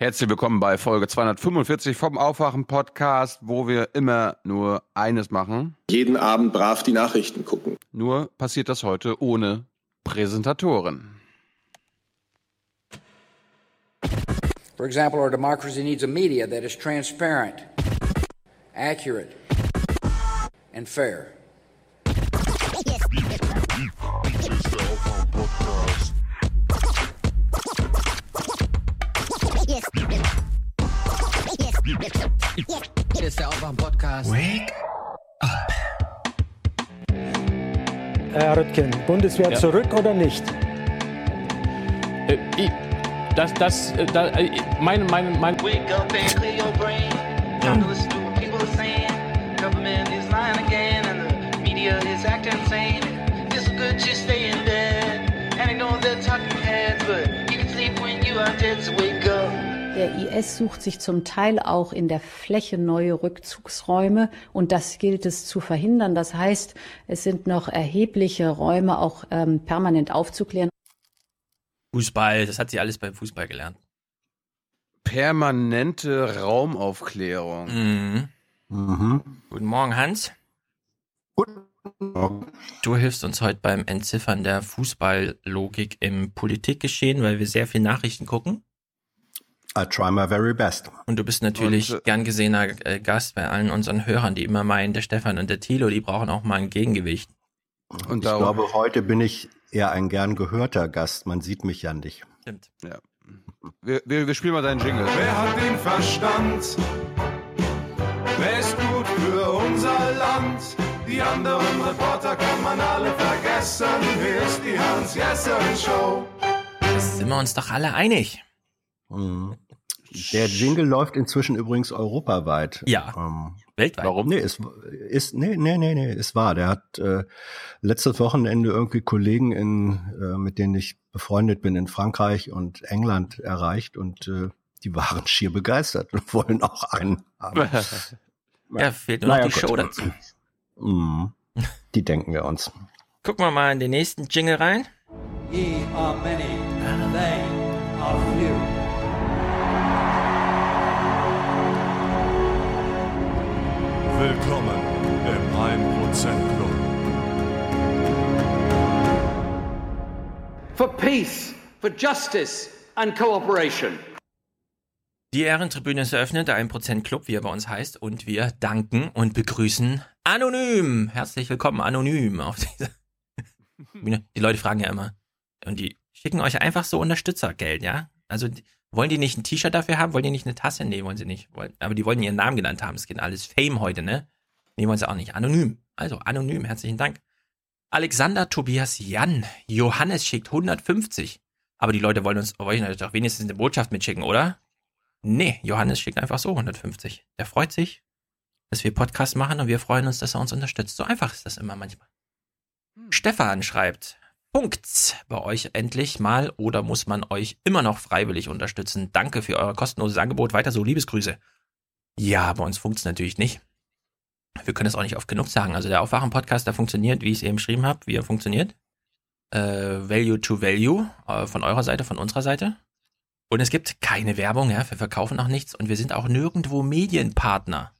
Herzlich willkommen bei Folge 245 vom Aufwachen Podcast, wo wir immer nur eines machen. Jeden Abend brav die Nachrichten gucken. Nur passiert das heute ohne Präsentatoren. For example, our democracy needs a media that is transparent, accurate, and fair. Hier ist der Aufwach-Podcast. Wake Herr Rüttgen, Bundeswehr Ja. zurück oder nicht? Äh, ich- das, das, äh, da, äh, mein, mein, mein, Wake up and clear your brain. To listen to what people are saying. Government is lying again, and the media is acting insane. It's good just stay in bed. And I know they're talking heads, but you can sleep when you are dead, so wake up. Der IS sucht sich zum Teil auch in der Fläche neue Rückzugsräume und das gilt es zu verhindern. Das heißt, es sind noch erhebliche Räume auch ähm, permanent aufzuklären. Fußball, das hat sie alles beim Fußball gelernt. Permanente Raumaufklärung. Mhm. Mhm. Guten Morgen, Hans. Du hilfst uns heute beim Entziffern der Fußballlogik im Politikgeschehen, weil wir sehr viel Nachrichten gucken. I try my very best. Und du bist natürlich Und, äh, gern gesehener äh, Gast bei allen unseren Hörern, die immer meinen, der Stefan und der Thilo, die brauchen auch mal ein Gegengewicht. Und Ich darum, glaube, heute bin ich eher ein gern gehörter Gast. Man sieht mich ja nicht. Stimmt. wir, wir, wir spielen mal deinen Jingle. Wer hat den Verstand? Wer ist gut für unser Land? Die anderen Reporter kann man alle vergessen. Hier ist die Hans-Jessen-Show. Sind wir uns doch alle einig. Mhm. Der Jingle läuft inzwischen übrigens europaweit. Ja. Ähm, Weltweit. Warum? nee, es ist, nee, nee, nee, nee, es war. Der hat äh, letztes Wochenende irgendwie Kollegen in, äh, mit denen ich befreundet bin in Frankreich und England erreicht und äh, die waren schier begeistert und wollen auch einen haben. Ja, fehlt nur noch Naja, die gut. Show dazu. Mhm. Die denken wir uns. Gucken wir mal in den nächsten Jingle rein. Ye are many, they are few. Willkommen im 1% Club. For peace, for justice and cooperation. Die Ehrentribüne ist eröffnet, der 1% Club, wie er bei uns heißt, und wir danken und begrüßen Anonym. Herzlich willkommen, Anonym, auf dieser Bühne. Die Leute fragen ja immer, und die schicken euch einfach so Unterstützergeld, ja? Also, wollen die nicht ein T-Shirt dafür haben? Wollen die nicht eine Tasse? Nee, wollen sie nicht. Aber die wollen ihren Namen genannt haben. Es geht alles Fame heute, ne? Nee, wollen sie auch nicht. Anonym. Also, anonym, herzlichen Dank. Alexander Tobias Jan. Johannes schickt 150. Aber die Leute wollen uns, wollen doch wenigstens eine Botschaft mitschicken, oder? Nee, Johannes schickt einfach so 150. Der freut sich, dass wir Podcast machen und wir freuen uns, dass er uns unterstützt. So einfach ist das immer manchmal. Stefan schreibt, Punkt's bei euch endlich mal oder muss man euch immer noch freiwillig unterstützen? Danke für euer kostenloses Angebot. Weiter so, Liebesgrüße. Ja, bei uns funkt's natürlich nicht. Wir können es auch nicht oft genug sagen. Also der Aufwachen-Podcast, der funktioniert, wie ich es eben beschrieben habe, wie er funktioniert. Äh, Value to Value äh, von eurer Seite, von unserer Seite. Und es gibt keine Werbung, ja, wir verkaufen auch nichts und wir sind auch nirgendwo Medienpartner.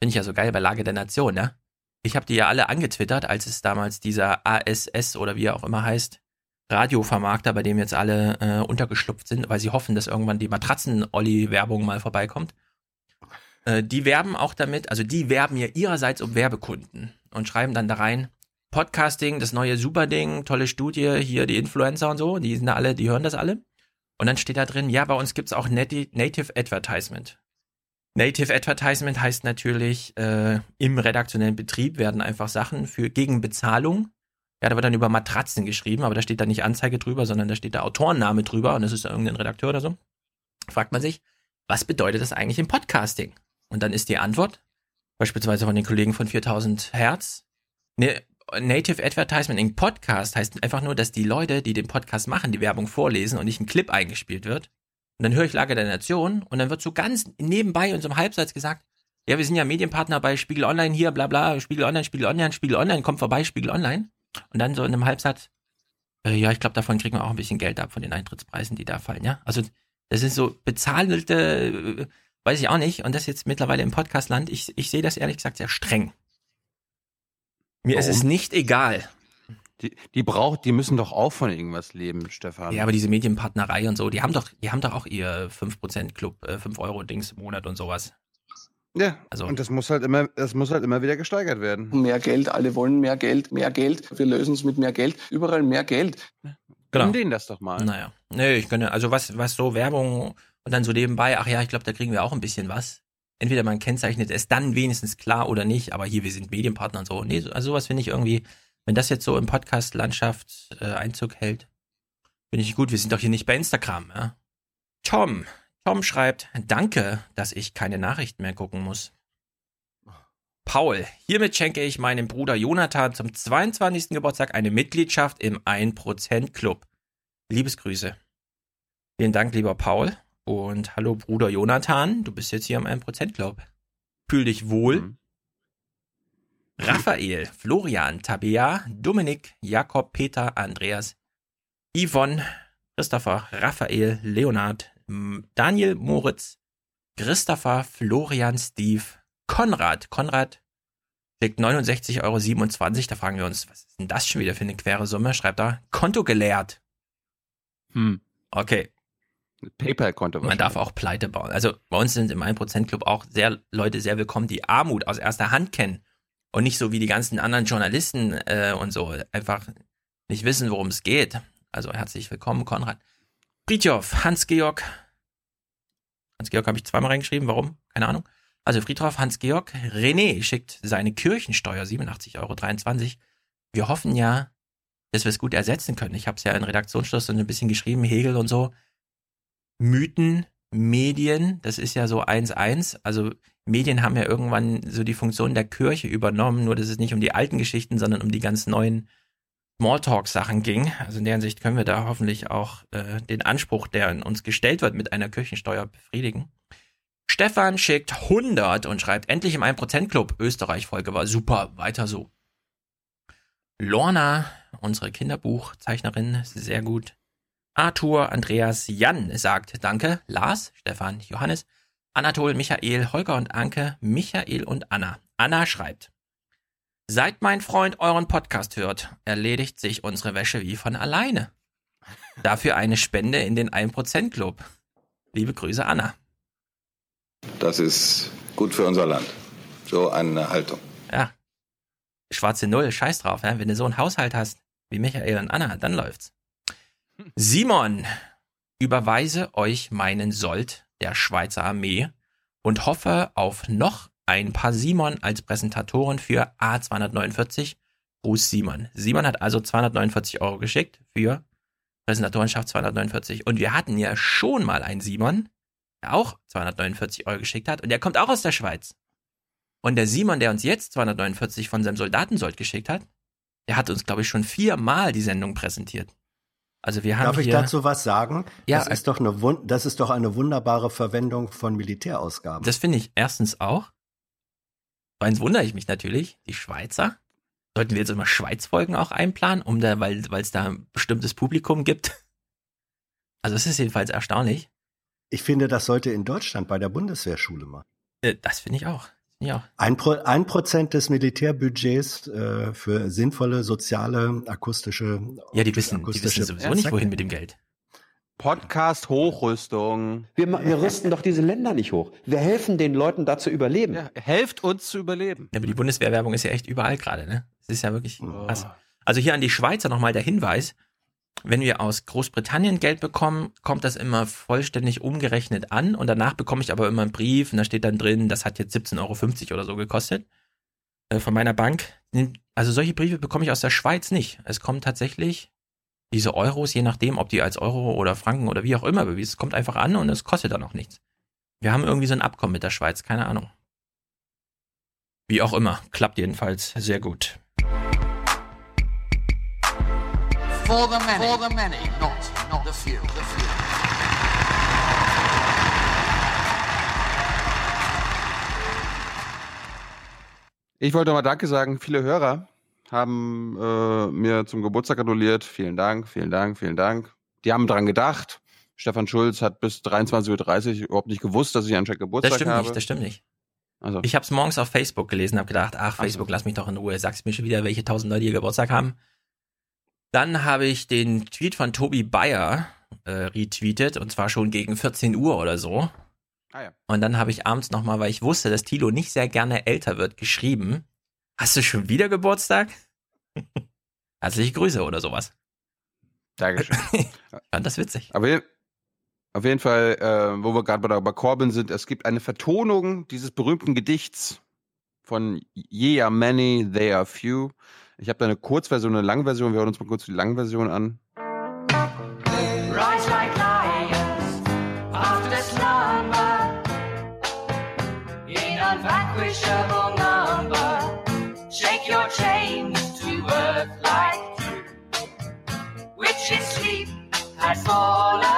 Finde ich ja so geil bei Lage der Nation, ja. Ich habe die ja alle angetwittert, als es damals dieser ASS oder wie er auch immer heißt, Radiovermarkter, bei dem jetzt alle äh, untergeschlupft sind, weil sie hoffen, dass irgendwann die Matratzen-Olli-Werbung mal vorbeikommt. Äh, die werben auch damit, also die werben ja ihrerseits um Werbekunden und schreiben dann da rein, Podcasting, das neue Superding, tolle Studie, hier die Influencer und so, die sind da alle, die hören das alle. Und dann steht da drin, ja, bei uns gibt's auch Nati Native Advertisement. Native Advertisement heißt natürlich, äh, im redaktionellen Betrieb werden einfach Sachen für gegen Bezahlung. Ja, da wird dann über Matratzen geschrieben, aber da steht da nicht Anzeige drüber, sondern da steht der Autorenname drüber und das ist irgendein Redakteur oder so. Fragt man sich, was bedeutet das eigentlich im Podcasting? Und dann ist die Antwort, beispielsweise von den Kollegen von 4000 Hertz, ne, Native Advertisement in Podcast heißt einfach nur, dass die Leute, die den Podcast machen, die Werbung vorlesen und nicht ein Clip eingespielt wird. Und dann höre ich Lage der Nation und dann wird so ganz nebenbei in so einem Halbsatz gesagt, ja, wir sind ja Medienpartner bei Spiegel Online hier, bla bla, Spiegel Online, Spiegel Online, Spiegel Online, kommt vorbei, Spiegel Online. Und dann so in einem Halbsatz, äh, ja, ich glaube, davon kriegen wir auch ein bisschen Geld ab von den Eintrittspreisen, die da fallen, ja. Also Das sind so bezahlte, äh, weiß ich auch nicht. Und das jetzt mittlerweile im Podcastland. Ich, ich sehe das ehrlich gesagt sehr streng. Mir ist es Warum? nicht egal. Die, die braucht, die müssen doch auch von irgendwas leben, Stefan. Ja, aber diese Medienpartnerei und so, die haben doch, die haben doch auch ihr 5% Club, äh, 5 Euro Dings im Monat und sowas. Ja, Also- und das muss halt immer, das muss halt immer wieder gesteigert werden. Mehr Geld, alle wollen mehr Geld, mehr Geld. Wir lösen es mit mehr Geld. Überall mehr Geld. Genau. Gönn denen das doch mal. Naja. Nee, ich gönne, also was, was so Werbung und dann so nebenbei, ach ja, ich glaube, da kriegen wir auch ein bisschen was. Entweder man kennzeichnet es dann wenigstens klar oder nicht, aber hier, wir sind Medienpartner und so. Nee, so- also sowas finde ich irgendwie, wenn das jetzt so im Podcast-Landschaft äh, Einzug hält, finde ich gut. Wir sind doch hier nicht bei Instagram, ja. Tom. Tom schreibt, danke, dass ich keine Nachrichten mehr gucken muss. Paul, hiermit schenke ich meinem Bruder Jonathan zum 22. Geburtstag eine Mitgliedschaft im 1% Club. Liebesgrüße. Vielen Dank, lieber Paul. Und hallo, Bruder Jonathan. Du bist jetzt hier im 1% Club. Fühl dich wohl. Mhm. Raphael, Florian, Tabea, Dominik, Jakob, Peter, Andreas, Yvonne, Christopher, Raphael, Leonard, Daniel, Moritz, Christopher, Florian, Steve, Konrad. Konrad kriegt 69,27 Euro. Da fragen wir uns, was ist denn das schon wieder für eine quere Summe? Schreibt da, Konto geleert. Hm. Okay, PayPal-Konto. man darf auch Pleite bauen. Also bei uns sind im 1% Club auch sehr Leute sehr willkommen, die Armut aus erster Hand kennen und nicht so wie die ganzen anderen Journalisten äh, und so einfach nicht wissen, worum es geht. Also herzlich willkommen, Konrad. Friedhof, Hans-Georg. Hans-Georg habe ich zweimal reingeschrieben, warum? Keine Ahnung. Also Friedhof, Hans-Georg, René schickt seine Kirchensteuer 87,23 Euro. Wir hoffen ja, dass wir es gut ersetzen können. Ich habe es ja in Redaktionsschluss so ein bisschen geschrieben, Hegel und so. Mythen, Medien, das ist ja so 1-1. Also Medien haben ja irgendwann so die Funktion der Kirche übernommen, nur dass es nicht um die alten Geschichten, sondern um die ganz neuen Smalltalk-Sachen ging. Also in der Hinsicht können wir da hoffentlich auch äh, den Anspruch, der in uns gestellt wird, mit einer Kirchensteuer befriedigen. Stefan schickt 100 und schreibt, endlich im 1%-Club. Österreich-Folge war super, weiter so. Lorna, unsere Kinderbuchzeichnerin, sehr gut. Arthur, Andreas, Jan sagt Danke. Lars, Stefan, Johannes, Anatol, Michael, Holger und Anke, Michael und Anna. Anna schreibt, Seit mein Freund euren Podcast hört, erledigt sich unsere Wäsche wie von alleine. Dafür eine Spende in den 1% Club. Liebe Grüße, Anna. Das ist gut für unser Land. So eine Haltung. Ja. Schwarze Null, scheiß drauf, ja? wenn du so einen Haushalt hast wie Michael und Anna, dann läuft's. Simon, überweise euch meinen Sold der Schweizer Armee und hoffe auf noch ein paar Simon als Präsentatoren für A249. Gruß Simon. Simon hat also 249 Euro geschickt für Präsentatorenschaft 249. Und wir hatten ja schon mal einen Simon, der auch 249 Euro geschickt hat. Und der kommt auch aus der Schweiz. Und der Simon, der uns jetzt 249 von seinem Soldatensold geschickt hat, der hat uns, glaube ich, schon viermal die Sendung präsentiert. Also wir haben Darf ich hier, dazu was sagen? Ja, das ist doch eine das ist doch eine wunderbare Verwendung von Militärausgaben. Das finde ich erstens auch. Zweitens wundere ich mich natürlich, die Schweizer. Sollten wir jetzt immer Schweiz-Folgen auch einplanen, um da, weil es da ein bestimmtes Publikum gibt? Also es ist jedenfalls erstaunlich. ich finde, das sollte in Deutschland bei der Bundeswehrschule machen. Äh, Das finde ich auch. Auch. Ein, Pro, ein Prozent des Militärbudgets äh, für sinnvolle soziale akustische. Ja, die wissen, die wissen sowieso nicht, wohin mit dem Geld. Podcast Hochrüstung. Wir, wir rüsten doch diese Länder nicht hoch. Wir helfen den Leuten da zu überleben. Ja, helft uns zu überleben. Ja, aber die Bundeswehrwerbung ist ja echt überall gerade, ne? Es ist ja wirklich krass. Also hier an die Schweizer nochmal der Hinweis. Wenn wir aus Großbritannien Geld bekommen, kommt das immer vollständig umgerechnet an und danach bekomme ich aber immer einen Brief und da steht dann drin, das hat jetzt 17,50 Euro oder so gekostet äh, von meiner Bank. Also solche Briefe bekomme ich aus der Schweiz nicht. Es kommen tatsächlich diese Euros, je nachdem, ob die als Euro oder Franken oder wie auch immer bewiesen, es kommt einfach an und es kostet dann auch nichts. Wir haben irgendwie so ein Abkommen mit der Schweiz, keine Ahnung. Wie auch immer, klappt jedenfalls sehr gut. For the many, for the many, not, not the few. The few. Ich wollte mal Danke sagen. Viele Hörer haben äh, mir zum Geburtstag gratuliert. Vielen Dank, vielen Dank, vielen Dank. Die haben dran gedacht. Stefan Schulz hat bis 23.30 Uhr überhaupt nicht gewusst, dass ich anscheinend Geburtstag Das stimmt habe. nicht, das stimmt nicht. Also, Ich habe es morgens auf Facebook gelesen, habe gedacht, ach, Facebook, lass mich doch in Ruhe. Sagst mir schon wieder, welche tausend Leute hier Geburtstag haben. Dann habe ich den Tweet von Tobi Bayer äh, retweetet und zwar schon gegen 14 Uhr oder so. ah ja. Und dann habe ich abends nochmal, weil ich wusste, dass Tilo nicht sehr gerne älter wird, geschrieben. Hast du schon wieder Geburtstag? Herzliche Grüße oder sowas. Dankeschön. Fand das witzig. Aber auf jeden Fall, äh, wo wir gerade bei, bei Corbin sind, es gibt eine Vertonung dieses berühmten Gedichts von Ye are many, they are few. Ich habe da eine Kurzversion, eine Langversion. Wir hören uns mal kurz die Langversion an. Rise like lions after slumber in unvanquishable number. Shake your chains to earth like dew. Witches sleep has fallen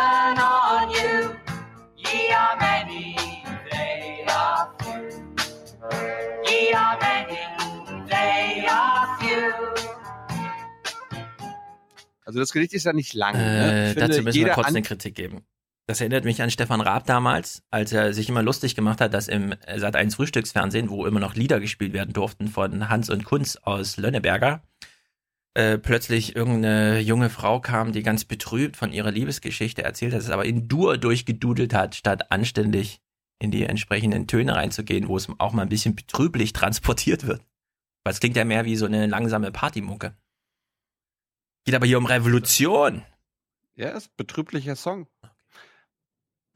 Also das Gedicht ist ja nicht lang. ne? Äh, dazu müssen wir kurz eine Kritik geben. Das erinnert mich an Stefan Raab damals, als er sich immer lustig gemacht hat, dass im Sat 1 Frühstücksfernsehen, wo immer noch Lieder gespielt werden durften von Hans und Kunz aus Lönneberger, äh, plötzlich irgendeine junge Frau kam, die ganz betrübt von ihrer Liebesgeschichte erzählt hat, es aber in Dur durchgedudelt hat, statt anständig in die entsprechenden Töne reinzugehen, wo es auch mal ein bisschen betrüblich transportiert wird. Weil es klingt ja mehr wie so eine langsame Partymucke. Geht aber hier um Revolution. Ja, ist ein betrüblicher Song.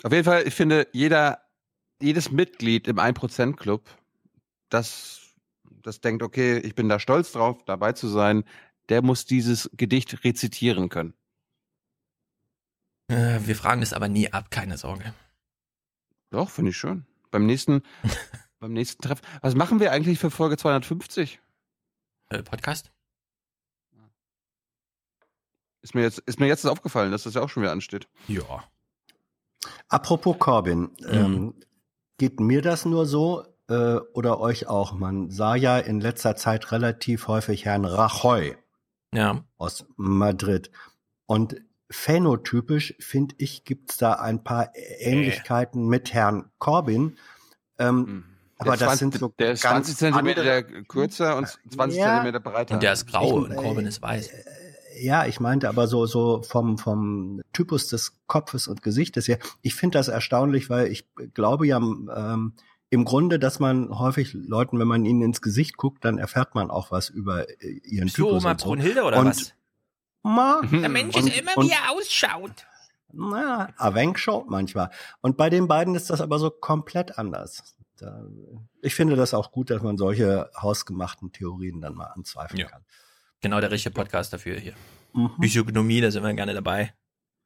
Auf jeden Fall, ich finde, jeder, jedes Mitglied im 1%-Club, das, das denkt, okay, ich bin da stolz drauf, dabei zu sein, der muss dieses Gedicht rezitieren können. Äh, wir fragen das aber nie ab, keine Sorge. Doch, finde ich schon. Beim nächsten, beim nächsten Treff. Was machen wir eigentlich für Folge 250? Äh, Podcast? Ist mir jetzt, ist mir jetzt aufgefallen, dass das ja auch schon wieder ansteht. Ja. Apropos Corbin, ähm, geht mir das nur so äh, oder euch auch? Man sah ja in letzter Zeit relativ häufig Herrn Rajoy Ja. aus Madrid. Und phänotypisch, finde ich, gibt's da ein paar Ähnlichkeiten mit Herrn Corbin. Ähm, aber Der das 20 sind so der ist ganz 20 Zentimeter andere- kürzer und 20 Ja. Zentimeter breiter. Und der ist grau Ich- und Corbin ist weiß. Ja, ich meinte aber so, so vom, vom Typus des Kopfes und Gesichtes her. Ich finde das erstaunlich, weil ich glaube ja ähm, im Grunde, dass man häufig Leuten, wenn man ihnen ins Gesicht guckt, dann erfährt man auch was über äh, ihren So, Typus. Oma und so. Brunhilde oder und, was? Ma, Der Mensch und, ist immer, und, wie er ausschaut. Na, Avenk schaut manchmal. Und bei den beiden ist das aber so komplett anders. Da, ich finde das auch gut, dass man solche hausgemachten Theorien dann mal anzweifeln Ja. kann. Genau der richtige Podcast dafür hier. Mhm. Physiognomie, da sind wir gerne dabei.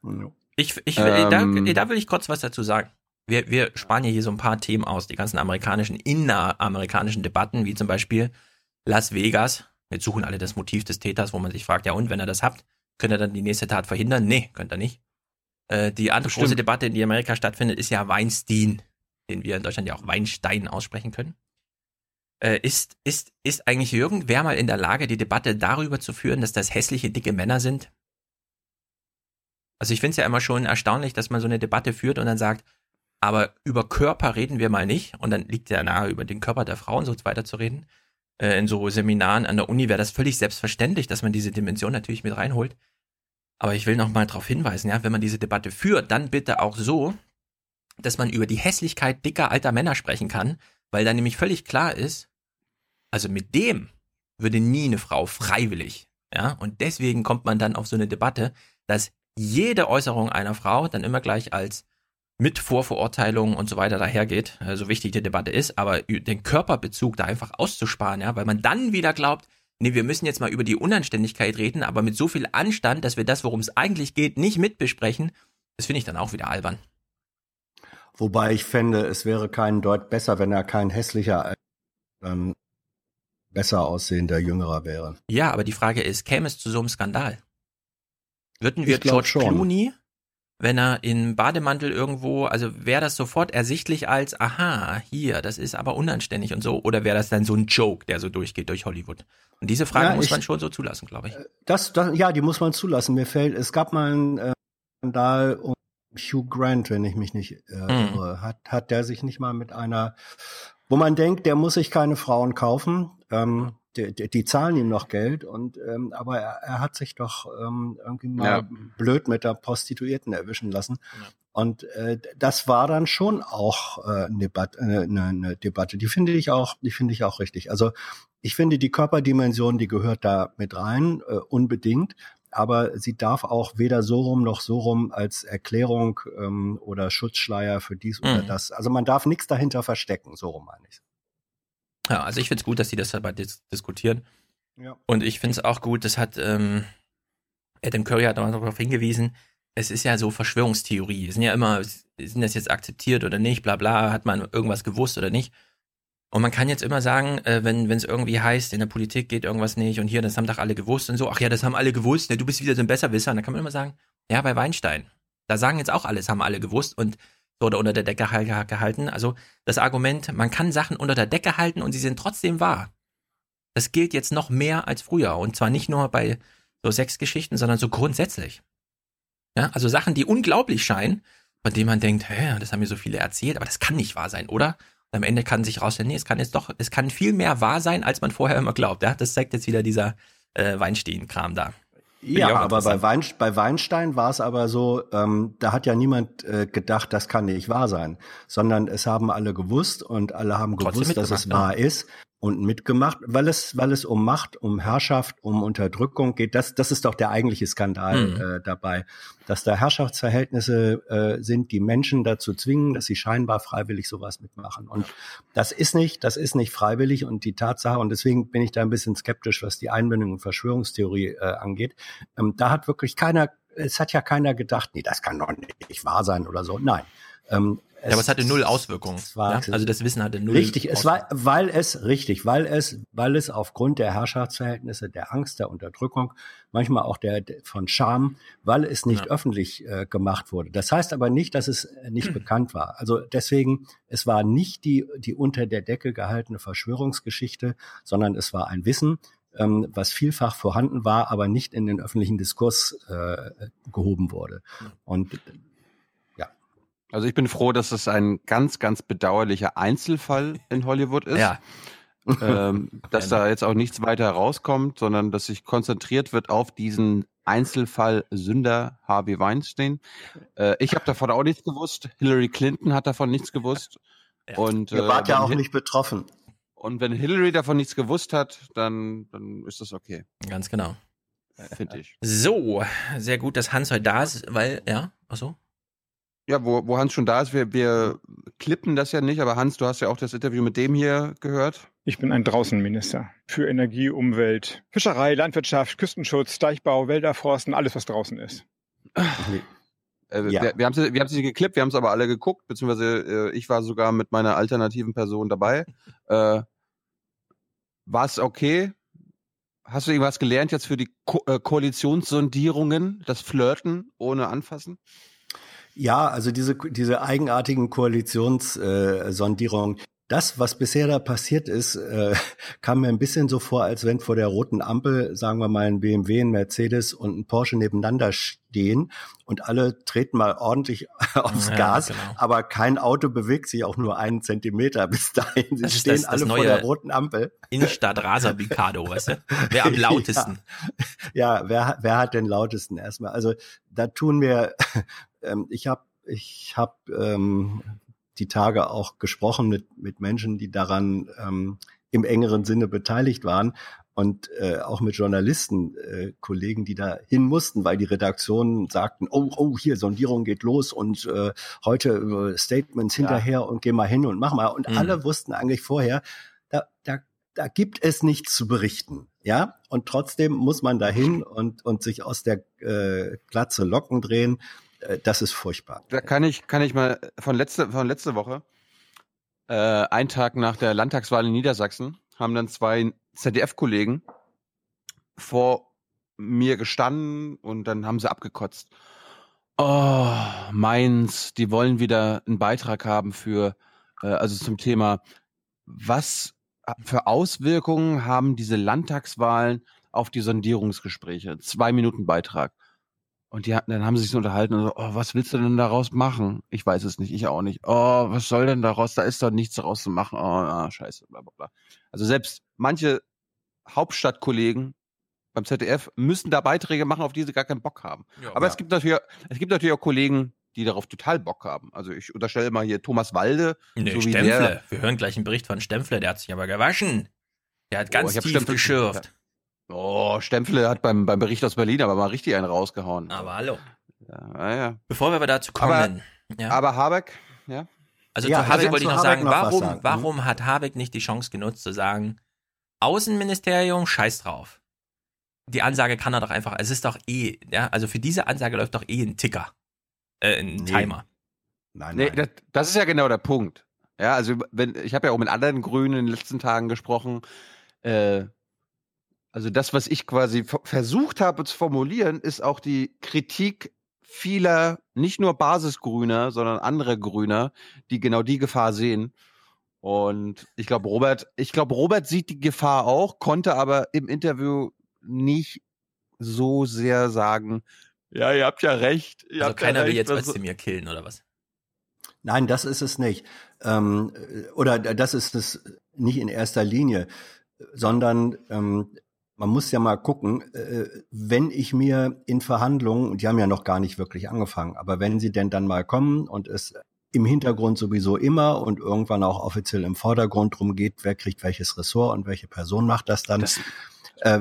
Ja. Ich, ich, Ähm. da, da will ich kurz was dazu sagen. Wir, wir sparen ja hier so ein paar Themen aus, die ganzen amerikanischen, inneramerikanischen Debatten, wie zum Beispiel Las Vegas. Jetzt suchen alle das Motiv des Täters, wo man sich fragt, ja und, wenn er das habt, könnt ihr dann die nächste Tat verhindern? Nee, könnt ihr nicht. Äh, die andere Bestimmt. große Debatte, die in Amerika stattfindet, ist ja Weinstein, den wir in Deutschland ja auch Weinstein aussprechen können. Äh, ist, ist, ist eigentlich irgendwer mal in der Lage, die Debatte darüber zu führen, dass das hässliche, dicke Männer sind? Also ich finde es ja immer schon erstaunlich, dass man so eine Debatte führt und dann sagt, aber über Körper reden wir mal nicht. Und dann liegt ja nahe, über den Körper der Frau und so weiter zu reden. Äh, in so Seminaren an der Uni wäre das völlig selbstverständlich, dass man diese Dimension natürlich mit reinholt. Aber ich will noch mal darauf hinweisen, ja, wenn man diese Debatte führt, dann bitte auch so, dass man über die Hässlichkeit dicker alter Männer sprechen kann, weil dann nämlich völlig klar ist, also mit dem würde nie eine Frau freiwillig, ja, und deswegen kommt man dann auf so eine Debatte, dass jede Äußerung einer Frau dann immer gleich als mit Vorverurteilung und so weiter dahergeht, äh, so wichtig die Debatte ist, aber den Körperbezug da einfach auszusparen, ja, weil man dann wieder glaubt, nee, wir müssen jetzt mal über die Unanständigkeit reden, aber mit so viel Anstand, dass wir das, worum es eigentlich geht, nicht mitbesprechen, das finde ich dann auch wieder albern. Wobei ich fände, es wäre kein Deut besser, wenn er kein hässlicher, ähm, besser aussehender Jüngerer wäre. Ja, aber die Frage ist, käme es zu so einem Skandal? Würden wir George schon. Clooney, wenn er in Bademantel irgendwo, also wäre das sofort ersichtlich als, aha, hier, das ist aber unanständig und so, oder wäre das dann so ein Joke, der so durchgeht durch Hollywood? Und diese Frage Ja, muss ich- man schon so zulassen, glaube ich. Das, das, ja, die muss man zulassen. Mir fällt, es gab mal einen äh, Skandal um Hugh Grant, wenn ich mich nicht äh, Mhm. irre, hat, hat der sich nicht mal mit einer, wo man denkt, der muss sich keine Frauen kaufen, ähm, die, die, die zahlen ihm noch Geld und ähm, aber er, er hat sich doch ähm, irgendwie mal Ja. blöd mit der Prostituierten erwischen lassen. Und äh, das war dann schon auch äh, eine, Debat äh, eine, eine Debatte. Die finde ich auch, die finde ich auch richtig. Also ich finde die Körperdimension, die gehört da mit rein, äh, unbedingt. Aber sie darf auch weder so rum noch so rum als Erklärung ähm, oder Schutzschleier für dies oder Mhm. das. Also man darf nichts dahinter verstecken, so rum meine ich. Ja, also ich finde es gut, dass die das dabei dis diskutieren. Ja. Und ich finde es auch gut, das hat ähm, Adam Curry hat auch darauf hingewiesen, es ist ja so Verschwörungstheorie. Es sind ja immer, sind das jetzt akzeptiert oder nicht, bla bla, hat man irgendwas gewusst oder nicht. Und man kann jetzt immer sagen, äh, wenn es irgendwie heißt, in der Politik geht irgendwas nicht und hier, das haben doch alle gewusst und so, ach ja, das haben alle gewusst, ne, du bist wieder so ein Besserwisser. Und dann kann man immer sagen, ja, bei Weinstein, da sagen jetzt auch alles, haben alle gewusst und so oder unter der Decke gehal- gehalten. Also das Argument, man kann Sachen unter der Decke halten und sie sind trotzdem wahr. Das gilt jetzt noch mehr als früher. Und zwar nicht nur bei so Sexgeschichten, sondern so grundsätzlich. Ja, also Sachen, die unglaublich scheinen, von denen man denkt, hä, das haben mir so viele erzählt, aber das kann nicht wahr sein, oder? Am Ende kann sich rausstellen, nee, es kann jetzt doch, es kann viel mehr wahr sein, als man vorher immer glaubt. Ja, das zeigt jetzt wieder dieser äh, Weinstein-Kram da. Ich Ja, aber bei. Wein, bei Weinstein war es aber so, ähm, da hat ja niemand äh, gedacht, das kann nicht wahr sein, sondern es haben alle gewusst und alle haben Trotzdem gewusst, dass es mitgemacht, wahr ist und mitgemacht, weil es, weil es um Macht, um Herrschaft, um Unterdrückung geht. Das, das ist doch der eigentliche Skandal Mhm. äh, dabei, dass da Herrschaftsverhältnisse äh, sind, die Menschen dazu zwingen, dass sie scheinbar freiwillig sowas mitmachen. Und das ist nicht, das ist nicht freiwillig und die Tatsache, und deswegen bin ich da ein bisschen skeptisch, was die Einbindung in Verschwörungstheorie äh, angeht. Ähm, da hat wirklich keiner, es hat ja keiner gedacht, nee, das kann doch nicht wahr sein oder so. Nein. Ähm, Ja, aber es hatte null Auswirkungen. ja? Also das Wissen hatte null Richtig, es war, weil es, richtig, weil es, weil es aufgrund der Herrschaftsverhältnisse, der Angst, der Unterdrückung, manchmal auch der, von Scham, weil es nicht Ja. öffentlich äh, gemacht wurde. Das heißt aber nicht, dass es nicht bekannt war. Also deswegen, es war nicht die, die unter der Decke gehaltene Verschwörungsgeschichte, sondern es war ein Wissen, ähm, was vielfach vorhanden war, aber nicht in den öffentlichen Diskurs äh, gehoben wurde. Und Also ich bin froh, dass es ein ganz, ganz bedauerlicher Einzelfall in Hollywood ist. Ja. Ähm, dass da jetzt auch nichts weiter rauskommt, sondern dass sich konzentriert wird auf diesen Einzelfall Sünder Harvey Weinstein. Äh, ich habe davon auch nichts gewusst. Hillary Clinton hat davon nichts gewusst. Und, ihr äh, wart ja wenn auch Hi- nicht betroffen. Und wenn Hillary davon nichts gewusst hat, dann, dann ist das okay, Ganz genau. finde ich. So, sehr gut, dass Hans heute da ist, weil, ja, ach so. Ja, wo, wo Hans schon da ist, wir, wir klippen das ja nicht, aber Hans, du hast ja auch das Interview mit dem hier gehört. Ich bin ein Draußenminister für Energie, Umwelt, Fischerei, Landwirtschaft, Küstenschutz, Deichbau, Wälder, Forsten, alles, was draußen ist. Äh, Ja. Wir, wir haben sie, wir haben sie geklippt, wir haben es aber alle geguckt, beziehungsweise äh, ich war sogar mit meiner alternativen Person dabei. Äh, war es okay? Hast du irgendwas gelernt jetzt für die Ko äh, Koalitionssondierungen, das Flirten ohne Anfassen? Ja, also diese, diese eigenartigen Koalitionssondierungen, äh, das, was bisher da passiert ist, äh, kam mir ein bisschen so vor, als wenn vor der roten Ampel, sagen wir mal, ein BMW, ein Mercedes und ein Porsche nebeneinander stehen und alle treten mal ordentlich aufs Ja, Gas, genau. aber kein Auto bewegt sich auch nur einen Zentimeter bis dahin. Sie Das stehen das- das alle vor der roten Ampel. Innenstadt Rasa Mikado, weißt du? Wer am lautesten? Ja, wer, wer hat den lautesten erstmal? Also da tun wir, ähm, ich habe ich hab, ähm, die Tage auch gesprochen mit, mit Menschen, die daran ähm, im engeren Sinne beteiligt waren und äh, auch mit Journalisten, äh, Kollegen, die da hin mussten, weil die Redaktionen sagten, oh, oh, hier, Sondierung geht los und äh, heute äh, Statements hinterher und geh mal hin und mach mal. Und Mhm. alle wussten eigentlich vorher, da, da, da gibt es nichts zu berichten. Ja, und trotzdem muss man dahin und, und sich aus der äh, Glatze Locken drehen. Äh, das ist furchtbar. Da kann ich, kann ich mal von letzte, von letzte Woche, äh, einen Tag nach der Landtagswahl in Niedersachsen, haben dann zwei ZDF-Kollegen vor mir gestanden und dann haben sie abgekotzt. Oh, Mainz, die wollen wieder einen Beitrag haben für, äh, also zum Thema, was für Auswirkungen haben diese Landtagswahlen auf die Sondierungsgespräche? Zwei Minuten Beitrag. Und die, hatten- dann haben sie sich so unterhalten und so, oh, was willst du denn daraus machen? Ich weiß es nicht, ich auch nicht. Oh, was soll denn daraus? Da ist doch nichts daraus zu machen. Oh, ah, scheiße, bla bla bla. Also selbst manche Hauptstadtkollegen beim ZDF müssen da Beiträge machen, auf die sie gar keinen Bock haben. Ja, Aber ja. es gibt natürlich, es gibt natürlich auch Kollegen, die darauf total Bock haben. Also ich unterstelle mal hier Thomas Walde, Nee, so Stempfle. der. Wir hören gleich einen Bericht von Stempfle, der hat sich aber gewaschen. Der hat Oh, ganz ich hab tief Stempfle- geschürft. Oh, Stempfle hat beim, beim Bericht aus Berlin aber mal richtig einen rausgehauen. Aber hallo. Ja, ja. Bevor wir aber dazu Aber- kommen. ja. Aber Habeck, ja. Also Ja, zu Habeck also wollte ich noch Habeck sagen, noch warum, sagen. warum hat Habeck nicht die Chance genutzt zu sagen, Außenministerium, scheiß drauf. Die Ansage kann er doch einfach, es ist doch eh, ja, also für diese Ansage läuft doch eh ein Ticker. Äh, ein Nee. Timer. Nein, Nee, nein. das, das ist ja genau der Punkt. Ja, also wenn ich habe ja auch mit anderen Grünen in den letzten Tagen gesprochen. Äh, also das, was ich quasi versucht habe zu formulieren, ist auch die Kritik vieler, nicht nur Basisgrüner, sondern anderer Grüner, die genau die Gefahr sehen. Und ich glaube, Robert, ich glaube, Robert sieht die Gefahr auch, konnte aber im Interview nicht so sehr sagen, ja, ihr habt ja recht. Ihr Also habt ja keiner will recht, jetzt was- Özdemir killen, oder was? Nein, das ist es nicht. Ähm, äh, oder das ist es nicht in erster Linie, sondern ähm, man muss ja mal gucken, äh, wenn ich mir in Verhandlungen, und die haben ja noch gar nicht wirklich angefangen, aber wenn sie denn dann mal kommen und es im Hintergrund sowieso immer und irgendwann auch offiziell im Vordergrund drum geht, wer kriegt welches Ressort und welche Person macht das dann. Das- äh,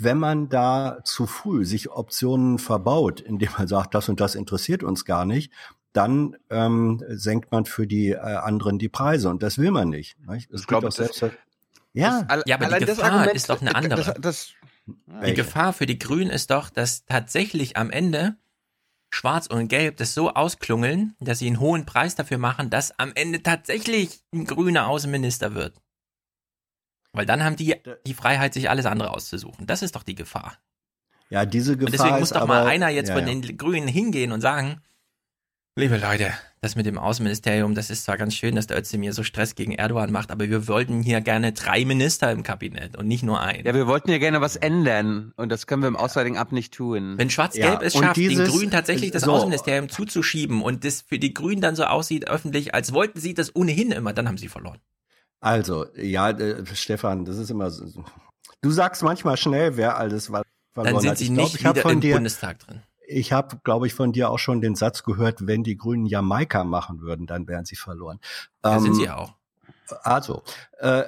wenn man da zu früh sich Optionen verbaut, indem man sagt, das und das interessiert uns gar nicht, dann ähm, senkt man für die äh, anderen die Preise und das will man nicht. nicht? Ich glaube, das- ja, All- Ja, aber die das Gefahr Argument- ist doch eine andere. Das, das, Die? Gefahr für die Grünen ist doch, dass tatsächlich am Ende Schwarz und Gelb das so ausklungeln, dass sie einen hohen Preis dafür machen, dass am Ende tatsächlich ein grüner Außenminister wird. Weil dann haben die die Freiheit, sich alles andere auszusuchen. Das ist doch die Gefahr. ja, diese Gefahr Und deswegen muss doch aber, mal einer jetzt ja, von ja. den Grünen hingehen und sagen, liebe Leute, das mit dem Außenministerium, das ist zwar ganz schön, dass der Özdemir so Stress gegen Erdogan macht, aber wir wollten hier gerne drei Minister im Kabinett und nicht nur einen. ja, wir wollten ja gerne was ändern und das können wir im Auswärtigen Amt nicht tun. Wenn Schwarz-Gelb Ja, es schafft, den Grünen tatsächlich das so. Außenministerium zuzuschieben und das für die Grünen dann so aussieht öffentlich, als wollten sie das ohnehin immer, dann haben sie verloren. Also, ja, äh, Stefan, das ist immer so. Du sagst manchmal schnell, wer alles was verloren Dann sind hat. sie Ich nicht wieder von im dir, Bundestag drin. Ich habe, glaube ich, von dir auch schon den Satz gehört, wenn die Grünen Jamaika machen würden, dann wären sie verloren. Da sind Ähm, sie ja auch. Also, äh,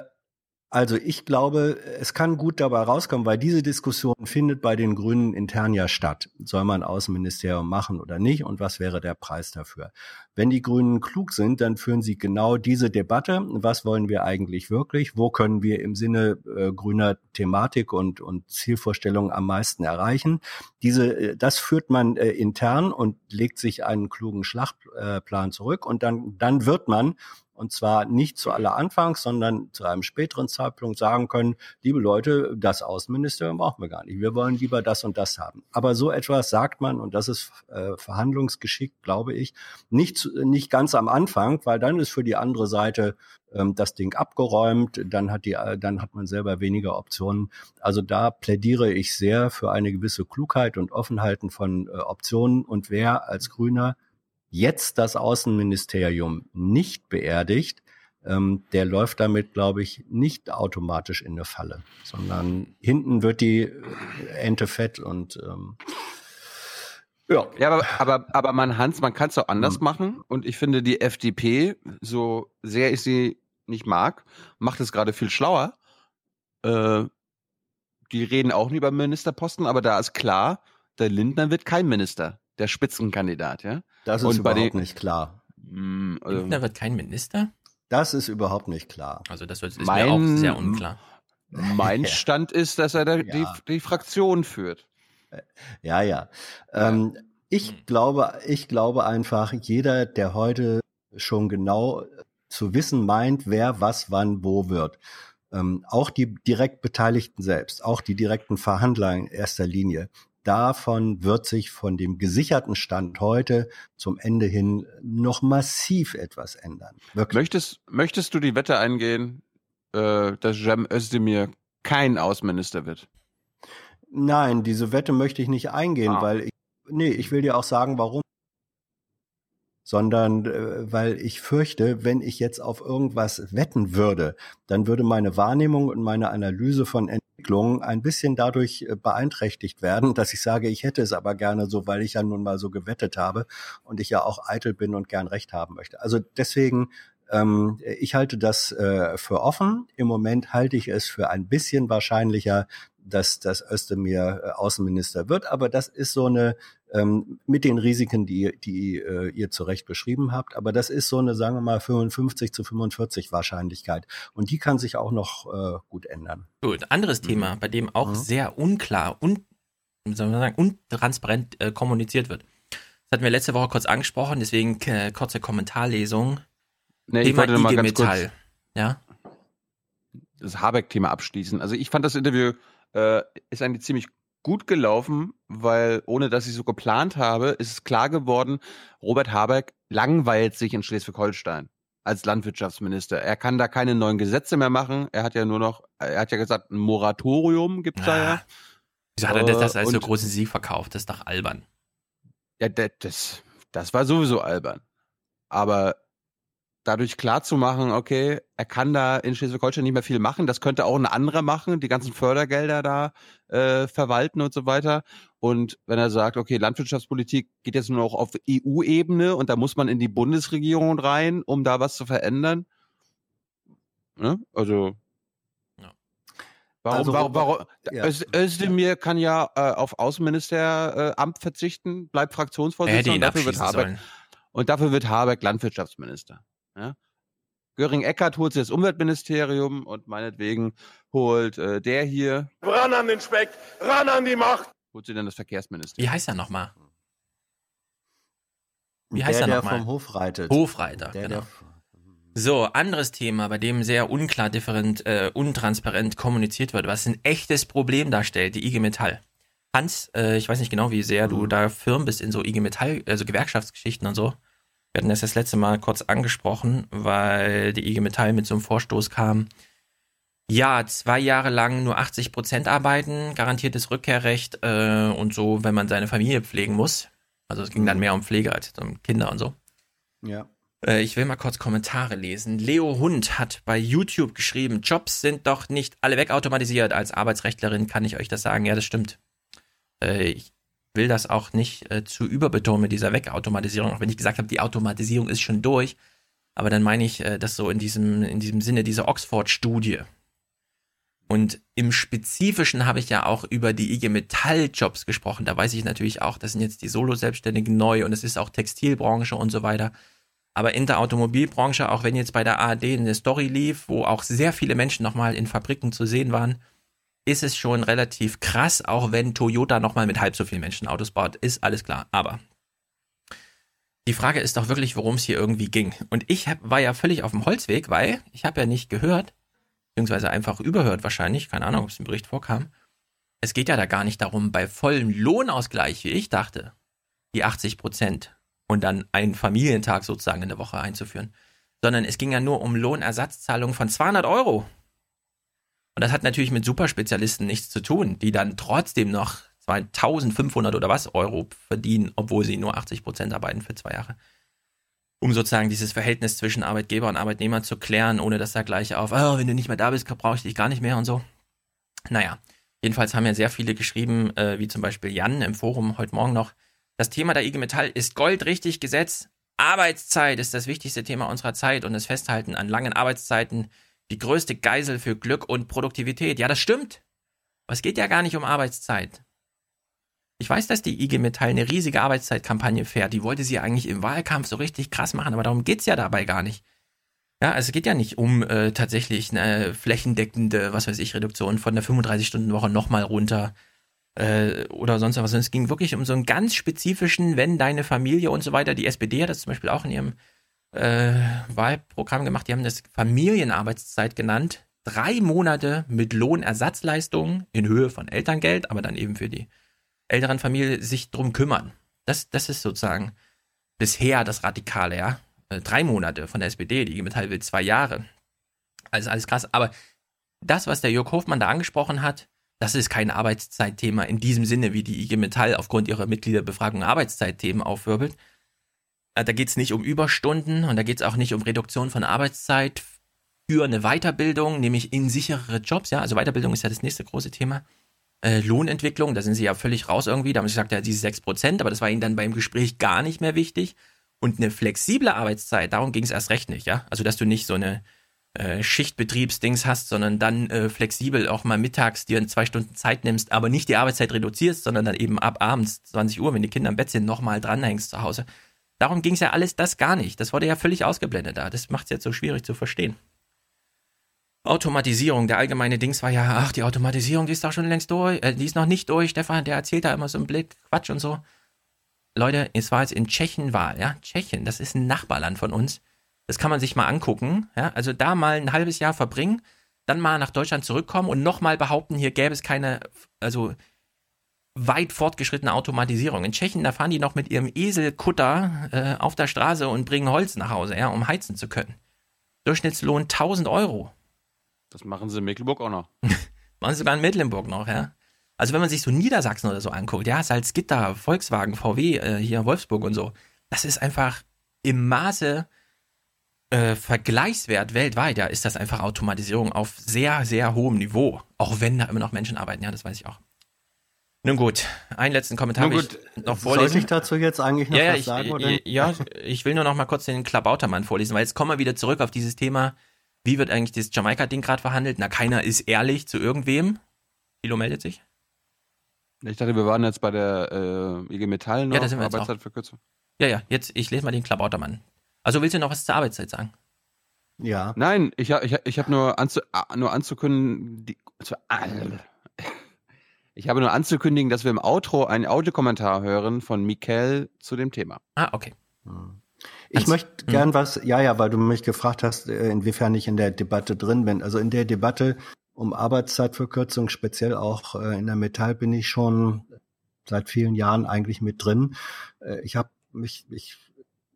also ich glaube, es kann gut dabei rauskommen, weil diese Diskussion findet bei den Grünen intern ja statt. Soll man Außenministerium machen oder nicht und was wäre der Preis dafür? Wenn die Grünen klug sind, dann führen sie genau diese Debatte. Was wollen wir eigentlich wirklich? Wo können wir im Sinne äh, grüner Thematik und, und Zielvorstellungen am meisten erreichen? Diese, äh, das führt man äh, intern und legt sich einen klugen Schlachtplan zurück und dann, dann wird man und zwar nicht zu aller Anfangs, sondern zu einem späteren Zeitpunkt sagen können, liebe Leute, das Außenministerium brauchen wir gar nicht. Wir wollen lieber das und das haben. Aber so etwas sagt man, und das ist äh, Verhandlungsgeschick, glaube ich, nicht, nicht ganz am Anfang, weil dann ist für die andere Seite ähm, das Ding abgeräumt, dann hat die, äh, dann hat man selber weniger Optionen. Also da plädiere ich sehr für eine gewisse Klugheit und Offenhalten von äh, Optionen. Und wer als Grüner jetzt das Außenministerium nicht beerdigt, ähm, der läuft damit, glaube ich, nicht automatisch in eine Falle, sondern hinten wird die äh, Ente fett und ähm, ja. Ja, aber, aber, aber man, Hans, man kann es auch anders Hm. machen. Und ich finde, die FDP, so sehr ich sie nicht mag, macht es gerade viel schlauer. Äh, die reden auch nie über Ministerposten, aber da ist klar, der Lindner wird kein Minister, der Spitzenkandidat, ja. Das ist Und überhaupt den- nicht klar. Mm, also, Lindner wird kein Minister? Das ist überhaupt nicht klar. Also das wird- ist mir Mein- auch sehr unklar. mein Stand ist, dass er die, Ja. die Fraktion führt. Ja, ja. Ähm, ich glaube, ich glaube einfach, jeder, der heute schon genau zu wissen meint, wer was wann wo wird, ähm, auch die direkt Beteiligten selbst, auch die direkten Verhandler in erster Linie, davon wird sich von dem gesicherten Stand heute zum Ende hin noch massiv etwas ändern. Wirklich. Möchtest, möchtest du die Wette eingehen, äh, dass Cem Özdemir kein Außenminister wird? Nein, diese Wette möchte ich nicht eingehen, Ah. weil ich, nee, ich will dir auch sagen, warum. Sondern äh, weil ich fürchte, wenn ich jetzt auf irgendwas wetten würde, dann würde meine Wahrnehmung und meine Analyse von Entwicklungen ein bisschen dadurch äh, beeinträchtigt werden, dass ich sage, ich hätte es aber gerne so, weil ich ja nun mal so gewettet habe und ich ja auch eitel bin und gern recht haben möchte. Also deswegen ähm, ich halte das äh, für offen. Im Moment halte ich es für ein bisschen wahrscheinlicher, dass das Özdemir äh, Außenminister wird. Aber das ist so eine ähm, mit den Risiken, die, die äh, ihr zu Recht beschrieben habt. Aber das ist so eine, sagen wir mal, 55 zu 45 Wahrscheinlichkeit. Und die kann sich auch noch äh, gut ändern. Gut, anderes Thema, bei dem auch Mhm. sehr unklar und wie soll man sagen, untransparent äh, kommuniziert wird. Das hatten wir letzte Woche kurz angesprochen, deswegen äh, kurze Kommentarlesung. Nee, ich Thema mal IG ganz kurz Metall. Ja. das Habeck-Thema abschließen. Also ich fand das Interview äh, ist eigentlich ziemlich gut gelaufen, weil ohne dass ich so geplant habe, ist es klar geworden, Robert Habeck langweilt sich in Schleswig-Holstein als Landwirtschaftsminister. Er kann da keine neuen Gesetze mehr machen. Er hat ja nur noch, er hat ja gesagt, ein Moratorium gibt's da ja. Wieso hat er das, das Äh, als so und- großen Sieg verkauft? Das ist doch albern. Ja, das, das war sowieso albern. Aber dadurch klar zu machen, okay, er kann da in Schleswig-Holstein nicht mehr viel machen, das könnte auch ein anderer machen, die ganzen Fördergelder da äh, verwalten und so weiter. Und wenn er sagt, okay, Landwirtschaftspolitik geht jetzt nur noch auf EU-Ebene und da muss man in die Bundesregierung rein, um da was zu verändern. Ne? Also Warum, Also, warum, warum? ja. Öz- Özdemir kann ja äh, auf Außenministeramt äh, Amt verzichten, bleibt Er Fraktionsvorsitzender ihn und dafür wird Habeck sollen. und dafür wird Habeck Landwirtschaftsminister. Ja? Göring-Eckert holt sich das Umweltministerium und meinetwegen holt äh, der hier, Ran an den Speck, ran an die Macht. holt sie dann das Verkehrsministerium. Wie heißt er nochmal? Wie heißt der, er der nochmal? vom Hof reitet. Hofreiter, Der, genau. der, So, anderes Thema, bei dem sehr unklar, different, äh, untransparent kommuniziert wird, was ein echtes Problem darstellt, die IG Metall. Hans, äh, ich weiß nicht genau, wie sehr Mhm. du da firm bist in so IG Metall, also Gewerkschaftsgeschichten und so. Wir hatten das das letzte Mal kurz angesprochen, weil die IG Metall mit so einem Vorstoß kam. Ja, zwei Jahre lang nur 80 Prozent arbeiten, garantiertes Rückkehrrecht äh, und so, wenn man seine Familie pflegen muss. Also es ging dann mehr um Pflege als um Kinder und so. ja. Äh, Ich will mal kurz Kommentare lesen. Leo Hund hat bei YouTube geschrieben, Jobs sind doch nicht alle wegautomatisiert. Als Arbeitsrechtlerin kann ich euch das sagen. Ja, das stimmt. Äh, Ich will das auch nicht äh, zu überbetonen mit dieser Wegautomatisierung, auch wenn ich gesagt habe, die Automatisierung ist schon durch. Aber dann meine ich äh, das so in diesem, in diesem Sinne, diese Oxford-Studie. Und im Spezifischen habe ich ja auch über die IG Metall-Jobs gesprochen. Da weiß ich natürlich auch, das sind jetzt die Solo-Selbstständigen neu und es ist auch Textilbranche und so weiter. Aber in der Automobilbranche, auch wenn jetzt bei der ARD eine Story lief, wo auch sehr viele Menschen nochmal in Fabriken zu sehen waren, ist es schon relativ krass, auch wenn Toyota nochmal mit halb so vielen Menschen Autos baut, ist alles klar. Aber die Frage ist doch wirklich, worum es hier irgendwie ging. Und ich hab, war ja völlig auf dem Holzweg, weil ich habe ja nicht gehört, beziehungsweise einfach überhört wahrscheinlich, keine Ahnung, ob es im Bericht vorkam. Es geht ja da gar nicht darum, bei vollem Lohnausgleich, wie ich dachte, die 80 Prozent und dann einen Familientag sozusagen in der Woche einzuführen, sondern es ging ja nur um Lohnersatzzahlungen von 200 Euro. Und das hat natürlich mit Superspezialisten nichts zu tun, die dann trotzdem noch 2500 oder was Euro verdienen, obwohl sie nur 80 Prozent arbeiten für zwei Jahre. Um sozusagen dieses Verhältnis zwischen Arbeitgeber und Arbeitnehmer zu klären, ohne dass da gleich auf, oh, wenn du nicht mehr da bist, brauche ich dich gar nicht mehr und so. Naja, jedenfalls haben ja sehr viele geschrieben, äh, wie zum Beispiel Jan im Forum heute Morgen noch, das Thema der IG Metall ist goldrichtig Gesetz. Arbeitszeit ist das wichtigste Thema unserer Zeit und das Festhalten an langen Arbeitszeiten die größte Geisel für Glück und Produktivität. Ja, das stimmt. Aber es geht ja gar nicht um Arbeitszeit. Ich weiß, dass die IG Metall eine riesige Arbeitszeitkampagne fährt. Die wollte sie eigentlich im Wahlkampf so richtig krass machen, aber darum geht's ja dabei gar nicht. Ja, also es geht ja nicht um äh, tatsächlich eine flächendeckende, was weiß ich, Reduktion von der 35-Stunden-Woche nochmal runter äh, oder sonst was. Es ging wirklich um so einen ganz spezifischen, wenn deine Familie und so weiter. Die SPD hat das zum Beispiel auch in ihrem äh, Wahlprogramm gemacht. Die haben das Familienarbeitszeit genannt. Drei Monate mit Lohnersatzleistungen in Höhe von Elterngeld, aber dann eben für die älteren Familie sich drum kümmern. Das, das ist sozusagen bisher das Radikale, ja. Äh, drei Monate von der SPD, die IG Metall will zwei Jahre. Also alles krass. Aber das, was der Jörg Hofmann da angesprochen hat, Das ist kein Arbeitszeitthema in diesem Sinne, wie die IG Metall aufgrund ihrer Mitgliederbefragung Arbeitszeitthemen aufwirbelt. Äh, Da geht es nicht um Überstunden und da geht es auch nicht um Reduktion von Arbeitszeit für eine Weiterbildung, nämlich in sicherere Jobs. Ja, also Weiterbildung ist ja das nächste große Thema. Äh, Lohnentwicklung, da sind sie ja völlig raus irgendwie. Da haben sie gesagt, ja, diese 6%, aber das war ihnen dann beim Gespräch gar nicht mehr wichtig. Und eine flexible Arbeitszeit, darum ging es erst recht nicht, ja. Also, dass du nicht so eine äh, Schichtbetriebsdings hast, sondern dann äh, flexibel auch mal mittags dir zwei Stunden Zeit nimmst, aber nicht die Arbeitszeit reduzierst, sondern dann eben ab abends 20 Uhr, wenn die Kinder im Bett sind, nochmal dranhängst zu Hause. Darum ging es ja alles das gar nicht. Das wurde ja völlig ausgeblendet da. Das macht es jetzt so schwierig zu verstehen. Automatisierung, der allgemeine Dings war ja, ach, die Automatisierung, die ist doch schon längst durch, äh, die ist noch nicht durch, Stefan, der erzählt da immer so einen Blick, Quatsch und so. Leute, es war jetzt in Tschechien Wahl, ja, Tschechien, das ist ein Nachbarland von uns. Das kann man sich mal angucken, ja, also da mal ein halbes Jahr verbringen, dann mal nach Deutschland zurückkommen und nochmal behaupten, hier gäbe es keine, also weit fortgeschrittene Automatisierung. In Tschechien, da fahren die noch mit ihrem Eselkutter äh, auf der Straße und bringen Holz nach Hause, ja, um heizen zu können. Durchschnittslohn 1000 Euro. Das machen sie in Mecklenburg auch noch. Machen sie sogar in Mecklenburg noch, ja. Also wenn man sich so Niedersachsen oder so anguckt, ja, Salzgitter, Volkswagen, VW, äh, hier Wolfsburg und so, das ist einfach im Maße äh, vergleichswert weltweit, ja, ist das einfach Automatisierung auf sehr, sehr hohem Niveau. Auch wenn da immer noch Menschen arbeiten, ja, das weiß ich auch. Nun gut, einen letzten Kommentar Nun will gut, ich noch vorlesen. Sollte ich dazu jetzt eigentlich noch ja, was ich, sagen? Oder? äh, ja, ich will nur noch mal kurz den Klabautermann vorlesen, weil jetzt kommen wir wieder zurück auf dieses Thema, wie wird eigentlich das Jamaika-Ding gerade verhandelt? Na, keiner ist ehrlich zu irgendwem. Thilo meldet sich. Ich dachte, wir waren jetzt bei der äh, IG Metall noch, Ja, da sind wir jetzt auch. Arbeitszeitverkürzung. Ja, ja, jetzt, ich lese mal den Klabautermann. Also willst du noch was zur Arbeitszeit sagen? Ja. Nein, ich habe ich, hab- ich hab nur, anzu, ah, nur anzukündigen, die, zu, ah, ich habe nur anzukündigen, dass wir im Outro einen Audiokommentar hören von Mikel zu dem Thema. Ah, okay. Ich Hans- möchte Mhm. gern was, ja, ja, weil du mich gefragt hast, äh, inwiefern ich in der Debatte drin bin. Also in der Debatte um Arbeitszeitverkürzung, speziell auch äh, in der Metall, bin ich schon seit vielen Jahren eigentlich mit drin. Äh, Ich habe mich, ich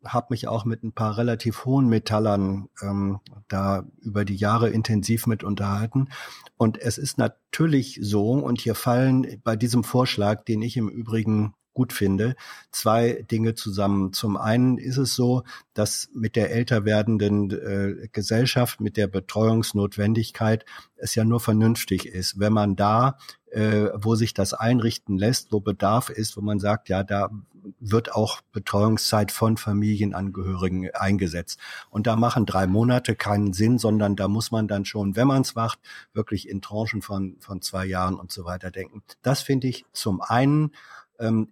habe mich auch mit ein paar relativ hohen Metallern ähm, da über die Jahre intensiv mit unterhalten. Und es ist natürlich so, und hier fallen bei diesem Vorschlag, den ich im Übrigen gut finde, zwei Dinge zusammen. Zum einen ist es so, dass mit der älter werdenden äh, Gesellschaft, mit der Betreuungsnotwendigkeit es ja nur vernünftig ist, wenn man da, äh, wo sich das einrichten lässt, wo Bedarf ist, wo man sagt, ja, da wird auch Betreuungszeit von Familienangehörigen eingesetzt. Und da machen drei Monate keinen Sinn, sondern da muss man dann schon, wenn man es macht, wirklich in Tranchen von, von zwei Jahren und so weiter denken. Das finde ich zum einen ähm,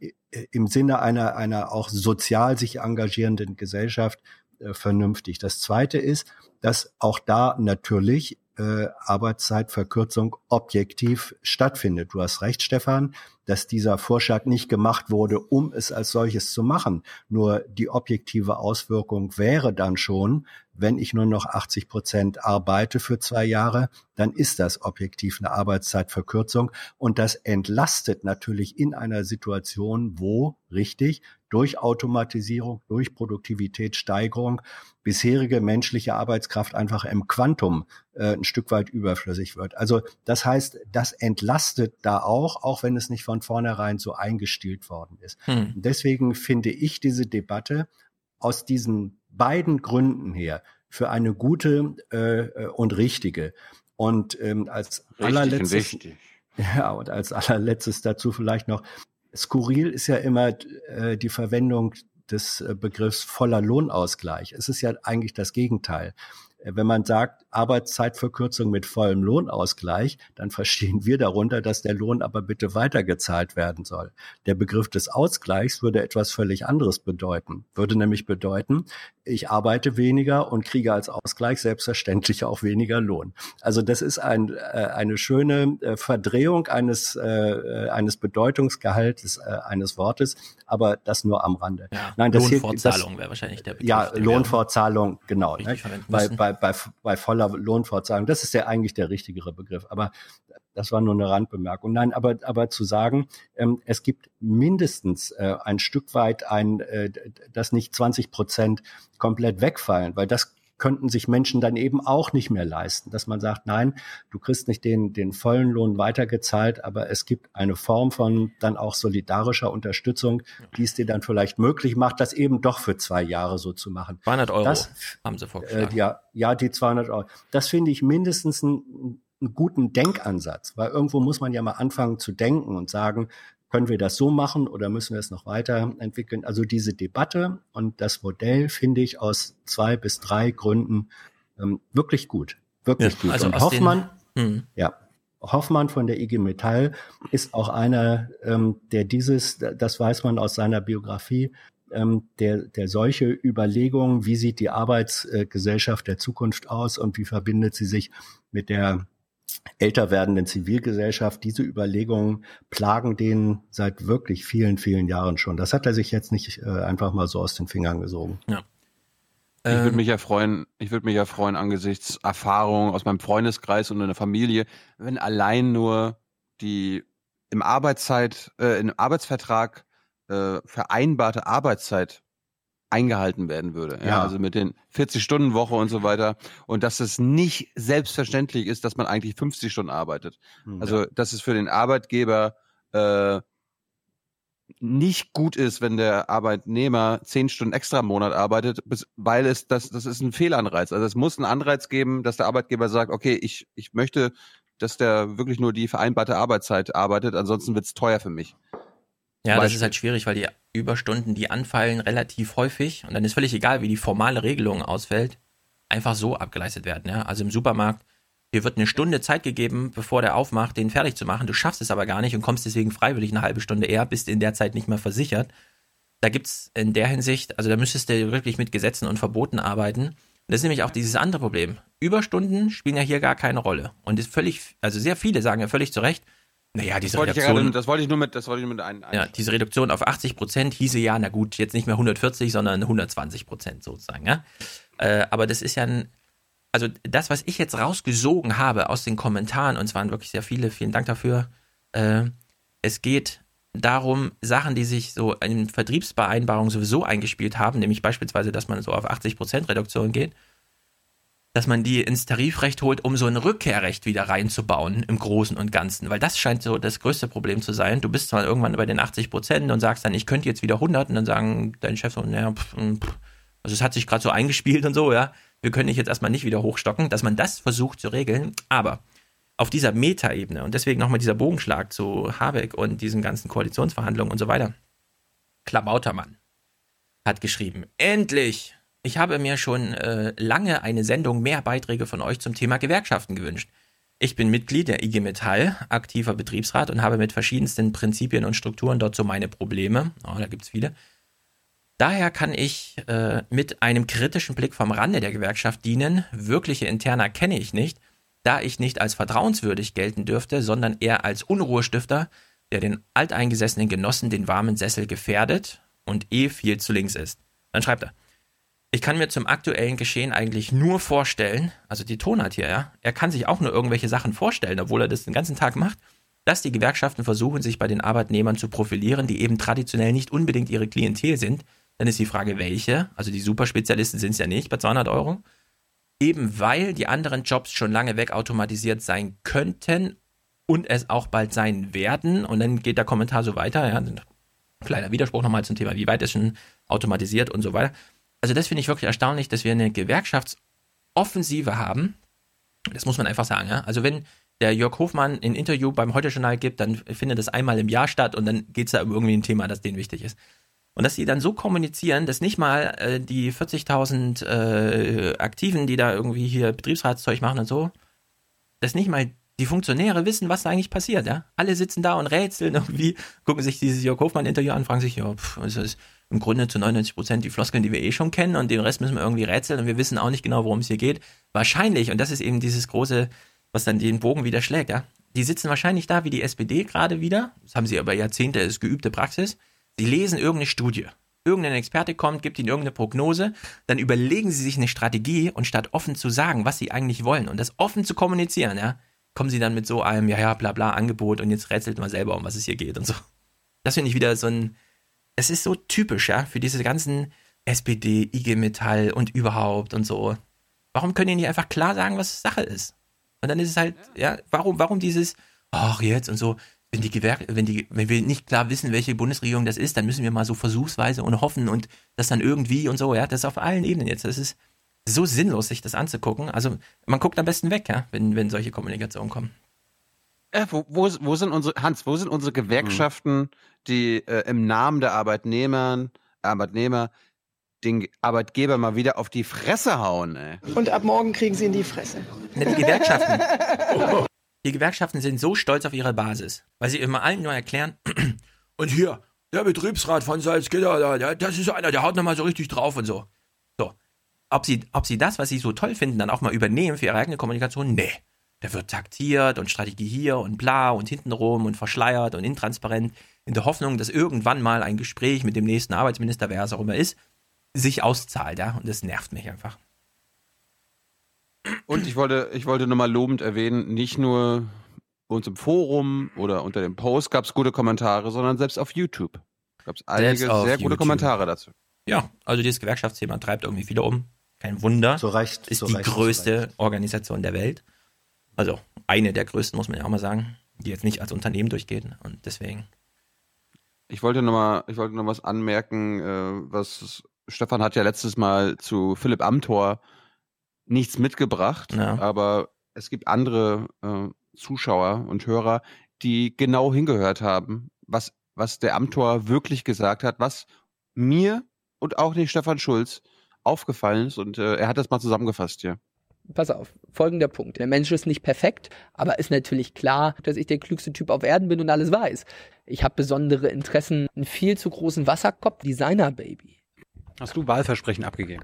im Sinne einer, einer auch sozial sich engagierenden Gesellschaft äh, vernünftig. Das zweite ist, dass auch da natürlich äh, Arbeitszeitverkürzung objektiv stattfindet. Du hast recht, Stefan, dass dieser Vorschlag nicht gemacht wurde, um es als solches zu machen. Nur die objektive Auswirkung wäre dann schon, wenn ich nur noch 80 Prozent arbeite für zwei Jahre, dann ist das objektiv eine Arbeitszeitverkürzung und das entlastet natürlich in einer Situation, wo richtig durch Automatisierung, durch Produktivitätssteigerung bisherige menschliche Arbeitskraft einfach im Quantum äh, ein Stück weit überflüssig wird. Also das heißt, das entlastet da auch, auch wenn es nicht von vornherein so eingestielt worden ist. Hm. Deswegen finde ich diese Debatte aus diesen beiden Gründen her für eine gute äh, und richtige. Und ähm, als Richtig und allerletztes, wichtig. ja, und als allerletztes dazu vielleicht noch, skurril ist ja immer äh, die Verwendung des äh, Begriffs voller Lohnausgleich. Es ist ja eigentlich das Gegenteil. Äh, Wenn man sagt Arbeitszeitverkürzung mit vollem Lohnausgleich, dann verstehen wir darunter, dass der Lohn aber bitte weitergezahlt werden soll. Der Begriff des Ausgleichs würde etwas völlig anderes bedeuten. Würde nämlich bedeuten, ich arbeite weniger und kriege als Ausgleich selbstverständlich auch weniger Lohn. Also das ist ein, äh, eine schöne äh, Verdrehung eines, äh, eines Bedeutungsgehaltes äh, eines Wortes, aber das nur am Rande. Ja, Nein, das Lohnfortzahlung wäre wahrscheinlich der Begriff. ja, Lohnfortzahlung, genau. Ne? Bei, bei, bei, bei voller Lohnfortzahlung, das ist ja eigentlich der richtigere Begriff. Aber das war nur eine Randbemerkung. Nein, aber, aber zu sagen, ähm, es gibt mindestens äh, ein Stück weit ein, äh, dass nicht 20 Prozent komplett wegfallen, weil das könnten sich Menschen dann eben auch nicht mehr leisten, dass man sagt, nein, du kriegst nicht den, den vollen Lohn weitergezahlt, aber es gibt eine Form von dann auch solidarischer Unterstützung, die es dir dann vielleicht möglich macht, das eben doch für zwei Jahre so zu machen. 200 Euro das, haben sie vorgeschlagen. Äh, ja, ja, die 200 Euro. Das finde ich mindestens ein, einen guten Denkansatz, weil irgendwo muss man ja mal anfangen zu denken und sagen, können wir das so machen oder müssen wir es noch weiterentwickeln? Also diese Debatte und das Modell finde ich aus zwei bis drei Gründen ähm, wirklich gut. Wirklich Ja, gut. also und Hoffmann, den- Hm. ja, Hoffmann von der IG Metall ist auch einer, ähm, der dieses, das weiß man aus seiner Biografie, ähm, der, der solche Überlegungen, wie sieht die Arbeitsgesellschaft der Zukunft aus und wie verbindet sie sich mit der älter werdenden Zivilgesellschaft, diese Überlegungen plagen den seit wirklich vielen, vielen Jahren schon. Das hat er sich jetzt nicht äh, einfach mal so aus den Fingern gesogen. Ja. Ich Ähm. würde mich ja freuen, ich würde mich ja freuen angesichts Erfahrungen aus meinem Freundeskreis und in der Familie, wenn allein nur die im Arbeitszeit, äh, im Arbeitsvertrag äh, vereinbarte Arbeitszeit eingehalten werden würde. Ja. Ja. Also mit den 40-Stunden-Woche und so weiter. Und dass es nicht selbstverständlich ist, dass man eigentlich 50 Stunden arbeitet. Hm, Also, dass es für den Arbeitgeber äh, nicht gut ist, wenn der Arbeitnehmer zehn Stunden extra im Monat arbeitet, bis, weil es das, das ist ein Fehlanreiz. Also es muss einen Anreiz geben, dass der Arbeitgeber sagt, okay, ich, ich möchte, dass der wirklich nur die vereinbarte Arbeitszeit arbeitet, ansonsten wird es teuer für mich. Ja, das Beispiel. ist halt schwierig, weil die Überstunden, die anfallen, relativ häufig und dann ist völlig egal, wie die formale Regelung ausfällt, einfach so abgeleistet werden. Ja? Also im Supermarkt, dir wird eine Stunde Zeit gegeben, bevor der aufmacht, den fertig zu machen. Du schaffst es aber gar nicht und kommst deswegen freiwillig eine halbe Stunde eher, bist in der Zeit nicht mehr versichert. Da gibt's in der Hinsicht, also da müsstest du wirklich mit Gesetzen und Verboten arbeiten. Und das ist nämlich auch dieses andere Problem. Überstunden spielen ja hier gar keine Rolle. Und ist völlig, also sehr viele sagen ja völlig zu Recht, naja, Das diese wollte, ich ja Reduktion, gerade, das wollte ich nur mit, das wollte ich nur mit ein, ein ja, diese Reduktion auf 80 Prozent hieße ja, na gut, jetzt nicht mehr 140, sondern 120 Prozent sozusagen. Ja? Äh, aber das ist ja ein, also das, was ich jetzt rausgesogen habe aus den Kommentaren, und es waren wirklich sehr viele, vielen Dank dafür, äh, es geht darum, Sachen, die sich so in Vertriebsvereinbarungen sowieso eingespielt haben, nämlich beispielsweise, dass man so auf 80 Prozent Reduktion geht, dass man die ins Tarifrecht holt, um so ein Rückkehrrecht wieder reinzubauen im Großen und Ganzen. Weil das scheint so das größte Problem zu sein. Du bist zwar irgendwann bei den 80 Prozent und sagst dann, ich könnte jetzt wieder 100 und dann sagen dein Chef so, naja, pff, pff. also es hat sich gerade so eingespielt und so, ja. Wir können dich jetzt erstmal nicht wieder hochstocken, dass man das versucht zu regeln. Aber auf dieser Metaebene und deswegen nochmal dieser Bogenschlag zu Habeck und diesen ganzen Koalitionsverhandlungen und so weiter. Klabautermann hat geschrieben, endlich! Ich habe mir schon äh, lange eine Sendung mehr Beiträge von euch zum Thema Gewerkschaften gewünscht. Ich bin Mitglied der IG Metall, aktiver Betriebsrat und habe mit verschiedensten Prinzipien und Strukturen dort so meine Probleme. Oh, da gibt's viele. Daher kann ich äh, mit einem kritischen Blick vom Rande der Gewerkschaft dienen. Wirkliche Interna kenne ich nicht, da ich nicht als vertrauenswürdig gelten dürfte, sondern eher als Unruhestifter, der den alteingesessenen Genossen den warmen Sessel gefährdet und eh viel zu links ist. Dann schreibt er, ich kann mir zum aktuellen Geschehen eigentlich nur vorstellen, also die Tonart hier, ja, er kann sich auch nur irgendwelche Sachen vorstellen, obwohl er das den ganzen Tag macht, dass die Gewerkschaften versuchen, sich bei den Arbeitnehmern zu profilieren, die eben traditionell nicht unbedingt ihre Klientel sind. Dann ist die Frage, welche? Also die Superspezialisten sind es ja nicht bei 200 Euro. Eben weil die anderen Jobs schon lange wegautomatisiert sein könnten und es auch bald sein werden. Und dann geht der Kommentar so weiter, ja, kleiner Widerspruch nochmal zum Thema, wie weit ist schon automatisiert und so weiter. Also das finde ich wirklich erstaunlich, dass wir eine Gewerkschaftsoffensive haben. Das muss man einfach sagen. Ja? Also wenn der Jörg Hofmann ein Interview beim Heute-Journal gibt, dann findet das einmal im Jahr statt und dann geht es da um irgendwie ein Thema, das denen wichtig ist. Und dass die dann so kommunizieren, dass nicht mal äh, die 40.000 äh, Aktiven, die da irgendwie hier Betriebsratszeug machen und so, dass nicht mal die Funktionäre wissen, was da eigentlich passiert. Ja? Alle sitzen da und rätseln irgendwie, gucken sich dieses Jörg Hofmann-Interview an, fragen sich, ja, pff, das ist im Grunde zu 99 Prozent die Floskeln, die wir eh schon kennen und den Rest müssen wir irgendwie rätseln und wir wissen auch nicht genau, worum es hier geht. Wahrscheinlich, und das ist eben dieses große, was dann den Bogen wieder schlägt, ja, die sitzen wahrscheinlich da wie die SPD gerade wieder, das haben sie aber Jahrzehnte, ist geübte Praxis, sie lesen irgendeine Studie. Irgendein Experte kommt, gibt ihnen irgendeine Prognose, dann überlegen sie sich eine Strategie und statt offen zu sagen, was sie eigentlich wollen und das offen zu kommunizieren, ja, kommen sie dann mit so einem, ja, ja, bla, bla, Angebot und jetzt rätselt mal selber, um was es hier geht und so. Das finde ich wieder so ein, es ist so typisch, ja, für diese ganzen SPD, IG Metall und überhaupt und so. Warum können die nicht einfach klar sagen, was Sache ist? Und dann ist es halt, ja, warum, warum dieses, ach jetzt und so, wenn die Gewerk wenn die, wenn wir nicht klar wissen, welche Bundesregierung das ist, dann müssen wir mal so versuchsweise und hoffen und das dann irgendwie und so, ja, das ist auf allen Ebenen jetzt. Das ist so sinnlos, sich das anzugucken. Also man guckt am besten weg, ja, wenn, wenn solche Kommunikationen kommen. Äh, wo, wo, wo sind unsere, Hans, wo sind unsere Gewerkschaften, die äh, im Namen der Arbeitnehmer, Arbeitnehmer den Arbeitgeber mal wieder auf die Fresse hauen, ey? Und ab morgen kriegen sie in die Fresse. Die Gewerkschaften. Die Gewerkschaften sind so stolz auf ihre Basis, weil sie immer allen nur erklären, und hier, der Betriebsrat von Salzgitter, da, das ist einer, der haut nochmal so richtig drauf und so. So. Ob sie, ob sie das, was sie so toll finden, dann auch mal übernehmen für ihre eigene Kommunikation? Nee. Da wird taktiert und Strategie hier und bla und hintenrum und verschleiert und intransparent, in der Hoffnung, dass irgendwann mal ein Gespräch mit dem nächsten Arbeitsminister, wer es auch immer ist, sich auszahlt, ja. Und das nervt mich einfach. Und ich wollte, ich wollte nochmal lobend erwähnen, nicht nur uns im Forum oder unter dem Post gab es gute Kommentare, sondern selbst auf YouTube gab es einige sehr gute YouTube. Kommentare dazu. Ja, also dieses Gewerkschaftsthema treibt irgendwie viele um. Kein Wunder. So reicht. ist so die reicht, so größte. Organisation der Welt. Also eine der größten, muss man ja auch mal sagen, die jetzt nicht als Unternehmen durchgeht. Und deswegen. Ich wollte noch mal, ich wollte noch was anmerken, äh, was Stefan hat ja letztes Mal zu Philipp Amthor nichts mitgebracht, Ja. aber es gibt andere äh, Zuschauer und Hörer, die genau hingehört haben, was, was der Amthor wirklich gesagt hat, was mir und auch nicht Stefan Schulz aufgefallen ist und äh, er hat das mal zusammengefasst hier. Pass auf, folgender Punkt. Der Mensch ist nicht perfekt, aber ist natürlich klar, dass ich der klügste Typ auf Erden bin und alles weiß. Ich habe besondere Interessen, einen viel zu großen Wasserkopf, Designer-Baby. Hast du Wahlversprechen abgegeben?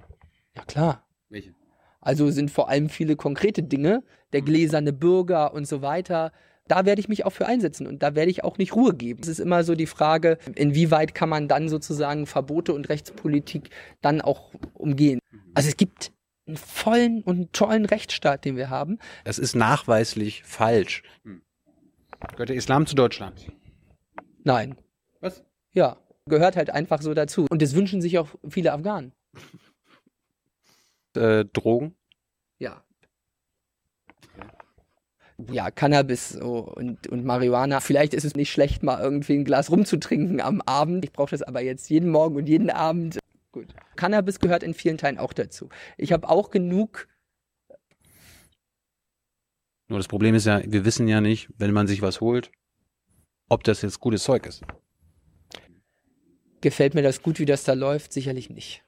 Ja klar. Welche? Also sind vor allem viele konkrete Dinge, der gläserne Bürger und so weiter. Da werde ich mich auch für einsetzen und da werde ich auch nicht Ruhe geben. Es ist immer so die Frage, inwieweit kann man dann sozusagen Verbote und Rechtspolitik dann auch umgehen. Also es gibt einen vollen und einen tollen Rechtsstaat, den wir haben. Es ist nachweislich falsch. Gehört der Islam zu Deutschland? Nein. Was? Ja, gehört halt einfach so dazu. Und das wünschen sich auch viele Afghanen. Äh, Drogen? Ja. Ja, Cannabis und, und Marihuana. Vielleicht ist es nicht schlecht, mal irgendwie ein Glas rumzutrinken am Abend. Ich brauche das aber jetzt jeden Morgen und jeden Abend. Gut. Cannabis gehört in vielen Teilen auch dazu. Ich habe auch genug. Nur das Problem ist ja, wir wissen ja nicht, wenn man sich was holt, ob das jetzt gutes Zeug ist. Gefällt mir das gut, wie das da läuft? Sicherlich nicht.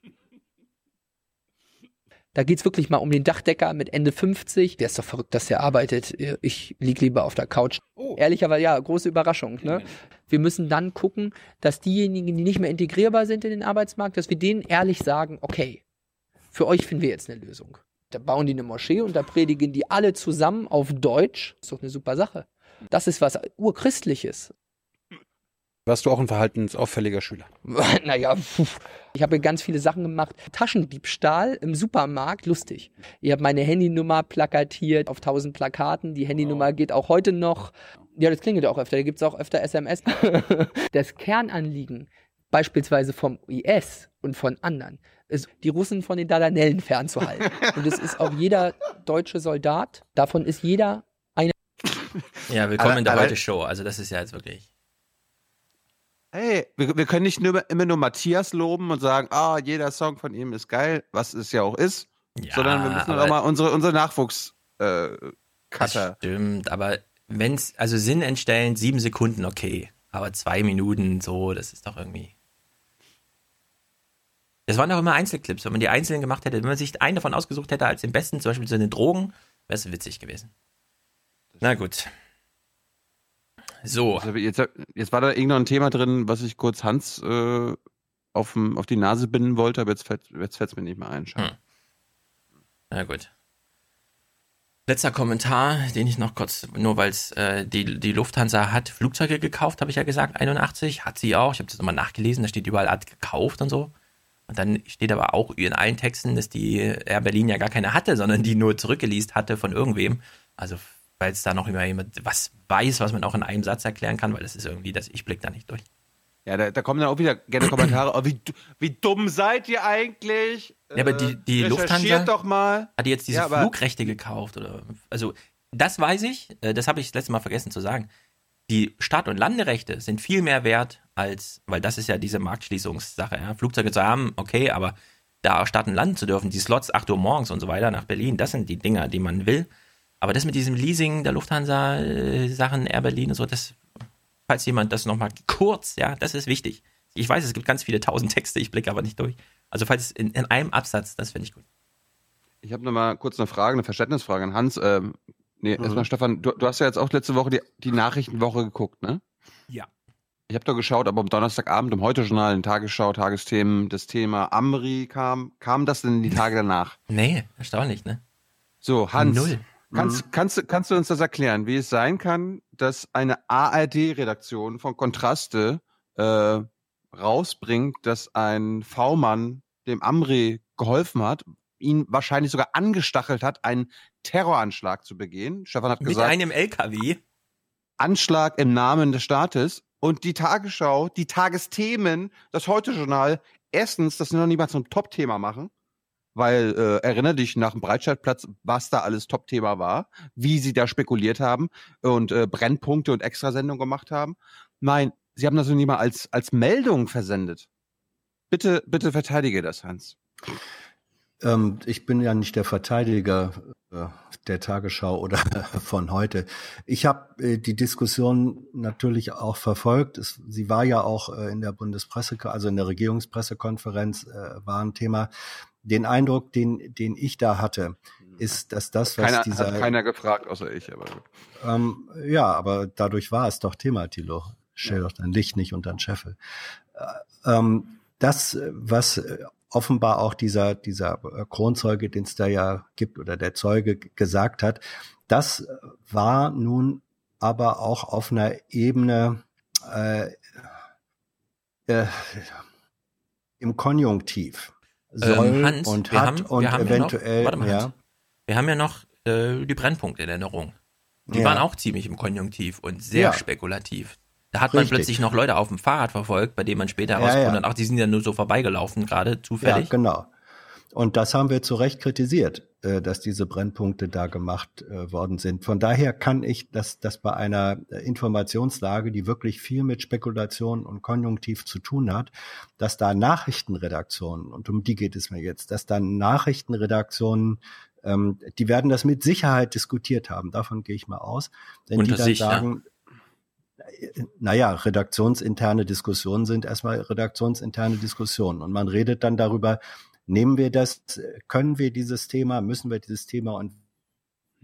Da geht's wirklich mal um den Dachdecker mit Ende 50. Der ist doch verrückt, dass der arbeitet. Ich lieg lieber auf der Couch. Ehrlicherweise, ja, große Überraschung. Ne? Wir müssen dann gucken, dass diejenigen, die nicht mehr integrierbar sind in den Arbeitsmarkt, dass wir denen ehrlich sagen, okay, für euch finden wir jetzt eine Lösung. Da bauen die eine Moschee und da predigen die alle zusammen auf Deutsch. ist doch eine super Sache. Das ist was urchristliches. Warst du auch ein verhaltensauffälliger Schüler? naja, puh. ich habe ganz viele Sachen gemacht. Taschendiebstahl im Supermarkt, lustig. Ich habe meine Handynummer plakatiert auf tausend Plakaten. Die Handynummer geht auch heute noch. Ja, das klingelt auch öfter. Da gibt es auch öfter SMS. das Kernanliegen, beispielsweise vom IS und von anderen, ist, die Russen von den Dardanellen fernzuhalten. und es ist auch jeder deutsche Soldat, davon ist jeder eine. Ja, willkommen Aber- in der aber- Heute-Show. Also das ist ja jetzt wirklich. Hey, wir, wir können nicht nur, immer nur Matthias loben und sagen, ah, jeder Song von ihm ist geil, was es ja auch ist, Ja, sondern wir müssen auch mal unsere, unsere Nachwuchs äh, Cutter. Stimmt, aber wenn's, also Sinn entstellen, sieben Sekunden, okay. Aber zwei Minuten, so, das ist doch irgendwie. Das waren doch immer Einzelclips. Wenn man die einzeln gemacht hätte, wenn man sich einen davon ausgesucht hätte als den besten, zum Beispiel zu den Drogen, wäre es witzig gewesen. Na gut. So. Jetzt, jetzt war da irgendein Thema drin, was ich kurz Hans äh, auf, auf die Nase binden wollte, aber jetzt fällt fällt's mir nicht mehr ein. Schade. Na gut. Letzter Kommentar, den ich noch kurz, nur weil es äh, die, die Lufthansa hat Flugzeuge gekauft, habe ich ja gesagt, 81, hat sie auch. Ich habe das nochmal nachgelesen, da steht überall, hat gekauft und so. Und dann steht aber auch in allen Texten, dass die Air Berlin ja gar keine hatte, sondern die nur zurückgeleast hatte von irgendwem. Also, weil es da noch immer jemand was weiß, was man auch in einem Satz erklären kann, weil das ist irgendwie, das ich blick da nicht durch. Ja, da, da kommen dann auch wieder gerne Kommentare. Oh, wie, wie dumm seid ihr eigentlich? Ja, aber die, die Äh, Lufthansa doch mal. hat jetzt diese Ja, Flugrechte gekauft oder also das weiß ich, äh, das habe ich das letzte Mal vergessen zu sagen. Die Start- und Landerechte sind viel mehr wert als, weil das ist ja diese Marktschließungssache. Ja? Flugzeuge zu haben, okay, aber da starten und landen zu dürfen, die Slots 8 Uhr morgens und so weiter nach Berlin, das sind die Dinger, die man will. Aber das mit diesem Leasing der Lufthansa äh, Sachen, Air Berlin und so, das, falls jemand das nochmal kurz, ja, das ist wichtig. Ich weiß, es gibt ganz viele tausend Texte, ich blicke aber nicht durch. Also falls in, in einem Absatz, das finde ich gut. Ich habe noch mal kurz eine Frage, eine Verständnisfrage an Hans. Ähm, nee, Mhm. erstmal Stefan, du, du hast ja jetzt auch letzte Woche die, die Nachrichtenwoche geguckt, ne? Ja. Ich habe da geschaut, aber am Donnerstagabend im Heute-Journal, in Tagesschau, Tagesthemen, das Thema Amri kam. Kam das denn die Tage danach? Nee, erstaunlich, ne? So, Hans, Null. Kannst, kannst, du- kannst du uns das erklären, wie es sein kann, dass eine ARD-Redaktion von Kontraste äh, rausbringt, dass ein V-Mann dem Amri geholfen hat, ihn wahrscheinlich sogar angestachelt hat, einen Terroranschlag zu begehen. Stefan hat Mit gesagt, einem LKW. Anschlag im Namen des Staates und die Tagesschau, die Tagesthemen, das Heute-Journal, erstens, das noch nicht mal zum Top-Thema machen, weil äh, erinnere dich nach dem Breitscheidplatz, was da alles Top-Thema war, wie sie da spekuliert haben und äh, Brennpunkte und Extrasendungen gemacht haben. Nein, sie haben das noch nicht mal als, als Meldung versendet. Bitte, bitte verteidige das, Hans. Ähm, ich bin ja nicht der Verteidiger äh, der Tagesschau oder von heute. Ich habe äh, die Diskussion natürlich auch verfolgt. Es, sie war ja auch äh, in der Bundespresse, also in der Regierungspressekonferenz äh, war ein Thema. Den Eindruck, den, den ich da hatte, ist, dass das, was Keiner, dieser hat keiner gefragt, außer ich. Aber gut. ähm, ja, aber dadurch war es doch Thema, Thilo. Stell doch dein Licht nicht unter den Scheffel. Äh, ähm, das, was offenbar auch dieser, dieser äh, Kronzeuge, den es da ja gibt, oder der Zeuge gesagt hat, das war nun aber auch auf einer Ebene äh, äh, im Konjunktiv soll Ähm, Hans, und wir hat haben, und wir haben eventuell ja noch, warte mal, ja. Hans, wir haben ja noch äh, die Brennpunkte in Erinnerung. Die Ja. waren auch ziemlich im Konjunktiv und sehr Ja. spekulativ. Da hat man Richtig. plötzlich noch Leute auf dem Fahrrad verfolgt, bei denen man später herausgefunden hat, ach, die sind ja nur so vorbeigelaufen, gerade zufällig. Ja, genau. Und das haben wir zu Recht kritisiert, dass diese Brennpunkte da gemacht äh, worden sind. Von daher kann ich, dass das bei einer äh, Informationslage, die wirklich viel mit Spekulation und Konjunktiv zu tun hat, dass da Nachrichtenredaktionen, und um die geht es mir jetzt, dass da Nachrichtenredaktionen, ähm, die werden das mit Sicherheit diskutiert haben, davon gehe ich mal aus, wenn Unter die dann sich, ja. sagen, naja, redaktionsinterne Diskussionen sind erstmal redaktionsinterne Diskussionen. Und man redet dann darüber, nehmen wir das, können wir dieses Thema, müssen wir dieses Thema und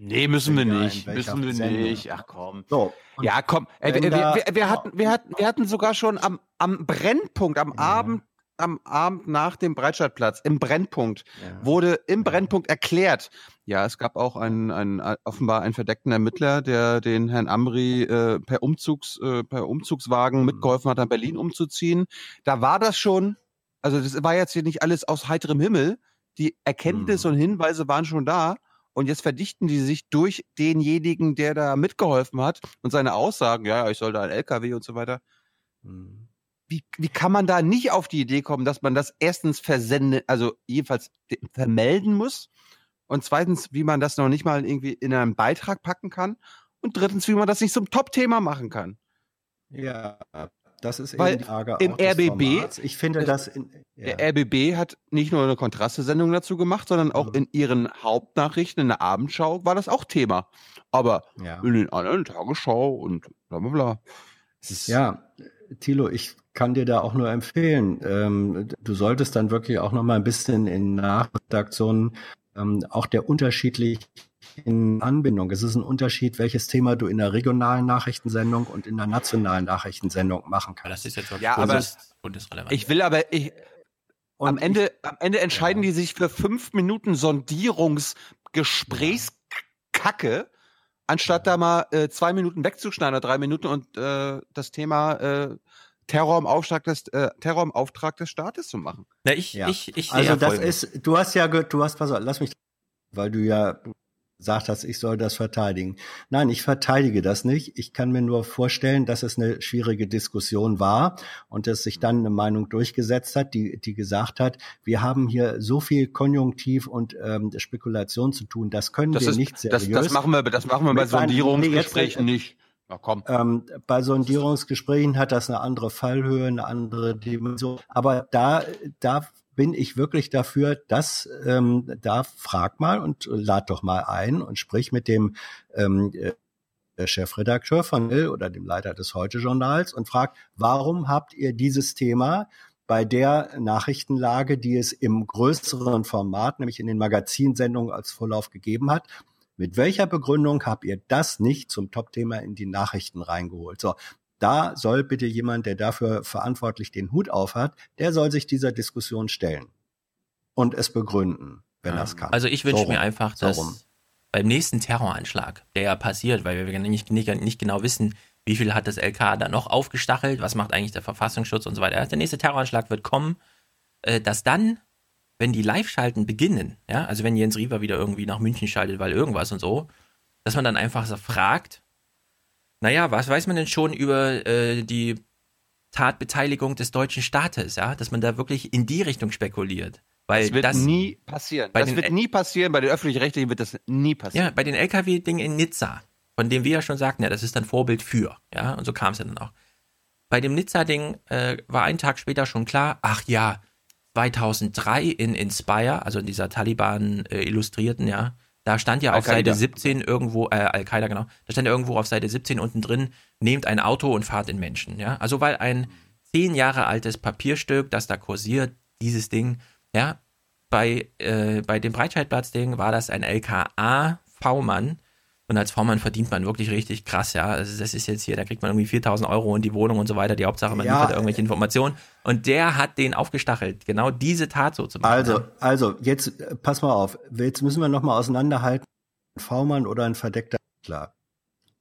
Nee, müssen wir Ja, nicht. Müssen wir Sendung? nicht. Ach komm. So, Ja, komm. Wenn wir, wir, wir, hatten, wir, hatten, wir hatten sogar schon am, am Brennpunkt, am Abend, am Abend nach dem Breitscheidplatz, im Brennpunkt, wurde im Brennpunkt erklärt. Ja, es gab auch einen, einen äh, offenbar einen verdeckten Ermittler, der den Herrn Amri äh, per Umzugs, äh, per Umzugswagen mitgeholfen hat, nach Berlin umzuziehen. Da war das schon, also das war jetzt hier nicht alles aus heiterem Himmel. Die Erkenntnisse und Hinweise waren schon da. Und jetzt verdichten die sich durch denjenigen, der da mitgeholfen hat und seine Aussagen, ja, ich soll da ein LKW und so weiter. Wie, wie kann man da nicht auf die Idee kommen, dass man das erstens versenden, also jedenfalls de- vermelden muss und zweitens, wie man das noch nicht mal irgendwie in einen Beitrag packen kann und drittens, wie man das nicht zum Top-Thema machen kann. Ja, das ist Weil eben die Frage im RBB. Ich finde das in, ja. Der RBB hat nicht nur eine Kontraste-Sendung dazu gemacht, sondern auch in ihren Hauptnachrichten in der Abendschau war das auch Thema. Aber Ja. in den anderen Tagesschau und bla bla bla. Ja, Thilo, ich kann dir da auch nur empfehlen. Ähm, du solltest dann wirklich auch noch mal ein bisschen in Nachredaktionen ähm, auch der unterschiedlichen Anbindung. Es ist ein Unterschied, welches Thema du in der regionalen Nachrichtensendung und in der nationalen Nachrichtensendung machen kannst. Das ist jetzt wirklich Ja, aber Bundes, bundesrelevant. Ich will aber, ich, am Ende, am Ende entscheiden die sich für fünf Minuten Sondierungsgesprächskacke, anstatt da mal äh, zwei Minuten wegzuschneiden oder drei Minuten und äh, das Thema äh, Terror im Auftrag des äh, Terror im Auftrag des Staates zu machen. Na, ich, Ja. ich, ich sehe also ja das ist, du hast ja, du hast, pass auf, lass mich, weil du ja gesagt hast, ich soll das verteidigen. Nein, ich verteidige das nicht. Ich kann mir nur vorstellen, dass es eine schwierige Diskussion war und dass sich dann eine Meinung durchgesetzt hat, die, die gesagt hat, wir haben hier so viel Konjunktiv und ähm, Spekulation zu tun, das können Das wir ist, nicht seriös. das, das machen wir, das machen wir bei Sondierungsgesprächen nee, nicht. Na komm. Ähm, bei Sondierungsgesprächen hat das eine andere Fallhöhe, eine andere Dimension. Aber da, da bin ich wirklich dafür, dass ähm, da frag mal und lad doch mal ein und sprich mit dem ähm, äh, Chefredakteur von Will oder dem Leiter des Heute-Journals und frag, warum habt ihr dieses Thema bei der Nachrichtenlage, die es im größeren Format, nämlich in den Magazinsendungen als Vorlauf gegeben hat, mit welcher Begründung habt ihr das nicht zum Topthema in die Nachrichten reingeholt? So, da soll bitte jemand, der dafür verantwortlich den Hut auf hat, der soll sich dieser Diskussion stellen und es begründen, wenn er es kann. Also ich wünsche So mir einfach, So dass rum. beim nächsten Terroranschlag, der ja passiert, weil wir nicht, nicht, nicht genau wissen, wie viel hat das LK da noch aufgestachelt, was macht eigentlich der Verfassungsschutz und so weiter. Der nächste Terroranschlag wird kommen, äh, dass dann, wenn die Live-Schalten beginnen, ja, also wenn Jens Riewer wieder irgendwie nach München schaltet, weil irgendwas und so, dass man dann einfach so fragt, naja, was weiß man denn schon über äh, die Tatbeteiligung des deutschen Staates, ja, dass man da wirklich in die Richtung spekuliert. Weil Das wird das nie passieren. bei Das wird nie passieren. Bei den öffentlich-rechtlichen wird das nie passieren. Ja, bei den LKW-Ding in Nizza, von dem wir ja schon sagten, ja, das ist dann Vorbild für, ja, und so kam es ja dann auch. Bei dem Nizza-Ding äh, war ein Tag später schon klar, ach ja, 2003 in Inspire, also in dieser Taliban-Illustrierten, ja, da stand ja auf. Seite 17 irgendwo, äh, Al-Qaida, genau, da stand ja irgendwo auf Seite 17 unten drin, nehmt ein Auto und fahrt in Menschen, ja. Also weil ein zehn Jahre altes Papierstück, das da kursiert, dieses Ding, ja, bei, äh, bei dem Breitscheidplatz-Ding war das ein LKA-V-Mann. Und als V-Mann verdient man wirklich richtig krass, ja. Also das ist jetzt hier, da kriegt man irgendwie 4000 Euro in die Wohnung und so weiter. Die Hauptsache, man Ja, liefert irgendwelche Informationen. Und der hat den aufgestachelt, genau diese Tat so zu machen. Also, also jetzt äh, pass mal auf. Jetzt müssen wir noch mal auseinanderhalten. Ein V-Mann oder ein verdeckter Ermittler.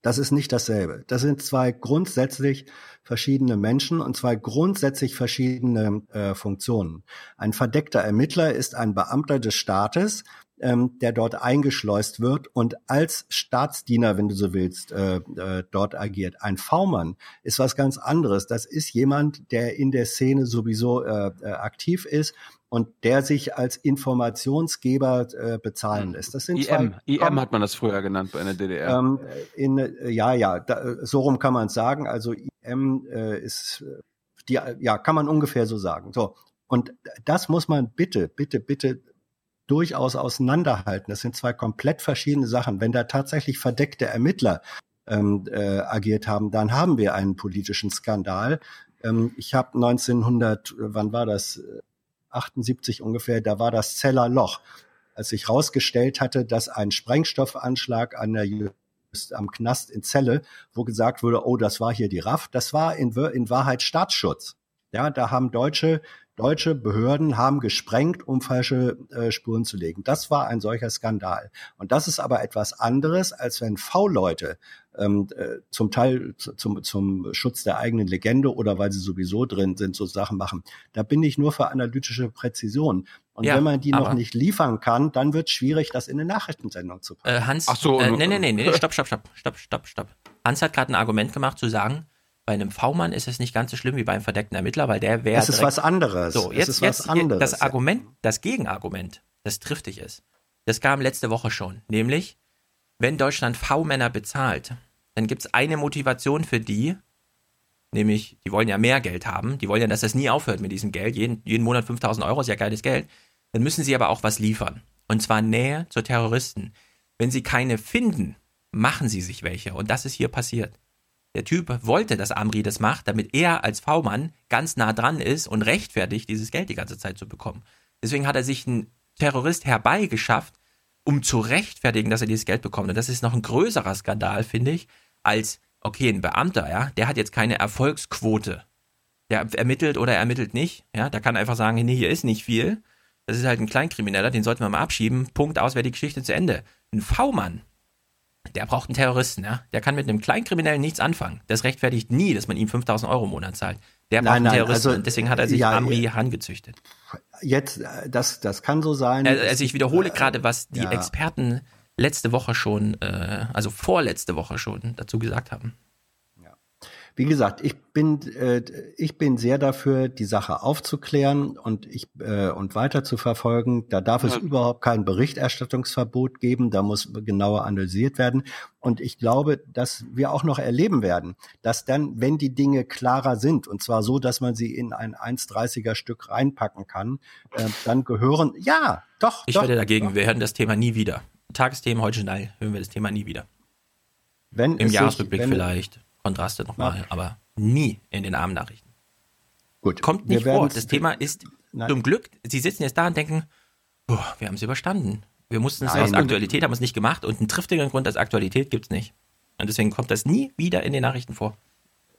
Das ist nicht dasselbe. Das sind zwei grundsätzlich verschiedene Menschen und zwei grundsätzlich verschiedene äh, Funktionen. Ein verdeckter Ermittler ist ein Beamter des Staates, ähm, der dort eingeschleust wird und als Staatsdiener, wenn du so willst, äh, äh, dort agiert. Ein V-Mann ist was ganz anderes. Das ist jemand, der in der Szene sowieso äh, äh, aktiv ist und der sich als Informationsgeber äh, bezahlen lässt. Das sind IM. zwei IM hat man das früher genannt bei einer DDR. ähm, in, äh, ja, ja, da, so rum kann man es sagen. Also IM äh, ist, die, ja, kann man ungefähr so sagen. So. Und das muss man bitte, bitte, bitte durchaus auseinanderhalten. Das sind zwei komplett verschiedene Sachen. Wenn da tatsächlich verdeckte Ermittler ähm, äh, agiert haben, dann haben wir einen politischen Skandal. Ähm, ich habe 1900, äh, wann war das? Äh, 78 ungefähr, da war das Zeller Loch, als sich herausgestellt hatte, dass ein Sprengstoffanschlag an der am Knast in Celle, wo gesagt wurde, oh, das war hier die RAF, das war in, in Wahrheit Staatsschutz. Ja, da haben deutsche deutsche Behörden haben gesprengt, um falsche äh, Spuren zu legen. Das war ein solcher Skandal. Und das ist aber etwas anderes, als wenn V-Leute ähm, äh, zum Teil zu- zum, zum Schutz der eigenen Legende oder weil sie sowieso drin sind, so Sachen machen. Da bin ich nur für analytische Präzision. Und Ja, wenn man die noch nicht liefern kann, dann wird es schwierig, das in eine Nachrichtensendung zu packen. Äh, Hans, Ach so, äh, nee, nee, nee, nee, stopp, stopp, stopp, stopp, stopp, stopp. Hans hat gerade ein Argument gemacht zu sagen, bei einem V-Mann ist es nicht ganz so schlimm wie beim verdeckten Ermittler, weil der wäre. Es ist was anderes. So, Es jetzt, ist jetzt was anderes, das. Argument, das Gegenargument, das triftig ist, das kam letzte Woche schon. Nämlich, wenn Deutschland V-Männer bezahlt, dann gibt es eine Motivation für die, nämlich, die wollen ja mehr Geld haben, die wollen ja, dass das nie aufhört mit diesem Geld, jeden, jeden Monat 5000 Euro ist ja geiles Geld, dann müssen sie aber auch was liefern. Und zwar Nähe zu Terroristen. Wenn sie keine finden, machen sie sich welche. Und das ist hier passiert. Der Typ wollte, dass Amri das macht, damit er als V-Mann ganz nah dran ist und rechtfertigt, dieses Geld die ganze Zeit zu bekommen. Deswegen hat er sich einen Terrorist herbeigeschafft, um zu rechtfertigen, dass er dieses Geld bekommt. Und das ist noch ein größerer Skandal, finde ich, als, okay, ein Beamter, ja, der hat jetzt keine Erfolgsquote. Der ermittelt oder ermittelt nicht, ja, der kann einfach sagen, nee, hier ist nicht viel. Das ist halt ein Kleinkrimineller, den sollten wir mal abschieben. Punkt aus, wäre die Geschichte zu Ende. Ein V-Mann, der braucht einen Terroristen, ja. Der kann mit einem Kleinkriminellen nichts anfangen. Das rechtfertigt nie, dass man ihm 5000 Euro im Monat zahlt. Der braucht Nein, einen nein, Terroristen also, deswegen hat er sich ja, Amri ja. herangezüchtet. Jetzt, äh, das, das kann so sein. Also, also ich wiederhole gerade, was die ja. Experten letzte Woche schon, äh, also vorletzte Woche schon dazu gesagt haben. Wie gesagt, ich bin, äh, ich bin sehr dafür, die Sache aufzuklären und ich äh, und weiter zu verfolgen. Da darf es Ja. überhaupt kein Berichterstattungsverbot geben. Da muss genauer analysiert werden. Und ich glaube, dass wir auch noch erleben werden, dass dann, wenn die Dinge klarer sind, und zwar so, dass man sie in ein 1,30er Stück reinpacken kann, äh, dann gehören, ja, doch, Ich doch, werde dagegen, wir hören das Thema nie wieder. Tagesthemen, heute schnell, hören wir das Thema nie wieder. wenn Im es sich- Jahresrückblick wenn- vielleicht, Kontraste nochmal, aber nie in den Abendnachrichten. Gut. Kommt nicht vor. Das Thema ist Nein. zum Glück, Sie sitzen jetzt da und denken, boah, wir haben es überstanden. Wir mussten es aus Aktualität, haben es nicht gemacht und einen triftigen Grund als Aktualität gibt es nicht. Und deswegen kommt das nie wieder in den Nachrichten vor.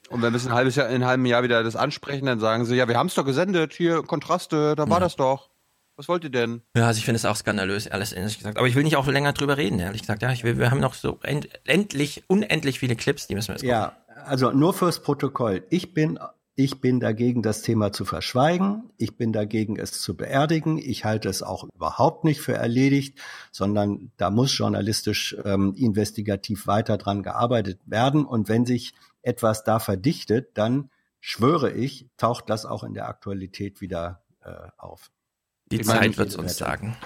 Und wenn wir es ein halbes Jahr, in einem halben Jahr wieder das ansprechen, dann sagen sie, ja, wir haben es doch gesendet, hier Kontraste, da war das doch. Was wollt ihr denn? Ja, also ich finde es auch skandalös, alles ehrlich gesagt. Aber ich will nicht auch länger drüber reden, ehrlich gesagt. Ja, ich will, wir haben noch so end, endlich, unendlich viele Clips, die müssen wir jetzt gucken. Ja, also nur fürs Protokoll. Ich bin, ich bin dagegen, das Thema zu verschweigen. Ich bin dagegen, es zu beerdigen. Ich halte es auch überhaupt nicht für erledigt, sondern da muss journalistisch ähm, investigativ weiter dran gearbeitet werden. Und wenn sich etwas da verdichtet, dann schwöre ich, taucht das auch in der Aktualität wieder äh, auf. Die Ich meine, Zeit wird es uns sagen.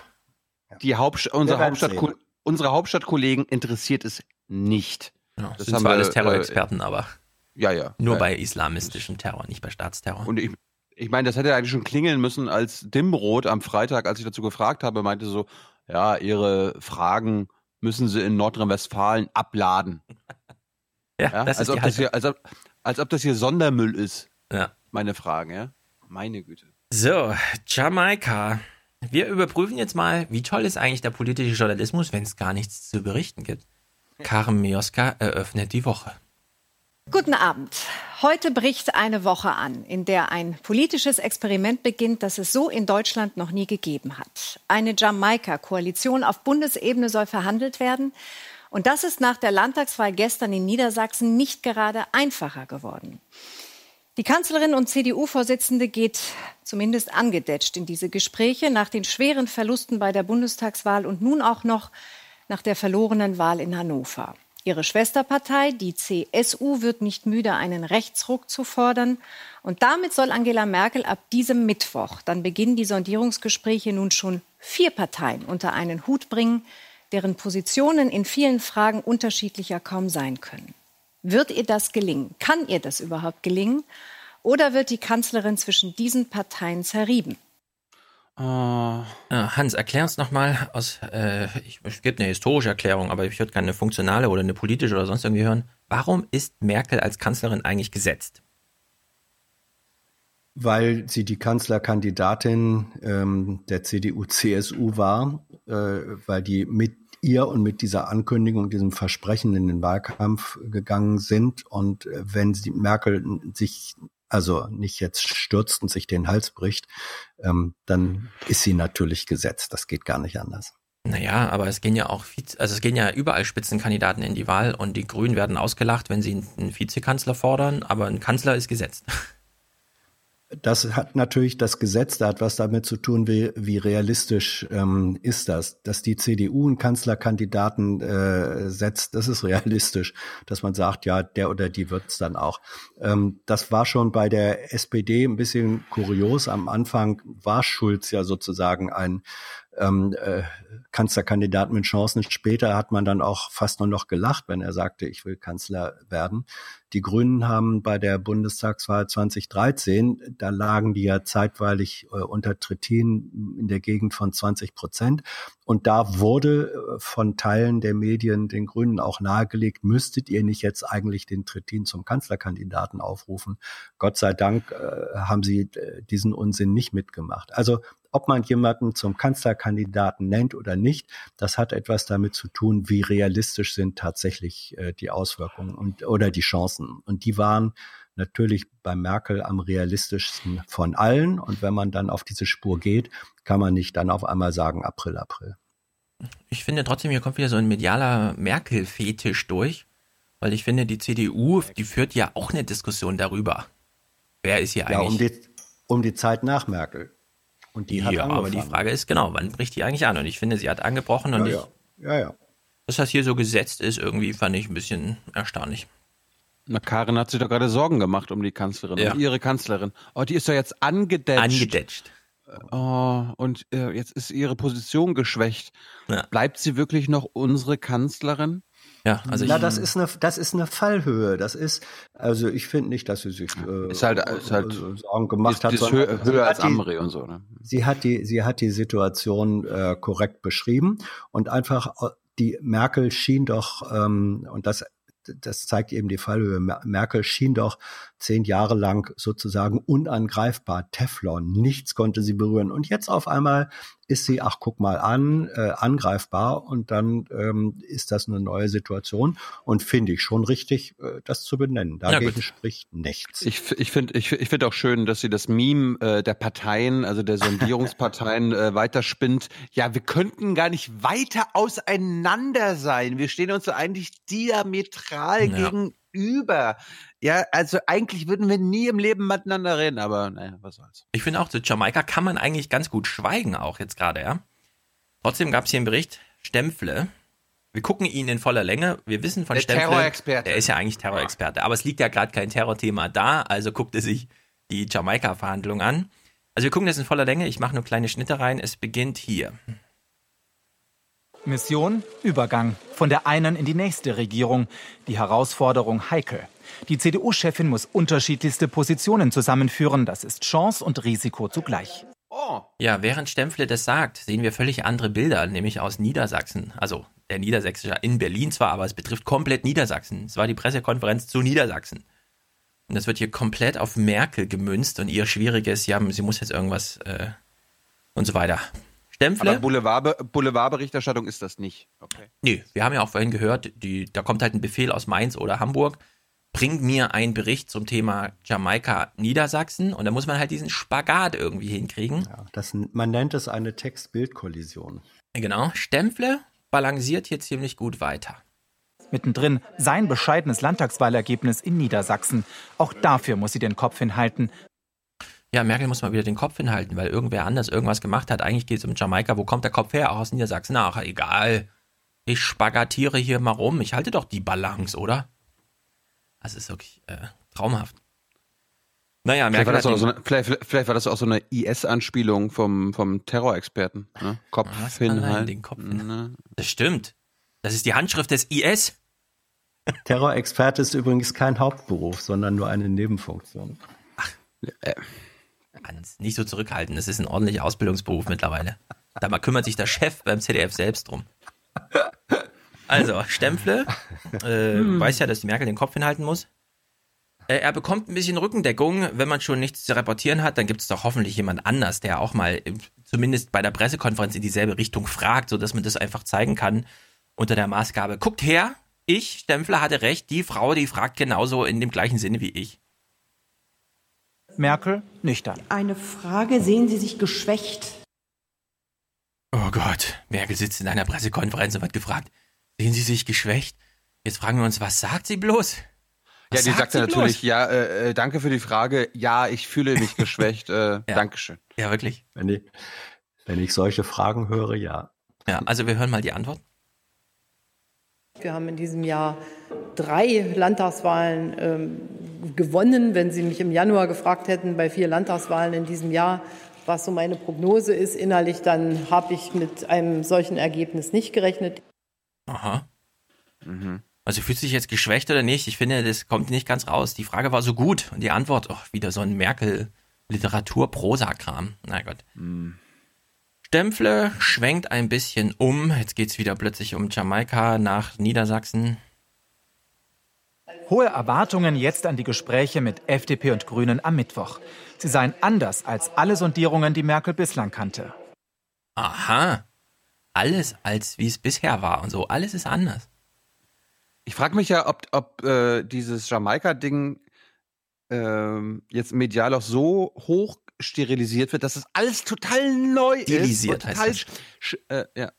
Die Hauptst unsere, Hauptstadt sehen. unsere Hauptstadtkollegen interessiert es nicht. Ja, Das sind haben zwar wir, alles äh, Terrorexperten, aber Ja, ja. nur ja. bei islamistischem Terror, nicht bei Staatsterror. Und ich, ich meine, das hätte eigentlich schon klingeln müssen, als Dimbrot am Freitag, als ich dazu gefragt habe, meinte so, ja, ihre Fragen müssen sie in Nordrhein-Westfalen abladen. ja, Ja? das als, ist ob die das hier, als, ob, als ob das hier Sondermüll ist. Ja. Meine Fragen, ja. Meine Güte. So, Jamaika. Wir überprüfen jetzt mal, wie toll ist eigentlich der politische Journalismus, wenn es gar nichts zu berichten gibt. Karen Mioska eröffnet die Woche. Guten Abend. Heute bricht eine Woche an, in der ein politisches Experiment beginnt, das es so in Deutschland noch nie gegeben hat. Eine Jamaika-Koalition auf Bundesebene soll verhandelt werden. Und das ist nach der Landtagswahl gestern in Niedersachsen nicht gerade einfacher geworden. Die Kanzlerin und CDU-Vorsitzende geht zumindest angedetscht in diese Gespräche nach den schweren Verlusten bei der Bundestagswahl und nun auch noch nach der verlorenen Wahl in Hannover. Ihre Schwesterpartei, die CSU, wird nicht müde, einen Rechtsruck zu fordern. Und damit soll Angela Merkel ab diesem Mittwoch, dann beginnen die Sondierungsgespräche, nun schon vier Parteien unter einen Hut bringen, deren Positionen in vielen Fragen unterschiedlicher kaum sein können. Wird ihr das gelingen? Kann ihr das überhaupt gelingen? Oder wird die Kanzlerin zwischen diesen Parteien zerrieben? Äh, Äh, Hans, erklär uns nochmal aus, äh, ich, es gibt eine historische Erklärung, aber ich würde gerne eine funktionale oder eine politische oder sonst irgendwie hören. Warum ist Merkel als Kanzlerin eigentlich gesetzt? Weil sie die Kanzlerkandidatin ähm, der CDU-CSU war, äh, weil die mit ihr und mit dieser Ankündigung, diesem Versprechen in den Wahlkampf gegangen sind. Und äh, wenn sie Merkel sich also nicht jetzt stürzt und sich den Hals bricht, ähm, dann ist sie natürlich gesetzt. Das geht gar nicht anders. Naja, aber es gehen ja auch, also es gehen ja überall Spitzenkandidaten in die Wahl und die Grünen werden ausgelacht, wenn sie einen Vizekanzler fordern, aber ein Kanzler ist gesetzt. Das hat natürlich das Gesetz, da hat was damit zu tun, wie, wie realistisch ähm, ist das. Dass die CDU einen Kanzlerkandidaten äh, setzt, das ist realistisch, dass man sagt, ja, der oder die wird's dann auch. Ähm, das war schon bei der SPD ein bisschen kurios. Am Anfang war Schulz ja sozusagen ein ähm, äh, Kanzlerkandidat mit Chancen. Später hat man dann auch fast nur noch gelacht, wenn er sagte, ich will Kanzler werden. Die Grünen haben bei der Bundestagswahl 2013, da lagen die ja zeitweilig äh, unter Trittin in der Gegend von 20 Prozent. Und da wurde äh, von Teilen der Medien den Grünen auch nahegelegt, müsstet ihr nicht jetzt eigentlich den Trittin zum Kanzlerkandidaten aufrufen. Gott sei Dank äh, haben sie äh, diesen Unsinn nicht mitgemacht. Also ob man jemanden zum Kanzlerkandidaten nennt oder nicht, das hat etwas damit zu tun, wie realistisch sind tatsächlich äh, die Auswirkungen und oder die Chancen. Und die waren natürlich bei Merkel am realistischsten von allen. Und wenn man dann auf diese Spur geht, kann man nicht dann auf einmal sagen April, April. Ich finde trotzdem, hier kommt wieder so ein medialer Merkel-Fetisch durch, weil ich finde, die CDU, die führt ja auch eine Diskussion darüber. Wer ist hier Ja, um eigentlich? die, um die Zeit nach Merkel. Und die hat ja, aber angefangen. die Frage ist genau, wann bricht die eigentlich an? Und ich finde, sie hat angebrochen und ja, ich, ja. ja, ja. Dass das hier so gesetzt ist, irgendwie fand ich ein bisschen erstaunlich. Na, Karin hat sich doch gerade Sorgen gemacht um die Kanzlerin, Ja. um ihre Kanzlerin. Oh, die ist doch jetzt angedetscht. Angedetscht. Oh, und äh, jetzt ist ihre Position geschwächt. Ja. Bleibt sie wirklich noch unsere Kanzlerin? Ja, also Na, ich, das ist eine, das ist eine Fallhöhe. Das ist, also ich finde nicht, dass sie sich äh, Ist halt- ist halt- äh, Sorgen gemacht ist, hat. ist höher, sie höher hat als die- Amri und so. Ne? Sie hat die, sie hat die Situation äh, korrekt beschrieben und einfach äh, die Merkel schien doch ähm, und das das zeigt eben die Fallhöhe. Mer- Merkel schien doch zehn Jahre lang sozusagen unangreifbar, Teflon, nichts konnte sie berühren. Und jetzt auf einmal ist sie, ach guck mal an, äh, angreifbar und dann ähm, ist das eine neue Situation und finde ich schon richtig, äh, das zu benennen. Ja, Dagegen gut. spricht nichts. Ich, ich finde ich, ich find auch schön, dass sie das Meme äh, der Parteien, also der Sondierungsparteien, äh, weiterspinnt. Ja, wir könnten gar nicht weiter auseinander sein. Wir stehen uns so eigentlich diametral Ja. gegenüber. Ja, also eigentlich würden wir nie im Leben miteinander reden, aber naja, was soll's. ich finde auch, zu Jamaika kann man eigentlich ganz gut schweigen, auch jetzt gerade, ja. Trotzdem gab es hier einen Bericht, Stempfle. Wir gucken ihn in voller Länge. Wir wissen von Der Stempfle. Terrorexperte. Er ist ja eigentlich Terrorexperte. Aber es liegt ja gerade kein Terrorthema da, also guckt er sich die Jamaika-Verhandlung an. Also wir gucken das in voller Länge. Ich mache nur kleine Schnitte rein. Es beginnt hier. Mission Übergang von der einen in die nächste Regierung. Die Herausforderung heikel. Die CDU-Chefin muss unterschiedlichste Positionen zusammenführen. Das ist Chance und Risiko zugleich. Ja, während Stempfle das sagt, sehen wir völlig andere Bilder, nämlich aus Niedersachsen. Also der Niedersächsische in Berlin zwar, aber es betrifft komplett Niedersachsen. Es war die Pressekonferenz zu Niedersachsen. Und das wird hier komplett auf Merkel gemünzt und ihr schwieriges, ja, sie muss jetzt irgendwas äh, und so weiter. Stempfle? Aber Boulevard, Boulevardberichterstattung ist das nicht. Okay. Nee, wir haben ja auch vorhin gehört, die, da kommt halt ein Befehl aus Mainz oder Hamburg. Bring mir einen Bericht zum Thema Jamaika Niedersachsen und da muss man halt diesen Spagat irgendwie hinkriegen. Ja, das, man nennt es eine Text-Bild-Kollision. Genau, Stempfle balanciert hier ziemlich gut weiter. Mittendrin sein bescheidenes Landtagswahlergebnis in Niedersachsen. Auch dafür muss sie den Kopf hinhalten. Ja, Merkel muss mal wieder den Kopf hinhalten, weil irgendwer anders irgendwas gemacht hat. Eigentlich geht es um Jamaika. Wo kommt der Kopf her? Auch aus Niedersachsen. Ach, egal. Ich spagatiere hier mal rum. Ich halte doch die Balance, oder? Das ist wirklich äh, traumhaft. Naja, Vielleicht war, Merkel das auch hat so eine, vielleicht, vielleicht war das auch so eine IS-Anspielung vom, vom Terrorexperten. Ne? Kopf Was? Allein hinhalten. den Kopf Ne? das stimmt. Das ist die Handschrift des IS. Terrorexperte ist übrigens kein Hauptberuf, sondern nur eine Nebenfunktion. Hans, nicht so zurückhalten. Das ist ein ordentlicher Ausbildungsberuf mittlerweile. Da mal kümmert sich der Chef beim ZDF selbst drum. Also, Stempfle äh, Hm. weiß ja, dass die Merkel den Kopf hinhalten muss. Äh, er bekommt ein bisschen Rückendeckung. Wenn man schon nichts zu reportieren hat, dann gibt es doch hoffentlich jemand anders, der auch mal äh, zumindest bei der Pressekonferenz in dieselbe Richtung fragt, sodass man das einfach zeigen kann unter der Maßgabe. Guckt her, ich, Stempfle, hatte recht. Die Frau, die fragt genauso in dem gleichen Sinne wie ich. Merkel nüchtern. Eine Frage, sehen Sie sich geschwächt? Oh Gott, Merkel sitzt in einer Pressekonferenz und wird gefragt, sehen Sie sich geschwächt? Jetzt fragen wir uns, was sagt sie bloß? Ja, Was die sagt ja sie natürlich, bloß? ja, äh, äh, danke für die Frage. Ja, ich fühle mich geschwächt. Äh, Dankeschön. Ja, wirklich. Wenn ich, wenn ich solche Fragen höre, ja. Ja, also wir hören mal die Antwort. Wir haben in diesem Jahr drei Landtagswahlen ähm, gewonnen. Wenn Sie mich im Januar gefragt hätten, bei vier Landtagswahlen in diesem Jahr, was so meine Prognose ist innerlich, dann habe ich mit einem solchen Ergebnis nicht gerechnet. Aha. Also fühlt sich jetzt geschwächt oder nicht? Ich finde, das kommt nicht ganz raus. Die Frage war so gut und die Antwort, oh, wieder so ein Merkel-Literatur-Prosa-Kram. Na Gott. Stempfle schwenkt ein bisschen um. Jetzt geht's wieder plötzlich um Jamaika nach Niedersachsen. Hohe Erwartungen jetzt an die Gespräche mit FDP und Grünen am Mittwoch. Sie seien anders als alle Sondierungen, die Merkel bislang kannte. Aha. Alles als wie es bisher war und so. Alles ist anders. Ich frage mich ja, ob, ob äh, dieses Jamaika-Ding ähm, jetzt medial auch so hoch sterilisiert wird, dass es alles total neu Stilisiert ist. und heißt Total, das. äh, ja.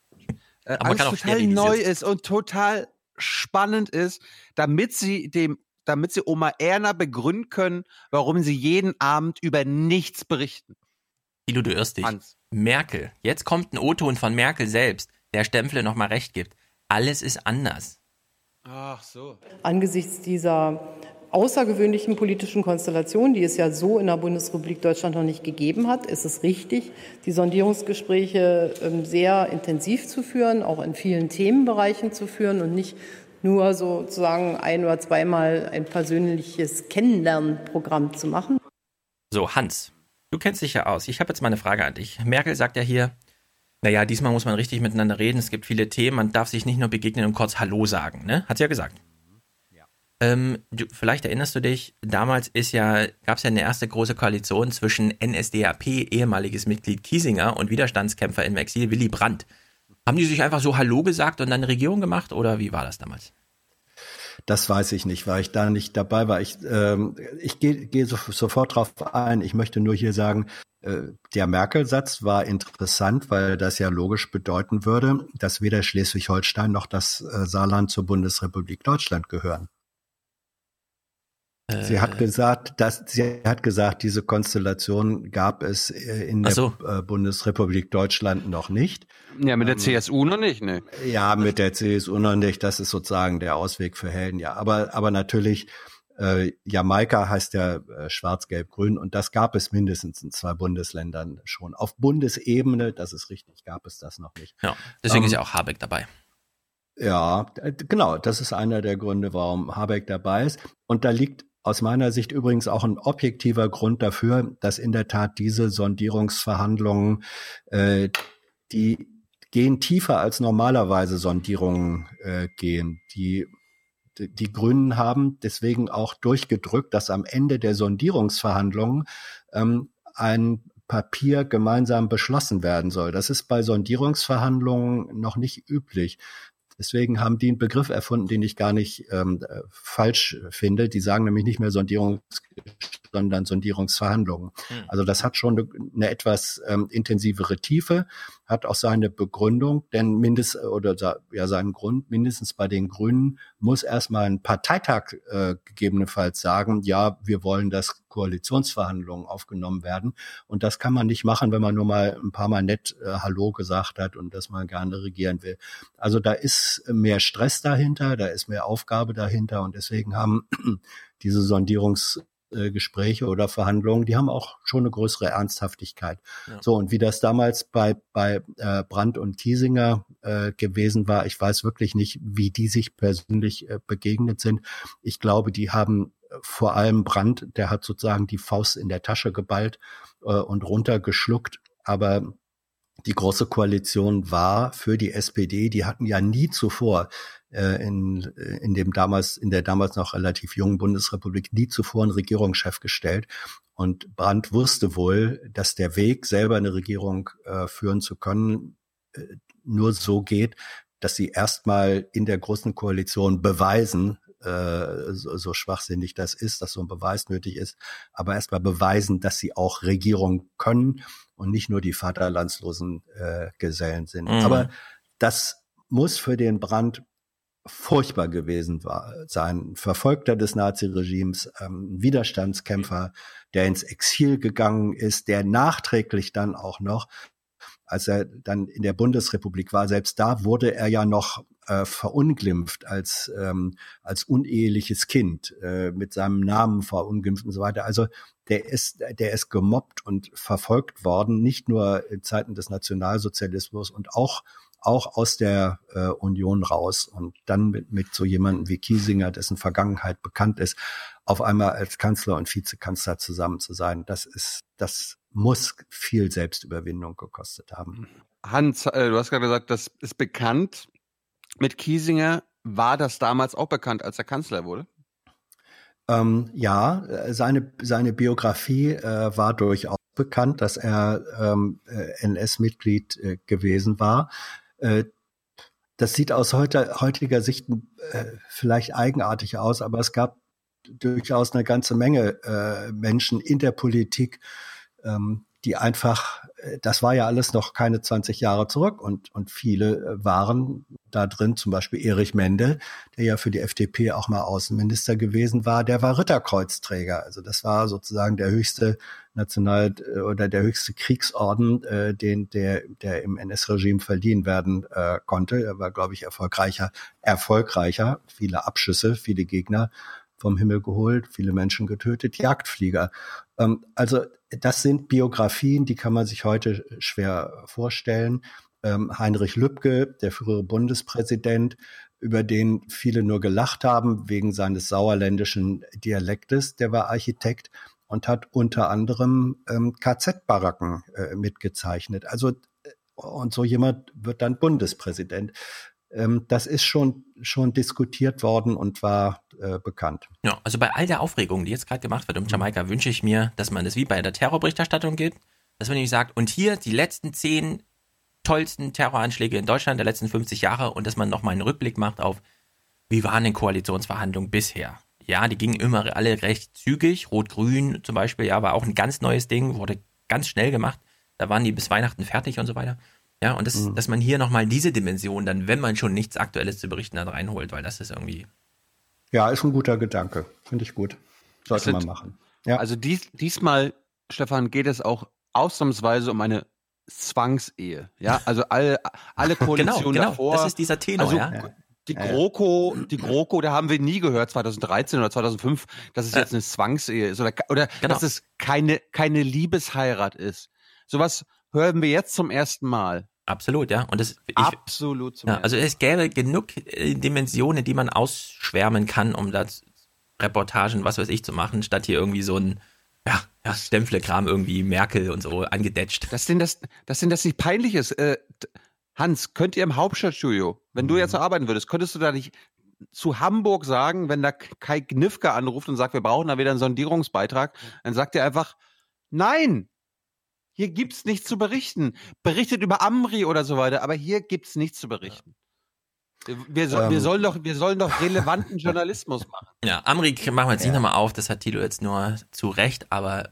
Äh, Aber man alles kann auch total sterilisiert. neu ist und total spannend ist, damit sie dem damit sie Oma Erna begründen können, warum sie jeden Abend über nichts berichten. Thilo, du irrst dich. Hans. Merkel. Jetzt kommt ein O-Ton von Merkel selbst, der Stempfle nochmal recht gibt. alles ist anders. Ach so. Angesichts dieser außergewöhnlichen politischen Konstellation, die es ja so in der Bundesrepublik Deutschland noch nicht gegeben hat, ist es richtig, die Sondierungsgespräche ähm, sehr intensiv zu führen, auch in vielen Themenbereichen zu führen und nicht nur sozusagen ein oder zweimal ein persönliches Kennenlernprogramm zu machen. So, Hans, du kennst dich ja aus. Ich habe jetzt mal eine Frage an dich. Merkel sagt ja hier, naja, diesmal muss man richtig miteinander reden. Es gibt viele Themen. Man darf sich nicht nur begegnen und kurz Hallo sagen, ne? Hat sie ja gesagt. Ähm, du, vielleicht erinnerst du dich, damals ist ja, gab es ja eine erste große Koalition zwischen NSDAP, ehemaliges Mitglied Kiesinger und Widerstandskämpfer im Exil Willy Brandt. Haben die sich einfach so Hallo gesagt und dann eine Regierung gemacht oder wie war das damals? Das weiß ich nicht, weil ich da nicht dabei war. Ich, ähm, ich gehe geh so, sofort drauf ein. Ich möchte nur hier sagen, äh, der Merkel-Satz war interessant, weil das ja logisch bedeuten würde, dass weder Schleswig-Holstein noch das äh, Saarland zur Bundesrepublik Deutschland gehören. Sie hat Äh. gesagt, dass sie hat gesagt, diese Konstellation gab es äh, in der so. äh, Bundesrepublik Deutschland noch nicht. Ja, mit der Ähm, CSU noch nicht, ne? Ja, mit der CSU noch nicht. Das ist sozusagen der Ausweg für Helden, ja. Aber, aber natürlich, äh, Jamaika heißt ja äh, schwarz-gelb-grün und das gab es mindestens in zwei Bundesländern schon. Auf Bundesebene, das ist richtig, gab es das noch nicht. Ja, deswegen Ähm, ist ja auch Habeck dabei. Ja, genau. Das ist einer der Gründe, warum Habeck dabei ist. Und da liegt aus meiner Sicht übrigens auch ein objektiver Grund dafür, dass in der Tat diese Sondierungsverhandlungen, äh, die gehen tiefer als normalerweise Sondierungen äh, gehen. Die die Grünen haben deswegen auch durchgedrückt, dass am Ende der Sondierungsverhandlungen ähm, ein Papier gemeinsam beschlossen werden soll. Das ist bei Sondierungsverhandlungen noch nicht üblich. Deswegen haben die einen Begriff erfunden, den ich gar nicht ähm, äh, falsch finde. Die sagen nämlich nicht mehr Sondierungs, sondern Sondierungsverhandlungen. Hm. Also das hat schon eine, eine etwas ähm, intensivere Tiefe, hat auch seine Begründung, denn mindest oder ja seinen Grund, mindestens bei den Grünen muss erstmal ein Parteitag äh, gegebenenfalls sagen, ja, wir wollen, dass Koalitionsverhandlungen aufgenommen werden. Und das kann man nicht machen, wenn man nur mal ein paar Mal nett äh, Hallo gesagt hat und dass man gerne regieren will. Also da ist mehr Stress dahinter, da ist mehr Aufgabe dahinter und deswegen haben diese Sondierungsgespräche oder Verhandlungen, die haben auch schon eine größere Ernsthaftigkeit. Ja. So, und wie das damals bei, bei äh, Brandt und Kiesinger äh, gewesen war, ich weiß wirklich nicht, wie die sich persönlich äh, begegnet sind. Ich glaube, die haben äh, vor allem Brandt, der hat sozusagen die Faust in der Tasche geballt äh, und runtergeschluckt, aber die große Koalition war für die SPD. Die hatten ja nie zuvor äh, in, in dem damals, in der damals noch relativ jungen Bundesrepublik nie zuvor einen Regierungschef gestellt. Und Brandt wusste wohl, dass der Weg, selber eine Regierung äh, führen zu können, äh, nur so geht, dass sie erstmal in der großen Koalition beweisen, äh, so, so schwachsinnig das ist, dass so ein Beweis nötig ist, aber erstmal beweisen, dass sie auch Regierung können und nicht nur die vaterlandslosen äh, Gesellen sind. Mhm. Aber das muss für den Brand furchtbar gewesen war, sein Verfolgter des Naziregimes, ähm, Widerstandskämpfer, der ins Exil gegangen ist, der nachträglich dann auch noch, als er dann in der Bundesrepublik war, selbst da wurde er ja noch äh, verunglimpft als ähm, als uneheliches Kind äh, mit seinem Namen verunglimpft und so weiter. Also der ist der ist gemobbt und verfolgt worden, nicht nur in Zeiten des Nationalsozialismus und auch auch aus der äh, Union raus und dann mit, mit so jemandem wie Kiesinger, dessen Vergangenheit bekannt ist, auf einmal als Kanzler und Vizekanzler zusammen zu sein, das ist, das muss viel Selbstüberwindung gekostet haben. Hans, äh, du hast gerade gesagt, das ist bekannt. Mit Kiesinger war das damals auch bekannt, als er Kanzler wurde? Ähm, ja, seine, seine Biografie äh, war durchaus bekannt, dass er ähm, äh, NS-Mitglied äh, gewesen war. Äh, das sieht aus heute, heutiger Sicht äh, vielleicht eigenartig aus, aber es gab durchaus eine ganze Menge äh, Menschen in der Politik, ähm, die einfach, äh, das war ja alles noch keine 20 Jahre zurück und, und viele äh, waren da drin zum Beispiel Erich Mendel, der ja für die FDP auch mal Außenminister gewesen war, der war Ritterkreuzträger. Also das war sozusagen der höchste National äh, oder der höchste Kriegsorden, äh, den der der im NS-Regime verliehen werden äh, konnte. Er war, glaube ich, erfolgreicher, erfolgreicher, viele Abschüsse, viele Gegner vom Himmel geholt, viele Menschen getötet, Jagdflieger. Ähm, also das sind Biografien, die kann man sich heute schwer vorstellen. Ähm, Heinrich Lübke, der frühere Bundespräsident, über den viele nur gelacht haben wegen seines sauerländischen Dialektes, der war Architekt und hat unter anderem ähm, KZ-Baracken äh, mitgezeichnet. Also äh, und so jemand wird dann Bundespräsident. Ähm, das ist schon schon diskutiert worden und war äh, bekannt. Ja, also bei all der Aufregung, die jetzt gerade gemacht wird um Jamaika, wünsche ich mir, dass man das wie bei der Terrorberichterstattung geht, dass man nämlich sagt, und hier die letzten zehn tollsten Terroranschläge in Deutschland der letzten 50 Jahre und dass man nochmal einen Rückblick macht auf, wie waren denn Koalitionsverhandlungen bisher? Ja, die gingen immer alle recht zügig. Rot-Grün zum Beispiel, ja, war auch ein ganz neues Ding, wurde ganz schnell gemacht. Da waren die bis Weihnachten fertig und so weiter. Ja, und das, mhm. dass man hier nochmal diese Dimension dann, wenn man schon nichts Aktuelles zu berichten hat, reinholt, weil das ist irgendwie. Ja, ist ein guter Gedanke. Finde ich gut. Sollte sind, man machen. Ja. Also dies, diesmal, Stefan, geht es auch ausnahmsweise um eine Zwangsehe. Ja, also alle, alle Koalitionen genau, genau. davor. Das ist dieser Tenor, also, ja. Die GroKo, die GroKo, da haben wir nie gehört, 2013 oder 2005, dass es jetzt eine Zwangsehe ist oder, oder Genau. dass es keine, keine Liebesheirat ist. Sowas hören wir jetzt zum ersten Mal. Absolut, ja. Und das, ich, Absolut zum ja, also es gäbe genug äh, Dimensionen, die man ausschwärmen kann, um da Reportagen, was weiß ich, zu machen, statt hier irgendwie so ein ja, ja, Stempfle-Kram irgendwie Merkel und so angedetscht. Dass denn das, dass denn das nicht peinlich ist. Äh, Hans, könnt ihr im Hauptstadtstudio, wenn du jetzt arbeiten würdest, könntest du da nicht zu Hamburg sagen, wenn da Kai Gnifke anruft und sagt, wir brauchen da wieder einen Sondierungsbeitrag, dann sagt er einfach, nein, hier gibt's nichts zu berichten. Berichtet über Amri oder so weiter, aber hier gibt's nichts zu berichten. Wir, so, wir, Ähm. sollen doch, wir sollen doch relevanten Journalismus machen. Ja, Amri machen wir jetzt nicht Ja. nochmal auf, das hat Tilo jetzt nur zu Recht, aber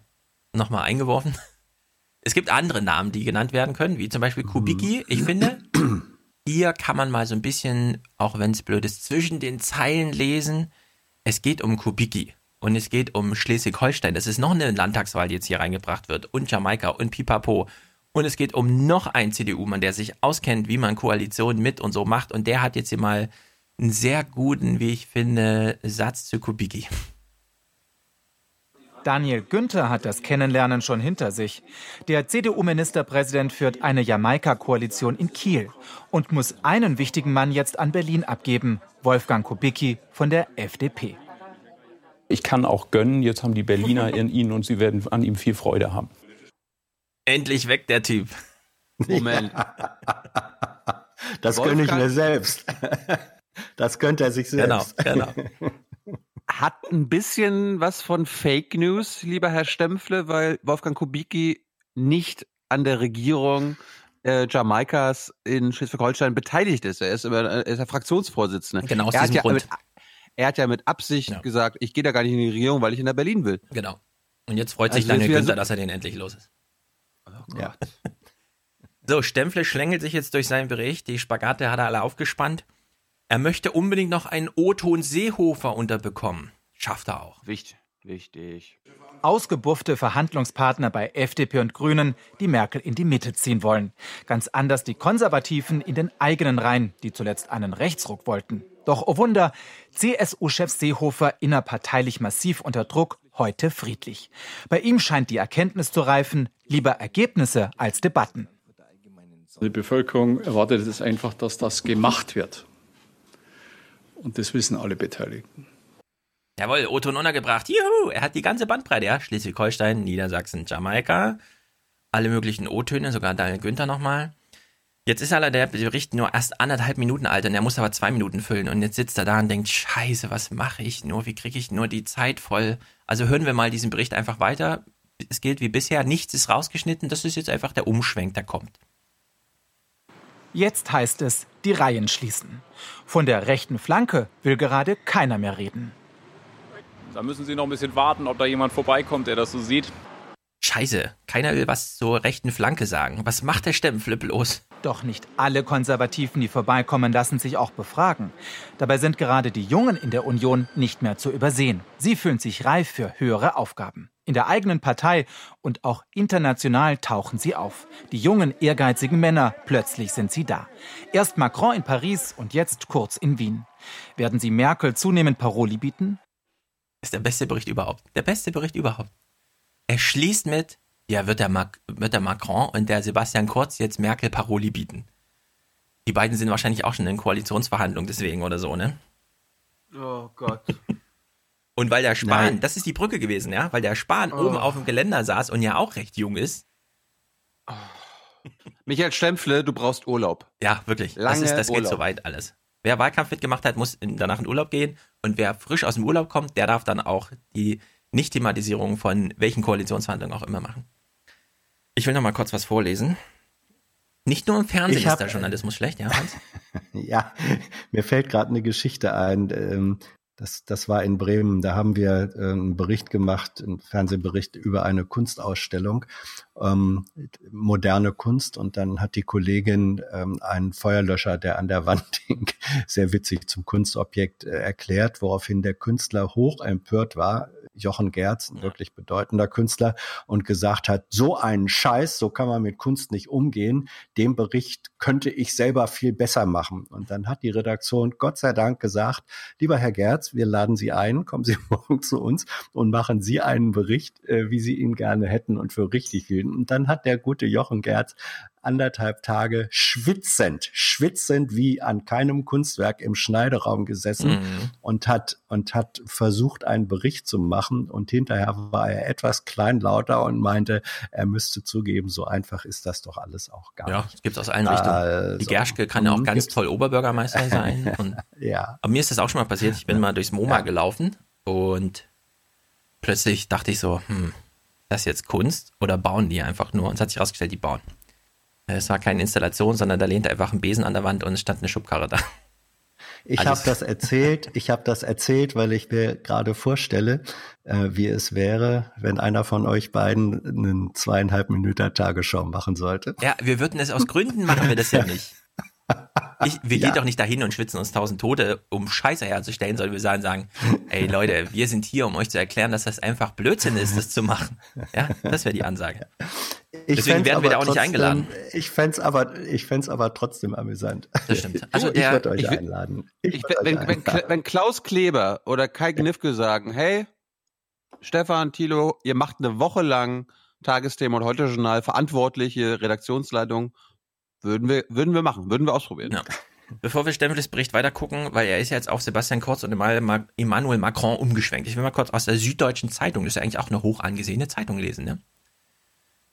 nochmal eingeworfen. Es gibt andere Namen, die genannt werden können, wie zum Beispiel Kubicki. Ich finde, hier kann man mal so ein bisschen, auch wenn es blöd ist, zwischen den Zeilen lesen. Es geht um Kubicki und es geht um Schleswig-Holstein. Das ist noch eine Landtagswahl, die jetzt hier reingebracht wird und Jamaika und Pipapo. Und es geht um noch einen CDU-Mann, der sich auskennt, wie man Koalitionen mit und so macht. Und der hat jetzt hier mal einen sehr guten, wie ich finde, Satz zu Kubicki. Daniel Günther hat das Kennenlernen schon hinter sich. Der CDU-Ministerpräsident führt eine Jamaika-Koalition in Kiel und muss einen wichtigen Mann jetzt an Berlin abgeben, Wolfgang Kubicki von der FDP. Ich kann auch gönnen, jetzt haben die Berliner in ihn und sie werden an ihm viel Freude haben. Endlich weg, der Typ. Moment. Das gönne ich Wolfgang- mir selbst. Das gönnt er sich Genau, selbst. genau. Hat ein bisschen was von Fake News, lieber Herr Stempfle, weil Wolfgang Kubicki nicht an der Regierung äh, Jamaikas in Schleswig-Holstein beteiligt ist. Er ist, immer, er ist der Fraktionsvorsitzende. Genau, aus er, hat diesem ja Grund. mit, er hat ja mit Absicht Ja. gesagt, ich gehe da gar nicht in die Regierung, weil ich in der Berlin will. Genau. Und jetzt freut sich Also Daniel Günther, so- dass er den endlich los ist. Ja. So, Stempfle schlängelt sich jetzt durch seinen Bericht. Die Spagate hat er alle aufgespannt. Er möchte unbedingt noch einen O-Ton Seehofer unterbekommen. Schafft er auch. Wichtig. Wichtig. Ausgebuffte Verhandlungspartner bei FDP und Grünen, die Merkel in die Mitte ziehen wollen. Ganz anders die Konservativen in den eigenen Reihen, die zuletzt einen Rechtsruck wollten. Doch, oh Wunder, CSU-Chef Seehofer innerparteilich massiv unter Druck, heute friedlich. Bei ihm scheint die Erkenntnis zu reifen, lieber Ergebnisse als Debatten. Die Bevölkerung erwartet es einfach, dass das gemacht wird. Und das wissen alle Beteiligten. Jawohl, O-Ton untergebracht. Juhu, er hat die ganze Bandbreite, ja. Schleswig-Holstein, Niedersachsen, Jamaika. Alle möglichen O-Töne, sogar Daniel Günther nochmal. Jetzt ist aller der Bericht nur erst anderthalb Minuten alt und er muss aber zwei Minuten füllen. Und jetzt sitzt er da und denkt, scheiße, was mache ich nur? Wie kriege ich nur die Zeit voll? Also hören wir mal diesen Bericht einfach weiter. Es gilt wie bisher, nichts ist rausgeschnitten. Das ist jetzt einfach der Umschwenk, der kommt. Jetzt heißt es, die Reihen schließen. Von der rechten Flanke will gerade keiner mehr reden. Da müssen Sie noch ein bisschen warten, ob da jemand vorbeikommt, der das so sieht. Scheiße, keiner will was zur rechten Flanke sagen. Was macht der Stempfle bloß? Doch nicht alle Konservativen, die vorbeikommen, lassen sich auch befragen. Dabei sind gerade die Jungen in der Union nicht mehr zu übersehen. Sie fühlen sich reif für höhere Aufgaben. In der eigenen Partei und auch international tauchen sie auf. Die jungen, ehrgeizigen Männer, plötzlich sind sie da. Erst Macron in Paris und jetzt Kurz in Wien. Werden sie Merkel zunehmend Paroli bieten? ist der beste Bericht überhaupt. Der beste Bericht überhaupt. Er schließt mit, ja, wird der, Mac wird der Macron und der Sebastian Kurz jetzt Merkel Paroli bieten. Die beiden sind wahrscheinlich auch schon in Koalitionsverhandlungen deswegen oder so, ne? Oh Gott. Und weil der Spahn, Nein. das ist die Brücke gewesen, ja, weil der Spahn Oh. oben auf dem Geländer saß und ja auch recht jung ist. Michael Stempfle, du brauchst Urlaub. Ja, wirklich. Lange das ist, das geht Urlaub. so weit alles. Wer Wahlkampf mitgemacht hat, muss in, danach in Urlaub gehen. Und wer frisch aus dem Urlaub kommt, der darf dann auch die Nicht-Thematisierung von welchen Koalitionsverhandlungen auch immer machen. Ich will noch mal kurz was vorlesen. Nicht nur im Fernsehen Ich ist hab- der Journalismus schlecht, ja, Hans? Ja, mir fällt gerade eine Geschichte ein. Das, das war in Bremen. Da haben wir äh, einen Bericht gemacht, einen Fernsehbericht über eine Kunstausstellung, ähm, moderne Kunst. Und dann hat die Kollegin ähm, einen Feuerlöscher, der an der Wand hing, sehr witzig zum Kunstobjekt äh, erklärt, woraufhin der Künstler hoch empört war. Jochen Gerz, ein wirklich bedeutender Künstler, und gesagt hat, so einen Scheiß, so kann man mit Kunst nicht umgehen. Den Bericht könnte ich selber viel besser machen. Und dann hat die Redaktion Gott sei Dank gesagt, lieber Herr Gerz, wir laden Sie ein, kommen Sie morgen zu uns und machen Sie einen Bericht, äh, wie Sie ihn gerne hätten und für richtig fielen. Und dann hat der gute Jochen Gerz anderthalb Tage schwitzend, schwitzend wie an keinem Kunstwerk im Schneideraum gesessen Mhm. und hat und hat versucht, einen Bericht zu machen. Und hinterher war er etwas kleinlauter und meinte, er müsste zugeben, so einfach ist das doch alles auch gar Ja, nicht. das gibt's aus allen Richtungen. Also, Die Gerschke kann ja auch mhm, ganz toll Oberbürgermeister sein. Und, Ja. aber mir ist das auch schon mal passiert. Ich bin mal durchs MoMA gelaufen und plötzlich dachte ich so, hm, das jetzt Kunst oder bauen die einfach nur? Und es hat sich herausgestellt, die bauen. Es war keine Installation, sondern da lehnte einfach ein Besen an der Wand und es stand eine Schubkarre da. Ich Alles- habe das erzählt, ich habe das erzählt, weil ich mir gerade vorstelle, äh, wie es wäre, wenn einer von euch beiden einen zweieinhalb Minuten Tagesschau machen sollte. Ja, wir würden es aus Gründen machen wir das ja nicht. Ich, wir Ja. gehen doch nicht dahin und schwitzen uns tausend Tote, um Scheiße herzustellen, sondern wir sagen, sagen, ey Leute, wir sind hier, um euch zu erklären, dass das einfach Blödsinn ist, das zu machen. Ja, das wäre die Ansage. Ich Deswegen werden wir da aber auch nicht trotzdem- eingeladen. Ich fänd's aber, ich fänd's aber trotzdem amüsant. Das stimmt. Also ich der- würde euch ich will- einladen. Ich, würd euch wenn, wenn, einladen. Wenn Klaus Kleber oder Kai Gnifke sagen, hey, Stefan, Thilo, ihr macht eine Woche lang Tagesthema und Heute-Journal, verantwortliche Redaktionsleitung, würden wir, würden wir machen, würden wir ausprobieren. Ja. Bevor wir Stempels Bericht weiter gucken, weil er ist ja jetzt auf Sebastian Kurz und Emmanuel Macron umgeschwenkt. Ich will mal kurz aus der Süddeutschen Zeitung, das ist ja eigentlich auch eine hoch angesehene Zeitung lesen, ne?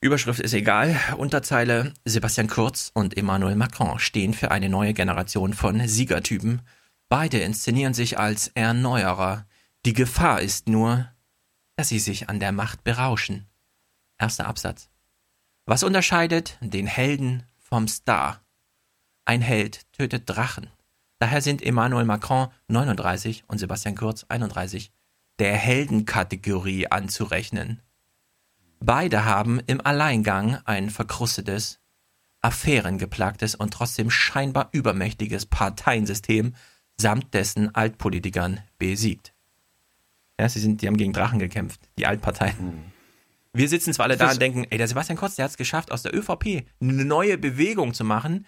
Überschrift ist egal, Unterzeile Sebastian Kurz und Emmanuel Macron stehen für eine neue Generation von Siegertypen. Beide inszenieren sich als Erneuerer. Die Gefahr ist nur, dass sie sich an der Macht berauschen. Erster Absatz. Was unterscheidet den Helden vom Star? Ein Held tötet Drachen. Daher sind Emmanuel Macron 39 und Sebastian Kurz 31 der Heldenkategorie anzurechnen. Beide haben im Alleingang ein verkrustetes, affärengeplagtes und trotzdem scheinbar übermächtiges Parteiensystem samt dessen Altpolitikern besiegt. Ja, sie sind, die haben gegen Drachen gekämpft, die Altparteien. Wir sitzen zwar alle da und denken, ey, der Sebastian Kurz, der hat es geschafft, aus der ÖVP eine neue Bewegung zu machen,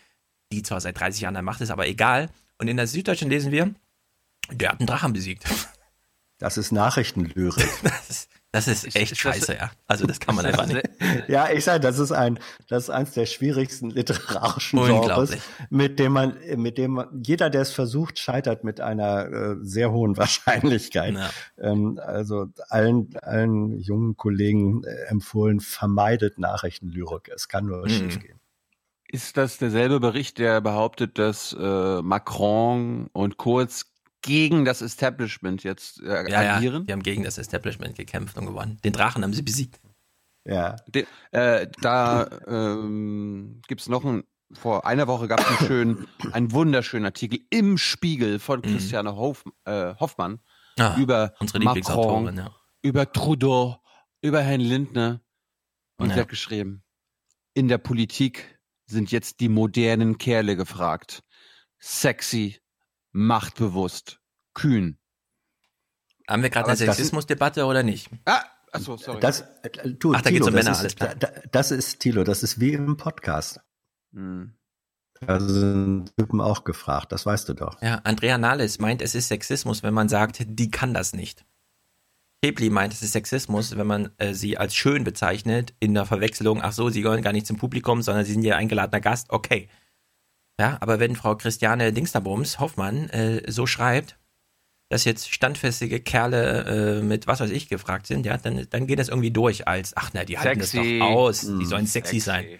die zwar seit 30 Jahren an der Macht ist, aber egal. Und in der Süddeutschen lesen wir, der hat einen Drachen besiegt. Das ist Nachrichtenlyrik. Das ist, das ist echt scheiße, ja. Also das kann man einfach nicht. ja, ich sage, das ist ein, das ist eins der schwierigsten literarischen Genres, mit dem man, mit dem man, jeder, der es versucht, scheitert mit einer äh, sehr hohen Wahrscheinlichkeit. Ja. Ähm, also allen, allen jungen Kollegen äh, empfohlen, vermeidet Nachrichtenlyrik. Es kann nur Mhm. schiefgehen. Ist das derselbe Bericht, der behauptet, dass äh, Macron und Kurz gegen das Establishment jetzt äh, Ja, ja, agieren? die haben gegen das Establishment gekämpft und gewonnen. Den Drachen haben sie besiegt. Ja. De, äh, da ähm, gibt's noch ein, vor einer Woche gab es einen schönen, einen wunderschönen Artikel im Spiegel von Christiane Hoff, äh, Hoffmann Mhm. Ah, über unsere Macron, ja. über Trudeau, über Herrn Lindner. Und Ja. sie hat geschrieben, in der Politik sind jetzt die modernen Kerle gefragt. Sexy, machtbewusst, kühn. Haben wir gerade eine das- Sexismusdebatte oder nicht? Ah, achso, sorry. Das, äh, du, Ach, da Thilo, geht's um das Männer, ist, alles klar. Da, da- das ist, Tilo, das ist wie im Podcast. Hm. Da sind Typen auch gefragt, das weißt du doch. Ja, Andrea Nahles meint, es ist Sexismus, wenn man sagt, die kann das nicht. Hebli meint, es ist Sexismus, wenn man äh, sie als schön bezeichnet, in der Verwechslung, ach so, sie gehören gar nicht zum Publikum, sondern sie sind ja eingeladener Gast, okay. Ja, aber wenn Frau Christiane Dingsterbums Hoffmann äh, so schreibt, dass jetzt standfestige Kerle äh, mit was weiß ich gefragt sind, ja, dann, dann geht das irgendwie durch als, ach na, die halten Sexy. das doch aus, die Mm, sollen sexy, sexy. sein.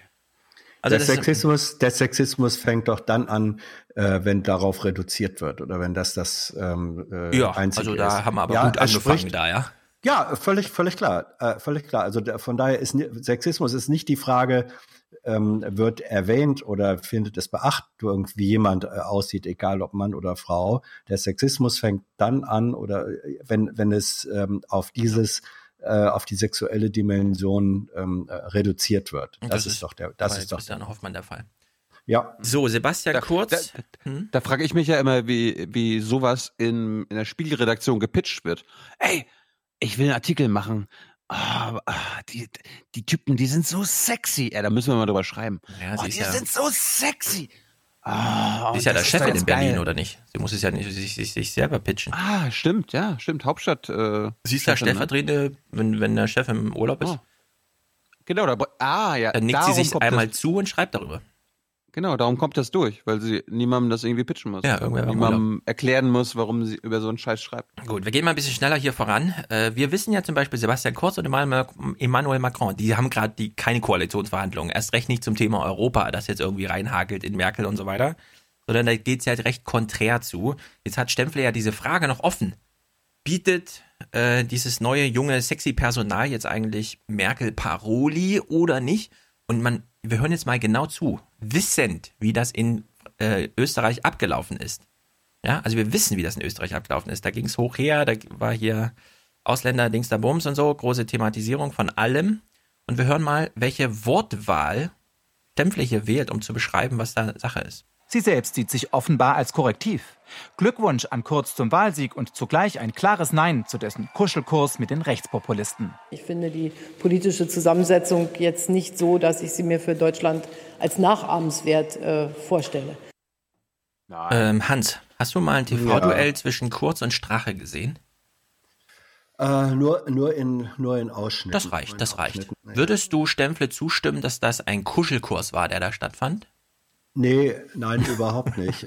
Also der, das ist, Sexismus, der Sexismus fängt doch dann an, äh, wenn darauf reduziert wird oder wenn das das ähm, äh, ja, einzige also da ist. haben wir aber ja, gut angefangen spricht- da, ja. Ja, völlig, völlig klar, äh, völlig klar. Also da, von daher ist Sexismus ist nicht die Frage, ähm, wird erwähnt oder findet es beachtung, wie jemand äh, aussieht, egal ob Mann oder Frau. Der Sexismus fängt dann an oder äh, wenn wenn es ähm, auf dieses äh, auf die sexuelle Dimension ähm, äh, reduziert wird. Und Das, ist, doch der, das ist doch Christian Hoffmann der Fall. ja. So, Sebastian Da- Kurz. da- Hm? Da frage ich mich ja immer, wie, wie sowas in, in der Spielredaktion gepitcht wird. Ey, ich will einen Artikel machen. Ah, die, die Typen, die sind so sexy. Ja, da müssen wir mal drüber schreiben. Ja, oh, die ja- sind so sexy. Ah, Sie ist ja das der doch in geil. Berlin, oder nicht? Sie muss es ja nicht sich, sich, sich selber pitchen. Ah, stimmt, ja, stimmt. Hauptstadt. Äh, Sie ist ja ne? stellvertretende, wenn, wenn der Chef im Urlaub ist. Oh. Genau, da, ah, ja. Dann nickt sie sich einmal das, zu und schreibt darüber. Genau, darum kommt das durch, weil sie niemandem das irgendwie pitchen muss. Ja, irgendwer niemandem erklären muss, warum sie über so einen Scheiß schreibt. Gut, wir gehen mal ein bisschen schneller hier voran. Äh, wir wissen ja zum Beispiel Sebastian Kurz und Emmanuel Macron, die haben gerade die keine Koalitionsverhandlungen. Erst recht nicht zum Thema Europa, das jetzt irgendwie reinhakelt in Merkel und so weiter. Sondern da geht's ja halt recht konträr zu. Jetzt hat Stempfler ja diese Frage noch offen. Bietet äh, dieses neue, junge, sexy Personal jetzt eigentlich Merkel Paroli oder nicht? Und man, wir hören jetzt mal genau zu, wissend, wie das in äh, Österreich abgelaufen ist. Ja, also wir wissen, wie das in Österreich abgelaufen ist. Da ging es hoch her, da war hier Ausländer, Dings da Bums und so, große Thematisierung von allem. Und wir hören mal, welche Wortwahl Stempfle hier wählt, um zu beschreiben, was da Sache ist. Sie selbst sieht sich offenbar als Korrektiv. Glückwunsch an Kurz zum Wahlsieg und zugleich ein klares Nein zu dessen Kuschelkurs mit den Rechtspopulisten. Ich finde die politische Zusammensetzung jetzt nicht so, dass ich sie mir für Deutschland als nachahmenswert äh, vorstelle. Ähm, Hans, hast du mal ein TV-Duell zwischen Kurz und Strache gesehen? Äh, nur, nur in, nur in Ausschnitten. Das reicht, das reicht. Ja. Würdest du Stempfle zustimmen, dass das ein Kuschelkurs war, der da stattfand? Nee, nein, überhaupt nicht.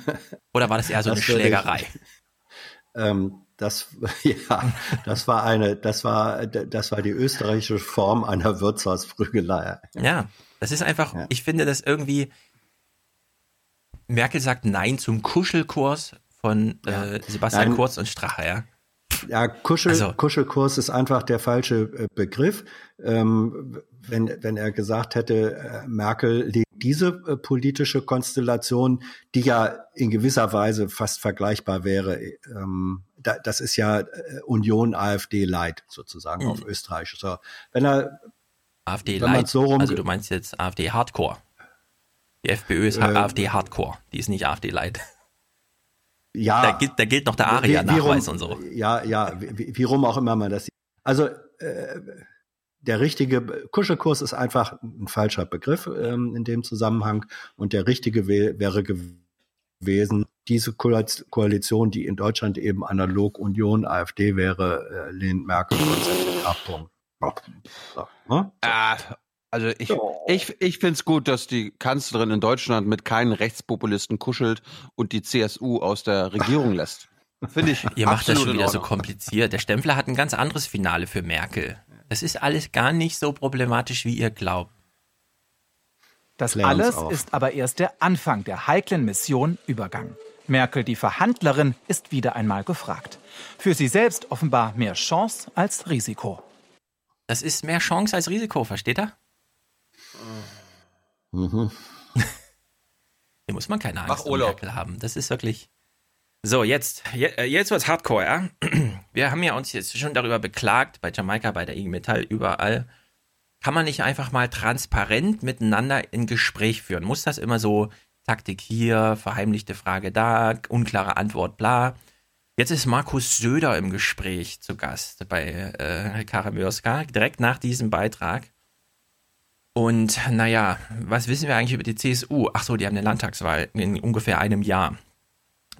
Oder war das eher so eine Das ich- Schlägerei? Ähm, das, ja, das war eine, das war, das war die österreichische Form einer Wirtshausprügelei. Ja, das ist einfach, Ja. ich finde das irgendwie. Merkel sagt Nein zum Kuschelkurs von äh, Sebastian Nein. Kurz und Strache, ja. Ja, Kuschel, Also- Kuschelkurs ist einfach der falsche äh, Begriff. Ähm, wenn, wenn er gesagt hätte, äh, Merkel legt diese äh, politische Konstellation, die ja in gewisser Weise fast vergleichbar wäre, ähm, da, das ist ja äh, Union AfD Light sozusagen Mhm. auf Österreich. So, wenn er AfD Wenn Light. so rum- also du meinst jetzt AfD Hardcore. Die FPÖ ist Äh, AfD Hardcore, die ist nicht AfD Light. ja, Da gilt, da gilt noch der ARIA-Nachweis und so. Ja, ja, wie, wie- wie rum auch immer man das sieht. Also äh, der richtige Kuschelkurs ist einfach ein falscher Begriff ähm, in dem Zusammenhang und der richtige wä- wäre gewesen, diese Koal- Koalition, die in Deutschland eben analog Union AfD wäre, äh, lehnt Merkel. So, ne? Ah, also ich, ich, ich finde es gut, dass die Kanzlerin in Deutschland mit keinen Rechtspopulisten kuschelt und die CSU aus der Regierung lässt. Finde ich Ihr macht das schon wieder so kompliziert. Der Stempfler hat ein ganz anderes Finale für Merkel. Das ist alles gar nicht so problematisch, wie ihr glaubt. Das Klär alles ist aber erst der Anfang der heiklen Mission Übergang. Merkel, die Verhandlerin, ist wieder einmal gefragt. Für sie selbst offenbar mehr Chance als Risiko. Das ist mehr Chance als Risiko, versteht ihr? Mhm. Hier muss man keine Mach Angst um Urlaub. Merkel haben. Das ist wirklich. So, jetzt, je- äh, jetzt wird's hardcore, ja? Wir haben ja uns jetzt schon darüber beklagt, bei Jamaika, bei der IG Metall, überall, kann man nicht einfach mal transparent miteinander in Gespräch führen? Muss das immer so Taktik hier, verheimlichte Frage da, unklare Antwort, bla. Jetzt ist Markus Söder im Gespräch zu Gast bei äh, Karamürska, direkt nach diesem Beitrag. Und naja, was wissen wir eigentlich über die CSU? Ach so, die haben eine Landtagswahl in ungefähr einem Jahr.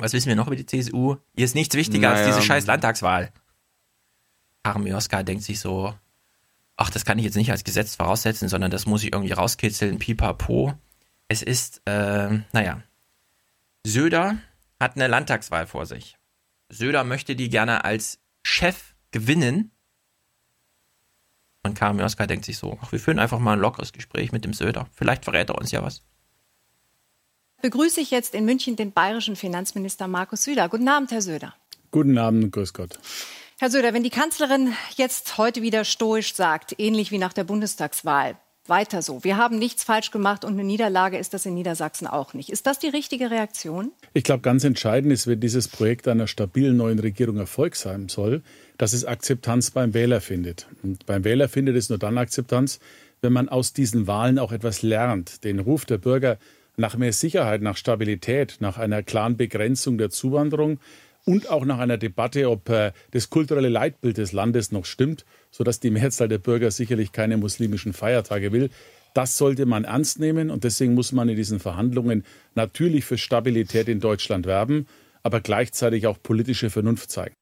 Was wissen wir noch über die CSU? Hier ist nichts wichtiger naja. als diese scheiß Landtagswahl. Karamürska denkt sich so, ach, das kann ich jetzt nicht als Gesetz voraussetzen, sondern das muss ich irgendwie rauskitzeln, pipapo. Es ist, äh, naja, Söder hat eine Landtagswahl vor sich. Söder möchte die gerne als Chef gewinnen. Und Karin Mörska denkt sich so, ach, wir führen einfach mal ein lockeres Gespräch mit dem Söder. Vielleicht verrät er uns ja was. Begrüße ich jetzt in München den bayerischen Finanzminister Markus Söder. Guten Abend, Herr Söder. Guten Abend, grüß Gott. Herr Söder, wenn die Kanzlerin jetzt heute wieder stoisch sagt, ähnlich wie nach der Bundestagswahl, weiter so. Wir haben nichts falsch gemacht und eine Niederlage ist das in Niedersachsen auch nicht. Ist das die richtige Reaktion? Ich glaube, ganz entscheidend ist, wenn dieses Projekt einer stabilen neuen Regierung Erfolg sein soll, dass es Akzeptanz beim Wähler findet. Und beim Wähler findet es nur dann Akzeptanz, wenn man aus diesen Wahlen auch etwas lernt. Den Ruf der Bürger nach mehr Sicherheit, nach Stabilität, nach einer klaren Begrenzung der Zuwanderung und auch nach einer Debatte, ob äh, das kulturelle Leitbild des Landes noch stimmt, sodass die Mehrzahl der Bürger sicherlich keine muslimischen Feiertage will. Das sollte man ernst nehmen und deswegen muss man in diesen Verhandlungen natürlich für Stabilität in Deutschland werben, aber gleichzeitig auch politische Vernunft zeigen.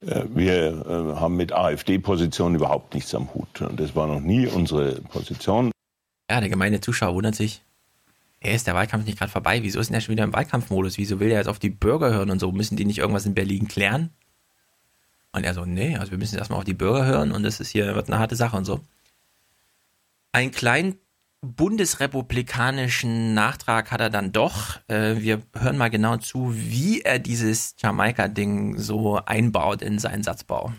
Äh, wir äh, haben mit AfD-Positionen überhaupt nichts am Hut. Das war noch nie unsere Position. Ja, der gemeine Zuschauer wundert sich, hey, ist der Wahlkampf nicht gerade vorbei? Wieso ist denn er schon wieder im Wahlkampfmodus? Wieso will er jetzt auf die Bürger hören und so? Müssen die nicht irgendwas in Berlin klären? Und er so, nee, also wir müssen erstmal auf die Bürger hören und das ist hier, wird eine harte Sache und so. Einen kleinen bundesrepublikanischen Nachtrag hat er dann doch. Äh, wir hören mal genau zu, wie er dieses Jamaika-Ding so einbaut in seinen Satzbau.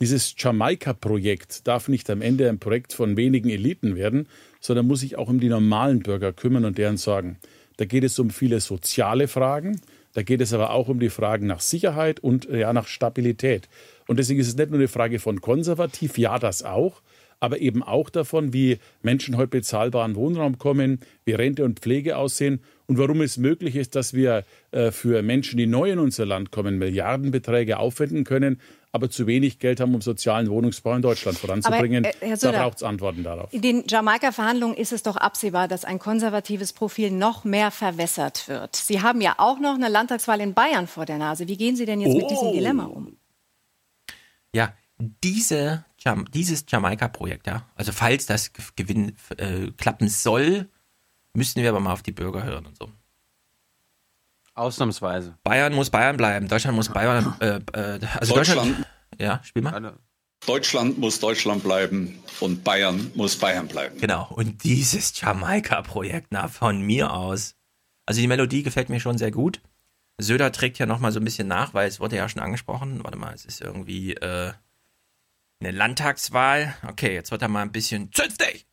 Dieses Jamaika-Projekt darf nicht am Ende ein Projekt von wenigen Eliten werden, sondern muss sich auch um die normalen Bürger kümmern und deren Sorgen. Da geht es um viele soziale Fragen, da geht es aber auch um die Fragen nach Sicherheit und ja, nach Stabilität. Und deswegen ist es nicht nur eine Frage von konservativ, ja, das auch, aber eben auch davon, wie Menschen heute bezahlbaren Wohnraum kommen, wie Rente und Pflege aussehen und warum es möglich ist, dass wir äh, für Menschen, die neu in unser Land kommen, Milliardenbeträge aufwenden können, aber zu wenig Geld haben, um sozialen Wohnungsbau in Deutschland voranzubringen. Aber, äh, da braucht es Antworten darauf. In den Jamaika-Verhandlungen ist es doch absehbar, dass ein konservatives Profil noch mehr verwässert wird. Sie haben ja auch noch eine Landtagswahl in Bayern vor der Nase. Wie gehen Sie denn jetzt oh. mit diesem oh. Dilemma um? Ja, diese, dieses Jamaika-Projekt, ja, also falls das Gewinn äh, klappen soll, müssten wir aber mal auf die Bürger hören und so. Ausnahmsweise. Bayern muss Bayern bleiben. Deutschland muss Bayern. Äh, äh, also Deutschland, Deutschland. Ja, spiel mal. Deutschland muss Deutschland bleiben und Bayern muss Bayern bleiben. Genau. Und dieses Jamaika-Projekt, na, von mir aus. Also die Melodie gefällt mir schon sehr gut. Söder trägt ja nochmal so ein bisschen nach, weil es wurde ja schon angesprochen. Warte mal, es ist irgendwie äh, eine Landtagswahl. Okay, jetzt wird er mal ein bisschen zünftig.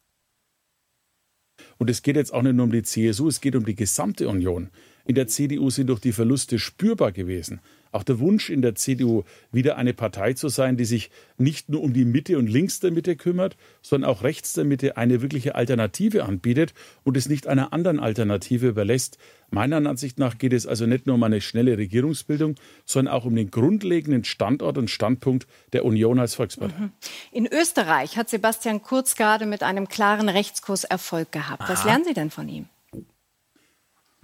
Und es geht jetzt auch nicht nur um die CSU, es geht um die gesamte Union in der CDU sind durch die Verluste spürbar gewesen. Auch der Wunsch in der CDU, wieder eine Partei zu sein, die sich nicht nur um die Mitte und links der Mitte kümmert, sondern auch rechts der Mitte eine wirkliche Alternative anbietet und es nicht einer anderen Alternative überlässt. Meiner Ansicht nach geht es also nicht nur um eine schnelle Regierungsbildung, sondern auch um den grundlegenden Standort und Standpunkt der Union als Volkspartei. Mhm. In Österreich hat Sebastian Kurz gerade mit einem klaren Rechtskurs Erfolg gehabt. Was Aha. lernen Sie denn von ihm?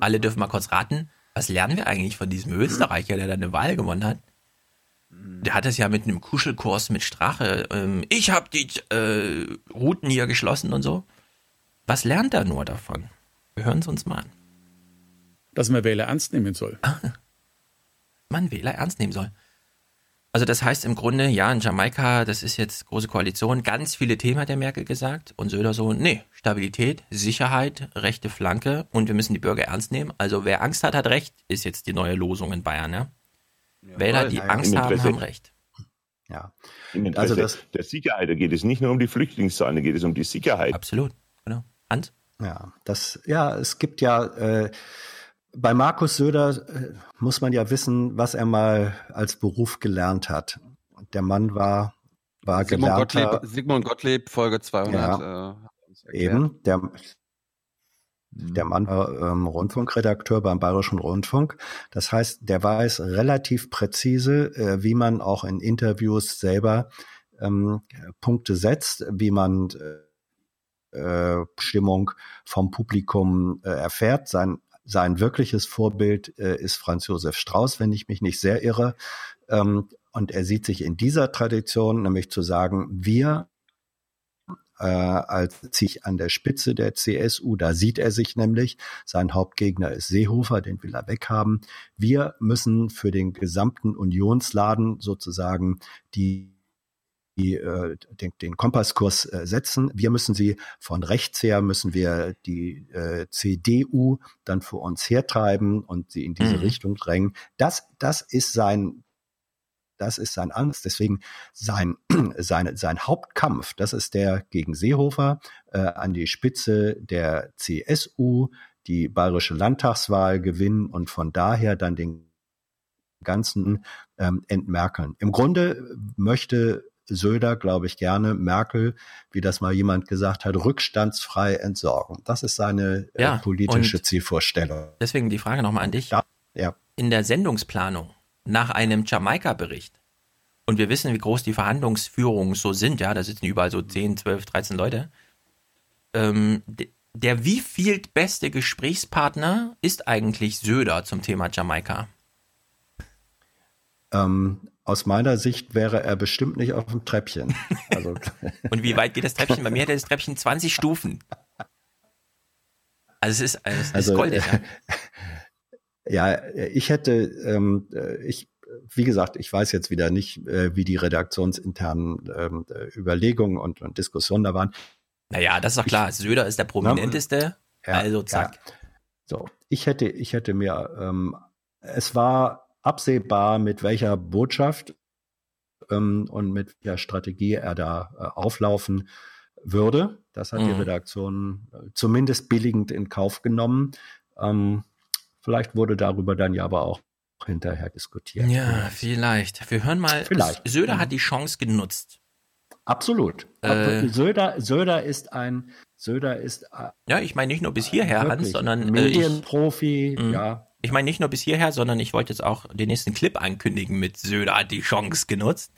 Alle dürfen mal kurz raten, was lernen wir eigentlich von diesem Österreicher, der da eine Wahl gewonnen hat? Der hat es ja mit einem Kuschelkurs mit Strache. Ähm, ich habe die äh, Routen hier geschlossen und so. Was lernt er nur davon? Wir hören es uns mal an. Dass man Wähler ernst nehmen soll. Man Wähler ernst nehmen soll. Also das heißt im Grunde, ja, in Jamaika, das ist jetzt große Koalition, ganz viele Themen hat der Merkel gesagt und Söder so, nee, Stabilität, Sicherheit, rechte Flanke und wir müssen die Bürger ernst nehmen. Also wer Angst hat, hat Recht, ist jetzt die neue Losung in Bayern, ja. ja Wähler, die Angst haben, haben Recht. Ja. Also das, der Sicherheit, da geht es nicht nur um die Flüchtlingszahlen, da geht es um die Sicherheit. Absolut, genau. Hans? Ja, das, ja, es gibt ja äh, bei Markus Söder äh, muss man ja wissen, was er mal als Beruf gelernt hat. Der Mann war war Sigmund gelernter, Gottlieb, Sigmund Gottlieb, Folge 200. Ja. Äh, eben, der, der Mann war ähm, Rundfunkredakteur beim Bayerischen Rundfunk. Das heißt, der weiß relativ präzise, äh, wie man auch in Interviews selber ähm, Punkte setzt, wie man äh, Stimmung vom Publikum äh, erfährt. Sein, sein wirkliches Vorbild äh, ist Franz Josef Strauß, wenn ich mich nicht sehr irre. Ähm, und er sieht sich in dieser Tradition, nämlich zu sagen, wir äh, als sich an der Spitze der CSU, da sieht er sich nämlich, sein Hauptgegner ist Seehofer, den will er weghaben. Wir müssen für den gesamten Unionsladen sozusagen die die, äh, den, den Kompasskurs äh, setzen. Wir müssen sie von rechts her, müssen wir die äh, CDU dann für uns hertreiben und sie in diese Mhm. Richtung drängen. Das, das ist sein, das ist sein Angst. Deswegen sein, sein, sein Hauptkampf, das ist der gegen Seehofer äh, an die Spitze der CSU, die bayerische Landtagswahl gewinnen und von daher dann den ganzen ähm, entmerkeln. Im Grunde möchte Söder, glaube ich, gerne Merkel, wie das mal jemand gesagt hat, rückstandsfrei entsorgen. Das ist seine Ja, äh, politische Zielvorstellung. Deswegen die Frage nochmal an dich. Ja. In der Sendungsplanung nach einem Jamaika-Bericht, und wir wissen, wie groß die Verhandlungsführungen so sind, ja, da sitzen überall so 10, 12, 13 Leute, ähm, de- der wie viel beste Gesprächspartner ist eigentlich Söder zum Thema Jamaika? Ähm, aus meiner Sicht wäre er bestimmt nicht auf dem Treppchen. Also, Und wie weit geht das Treppchen? Bei mir hat das Treppchen 20 Stufen. Also es ist, es ist Also, goldig. Ja. Ja, ich hätte, ähm, äh, ich, wie gesagt, ich weiß jetzt wieder nicht, äh, wie die redaktionsinternen ähm, äh, Überlegungen und, und Diskussionen da waren. Naja, das ist doch klar. Söder ist der prominenteste. Ja, also zack. Ja. So, ich hätte, ich hätte mir, ähm, es war absehbar, mit welcher Botschaft ähm, und mit welcher Strategie er da äh, auflaufen würde. Das hat die Mhm. Redaktion äh, zumindest billigend in Kauf genommen. Ähm, vielleicht wurde darüber dann ja aber auch hinterher diskutiert. Ja, vielleicht. Wir hören mal. Vielleicht. Söder hat die Chance genutzt. Absolut. Äh, Söder, Söder ist ein, Söder ist äh, Ja, ich meine nicht nur bis hierher, Hans, sondern äh, ich, Medienprofi, Mhm. ja. Ich meine nicht nur bis hierher, sondern ich wollte jetzt auch den nächsten Clip ankündigen mit Söder hat die Chance genutzt.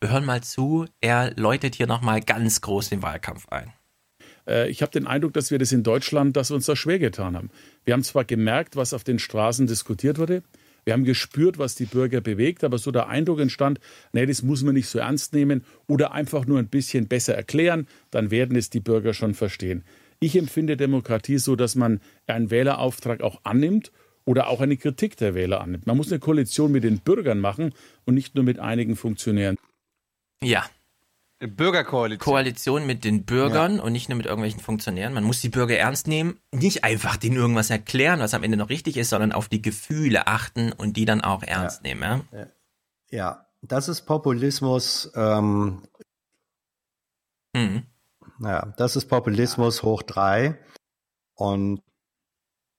Wir hören mal zu, er läutet hier nochmal ganz groß den Wahlkampf ein. Äh, Ich habe den Eindruck, dass wir das in Deutschland, dass wir uns da schwer getan haben. Wir haben zwar gemerkt, was auf den Straßen diskutiert wurde, wir haben gespürt, was die Bürger bewegt, aber so der Eindruck entstand, nee, das muss man nicht so ernst nehmen oder einfach nur ein bisschen besser erklären, dann werden es die Bürger schon verstehen. Ich empfinde Demokratie so, dass man einen Wählerauftrag auch annimmt oder auch eine Kritik der Wähler annimmt. Man muss eine Koalition mit den Bürgern machen und nicht nur mit einigen Funktionären. Ja. Bürgerkoalition. Koalition mit den Bürgern und nicht nur mit irgendwelchen Funktionären. Man muss die Bürger ernst nehmen, nicht einfach denen irgendwas erklären, was am Ende noch richtig ist, sondern auf die Gefühle achten und die dann auch ernst nehmen. Ja? Ja, das ist Populismus. Ähm, Mhm. Naja, das ist Populismus hoch drei. Und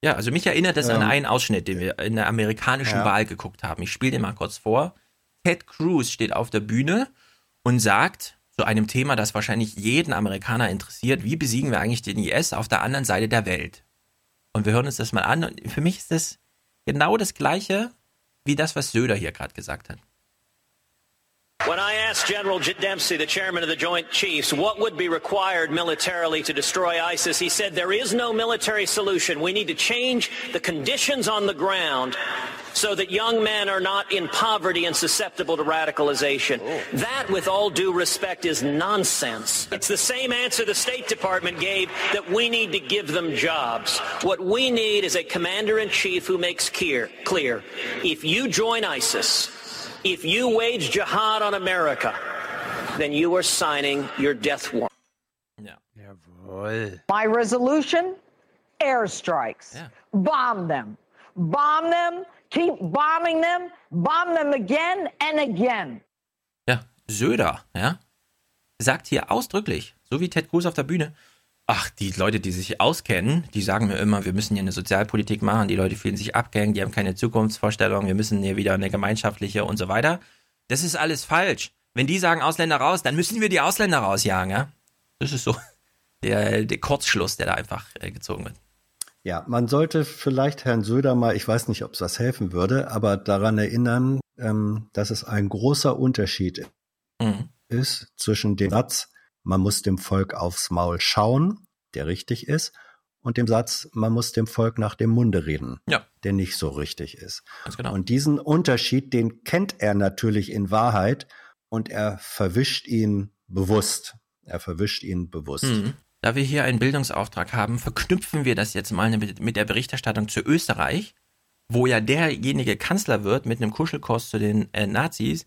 Ja, also mich erinnert das an Ähm, einen Ausschnitt, den wir in der amerikanischen Ja. Wahl geguckt haben. Ich spiele den mal kurz vor. Ted Cruz steht auf der Bühne und sagt zu einem Thema, das wahrscheinlich jeden Amerikaner interessiert, wie besiegen wir eigentlich den IS auf der anderen Seite der Welt? Und wir hören uns das mal an. Und für mich ist das genau das Gleiche wie das, was Söder hier gerade gesagt hat. When I asked General Dempsey, the chairman of the Joint Chiefs, what would be required militarily to destroy ISIS, he said there is no military solution. We need to change the conditions on the ground so that young men are not in poverty and susceptible to radicalization. Oh. That, with all due respect, is nonsense. It's the same answer the State Department gave that we need to give them jobs. What we need is a commander-in-chief who makes clear, clear, if you join ISIS, if you wage jihad on America, then you are signing your death warrant. Jawohl. My resolution airstrikes. Bomb them. Bomb them. Keep bombing them. Bomb them again and again. Ja, Söder, ja, sagt hier ausdrücklich, so wie Ted Cruz auf der Bühne, ach, die Leute, die sich auskennen, die sagen mir immer, wir müssen hier eine Sozialpolitik machen, die Leute fühlen sich abgehängt, die haben keine Zukunftsvorstellung, wir müssen hier wieder eine gemeinschaftliche und so weiter. Das ist alles falsch. Wenn die sagen Ausländer raus, dann müssen wir die Ausländer rausjagen, ja? Das ist so der, der Kurzschluss, der da einfach äh, gezogen wird. Ja, man sollte vielleicht Herrn Söder mal, ich weiß nicht, ob es das helfen würde, aber daran erinnern, ähm, dass es ein großer Unterschied mhm. ist zwischen dem Satz, man muss dem Volk aufs Maul schauen, der richtig ist, und dem Satz, man muss dem Volk nach dem Munde reden, ja. der nicht so richtig ist. Genau. Und diesen Unterschied, den kennt er natürlich in Wahrheit und er verwischt ihn bewusst. Er verwischt ihn bewusst. Mhm. Da wir hier einen Bildungsauftrag haben, verknüpfen wir das jetzt mal mit der Berichterstattung zu Österreich, wo ja derjenige Kanzler wird mit einem Kuschelkurs zu den äh, Nazis,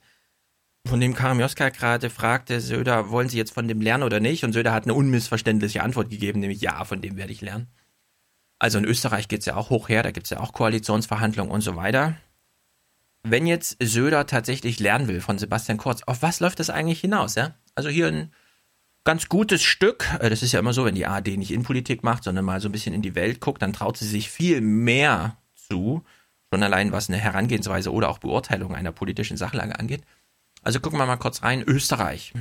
von dem Karim Joska gerade fragte, Söder, wollen Sie jetzt von dem lernen oder nicht? Und Söder hat eine unmissverständliche Antwort gegeben, nämlich ja, von dem werde ich lernen. Also in Österreich geht es ja auch hoch her, da gibt es ja auch Koalitionsverhandlungen und so weiter. Wenn jetzt Söder tatsächlich lernen will von Sebastian Kurz, auf was läuft das eigentlich hinaus? Ja? Also hier ein ganz gutes Stück. Äh, das ist ja immer so, wenn die ARD nicht Innenpolitik macht, sondern mal so ein bisschen in die Welt guckt, dann traut sie sich viel mehr zu. Schon allein was eine Herangehensweise oder auch Beurteilung einer politischen Sachlage angeht. Also gucken wir mal kurz rein. Österreich.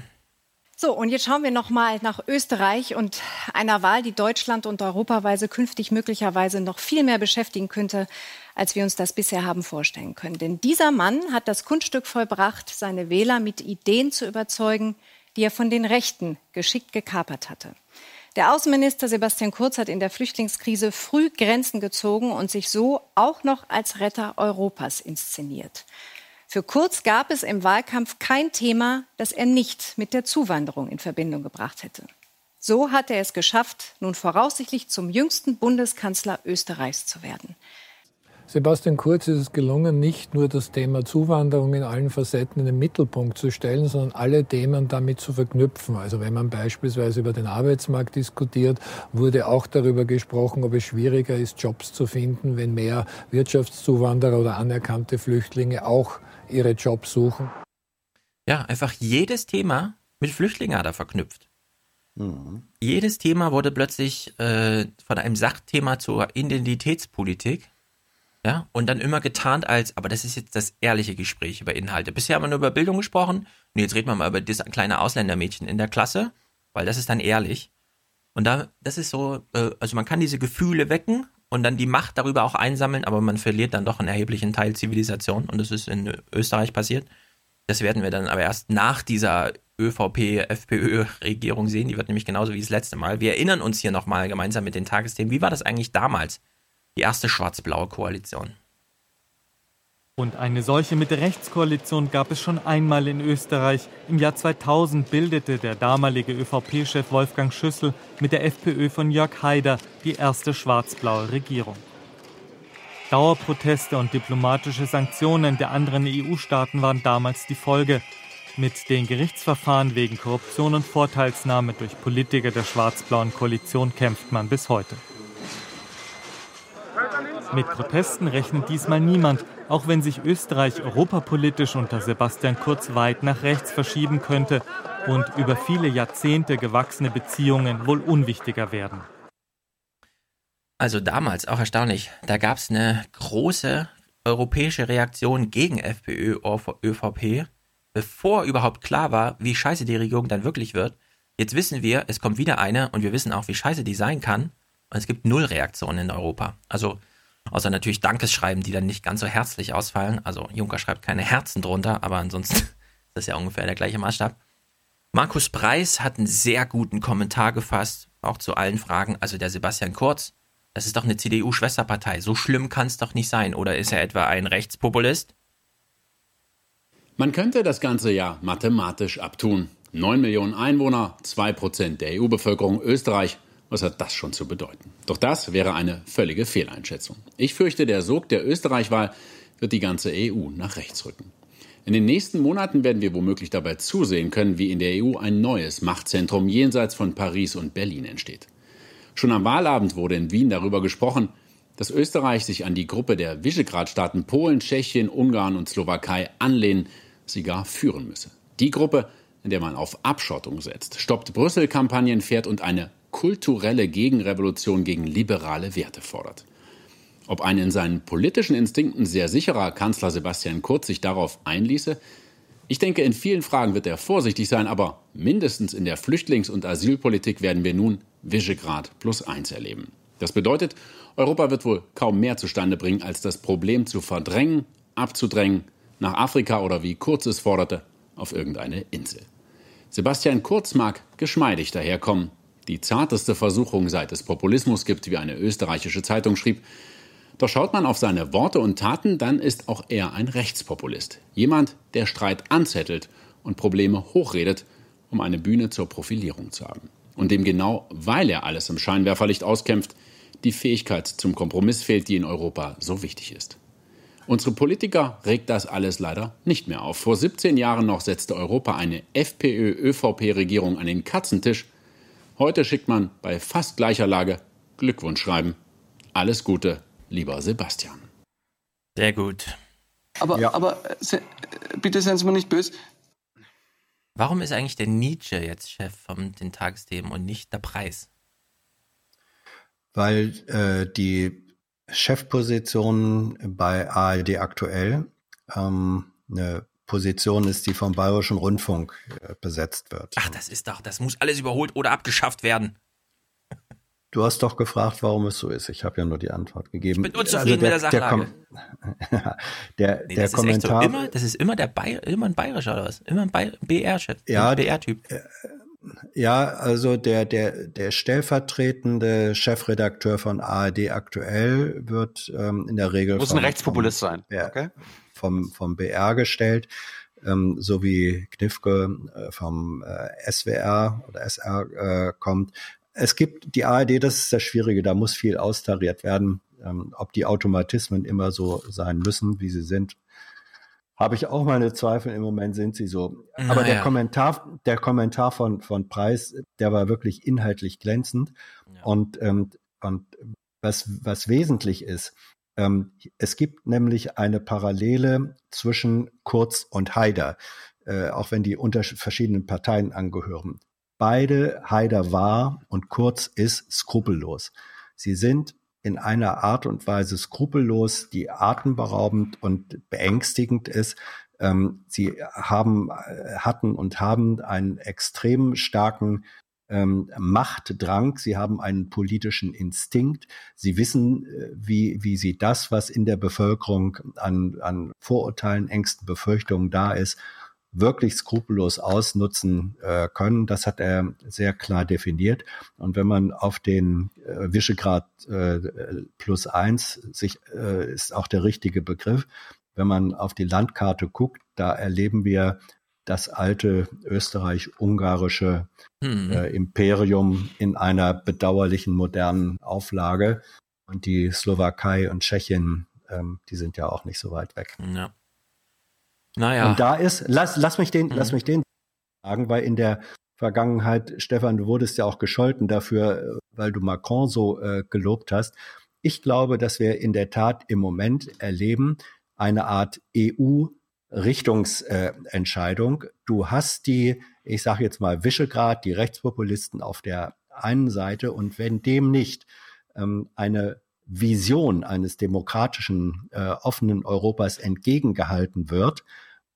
So, und jetzt schauen wir noch mal nach Österreich und einer Wahl, die Deutschland und europaweise künftig möglicherweise noch viel mehr beschäftigen könnte, als wir uns das bisher haben vorstellen können. Denn dieser Mann hat das Kunststück vollbracht, seine Wähler mit Ideen zu überzeugen, die er von den Rechten geschickt gekapert hatte. Der Außenminister Sebastian Kurz hat in der Flüchtlingskrise früh Grenzen gezogen und sich so auch noch als Retter Europas inszeniert. Für Kurz gab es im Wahlkampf kein Thema, das er nicht mit der Zuwanderung in Verbindung gebracht hätte. So hat er es geschafft, nun voraussichtlich zum jüngsten Bundeskanzler Österreichs zu werden. Sebastian Kurz ist es gelungen, nicht nur das Thema Zuwanderung in allen Facetten in den Mittelpunkt zu stellen, sondern alle Themen damit zu verknüpfen. Also wenn man beispielsweise über den Arbeitsmarkt diskutiert, wurde auch darüber gesprochen, ob es schwieriger ist, Jobs zu finden, wenn mehr Wirtschaftszuwanderer oder anerkannte Flüchtlinge auch ihre Jobs suchen. Ja, einfach jedes Thema mit Flüchtlingen hat er verknüpft. Mhm. Jedes Thema wurde plötzlich äh, von einem Sachthema zur Identitätspolitik ja, und dann immer getarnt als, aber das ist jetzt das ehrliche Gespräch über Inhalte. Bisher haben wir nur über Bildung gesprochen und jetzt reden wir mal über das kleine Ausländermädchen in der Klasse, weil das ist dann ehrlich. Und da, das ist so, äh, also man kann diese Gefühle wecken und dann die Macht darüber auch einsammeln, aber man verliert dann doch einen erheblichen Teil Zivilisation und das ist in Österreich passiert. Das werden wir dann aber erst nach dieser ÖVP-FPÖ-Regierung sehen. Die wird nämlich genauso wie das letzte Mal. Wir erinnern uns hier nochmal gemeinsam mit den Tagesthemen. Wie war das eigentlich damals? die erste schwarz-blaue Koalition. Und eine solche Mitte-Rechts-Koalition gab es schon einmal in Österreich. Im Jahr 2000 bildete der damalige ÖVP-Chef Wolfgang Schüssel mit der FPÖ von Jörg Haider die erste schwarz-blaue Regierung. Dauerproteste und diplomatische Sanktionen der anderen EU-Staaten waren damals die Folge. Mit den Gerichtsverfahren wegen Korruption und Vorteilsnahme durch Politiker der schwarz-blauen Koalition kämpft man bis heute. Mit Protesten rechnet diesmal niemand, auch wenn sich Österreich europapolitisch unter Sebastian Kurz weit nach rechts verschieben könnte und über viele Jahrzehnte gewachsene Beziehungen wohl unwichtiger werden. Also damals, auch erstaunlich, da gab es eine große europäische Reaktion gegen FPÖ, ÖVP, bevor überhaupt klar war, wie scheiße die Regierung dann wirklich wird. Jetzt wissen wir, es kommt wieder eine und wir wissen auch, wie scheiße die sein kann. Und es gibt null Reaktionen in Europa. Also Außer natürlich Dankeschreiben, die dann nicht ganz so herzlich ausfallen. Also Juncker schreibt keine Herzen drunter, aber ansonsten ist das ja ungefähr der gleiche Maßstab. Markus Preis hat einen sehr guten Kommentar gefasst, auch zu allen Fragen. Also der Sebastian Kurz, das ist doch eine CDU-Schwesterpartei. So schlimm kann es doch nicht sein. Oder ist er etwa ein Rechtspopulist? Man könnte das Ganze ja mathematisch abtun. 9 Millionen Einwohner, 2% der EU-Bevölkerung Österreich. Was hat das schon zu bedeuten? Doch das wäre eine völlige Fehleinschätzung. Ich fürchte, der Sog der Österreich-Wahl wird die ganze EU nach rechts rücken. In den nächsten Monaten werden wir womöglich dabei zusehen können, wie in der EU ein neues Machtzentrum jenseits von Paris und Berlin entsteht. Schon am Wahlabend wurde in Wien darüber gesprochen, dass Österreich sich an die Gruppe der Visegrad-Staaten Polen, Tschechien, Ungarn und Slowakei anlehnen, sie gar führen müsse. Die Gruppe, in der man auf Abschottung setzt, stoppt Brüssel-Kampagnen fährt und eine kulturelle Gegenrevolution gegen liberale Werte fordert. Ob ein in seinen politischen Instinkten sehr sicherer Kanzler Sebastian Kurz sich darauf einließe, Ich denke, in vielen Fragen wird er vorsichtig sein, aber mindestens in der Flüchtlings- und Asylpolitik werden wir nun Visegrad plus eins erleben. Das bedeutet, Europa wird wohl kaum mehr zustande bringen, als das Problem zu verdrängen, abzudrängen, nach Afrika oder wie Kurz es forderte, auf irgendeine Insel. Sebastian Kurz mag geschmeidig daherkommen. Die zarteste Versuchung seit es Populismus gibt, wie eine österreichische Zeitung schrieb. Doch schaut man auf seine Worte und Taten, dann ist auch er ein Rechtspopulist. Jemand, der Streit anzettelt und Probleme hochredet, um eine Bühne zur Profilierung zu haben. Und dem genau, weil er alles im Scheinwerferlicht auskämpft, die Fähigkeit zum Kompromiss fehlt, die in Europa so wichtig ist. Unsere Politiker regt das alles leider nicht mehr auf. Vor 17 Jahren noch setzte Europa eine FPÖ-ÖVP-Regierung an den Katzentisch. Heute schickt man bei fast gleicher Lage Glückwunsch schreiben. Alles Gute, lieber Sebastian. Sehr gut. Aber, ja. aber se, bitte seien Sie mir nicht böse. Warum ist eigentlich der Nietzsche jetzt Chef von den Tagesthemen und nicht der Preis? Weil äh, die Chefposition bei ARD aktuell ähm, eine Position ist, die vom Bayerischen Rundfunk äh, besetzt wird. Ach, das ist doch, das muss alles überholt oder abgeschafft werden. Du hast doch gefragt, warum es so ist. Ich habe ja nur die Antwort gegeben. Ich bin unzufrieden also der, mit der Sachlage. Der, nee, der das Kommentar. Ist so. immer, das ist immer der Bayer, immer ein bayerischer oder was? Immer ein BR-Chef. Ja, BR-Typ. Äh, ja, also der, der, der stellvertretende Chefredakteur von ARD aktuell wird ähm, in der Regel. Muss ein Rechtspopulist sein. Okay. Vom, vom BR gestellt, ähm, so wie Knifke äh, vom äh, SWR oder SR äh, kommt. Es gibt die ARD, das ist das Schwierige, da muss viel austariert werden. Ähm, ob die Automatismen immer so sein müssen, wie sie sind, habe ich auch meine Zweifel. Im Moment sind sie so. Aber naja. der Kommentar, der Kommentar von, von Preis, der war wirklich inhaltlich glänzend. Ja. Und, ähm, und was, was wesentlich ist, ähm, es gibt nämlich eine Parallele zwischen Kurz und Haider, äh, auch wenn die unter verschiedenen Parteien angehören. Beide, Haider war und Kurz ist skrupellos. Sie sind in einer Art und Weise skrupellos, die atemberaubend und beängstigend ist. Ähm, sie haben, äh, hatten und haben einen extrem starken ähm, Machtdrang. Sie haben einen politischen Instinkt. Sie wissen, äh, wie, wie sie das, was in der Bevölkerung an, an Vorurteilen, Ängsten, Befürchtungen da ist, wirklich skrupellos ausnutzen äh, können. Das hat er sehr klar definiert. Und wenn man auf den äh, Visegrad äh, plus eins sich äh, ist auch der richtige Begriff. Wenn man auf die Landkarte guckt, da erleben wir das alte österreich-ungarische hm. äh, Imperium in einer bedauerlichen modernen Auflage. Und die Slowakei und Tschechien, ähm, die sind ja auch nicht so weit weg. Ja. Naja. Und da ist, lass, lass mich den, mhm. lass mich den sagen, weil in der Vergangenheit, Stefan, du wurdest ja auch gescholten dafür, weil du Macron so äh, gelobt hast. Ich glaube, dass wir in der Tat im Moment erleben eine Art EU-Richtungsentscheidung. Äh, du hast die, ich sage jetzt mal Visegrad, die Rechtspopulisten auf der einen Seite und wenn dem nicht ähm, eine Vision eines demokratischen, äh, offenen Europas entgegengehalten wird,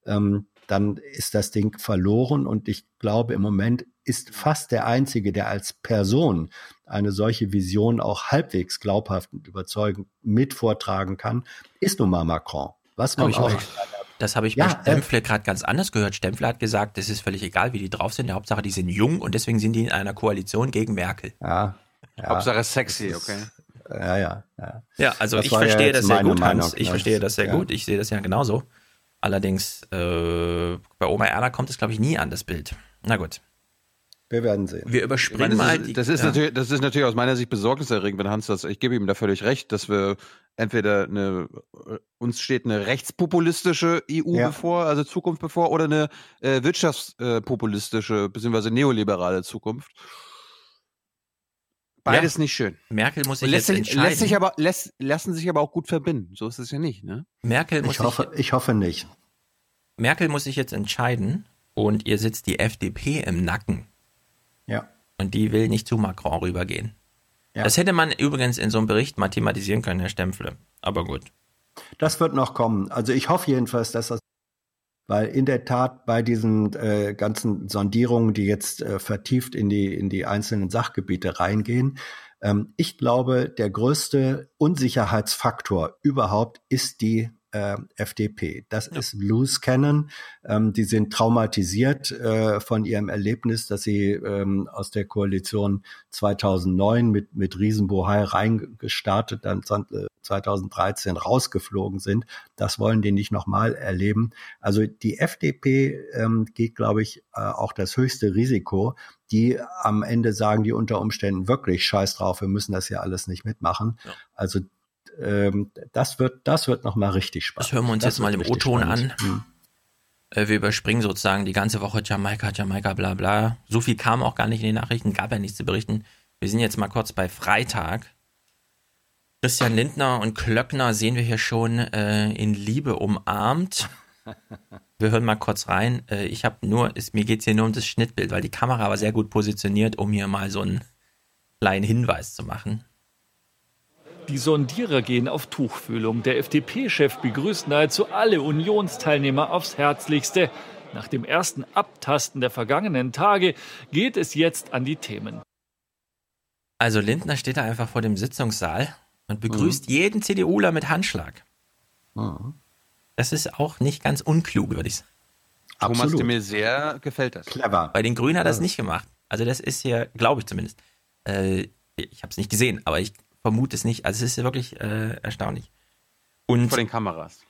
ähm, dann ist das Ding verloren. Und ich glaube, im Moment ist fast der Einzige, der als Person eine solche Vision auch halbwegs glaubhaft und überzeugend mit vortragen kann, ist nun mal Macron. Was man auch, das habe ich ja, bei Stempfle äh, gerade ganz anders gehört. Stempfle hat gesagt, es ist völlig egal, wie die drauf sind. Der Hauptsache, die sind jung und deswegen sind die in einer Koalition gegen Merkel. Ja. ja Hauptsache sexy, okay. Ja, ja, ja. Ja, also das ich verstehe ja das sehr gut, Meinung, Hans. Ich verstehe das sehr ja. gut. Ich sehe das ja genauso. Allerdings äh, bei Oma Erna kommt es, glaube ich, nie an, das Bild. Na gut. Wir werden sehen. Wir überspringen meine, mal. Das ist, das ist ja. natürlich, das ist natürlich aus meiner Sicht besorgniserregend, wenn Hans das. Ich gebe ihm da völlig recht, dass wir entweder eine uns steht eine rechtspopulistische EU ja. bevor, also Zukunft bevor, oder eine äh, wirtschaftspopulistische bzw. neoliberale Zukunft. Beides ja. nicht schön. Merkel muss sich lässt jetzt entscheiden. Lässt sich aber, lässt, lassen sich aber auch gut verbinden. So ist es ja nicht, ne? Merkel muss ich hoffe, sich, ich hoffe nicht. Merkel muss sich jetzt entscheiden und ihr sitzt die FDP im Nacken. Ja. Und die will nicht zu Macron rübergehen. Ja. Das hätte man übrigens in so einem Bericht mal thematisieren können, Herr Stempfle. Aber gut. Das wird noch kommen. Also ich hoffe jedenfalls, dass das weil in der Tat bei diesen äh, ganzen Sondierungen, die jetzt äh, vertieft in die, in die einzelnen Sachgebiete reingehen, ähm, ich glaube, der größte Unsicherheitsfaktor überhaupt ist die äh, FDP. Das ja. ist Loose Cannon. Ähm, die sind traumatisiert äh, von ihrem Erlebnis, dass sie ähm, aus der Koalition 2009 mit, mit Riesenbohai reingestartet, dann 2013 rausgeflogen sind. Das wollen die nicht nochmal erleben. Also die FDP ähm, geht, glaube ich, äh, auch das höchste Risiko. Die am Ende sagen die unter Umständen wirklich Scheiß drauf, wir müssen das ja alles nicht mitmachen. Ja. Also ähm, das wird, das wird nochmal richtig spannend. Das hören wir uns das jetzt mal im O-Ton an. Hm. Äh, wir überspringen sozusagen die ganze Woche Jamaika, Jamaika, bla bla. So viel kam auch gar nicht in den Nachrichten, gab ja nichts zu berichten. Wir sind jetzt mal kurz bei Freitag. Christian Lindner und Klöckner sehen wir hier schon äh, in Liebe umarmt. Wir hören mal kurz rein. Äh, ich habe nur, ist, mir geht es hier nur um das Schnittbild, weil die Kamera war sehr gut positioniert, um hier mal so einen kleinen Hinweis zu machen. Die Sondierer gehen auf Tuchfühlung. Der FDP-Chef begrüßt nahezu alle Unionsteilnehmer aufs Herzlichste. Nach dem ersten Abtasten der vergangenen Tage geht es jetzt an die Themen. Also Lindner steht da einfach vor dem Sitzungssaal und begrüßt mhm. jeden CDUler mit Handschlag. Mhm. Das ist auch nicht ganz unklug, würde ich sagen. Thomas de Maizière gefällt das. Clever. Bei den Grünen hat er das nicht gemacht. Also das ist hier, glaube ich zumindest. Äh, ich habe es nicht gesehen, aber ich vermute es nicht. Also es ist wirklich äh, erstaunlich. Und von den Kameras.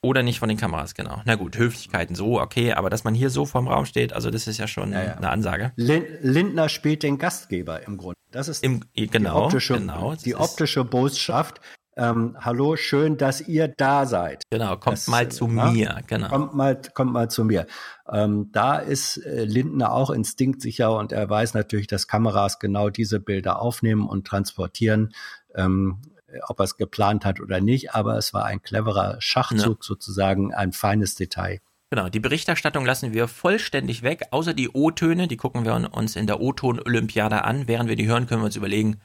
Oder nicht von den Kameras, genau. Na gut, Höflichkeiten so, okay, aber dass man hier so vorm Raum steht, also das ist ja schon ja, ja. eine Ansage. Lindner spielt den Gastgeber im Grunde. Das ist Im, genau, die optische, genau, die optische Botschaft. Ähm, hallo, schön, dass ihr da seid. Genau, kommt das, mal zu na, mir, genau. Kommt mal, kommt mal zu mir. Ähm, da ist äh, Lindner auch instinktsicher und er weiß natürlich, dass Kameras genau diese Bilder aufnehmen und transportieren ähm, ob er es geplant hat oder nicht, aber es war ein cleverer Schachzug ja. sozusagen, ein feines Detail. Genau, die Berichterstattung lassen wir vollständig weg, außer die O-Töne, die gucken wir uns in der O-Ton-Olympiade an. Während wir die hören, können wir uns überlegen,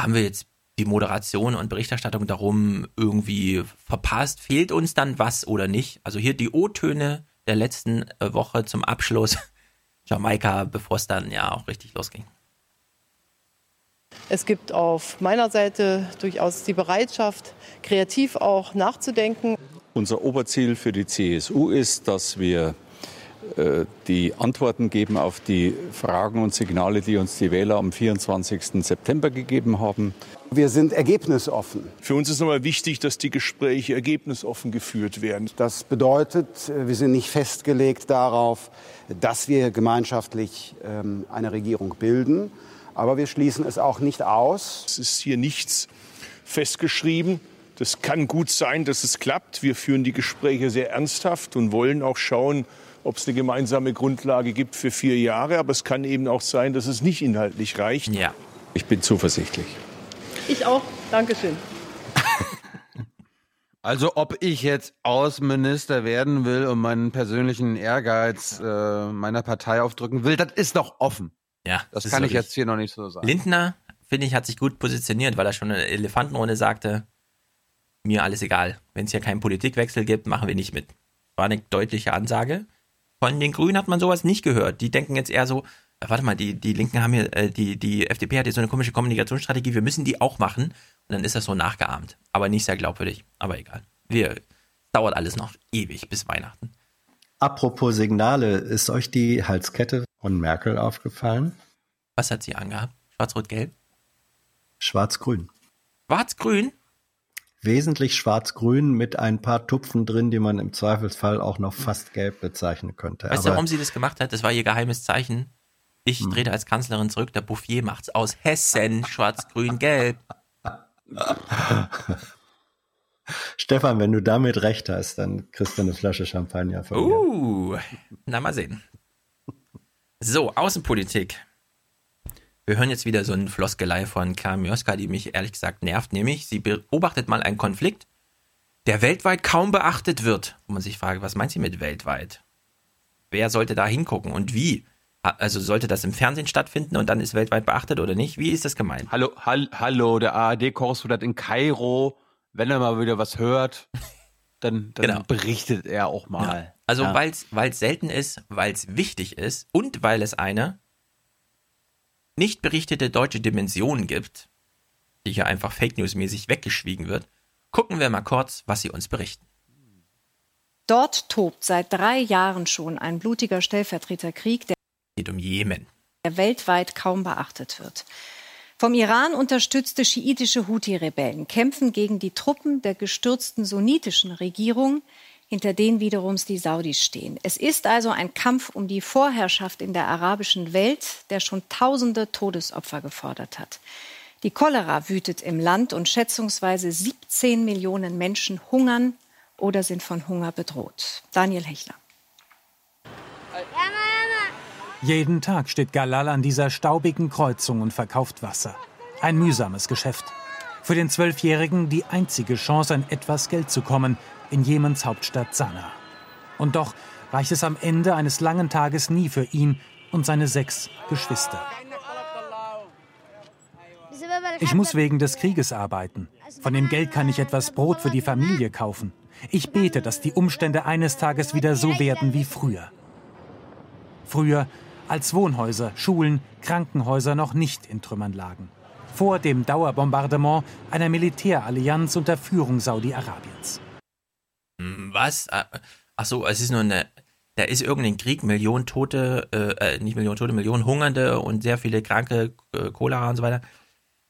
haben wir jetzt die Moderation und Berichterstattung darum irgendwie verpasst? Fehlt uns dann was oder nicht? Also hier die O-Töne der letzten äh, Woche zum Abschluss Jamaika, bevor es dann ja auch richtig losging. Es gibt auf meiner Seite durchaus die Bereitschaft, kreativ auch nachzudenken. Unser Oberziel für die CSU ist, dass wir die Antworten geben auf die Fragen und Signale, die uns die Wähler am 24. September gegeben haben. Wir sind ergebnisoffen. Für uns ist nochmal wichtig, dass die Gespräche ergebnisoffen geführt werden. Das bedeutet, wir sind nicht festgelegt darauf, dass wir gemeinschaftlich ähm, eine Regierung bilden, aber wir schließen es auch nicht aus. Es ist hier nichts festgeschrieben. Das kann gut sein, dass es klappt. Wir führen die Gespräche sehr ernsthaft und wollen auch schauen, ob es eine gemeinsame Grundlage gibt für vier Jahre. Aber es kann eben auch sein, dass es nicht inhaltlich reicht. Ja. Ich bin zuversichtlich. Ich auch. Dankeschön. Also ob ich jetzt Außenminister werden will und meinen persönlichen Ehrgeiz äh, meiner Partei aufdrücken will, das ist doch offen. Ja, das, das kann ich jetzt hier noch nicht so sagen. Lindner, finde ich, hat sich gut positioniert, weil er schon in der Elefantenrunde sagte, mir alles egal. Wenn es hier keinen Politikwechsel gibt, machen wir nicht mit. War eine deutliche Ansage. Von den Grünen hat man sowas nicht gehört. Die denken jetzt eher so, äh, warte mal, die, die Linken haben hier, äh, die, die FDP hat hier so eine komische Kommunikationsstrategie, wir müssen die auch machen. Und dann ist das so nachgeahmt. Aber nicht sehr glaubwürdig. Aber egal. Wir, dauert alles noch ewig bis Weihnachten. Apropos Signale, ist euch die Halskette von Merkel aufgefallen? Was hat sie angehabt? Schwarz-Rot-Gelb? Schwarz-Grün. Schwarz-Grün? Wesentlich schwarz-grün mit ein paar Tupfen drin, die man im Zweifelsfall auch noch fast gelb bezeichnen könnte. Weißt du, warum sie das gemacht hat? Das war ihr geheimes Zeichen. Ich hm. trete als Kanzlerin zurück, der Bouffier macht's aus Hessen, schwarz-grün-gelb. Stefan, wenn du damit recht hast, dann kriegst du eine Flasche Champagner von mir. Uh, na mal sehen. So, Außenpolitik. Wir hören jetzt wieder so einen Floskelei von Kamioska, die mich ehrlich gesagt nervt, nämlich sie beobachtet mal einen Konflikt, der weltweit kaum beachtet wird. Wo man sich fragt, was meint sie mit weltweit? Wer sollte da hingucken und wie? Also sollte das im Fernsehen stattfinden und dann ist weltweit beachtet oder nicht? Wie ist das gemeint? Hallo, hall, hallo, der ARD-Korrespondent in Kairo wenn er mal wieder was hört. dann, dann Genau. berichtet er auch mal. Ja. Also Ja. weil es selten ist, weil es wichtig ist und weil es eine nicht berichtete deutsche Dimension gibt, die hier einfach Fake News-mäßig weggeschwiegen wird, gucken wir mal kurz, was sie uns berichten. Dort tobt seit drei Jahren schon ein blutiger Stellvertreterkrieg, der geht um Jemen. weltweit kaum beachtet wird. Vom Iran unterstützte schiitische Houthi-Rebellen kämpfen gegen die Truppen der gestürzten sunnitischen Regierung, hinter denen wiederum die Saudis stehen. Es ist also ein Kampf um die Vorherrschaft in der arabischen Welt, der schon tausende Todesopfer gefordert hat. Die Cholera wütet im Land und schätzungsweise 17 Millionen Menschen hungern oder sind von Hunger bedroht. Daniel Hechler. Jeden Tag steht Galal an dieser staubigen Kreuzung und verkauft Wasser. Ein mühsames Geschäft. Für den Zwölfjährigen die einzige Chance, an etwas Geld zu kommen in Jemens Hauptstadt Sanaa. Und doch reicht es am Ende eines langen Tages nie für ihn und seine sechs Geschwister. Ich muss wegen des Krieges arbeiten. Von dem Geld kann ich etwas Brot für die Familie kaufen. Ich bete, dass die Umstände eines Tages wieder so werden wie früher. Früher, als Wohnhäuser, Schulen, Krankenhäuser noch nicht in Trümmern lagen. Vor dem Dauerbombardement einer Militärallianz unter Führung Saudi-Arabiens. Was? Ah, Ach so, es ist nur eine. Da ist irgendein Krieg, Millionen Tote, äh, äh, nicht Millionen Tote, Millionen Hungernde und sehr viele Kranke, äh, Cholera und so weiter.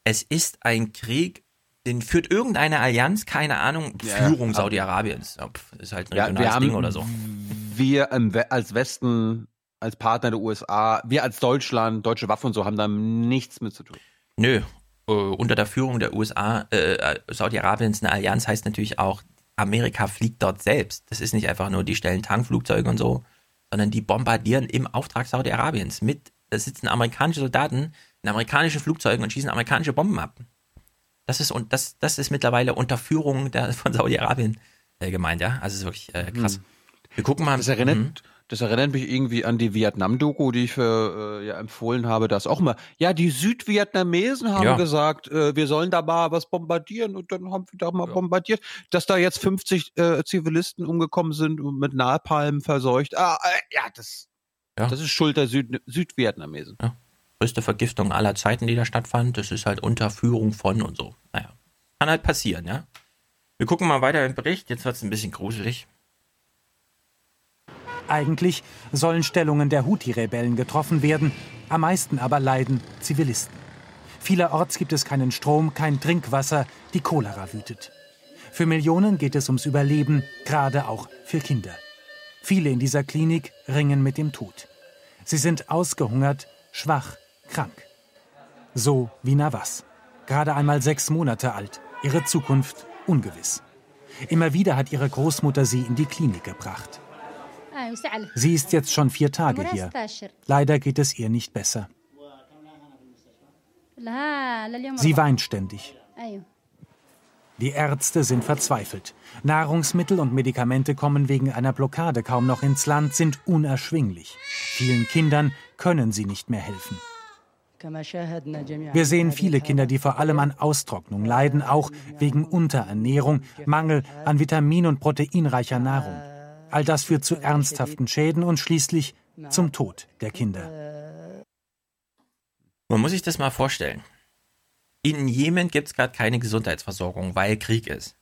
Es ist ein Krieg, den führt irgendeine Allianz, keine Ahnung, Führung Saudi-Arabiens. Ist halt ein Ja, regionales wir haben, Ding oder so. Wir als Westen, als Partner der USA, wir als Deutschland, deutsche Waffen und so, haben da nichts mit zu tun. Nö, äh, unter der Führung der USA, äh, äh, Saudi-Arabiens eine Allianz heißt natürlich auch, Amerika fliegt dort selbst. Das ist nicht einfach nur, die stellen Tankflugzeuge und so, sondern die bombardieren im Auftrag Saudi-Arabiens mit, da sitzen amerikanische Soldaten in amerikanischen Flugzeugen und schießen amerikanische Bomben ab. Das ist, und das, das ist mittlerweile unter Führung der, von Saudi-Arabien äh, gemeint, ja. Also es ist wirklich äh, krass. Hm. Wir gucken mal. Das erinnert, Mhm. Das erinnert mich irgendwie an die Vietnam-Doku, die ich für äh, ja, empfohlen habe. Da ist auch immer, ja, die Südvietnamesen haben Ja. gesagt, äh, wir sollen da mal was bombardieren und dann haben wir da mal bombardiert. Dass da jetzt 50 äh, Zivilisten umgekommen sind und mit Napalm verseucht. Ah, äh, ja, das, Ja. das ist Schuld der Süd Südvietnamesen. größte Vergiftung aller Zeiten, die da stattfand. Das ist halt unter Führung von und so. Naja, kann halt passieren, ja. Wir gucken mal weiter im Bericht. Jetzt wird es ein bisschen gruselig. Eigentlich sollen Stellungen der Houthi-Rebellen getroffen werden, am meisten aber leiden Zivilisten. Vielerorts gibt es keinen Strom, kein Trinkwasser, die Cholera wütet. Für Millionen geht es ums Überleben, gerade auch für Kinder. Viele in dieser Klinik ringen mit dem Tod. Sie sind ausgehungert, schwach, krank. So wie Navas. Gerade einmal sechs Monate alt, ihre Zukunft ungewiss. Immer wieder hat ihre Großmutter sie in die Klinik gebracht. Sie ist jetzt schon vier Tage hier. Leider geht es ihr nicht besser. Sie weint ständig. Die Ärzte sind verzweifelt. Nahrungsmittel und Medikamente kommen wegen einer Blockade kaum noch ins Land, sind unerschwinglich. Vielen Kindern können sie nicht mehr helfen. Wir sehen viele Kinder, die vor allem an Austrocknung leiden, auch wegen Unterernährung, Mangel an vitamin- und proteinreicher Nahrung. All das führt zu ernsthaften Schäden und schließlich zum Tod der Kinder. Man muss sich das mal vorstellen. In Jemen gibt es gerade keine Gesundheitsversorgung, weil Krieg ist.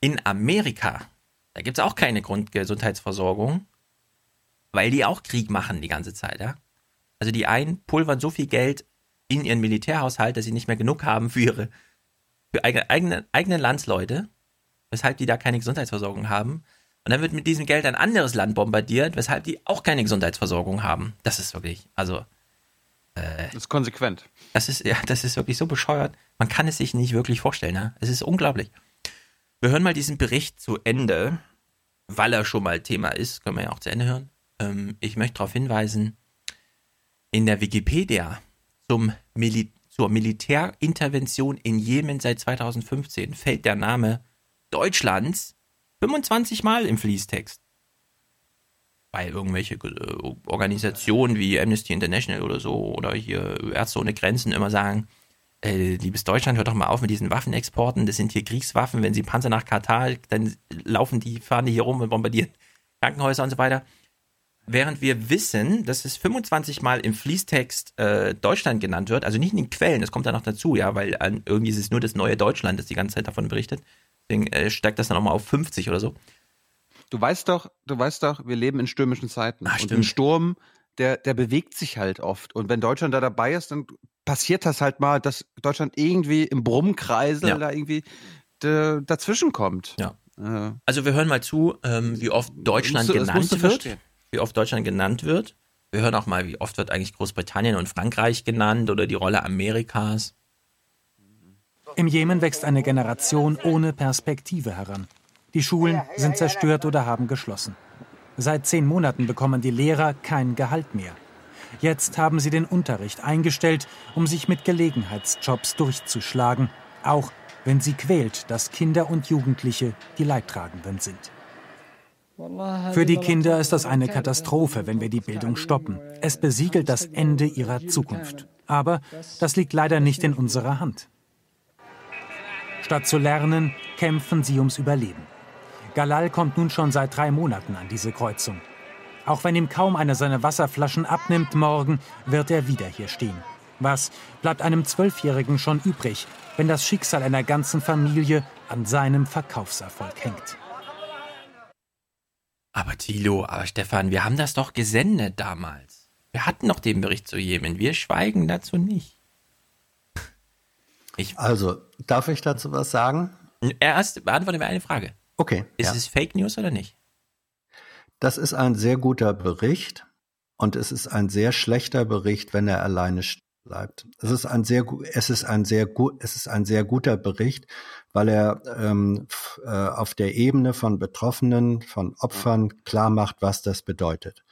In Amerika, da gibt es auch keine Grundgesundheitsversorgung, weil die auch Krieg machen die ganze Zeit, ja. Also die einen pulvern so viel Geld in ihren Militärhaushalt, dass sie nicht mehr genug haben für ihre für eigene, eigene, eigene Landsleute, weshalb die da keine Gesundheitsversorgung haben. Und dann wird mit diesem Geld ein anderes Land bombardiert, weshalb die auch keine Gesundheitsversorgung haben. Das ist wirklich, also Das ist konsequent. das ist, ja, das ist wirklich so bescheuert. Man kann es sich nicht wirklich vorstellen. Ne? Es ist unglaublich. Wir hören mal diesen Bericht zu Ende, weil er schon mal Thema ist. Können wir ja auch zu Ende hören. Ähm, ich möchte darauf hinweisen, in der Wikipedia zum Mili zur Militärintervention in Jemen seit 2015 fällt der Name Deutschlands 25 Mal im Fließtext. Weil irgendwelche äh, Organisationen wie Amnesty International oder so oder hier Ärzte ohne Grenzen immer sagen, äh, liebes Deutschland, hört doch mal auf mit diesen Waffenexporten. Das sind hier Kriegswaffen. Wenn sie Panzer nach Katar, dann laufen die, fahren die hier rum und bombardieren Krankenhäuser und so weiter. Während wir wissen, dass es 25 Mal im Fließtext äh, Deutschland genannt wird, also nicht in den Quellen, das kommt da noch dazu, ja, weil äh, irgendwie ist es nur das neue Deutschland, das die ganze Zeit davon berichtet. Deswegen äh, steigt das dann auch mal auf 50 oder so. Du weißt doch, du weißt doch, wir leben in stürmischen Zeiten. Ach, und ein Sturm, der, der bewegt sich halt oft. Und wenn Deutschland da dabei ist, dann passiert das halt mal, dass Deutschland irgendwie im Brummkreisel Ja. da irgendwie dazwischen kommt. Ja. Äh, Also wir hören mal zu, ähm, wie oft Deutschland musst genannt wird. Wie oft Deutschland genannt wird. Wir hören auch mal, wie oft wird eigentlich Großbritannien und Frankreich genannt oder die Rolle Amerikas. Im Jemen wächst eine Generation ohne Perspektive heran. Die Schulen sind zerstört oder haben geschlossen. Seit zehn Monaten bekommen die Lehrer kein Gehalt mehr. Jetzt haben sie den Unterricht eingestellt, um sich mit Gelegenheitsjobs durchzuschlagen, auch wenn sie quält, dass Kinder und Jugendliche die Leidtragenden sind. Für die Kinder ist das eine Katastrophe, wenn wir die Bildung stoppen. Es besiegelt das Ende ihrer Zukunft. Aber das liegt leider nicht in unserer Hand. Statt zu lernen, kämpfen sie ums Überleben. Galal kommt nun schon seit drei Monaten an diese Kreuzung. Auch wenn ihm kaum einer seine Wasserflaschen abnimmt, morgen wird er wieder hier stehen. Was bleibt einem Zwölfjährigen schon übrig, wenn das Schicksal einer ganzen Familie an seinem Verkaufserfolg hängt? Aber Thilo, aber Stefan, wir haben das doch gesendet damals. Wir hatten noch den Bericht zu Jemen. Wir schweigen dazu nicht. Also, darf ich dazu was sagen? Erst beantworten wir eine Frage. Okay. Ist ja. es Fake News oder nicht? Das ist ein sehr guter Bericht und es ist ein sehr schlechter Bericht, wenn er alleine bleibt. Es ist ein sehr, es ist ein sehr gut, es ist ein sehr guter Bericht, weil er ähm, äh, auf der Ebene von Betroffenen, von Opfern klar macht, was das bedeutet.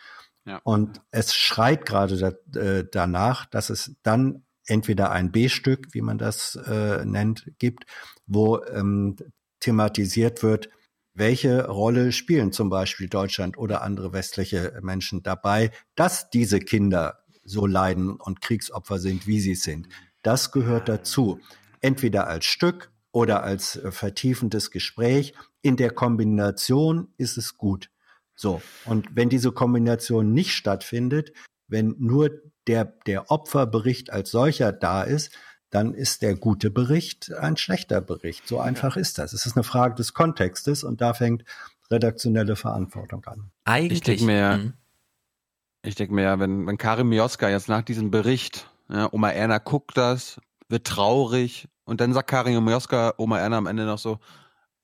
Ja. Und es schreit gerade da, äh, danach, dass es dann entweder ein B-Stück, wie man das äh, nennt, gibt, wo ähm, thematisiert wird, welche Rolle spielen zum Beispiel Deutschland oder andere westliche Menschen dabei, dass diese Kinder so leiden und Kriegsopfer sind, wie sie sind. Das gehört dazu. Entweder als Stück oder als äh, vertiefendes Gespräch. In der Kombination ist es gut. So. Und wenn diese Kombination nicht stattfindet, wenn nur der, der Opferbericht als solcher da ist, dann ist der gute Bericht ein schlechter Bericht. So einfach ist das. Es ist eine Frage des Kontextes und da fängt redaktionelle Verantwortung an. Ich denke mir, ja, ich denke mir, ja, wenn, wenn Karim Mioska jetzt nach diesem Bericht, ja, Oma Erna guckt das, wird traurig und dann sagt Karim Mioska, Oma Erna am Ende noch so,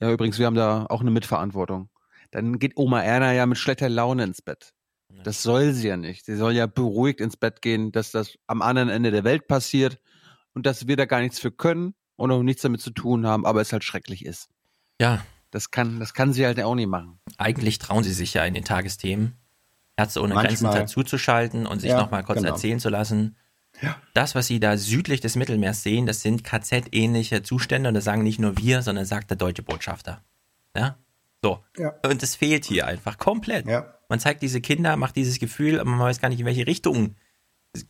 ja übrigens, wir haben da auch eine Mitverantwortung. Dann geht Oma Erna ja mit schlechter Laune ins Bett. Das soll sie ja nicht. Sie soll ja beruhigt ins Bett gehen, dass das am anderen Ende der Welt passiert und dass wir da gar nichts für können und auch nichts damit zu tun haben, aber es halt schrecklich ist. Ja. Das kann, das kann sie halt auch nicht machen. Eigentlich trauen sie sich ja in den Tagesthemen, Ärzte ohne Manchmal. Grenzen dazuzuschalten und sich Ja, nochmal kurz genau. erzählen zu lassen. Das, was sie da südlich des Mittelmeers sehen, das sind KZ-ähnliche Zustände und das sagen nicht nur wir, sondern sagt der deutsche Botschafter. Ja? So. Ja. Und das fehlt hier einfach komplett. Ja. Man zeigt diese Kinder, macht dieses Gefühl, aber man weiß gar nicht, in welche Richtung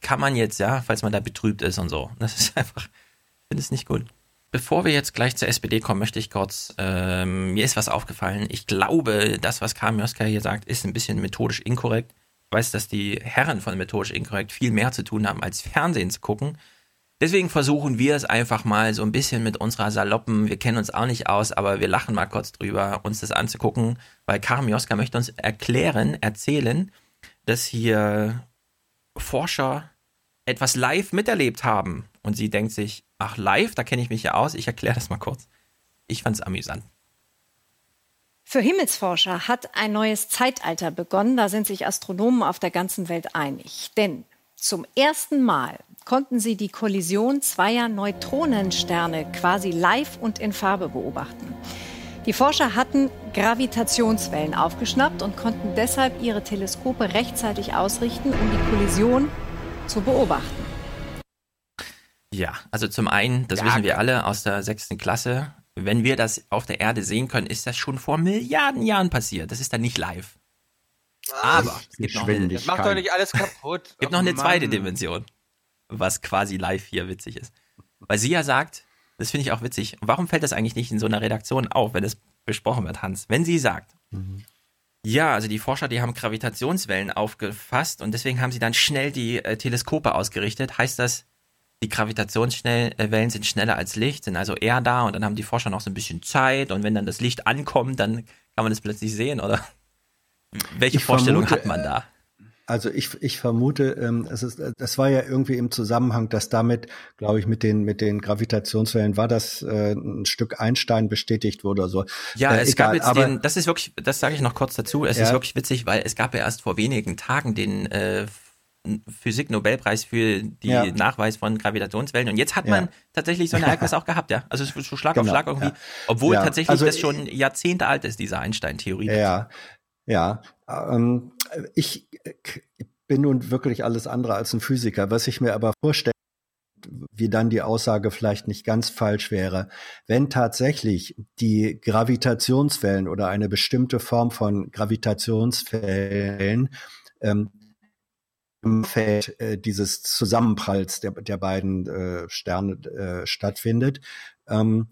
kann man jetzt, ja, falls man da betrübt ist und so. Das ist einfach, ich finde es nicht gut. Bevor wir jetzt gleich zur SPD kommen, möchte ich kurz, ähm, mir ist was aufgefallen. Ich glaube, das, was Karl Mioska hier sagt, ist ein bisschen methodisch inkorrekt. Ich weiß, dass die Herren von methodisch inkorrekt viel mehr zu tun haben, als Fernsehen zu gucken. Deswegen versuchen wir es einfach mal so ein bisschen mit unserer Saloppen, wir kennen uns auch nicht aus, aber wir lachen mal kurz drüber, uns das anzugucken, weil Karim Joska möchte uns erklären, erzählen, dass hier Forscher etwas live miterlebt haben. Und sie denkt sich, ach live, da kenne ich mich ja aus, ich erkläre das mal kurz. Ich fand es amüsant. Für Himmelsforscher hat ein neues Zeitalter begonnen. Da sind sich Astronomen auf der ganzen Welt einig. Denn zum ersten Mal konnten sie die Kollision zweier Neutronensterne quasi live und in Farbe beobachten. Die Forscher hatten Gravitationswellen aufgeschnappt und konnten deshalb ihre Teleskope rechtzeitig ausrichten, um die Kollision zu beobachten. Ja, also zum einen, das Ja, wissen wir alle aus der sechsten Klasse, wenn wir das auf der Erde sehen können, ist das schon vor Milliarden Jahren passiert. Das ist dann nicht live. Aber es gibt noch eine, Mach doch nicht alles kaputt. gibt Oh noch eine Mann. zweite Dimension, was quasi live hier witzig ist. Weil sie ja sagt, das finde ich auch witzig, warum fällt das eigentlich nicht in so einer Redaktion auf, wenn es besprochen wird, Hans? Wenn sie sagt, mhm. ja, also die Forscher, die haben Gravitationswellen aufgefasst und deswegen haben sie dann schnell die äh, Teleskope ausgerichtet, heißt das, die Gravitationswellen sind schneller als Licht, sind also eher da und dann haben die Forscher noch so ein bisschen Zeit und wenn dann das Licht ankommt, dann kann man das plötzlich sehen, oder? Welche ich Vorstellung vermute, hat man da? Also ich, ich vermute, ähm, es ist, das war ja irgendwie im Zusammenhang, dass damit, glaube ich, mit den mit den Gravitationswellen war das äh, ein Stück Einstein bestätigt wurde oder so. Ja, äh, es egal, gab jetzt den, das ist wirklich, das sage ich noch kurz dazu. Es ja. ist wirklich witzig, weil es gab ja erst vor wenigen Tagen den äh, Physik-Nobelpreis für die ja. Nachweis von Gravitationswellen. Und jetzt hat man ja. tatsächlich so ein Ereignis auch gehabt, ja. Also so Schlag genau. auf Schlag irgendwie. Obwohl tatsächlich also, das schon Jahrzehnte alt ist, diese Einstein-Theorie. Ja, ja. Ähm, ich bin nun wirklich alles andere als ein Physiker. Was ich mir aber vorstelle, wie dann die Aussage vielleicht nicht ganz falsch wäre, wenn tatsächlich die Gravitationswellen oder eine bestimmte Form von Gravitationswellen ähm, im Feld äh, dieses Zusammenpralls der, der beiden äh, Sterne äh, stattfindet, ähm,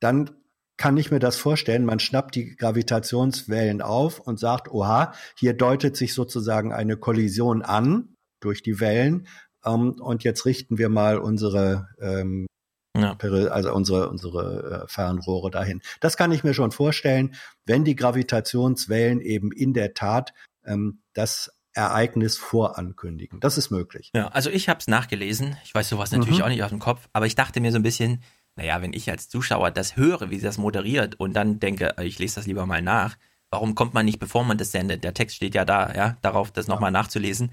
dann kann ich mir das vorstellen, man schnappt die Gravitationswellen auf und sagt, oha, hier deutet sich sozusagen eine Kollision an durch die Wellen ähm, und jetzt richten wir mal unsere ähm, ja. also unsere unsere äh, Fernrohre dahin. Das kann ich mir schon vorstellen, wenn die Gravitationswellen eben in der Tat ähm, das Ereignis vorankündigen. Das ist möglich. Ja, also ich habe es nachgelesen. Ich weiß sowas natürlich mhm. auch nicht aus dem Kopf, aber ich dachte mir so ein bisschen, naja, wenn ich als Zuschauer das höre, wie sie das moderiert und dann denke, ich lese das lieber mal nach, warum kommt man nicht, bevor man das sendet? Der Text steht ja da, ja, darauf das nochmal nachzulesen.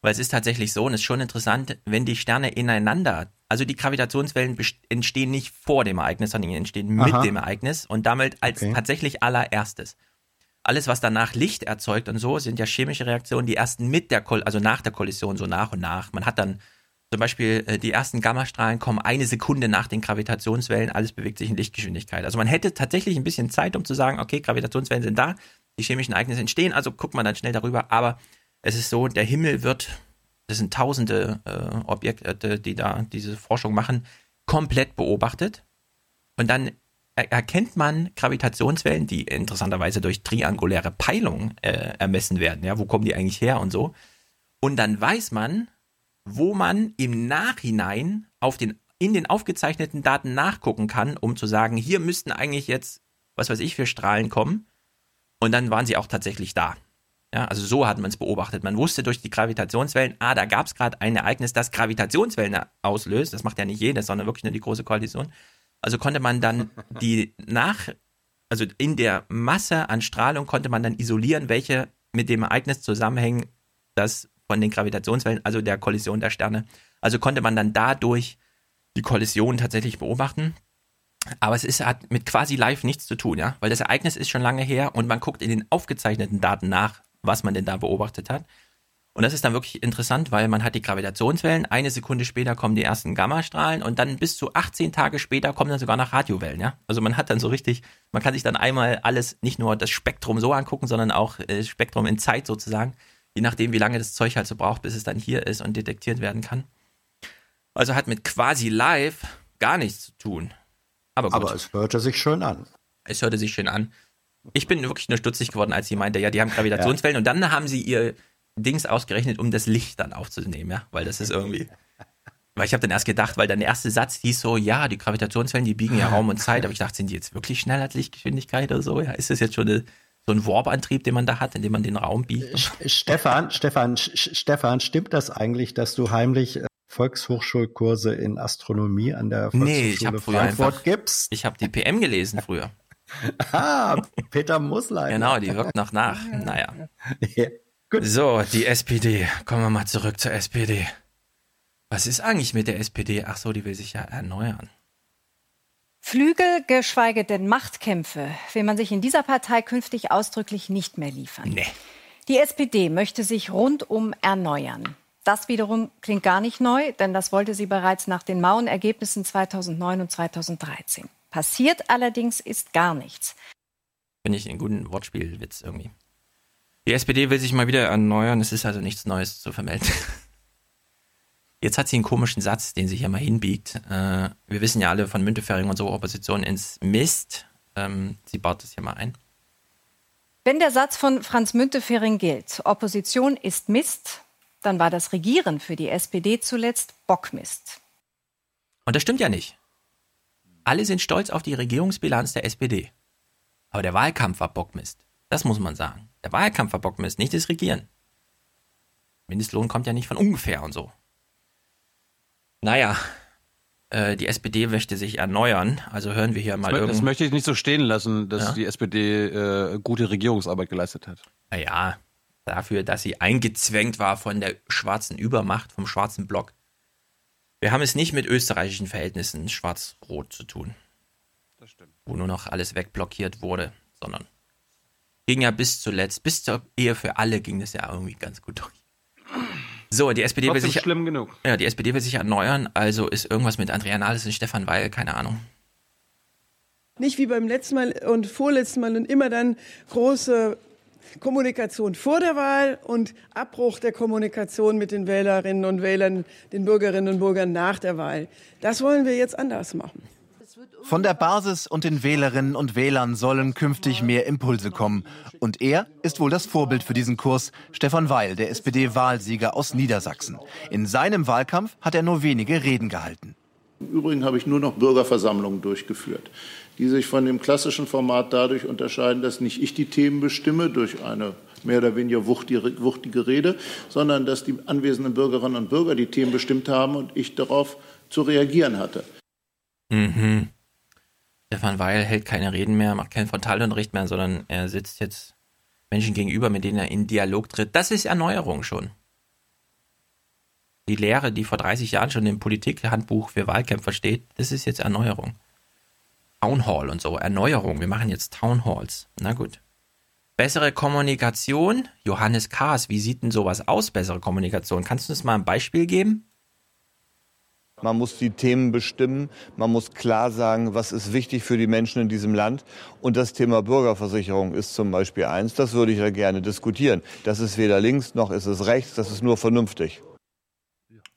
Weil es ist tatsächlich so und es ist schon interessant, wenn die Sterne ineinander, also die Gravitationswellen entstehen nicht vor dem Ereignis, sondern entstehen Aha. mit dem Ereignis und damit als okay. tatsächlich allererstes alles, was danach Licht erzeugt und so, sind ja chemische Reaktionen, die ersten mit der, Kol also nach der Kollision so nach und nach. Man hat dann zum Beispiel äh, die ersten Gammastrahlen kommen eine Sekunde nach den Gravitationswellen, alles bewegt sich in Lichtgeschwindigkeit. Also man hätte tatsächlich ein bisschen Zeit, um zu sagen, okay, Gravitationswellen sind da, die chemischen Ereignisse entstehen, also guckt man dann schnell darüber. Aber es ist so, der Himmel wird, das sind tausende äh, Objekte, die da diese Forschung machen, komplett beobachtet. Und dann erkennt man Gravitationswellen, die interessanterweise durch trianguläre Peilung äh, ermessen werden. Ja, wo kommen die eigentlich her und so? Und dann weiß man, wo man im Nachhinein auf den, in den aufgezeichneten Daten nachgucken kann, um zu sagen, hier müssten eigentlich jetzt, was weiß ich, für Strahlen kommen. Und dann waren sie auch tatsächlich da. Ja, also so hat man es beobachtet. Man wusste durch die Gravitationswellen, ah, da gab es gerade ein Ereignis, das Gravitationswellen auslöst. Das macht ja nicht jedes, sondern wirklich nur die große Koalition. Also konnte man dann die nach, also in der Masse an Strahlung konnte man dann isolieren, welche mit dem Ereignis zusammenhängen, das von den Gravitationswellen, also der Kollision der Sterne. Also konnte man dann dadurch die Kollision tatsächlich beobachten. Aber es ist, hat mit quasi live nichts zu tun, ja, weil das Ereignis ist schon lange her und man guckt in den aufgezeichneten Daten nach, was man denn da beobachtet hat. Und das ist dann wirklich interessant, weil man hat die Gravitationswellen, eine Sekunde später kommen die ersten Gammastrahlen und dann bis zu 18 Tage später kommen dann sogar noch Radiowellen, ja. Also man hat dann so richtig, man kann sich dann einmal alles, nicht nur das Spektrum so angucken, sondern auch äh, Spektrum in Zeit sozusagen, je nachdem, wie lange das Zeug halt so braucht, bis es dann hier ist und detektiert werden kann. Also hat mit quasi live gar nichts zu tun. Aber, gut. Aber es hörte sich schön an. Es hörte sich schön an. Ich bin wirklich nur stutzig geworden, als sie meinte, ja, die haben Gravitationswellen ja. und dann haben sie ihr Dings ausgerechnet, um das Licht dann aufzunehmen, ja, weil das ist irgendwie. Weil ich habe dann erst gedacht, weil dein erster Satz hieß so, ja, die Gravitationswellen, die biegen ja Raum und Zeit, aber ich dachte, sind die jetzt wirklich schneller als Lichtgeschwindigkeit oder so? Ja, ist das jetzt schon eine, so ein Warp-Antrieb, den man da hat, in dem man den Raum biegt? Stefan, Stefan, Stefan, stimmt das eigentlich, dass du heimlich äh, Volkshochschulkurse in Astronomie an der Volkshochschule nee, ich hab früher Frankfurt einfach, gibst? Ich habe die PM gelesen früher. ah, Peter Muslein. Genau, die wirkt noch nach. Naja. Ja. Gut. So, die SPD. Kommen wir mal zurück zur SPD. Was ist eigentlich mit der SPD? Ach so, die will sich ja erneuern. Flügel, geschweige denn Machtkämpfe, will man sich in dieser Partei künftig ausdrücklich nicht mehr liefern. Nee. Die SPD möchte sich rundum erneuern. Das wiederum klingt gar nicht neu, denn das wollte sie bereits nach den mauen Ergebnissen 2009 und 2013. Passiert allerdings ist gar nichts. Finde ich einen guten Wortspielwitz irgendwie. Die SPD will sich mal wieder erneuern. Es ist also nichts Neues zu vermelden. Jetzt hat sie einen komischen Satz, den sie hier mal hinbiegt. Äh, wir wissen ja alle von Müntefering und so, Opposition ins Mist. Ähm, sie baut das hier mal ein. Wenn der Satz von Franz Müntefering gilt, Opposition ist Mist, dann war das Regieren für die SPD zuletzt Bockmist. Und das stimmt ja nicht. Alle sind stolz auf die Regierungsbilanz der SPD. Aber der Wahlkampf war Bockmist. Das muss man sagen. Der Wahlkampf war Bockmist, nicht das Regieren. Mindestlohn kommt ja nicht von ungefähr und so. Naja, äh, die SPD möchte sich erneuern. Also hören wir hier mal Das, irgend... das möchte ich nicht so stehen lassen, dass Ja? die SPD äh, gute Regierungsarbeit geleistet hat. Naja, dafür, dass sie eingezwängt war von der schwarzen Übermacht, vom schwarzen Block. Wir haben es nicht mit österreichischen Verhältnissen schwarz-rot zu tun. Das stimmt. Wo nur noch alles wegblockiert wurde, sondern ging ja bis zuletzt, bis zur Ehe für alle ging das ja irgendwie ganz gut durch. So, die SPD will Trotzdem sich, schlimm genug. ja, die SPD will sich erneuern, also ist irgendwas mit Andrea Nahles und Stefan Weil, keine Ahnung. Nicht wie beim letzten Mal und vorletzten Mal und immer dann große Kommunikation vor der Wahl und Abbruch der Kommunikation mit den Wählerinnen und Wählern, den Bürgerinnen und Bürgern nach der Wahl. Das wollen wir jetzt anders machen. Von der Basis und den Wählerinnen und Wählern sollen künftig mehr Impulse kommen. Und er ist wohl das Vorbild für diesen Kurs, Stefan Weil, der SPD-Wahlsieger aus Niedersachsen. In seinem Wahlkampf hat er nur wenige Reden gehalten. Im Übrigen habe ich nur noch Bürgerversammlungen durchgeführt, die sich von dem klassischen Format dadurch unterscheiden, dass nicht ich die Themen bestimme durch eine mehr oder weniger wuchtige, wuchtige Rede, sondern dass die anwesenden Bürgerinnen und Bürger die Themen bestimmt haben und ich darauf zu reagieren hatte. Mhm. Stefan Weil hält keine Reden mehr, macht keinen Frontalunterricht mehr, sondern er sitzt jetzt Menschen gegenüber, mit denen er in Dialog tritt. Das ist Erneuerung schon. Die Lehre, die vor 30 Jahren schon im Politikhandbuch für Wahlkämpfer steht, das ist jetzt Erneuerung. Town Hall und so, Erneuerung. Wir machen jetzt Town Halls. Na gut. Bessere Kommunikation. Johannes Kaas, wie sieht denn sowas aus, bessere Kommunikation? Kannst du uns mal ein Beispiel geben? Man muss die Themen bestimmen, man muss klar sagen, was ist wichtig für die Menschen in diesem Land. Und das Thema Bürgerversicherung ist zum Beispiel eins, das würde ich ja gerne diskutieren. Das ist weder links noch ist es rechts, das ist nur vernünftig.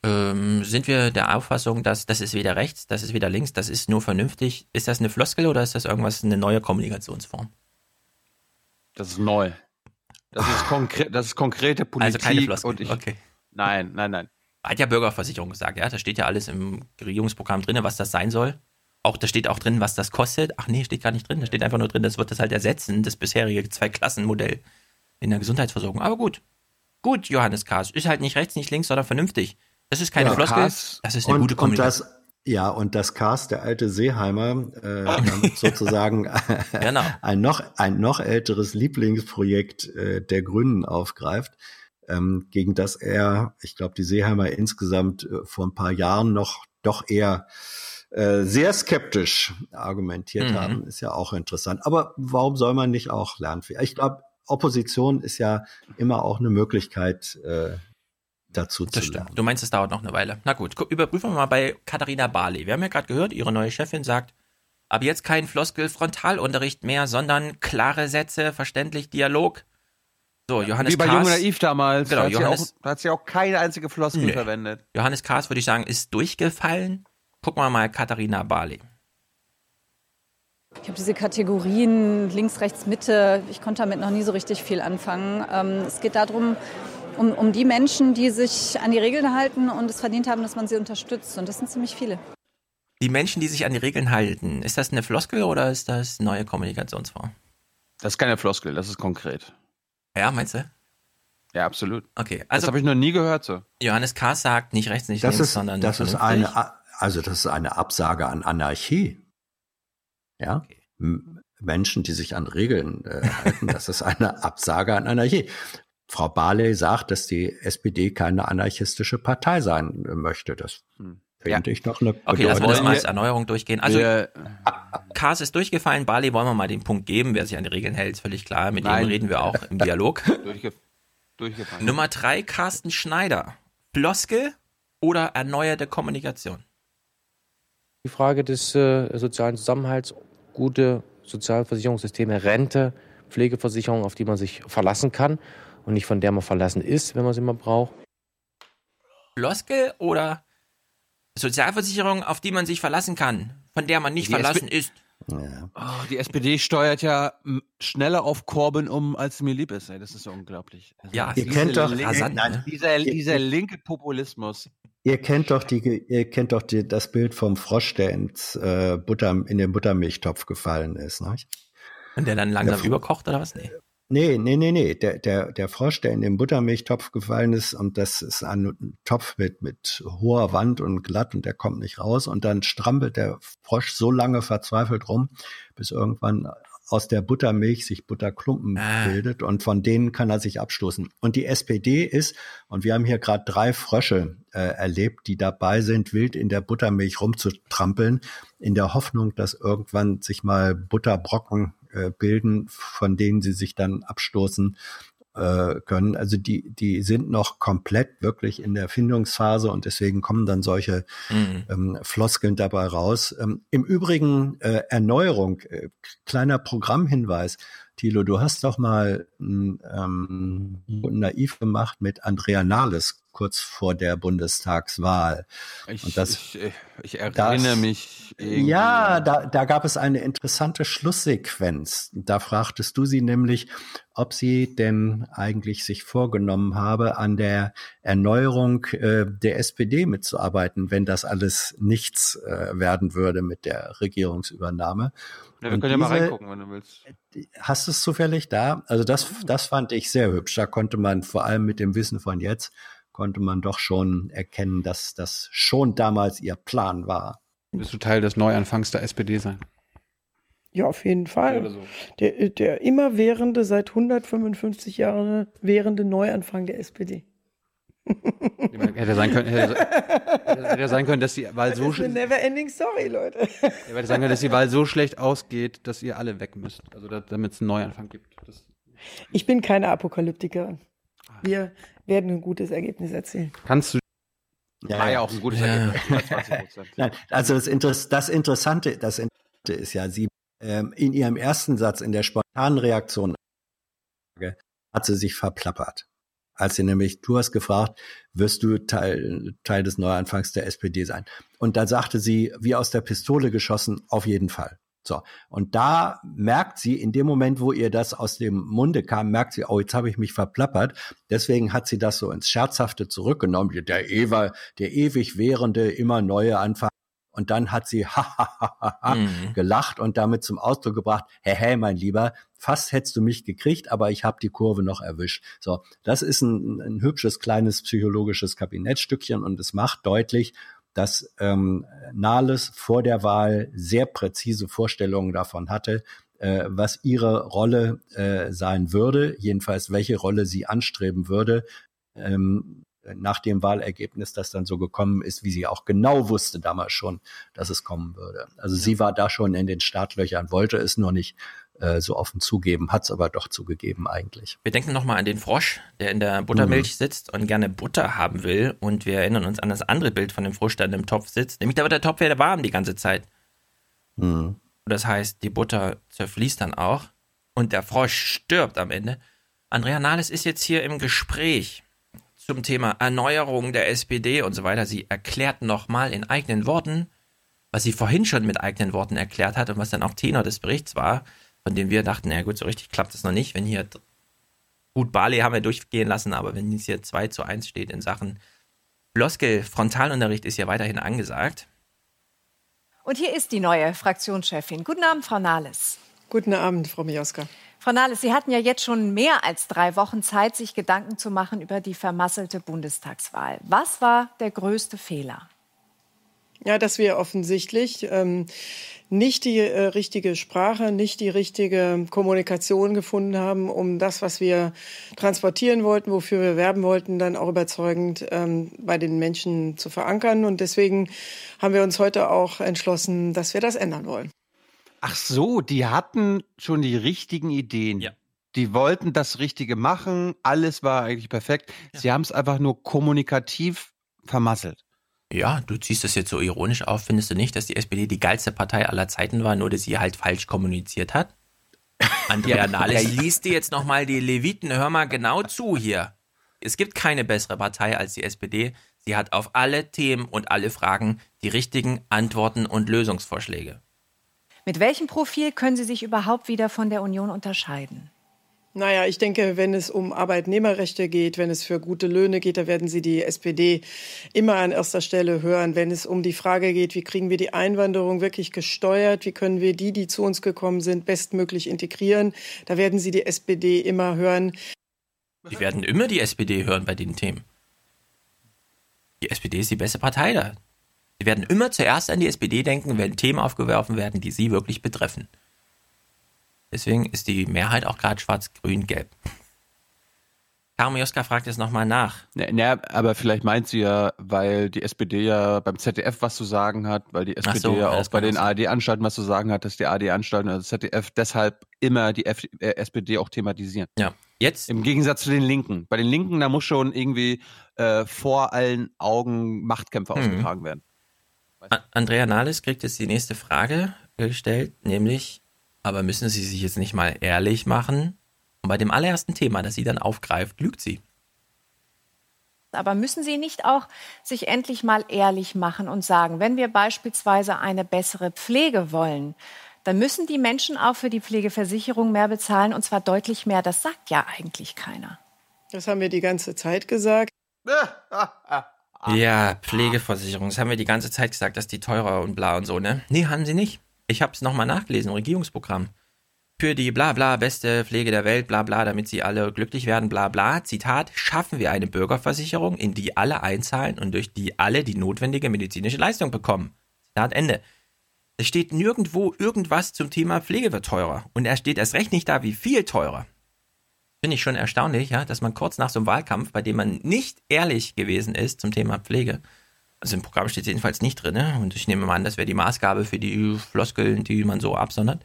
Ähm, sind wir der Auffassung, dass das ist weder rechts, das ist weder links, das ist nur vernünftig? Ist das eine Floskel oder ist das irgendwas, eine neue Kommunikationsform? Das ist neu. Das ist, konkre das ist konkrete Politik. Also keine Floskel, und ich, okay. Nein, nein, nein. Hat ja Bürgerversicherung gesagt, ja, da steht ja alles im Regierungsprogramm drin, was das sein soll. Auch da steht auch drin, was das kostet. Ach nee, steht gar nicht drin. Da steht einfach nur drin, das wird das halt ersetzen, das bisherige Zwei-Klassen-Modell in der Gesundheitsversorgung. Aber gut. Gut, Johannes Kaas. Ist halt nicht rechts, nicht links, sondern vernünftig. Das ist keine Ja, Floskel. Kaas- Das ist eine und, gute und Kommunikation. das, Ja, und das Cast, der alte Seeheimer, äh, damit sozusagen Genau. ein, noch, ein noch älteres Lieblingsprojekt äh, der Grünen aufgreift, ähm, gegen das er, ich glaube, die Seeheimer insgesamt äh, vor ein paar Jahren noch doch eher äh, sehr skeptisch argumentiert Mhm. haben, ist ja auch interessant. Aber warum soll man nicht auch lernen? Ich glaube, Opposition ist ja immer auch eine Möglichkeit, äh, dazu Das zu lernen. stimmt. Du meinst, es dauert noch eine Weile. Na gut, gu- überprüfen wir mal bei Katharina Barley. Wir haben ja gerade gehört, ihre neue Chefin sagt, ab jetzt kein Floskel-Frontalunterricht mehr, sondern klare Sätze, verständlich Dialog. So, Johannes Wie bei Jung und Naiv damals. Genau, da, hat sie Johannes, auch, da hat sie auch keine einzige Floskel Nee. verwendet. Johannes Kaas, würde ich sagen, ist durchgefallen. Gucken wir mal Katharina Barley. Ich habe diese Kategorien links, rechts, Mitte. Ich konnte damit noch nie so richtig viel anfangen. Ähm, es geht darum, um, um die Menschen, die sich an die Regeln halten und es verdient haben, dass man sie unterstützt. Und das sind ziemlich viele. Die Menschen, die sich an die Regeln halten, ist das eine Floskel oder ist das neue Kommunikationsform? Das ist keine Floskel, das ist konkret. Ja, meinst du? Ja, absolut. Okay, Also, das habe ich noch nie gehört so. Johannes Kaas sagt nicht rechts, nicht Das links, ist, sondern das ist eine, also das ist eine Absage an Anarchie. Ja, M- Menschen, die sich an Regeln äh, halten, das ist eine Absage an Anarchie. Frau Barley sagt, dass die SPD keine anarchistische Partei sein äh, möchte. Das finde ich doch eine Okay, lassen wir das mal als Erneuerung durchgehen. Also, Wir- Kaas ist durchgefallen, Barley wollen wir mal den Punkt geben. Wer sich an die Regeln hält, ist völlig klar. Mit Nein. dem reden wir auch im Dialog. Durchge durchgefallen. Nummer drei, Carsten Schneider. Floskel oder erneuerte Kommunikation? Die Frage des äh, sozialen Zusammenhalts, gute Sozialversicherungssysteme, Rente, Pflegeversicherung, auf die man sich verlassen kann und nicht von der man verlassen ist, wenn man sie mal braucht. Floskel oder Sozialversicherung, auf die man sich verlassen kann, von der man nicht Die verlassen SP ist? Oh, die SPD steuert ja schneller auf Corbyn um, als mir lieb ist. Ey. Das ist so unglaublich. Also Ja, Ihr kennt doch- rasant, ne? dieser, dieser linke Populismus. Ihr kennt doch die, ihr kennt doch die, das Bild vom Frosch, der ins äh, Butter, in den Buttermilchtopf gefallen ist, ne? Und der dann langsam Der- überkocht oder was? Nee. Nee, nee, nee, nee. Der, der, der Frosch, der in den Buttermilchtopf gefallen ist, und das ist ein Topf mit, mit hoher Wand und glatt und der kommt nicht raus. Und dann strampelt der Frosch so lange verzweifelt rum, bis irgendwann aus der Buttermilch sich Butterklumpen bildet und von denen kann er sich abstoßen. Und die SPD ist, und wir haben hier gerade drei Frösche äh, erlebt, die dabei sind, wild in der Buttermilch rumzutrampeln, in der Hoffnung, dass irgendwann sich mal Butterbrocken äh, bilden, von denen sie sich dann abstoßen äh, können. Also die, die sind noch komplett wirklich in der Findungsphase und deswegen kommen dann solche Mhm. ähm, Floskeln dabei raus. Ähm, Im Übrigen äh, Erneuerung, äh, kleiner Programmhinweis. Thilo, du hast doch mal ähm, naiv gemacht mit Andrea Nahles kurz vor der Bundestagswahl. Ich, Und das- ich, ich erinnere das- mich. irgendwie Ja, da, da gab es eine interessante Schlusssequenz. Da fragtest du sie nämlich, ob sie denn eigentlich sich vorgenommen habe, an der Erneuerung äh, der SPD mitzuarbeiten, wenn das alles nichts äh, werden würde mit der Regierungsübernahme. Ja, wir Und können ja mal diese- reingucken, wenn du willst. Hast du es zufällig da? Also das, das fand ich sehr hübsch. Da konnte man vor allem mit dem Wissen von jetzt, konnte man doch schon erkennen, dass das schon damals ihr Plan war. Willst du Teil des Neuanfangs der SPD sein? Ja, auf jeden Fall. So. Der, der immerwährende, seit 155 Jahren währende Neuanfang der SPD. Hätte sein können, hätte, hätte sein können, dass die Wahl Das so ist eine sch- never ending story, Leute. Hätte sagen können, dass die Wahl so schlecht ausgeht, dass ihr alle weg müsst. Also da- damit es einen Neuanfang gibt. Das, Ich bin keine Apokalyptikerin. Wir werden ein gutes Ergebnis erzielen. kannst du. Ja, war ja auch ein gutes Ja. Ergebnis. 120 Prozent. Nein, also das, Interess das Interessante, das Interessante ist ja, sie ähm, in ihrem ersten Satz, in der spontanen Reaktion, hat sie sich verplappert. Als sie nämlich, du hast gefragt, wirst du Teil, Teil des Neuanfangs der SPD sein? Und da sagte sie, wie aus der Pistole geschossen, auf jeden Fall. So. Und da merkt sie, in dem Moment, wo ihr das aus dem Munde kam, merkt sie, oh, jetzt habe ich mich verplappert. Deswegen hat sie das so ins Scherzhafte zurückgenommen. Der, Eva, der ewig währende, immer neue Anfang. Und dann hat sie ha, ha, ha, ha, ha, Mhm. gelacht und damit zum Ausdruck gebracht, hey, hey, mein Lieber, fast hättest du mich gekriegt, aber ich habe die Kurve noch erwischt. So, das ist ein, ein hübsches kleines psychologisches Kabinettstückchen und es macht deutlich, dass ähm, Nahles vor der Wahl sehr präzise Vorstellungen davon hatte, äh, was ihre Rolle äh, sein würde, jedenfalls welche Rolle sie anstreben würde. Ähm, nach dem Wahlergebnis, das dann so gekommen ist, wie sie auch genau wusste damals schon, dass es kommen würde. Also sie war da schon in den Startlöchern, wollte es nur nicht äh, so offen zugeben, hat es aber doch zugegeben eigentlich. Wir denken nochmal an den Frosch, der in der Buttermilch sitzt und gerne Butter haben will. Und wir erinnern uns an das andere Bild von dem Frosch, der in dem Topf sitzt. Nämlich, da wird der Topf ja warm die ganze Zeit. Mhm. Das heißt, die Butter zerfließt dann auch und der Frosch stirbt am Ende. Andrea Nahles ist jetzt hier im Gespräch zum Thema Erneuerung der SPD und so weiter. Sie erklärt nochmal in eigenen Worten, was sie vorhin schon mit eigenen Worten erklärt hat und was dann auch Tenor des Berichts war, von dem wir dachten, na gut, so richtig klappt das noch nicht, wenn hier gut Bali haben wir durchgehen lassen, aber wenn es hier 2 zu 1 steht in Sachen Floskel, Frontalunterricht ist ja weiterhin angesagt. Und hier ist die neue Fraktionschefin. Guten Abend, Frau Nahles. Guten Abend, Frau Mioska. Frau Nahles, Sie hatten ja jetzt schon mehr als drei Wochen Zeit, sich Gedanken zu machen über die vermasselte Bundestagswahl. Was war der größte Fehler? Ja, dass wir offensichtlich ähm, nicht die äh, richtige Sprache, nicht die richtige Kommunikation gefunden haben, um das, was wir transportieren wollten, wofür wir werben wollten, dann auch überzeugend ähm, bei den Menschen zu verankern. Und deswegen haben wir uns heute auch entschlossen, dass wir das ändern wollen. Ach so, die hatten schon die richtigen Ideen. Die wollten das Richtige machen, alles war eigentlich perfekt. Sie haben es einfach nur kommunikativ vermasselt. Ja, du ziehst das jetzt so ironisch auf. Findest du nicht, dass die SPD die geilste Partei aller Zeiten war, nur dass sie halt falsch kommuniziert hat? Andrea Ja, Nahles, ja. liest dir jetzt nochmal die Leviten, hör mal genau zu hier. Es gibt keine bessere Partei als die SPD. Sie hat auf alle Themen und alle Fragen die richtigen Antworten und Lösungsvorschläge. Mit welchem Profil können Sie sich überhaupt wieder von der Union unterscheiden? Naja, ich denke, wenn es um Arbeitnehmerrechte geht, wenn es für gute Löhne geht, da werden Sie die SPD immer an erster Stelle hören. Wenn es um die Frage geht, wie kriegen wir die Einwanderung wirklich gesteuert, wie können wir die, die zu uns gekommen sind, bestmöglich integrieren, da werden Sie die SPD immer hören. Die werden immer die SPD hören bei den Themen. Die SPD ist die beste Partei da. Sie werden immer zuerst an die SPD denken, wenn Themen aufgeworfen werden, die sie wirklich betreffen. Deswegen ist die Mehrheit auch gerade schwarz-grün-gelb. Karo Mioska fragt jetzt nochmal nach. Ja, ja, aber vielleicht meint sie ja, weil die SPD ja beim ZDF was zu sagen hat, weil die SPD so, ja auch bei den. ARD-Anstalten was zu sagen hat, dass die ARD-Anstalten, also ZDF, deshalb immer die F äh, SPD auch thematisieren. Ja, jetzt. Im Gegensatz zu den Linken. Bei den Linken, da muss schon irgendwie äh, vor allen Augen Machtkämpfe Mhm. ausgetragen werden. Andrea Nahles kriegt jetzt die nächste Frage gestellt, nämlich, aber müssen Sie sich jetzt nicht mal ehrlich machen? Und bei dem allerersten Thema, das sie dann aufgreift, lügt sie. Aber müssen Sie nicht auch sich endlich mal ehrlich machen und sagen, wenn wir beispielsweise eine bessere Pflege wollen, dann müssen die Menschen auch für die Pflegeversicherung mehr bezahlen und zwar deutlich mehr. Das sagt ja eigentlich keiner. Das haben wir die ganze Zeit gesagt. Ja, Pflegeversicherung. Das haben wir die ganze Zeit gesagt, dass die teurer und bla und so, ne? Nee, haben sie nicht. Ich habe es nochmal nachgelesen Regierungsprogramm. Für die bla bla beste Pflege der Welt, bla bla, damit sie alle glücklich werden, bla bla. Zitat, schaffen wir eine Bürgerversicherung, in die alle einzahlen und durch die alle die notwendige medizinische Leistung bekommen. Zitat Ende. Es steht nirgendwo irgendwas zum Thema Pflege wird teurer. Und er steht erst recht nicht da, wie viel teurer. Finde ich schon erstaunlich, ja, dass man kurz nach so einem Wahlkampf, bei dem man nicht ehrlich gewesen ist zum Thema Pflege, also im Programm steht es jedenfalls nicht drin, ne? und ich nehme mal an, das wäre die Maßgabe für die Floskeln, die man so absondert,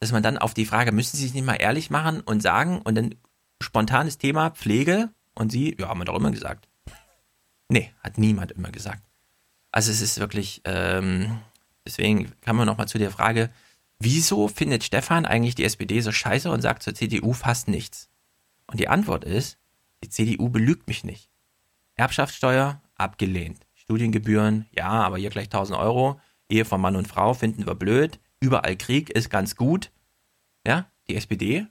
dass man dann auf die Frage, müssen Sie sich nicht mal ehrlich machen und sagen und dann spontanes Thema Pflege und sie, ja, haben wir doch immer gesagt. Nee, hat niemand immer gesagt. Also es ist wirklich, ähm, deswegen kann man nochmal zu der Frage, wieso findet Stefan eigentlich die SPD so scheiße und sagt zur CDU fast nichts? Und die Antwort ist, die CDU belügt mich nicht. Erbschaftssteuer abgelehnt. Studiengebühren, ja, aber hier gleich 1000 Euro. Ehe von Mann und Frau finden wir blöd. Überall Krieg ist ganz gut. Ja, die SPD,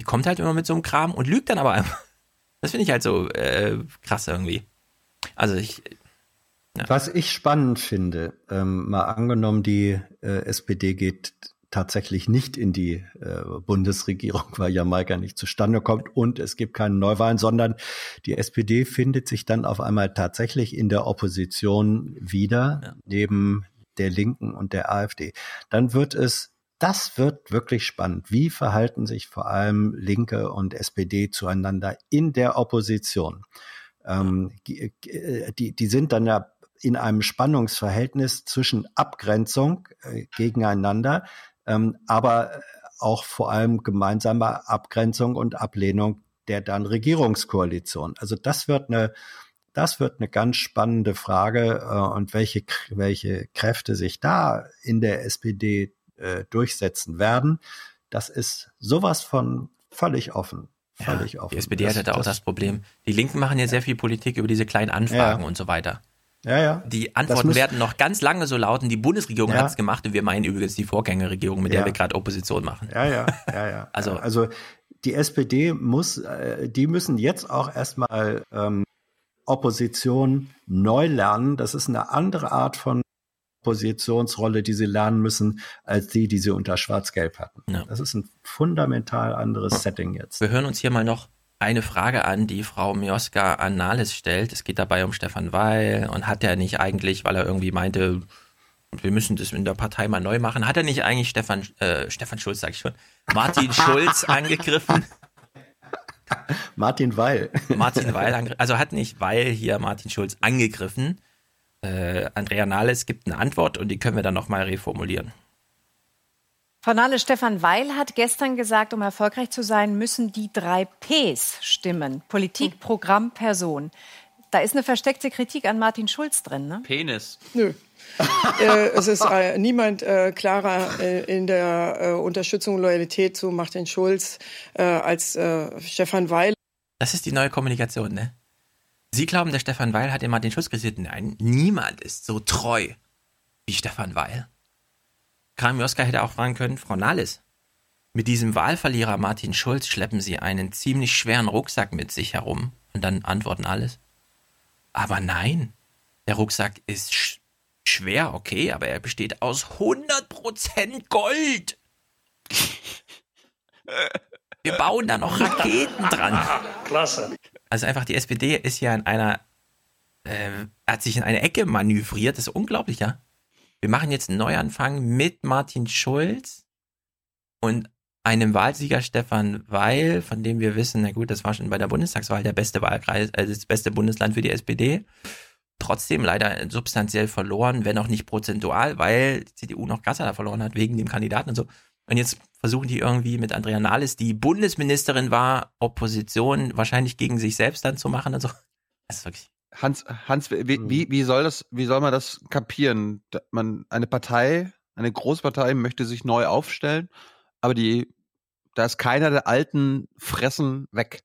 die kommt halt immer mit so einem Kram und lügt dann aber einfach. Das finde ich halt so äh, krass irgendwie. Also ich, Was ich spannend finde, ähm, mal angenommen, die äh, SPD geht tatsächlich nicht in die äh, Bundesregierung, weil Jamaika nicht zustande kommt und es gibt keine Neuwahlen, sondern die SPD findet sich dann auf einmal tatsächlich in der Opposition wieder, neben der Linken und der AfD. Dann wird es das wird wirklich spannend. Wie verhalten sich vor allem Linke und SPD zueinander in der Opposition? Ähm, die, die, die sind dann ja in einem Spannungsverhältnis zwischen Abgrenzung äh, gegeneinander, ähm, aber auch vor allem gemeinsamer Abgrenzung und Ablehnung der dann Regierungskoalition. Also das wird eine das wird eine ganz spannende Frage äh, und welche welche Kräfte sich da in der SPD äh, durchsetzen werden. Das ist sowas von völlig offen. Völlig offen. die SPD hatte da auch das Problem. Die Linken machen ja sehr viel Politik über diese kleinen Anfragen Ja. und so weiter. Ja, ja. Die Antworten werden noch ganz lange so lauten, die Bundesregierung Ja. hat es gemacht und wir meinen übrigens die Vorgängerregierung, mit der Ja. wir gerade Opposition machen. Ja, ja, ja, ja. Also- also die SPD muss, äh, die müssen jetzt auch erstmal ähm, Opposition neu lernen. Das ist eine andere Art von Oppositionsrolle, die sie lernen müssen, als die, die sie unter Schwarz-Gelb hatten. Das ist ein fundamental anderes Setting jetzt. Wir hören uns hier mal noch eine Frage an, die Frau Mioska an Nahles stellt. Es geht dabei um Stefan Weil und hat er nicht eigentlich, weil er irgendwie meinte, wir müssen das in der Partei mal neu machen, hat er nicht eigentlich Stefan, äh, Stefan Schulz, sag ich schon, Martin Schulz angegriffen? Martin Weil. Martin Weil, also hat nicht Weil hier Martin Schulz angegriffen. Äh, Andrea Nahles gibt eine Antwort und die können wir dann nochmal reformulieren. Frau Nahles, Stefan Weil hat gestern gesagt, um erfolgreich zu sein, müssen die drei Ps stimmen. Politik, Programm, Person. Da ist eine versteckte Kritik an Martin Schulz drin, ne? Penis. Nö. äh, es ist äh, niemand äh, klarer äh, in der äh, Unterstützung und Loyalität zu Martin Schulz äh, als äh, Stefan Weil. Das ist die neue Kommunikation, ne? Sie glauben, der Stefan Weil hat den Martin Schulz kritisiert? Nein, niemand ist so treu wie Stefan Weil. Karim Joska hätte auch fragen können, Frau Nahles, mit diesem Wahlverlierer Martin Schulz schleppen Sie einen ziemlich schweren Rucksack mit sich herum und dann antworten alles. Aber nein, der Rucksack ist sch schwer, okay, aber er besteht aus 100% Gold. Wir bauen da noch Raketen dran. Klasse. Also einfach die SPD ist ja in einer, äh, hat sich in eine Ecke manövriert, das ist unglaublich, ja. Wir machen jetzt einen Neuanfang mit Martin Schulz und einem Wahlsieger Stefan Weil, von dem wir wissen, na gut, das war schon bei der Bundestagswahl der beste Wahlkreis, also das beste Bundesland für die SPD. Trotzdem leider substanziell verloren, wenn auch nicht prozentual, weil die CDU noch krasser da verloren hat wegen dem Kandidaten und so. Und jetzt versuchen die irgendwie mit Andrea Nahles, die Bundesministerin war, Opposition wahrscheinlich gegen sich selbst dann zu machen und so. Das ist wirklich. Hans, Hans, wie, wie, wie soll das, wie soll man das kapieren? Man, eine Partei, eine Großpartei möchte sich neu aufstellen, aber die, da ist keiner der alten Fressen weg.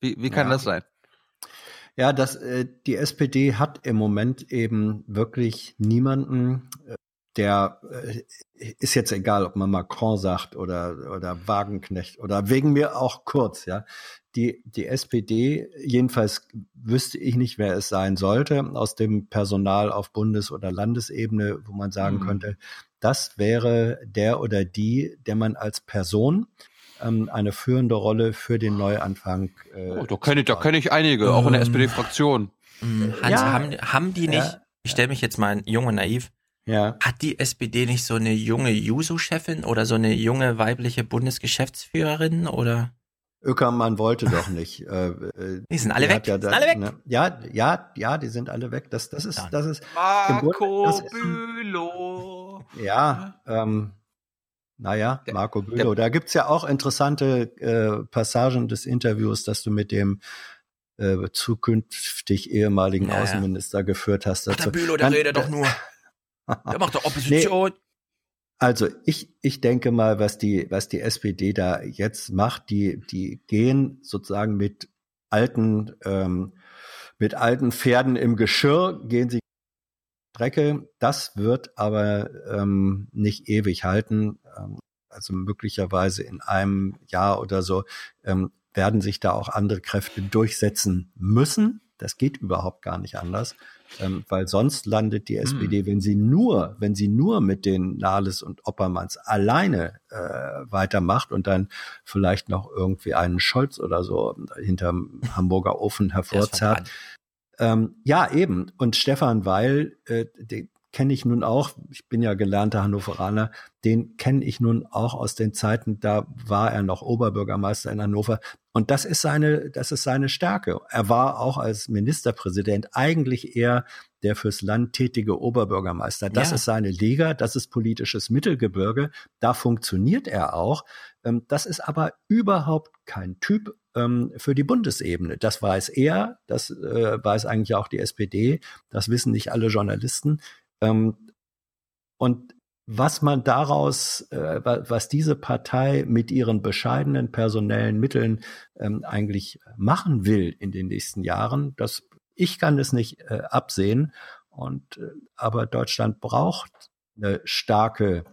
Wie, wie kann Ja. das sein? Ja, das, äh, die SPD hat im Moment eben wirklich niemanden, äh, der äh, ist jetzt egal, ob man Macron sagt oder, oder Wagenknecht oder wegen mir auch Kurz, ja. Die, die SPD, jedenfalls wüsste ich nicht, wer es sein sollte, aus dem Personal auf Bundes- oder Landesebene, wo man sagen Mhm. könnte, das wäre der oder die, der man als Person ähm, eine führende Rolle für den Neuanfang äh, Oh, da kenne ich, da kenne ich einige, auch in der Ähm, SPD-Fraktion. Hm, Hans, Ja. haben, haben die nicht, Ja. ich stelle mich jetzt mal jung und naiv, Ja. hat die SPD nicht so eine junge Juso-Chefin oder so eine junge weibliche Bundesgeschäftsführerin oder? Öckermann wollte doch nicht. Äh, äh, Die sind alle der weg, Ja, sind alle weg. Ne, ja, ja, ja, die sind alle weg. Das, das ist, das ist. Marco das ist- Bülow. Ja, ähm, naja, Marco Bülow. Da gibt's ja auch interessante äh, Passagen des Interviews, das du mit dem äh, zukünftig ehemaligen Ja, ja. Außenminister geführt hast. Ach, der dazu. Bülow, der redet doch nur. Der macht doch Opposition. Also ich, ich denke mal, was die, was die SPD da jetzt macht, die, die gehen sozusagen mit alten, ähm, mit alten Pferden im Geschirr, gehen sie Strecke. Das wird aber ähm, nicht ewig halten. Ähm, also möglicherweise in einem Jahr oder so ähm, werden sich da auch andere Kräfte durchsetzen müssen. Das geht überhaupt gar nicht anders, ähm, weil sonst landet die SPD, wenn sie nur, wenn sie nur mit den Nahles und Oppermanns alleine äh, weitermacht und dann vielleicht noch irgendwie einen Scholz oder so hinterm Hamburger Ofen hervorzerrt. Ähm, ja, eben. Und Stefan Weil, äh, den kenne ich nun auch, ich bin ja gelernter Hannoveraner, den kenne ich nun auch aus den Zeiten, da war er noch Oberbürgermeister in Hannover. Und das ist seine, das ist seine Stärke. Er war auch als Ministerpräsident eigentlich eher der fürs Land tätige Oberbürgermeister. Das Ja. ist seine Liga, das ist politisches Mittelgebirge. Da funktioniert er auch. Ähm, Das ist aber überhaupt kein Typ ähm, für die Bundesebene. Das weiß er, das äh, weiß eigentlich auch die SPD, das wissen nicht alle Journalisten. Ähm, Und was man daraus, äh, wa- was diese Partei mit ihren bescheidenen personellen Mitteln ähm, eigentlich machen will in den nächsten Jahren, das ich kann es nicht äh, absehen. Und äh, aber Deutschland braucht eine starke,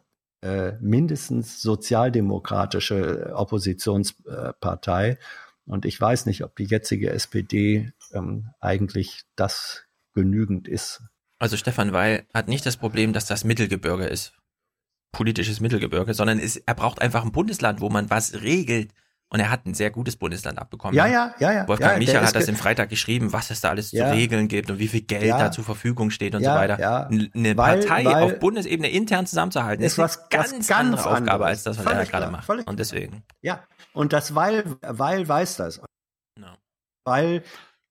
mindestens sozialdemokratische Oppositionspartei. Und ich weiß nicht, ob die jetzige SPD ähm, eigentlich das genügend ist. Also Stefan Weil hat nicht das Problem, dass das Mittelgebirge ist. Politisches Mittelgebirge, sondern ist, er braucht einfach ein Bundesland, wo man was regelt. Und er hat ein sehr gutes Bundesland abbekommen. Ja, ja, ja, ja. Wolfgang ja, Michael hat das im Freitag geschrieben, was es da alles Ja. zu regeln gibt und wie viel Geld Ja. da zur Verfügung steht und so weiter. Eine Weil- Partei weil- auf Bundesebene intern zusammenzuhalten, Ist ist, was- eine ganz, ganz andere Aufgabe anderes. als das, was Völlig er gerade macht. Und deswegen. Ja, und das Weil, Weil weiß das. Weil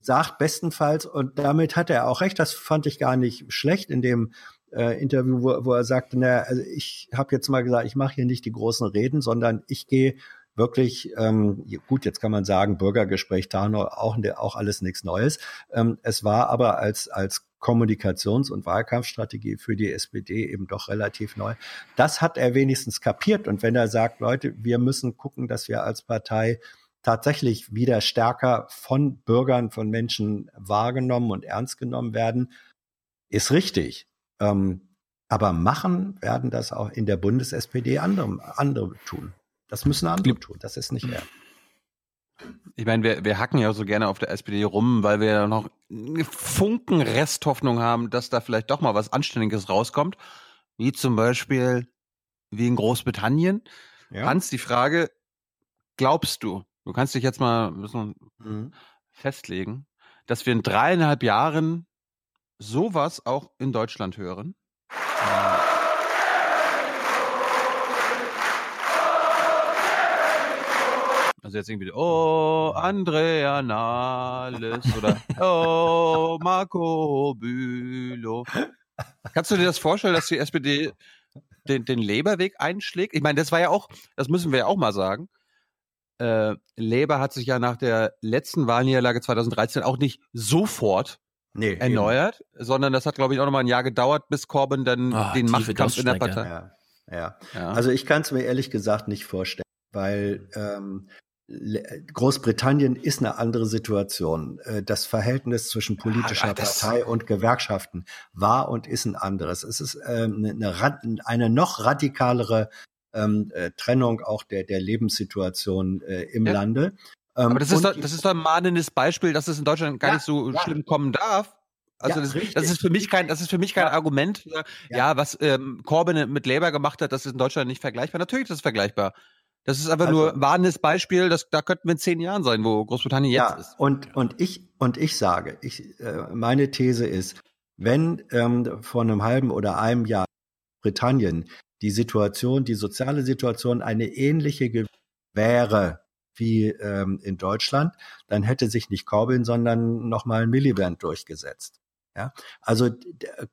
sagt bestenfalls, und damit hat er auch recht, das fand ich gar nicht schlecht in dem äh, Interview, wo, wo er sagte, na, also ich habe jetzt mal gesagt, ich mache hier nicht die großen Reden, sondern ich gehe wirklich, ähm, gut, jetzt kann man sagen, Bürgergespräch, Tarnow, auch, auch alles nichts Neues. Ähm, es war aber als, als Kommunikations- und Wahlkampfstrategie für die SPD eben doch relativ neu. Das hat er wenigstens kapiert. Und wenn er sagt, Leute, wir müssen gucken, dass wir als Partei tatsächlich wieder stärker von Bürgern, von Menschen wahrgenommen und ernst genommen werden, ist richtig. Ähm, aber machen werden das auch in der Bundes-SPD andere, andere tun. Das müssen andere tun. Das ist nicht er. Ich meine, wir, wir hacken ja so gerne auf der SPD rum, weil wir ja noch einen Funken Resthoffnung haben, dass da vielleicht doch mal was Anständiges rauskommt. Wie zum Beispiel wie in Großbritannien. Ja. Hans, die Frage, glaubst du, du kannst dich jetzt mal bisschen Mhm. festlegen, dass wir in dreieinhalb Jahren sowas auch in Deutschland hören? Also jetzt irgendwie, oh, Andrea Nahles oder oh, Marco Bülow. Kannst du dir das vorstellen, dass die SPD den, den Labour-Weg einschlägt? Ich meine, das war ja auch, das müssen wir ja auch mal sagen. Äh, Labour hat sich ja nach der letzten Wahlniederlage 2013 auch nicht sofort nee, erneuert, sondern das hat, glaube ich, auch noch mal ein Jahr gedauert, bis Corbyn dann Ah, den Machtkampf in der. Partei. Ja, ja. Ja. Also ich kann es mir ehrlich gesagt nicht vorstellen, weil ähm, Großbritannien ist eine andere Situation. Äh, Das Verhältnis zwischen politischer Ah, Partei und Gewerkschaften war und ist ein anderes. Es ist eine, eine, rad- eine noch radikalere ähm, äh, Trennung auch der, der Lebenssituation äh, im Ja. Lande. Ähm, Aber das ist, doch, das ist doch ein mahnendes Beispiel, dass es in Deutschland gar Ja, nicht so ja. schlimm kommen darf. Also Ja, das, das ist für mich kein, das ist für mich kein Argument. Ja, ja was ähm, Corbyn mit Labour gemacht hat, das ist in Deutschland nicht vergleichbar. Natürlich ist es vergleichbar. Das ist einfach Also- nur ein mahnendes Beispiel, das, da könnten wir in zehn Jahren sein, wo Großbritannien jetzt ja, ist. Und, und, ich, und ich sage, ich, äh, meine These ist, wenn ähm, vor einem halben oder einem Jahr Britannien die Situation, die soziale Situation eine ähnliche wäre wie ähm, in Deutschland, dann hätte sich nicht Corbyn, sondern nochmal Miliband durchgesetzt. Ja, also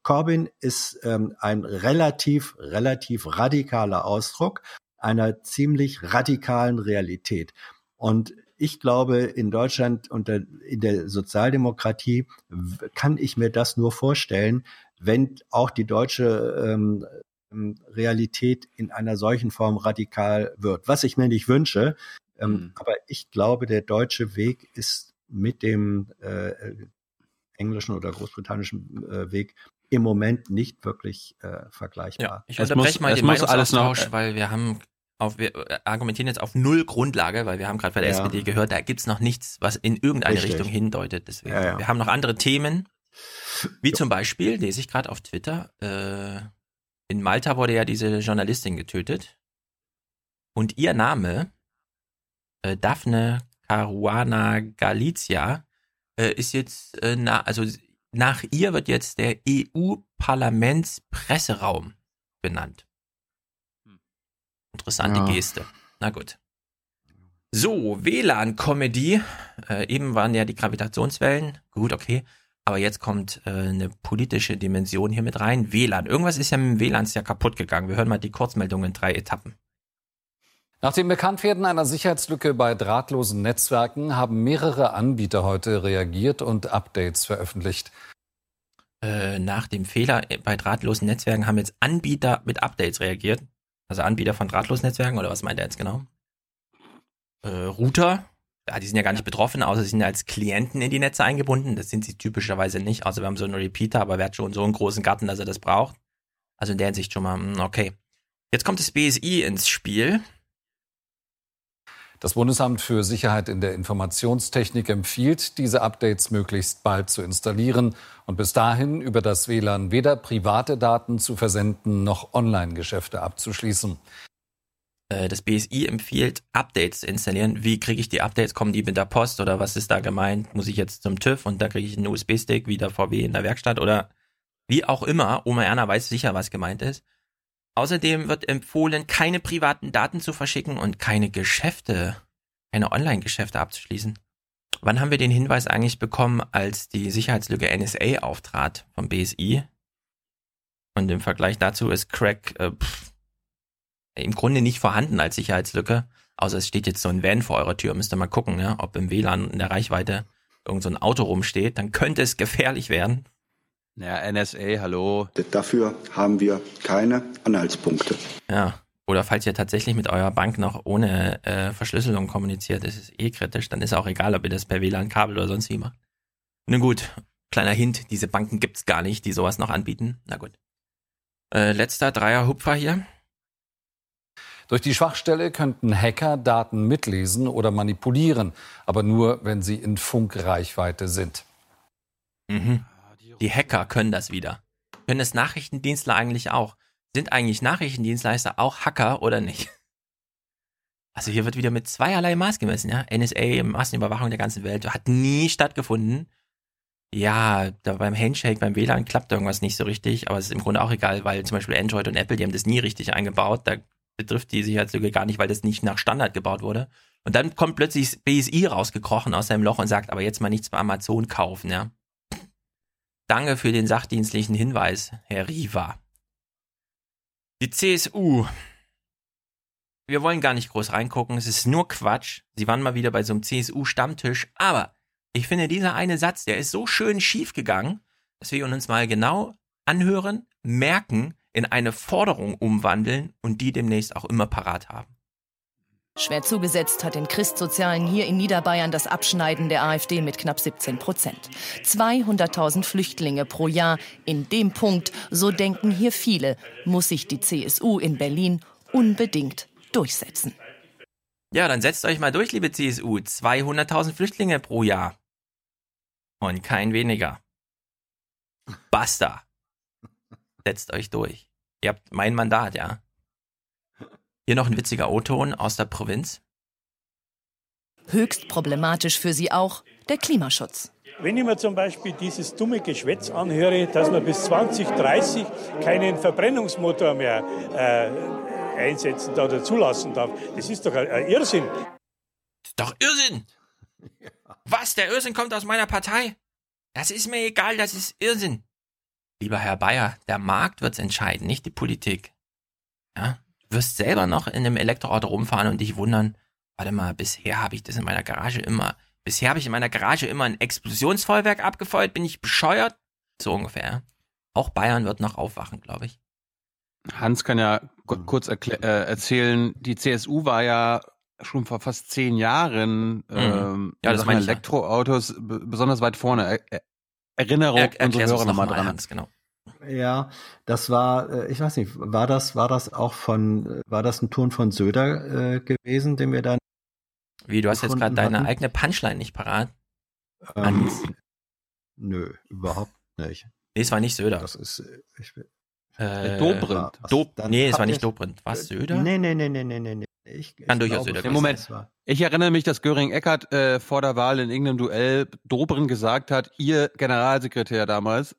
Corbyn ist ähm, ein relativ, relativ radikaler Ausdruck einer ziemlich radikalen Realität. Und ich glaube, in Deutschland unter in der Sozialdemokratie kann ich mir das nur vorstellen, wenn auch die deutsche ähm, Realität in einer solchen Form radikal wird. Was ich mir nicht wünsche, ähm, aber ich glaube, der deutsche Weg ist mit dem äh, äh, englischen oder großbritannischen äh, Weg im Moment nicht wirklich äh, vergleichbar. Ich Es unterbreche mal es den Meinungsaustausch, weil wir haben auf, wir äh, argumentieren jetzt auf null Grundlage, weil wir haben gerade bei der Ja. SPD gehört, da gibt's noch nichts, was in irgendeine Richtig. Richtung hindeutet. Deswegen, Ja, ja. wir haben noch andere Themen, wie zum Beispiel, lese ich gerade auf Twitter, äh, in Malta wurde ja diese Journalistin getötet und ihr Name, äh, Daphne Caruana Galizia, äh, ist jetzt, äh, na, also nach ihr wird jetzt der EU-Parlamentspresseraum benannt. Interessante Ja. Geste. Na gut. So, WLAN-Comedy. Äh, eben waren ja die Gravitationswellen. Gut, okay. Aber jetzt kommt äh, eine politische Dimension hier mit rein. WLAN. Irgendwas ist ja mit dem WLAN ja kaputt gegangen. Wir hören mal die Kurzmeldung in drei Etappen. Nach dem Bekanntwerden einer Sicherheitslücke bei drahtlosen Netzwerken haben mehrere Anbieter heute reagiert und Updates veröffentlicht. Äh, nach dem Fehler bei drahtlosen Netzwerken haben jetzt Anbieter mit Updates reagiert. Also Anbieter von drahtlosen Netzwerken oder was meint er jetzt genau? Äh, Router, die sind ja gar nicht betroffen, außer sie sind als Klienten in die Netze eingebunden. Das sind sie typischerweise nicht, außer wir haben so einen Repeater, aber wer hat schon so einen großen Garten, dass er das braucht? Also in der Hinsicht schon mal, hm, okay. Jetzt kommt das BSI ins Spiel. Das Bundesamt für Sicherheit in der Informationstechnik empfiehlt, diese Updates möglichst bald zu installieren und bis dahin über das WLAN weder private Daten zu versenden noch Online-Geschäfte abzuschließen. Äh, Das BSI empfiehlt, Updates zu installieren. Wie kriege ich die Updates? Kommen die mit der Post oder was ist da gemeint? Muss ich jetzt zum TÜV und da kriege ich einen USB-Stick wie der VW in der Werkstatt oder wie auch immer? Oma Erna weiß sicher, was gemeint ist. Außerdem wird empfohlen, keine privaten Daten zu verschicken und keine Geschäfte, keine Online-Geschäfte abzuschließen. Wann haben wir den Hinweis eigentlich bekommen, als die Sicherheitslücke NSA auftrat vom BSI? Und im Vergleich dazu ist Crack äh, pff, im Grunde nicht vorhanden als Sicherheitslücke, außer es steht jetzt so ein Van vor eurer Tür. Müsst ihr mal gucken, ja, ob im WLAN in der Reichweite irgend so ein Auto rumsteht. Dann könnte es gefährlich werden. Ja, NSA, hallo. Dafür haben wir keine Anhaltspunkte. Ja. oder falls ihr tatsächlich mit eurer Bank noch ohne äh, Verschlüsselung kommuniziert, das ist eh kritisch, dann ist auch egal, ob ihr das per WLAN-Kabel oder sonst wie macht. Na gut, kleiner Hint, diese Banken gibt's gar nicht, die sowas noch anbieten. Na gut. Äh, letzter Dreier-Hupfer hier. Durch die Schwachstelle könnten Hacker Daten mitlesen oder manipulieren, aber nur, wenn sie in Funkreichweite sind. Mhm. Die Hacker können das wieder. Können es Nachrichtendienstler eigentlich auch? Sind eigentlich Nachrichtendienstleister auch Hacker oder nicht? Also hier wird wieder mit zweierlei Maß gemessen, ja. NSA, Massenüberwachung der ganzen Welt, hat nie stattgefunden. Ja, da beim Handshake, beim WLAN klappt irgendwas nicht so richtig, aber es ist im Grunde auch egal, weil zum Beispiel Android und Apple, die haben das nie richtig eingebaut. Da betrifft die Sicherheitslücke gar nicht, weil das nicht nach Standard gebaut wurde. Und dann kommt plötzlich BSI rausgekrochen aus seinem Loch und sagt, aber jetzt mal nichts bei Amazon kaufen, ja. Danke für den sachdienstlichen Hinweis, Herr Riva. Die CSU. Wir wollen gar nicht groß reingucken, es ist nur Quatsch. Sie waren mal wieder bei so einem CSU-Stammtisch, aber ich finde, dieser eine Satz, der ist so schön schief gegangen, dass wir uns mal genau anhören, merken, in eine Forderung umwandeln und die demnächst auch immer parat haben. Schwer zugesetzt hat den Christsozialen hier in Niederbayern das Abschneiden der AfD mit knapp 17 Prozent. 200.000 Flüchtlinge pro Jahr. In dem Punkt, so denken hier viele, muss sich die CSU in Berlin unbedingt durchsetzen. Ja, dann setzt euch mal durch, liebe CSU. 200.000 Flüchtlinge pro Jahr. Und kein weniger. Basta. Setzt euch durch. Ihr habt mein Mandat, ja. Hier noch ein witziger O-Ton aus der Provinz. Höchst problematisch für sie auch der Klimaschutz. Wenn ich mir zum Beispiel dieses dumme Geschwätz anhöre, dass man bis 2030 keinen Verbrennungsmotor mehr äh, einsetzen oder zulassen darf, das ist doch ein, ein Irrsinn. Doch Irrsinn! Was? Der Irrsinn kommt aus meiner Partei? Das ist mir egal, das ist Irrsinn. Lieber Herr Bayer, der Markt wird's entscheiden, nicht die Politik. Ja? Du wirst selber noch in einem Elektroauto rumfahren und dich wundern, warte mal, bisher habe ich das in meiner Garage immer, bisher habe ich in meiner Garage immer ein Explosionsfeuerwerk abgefeuert, bin ich bescheuert? So ungefähr. Auch Bayern wird noch aufwachen, glaube ich. Hans kann ja kurz äh, erzählen, die CSU war ja schon vor fast zehn Jahren mhm. ähm, ja, das meine Elektroautos besonders weit vorne. Er Erinnerung er, unsere Hörer nochmal mal dran. Hans, genau. Ja, das war, äh, ich weiß nicht, war das, war das auch von, war das ein Ton von Söder äh, gewesen, den wir dann. Wie, du hast jetzt gerade deine eigene Punchline nicht parat? Ähm, Hans. nö, überhaupt nicht. Nee, es war nicht Söder. Das ist, äh, ich, äh, Dobrindt. Dob nee, es war nicht Dobrindt. Was, Söder? Nee, nee, nee, nee, nee, nee, nee. Ich, Kann ich durchaus glaube, Im Moment, ich erinnere mich, dass Göring-Eckert äh, vor der Wahl in irgendeinem Duell Dobrindt gesagt hat, ihr Generalsekretär damals.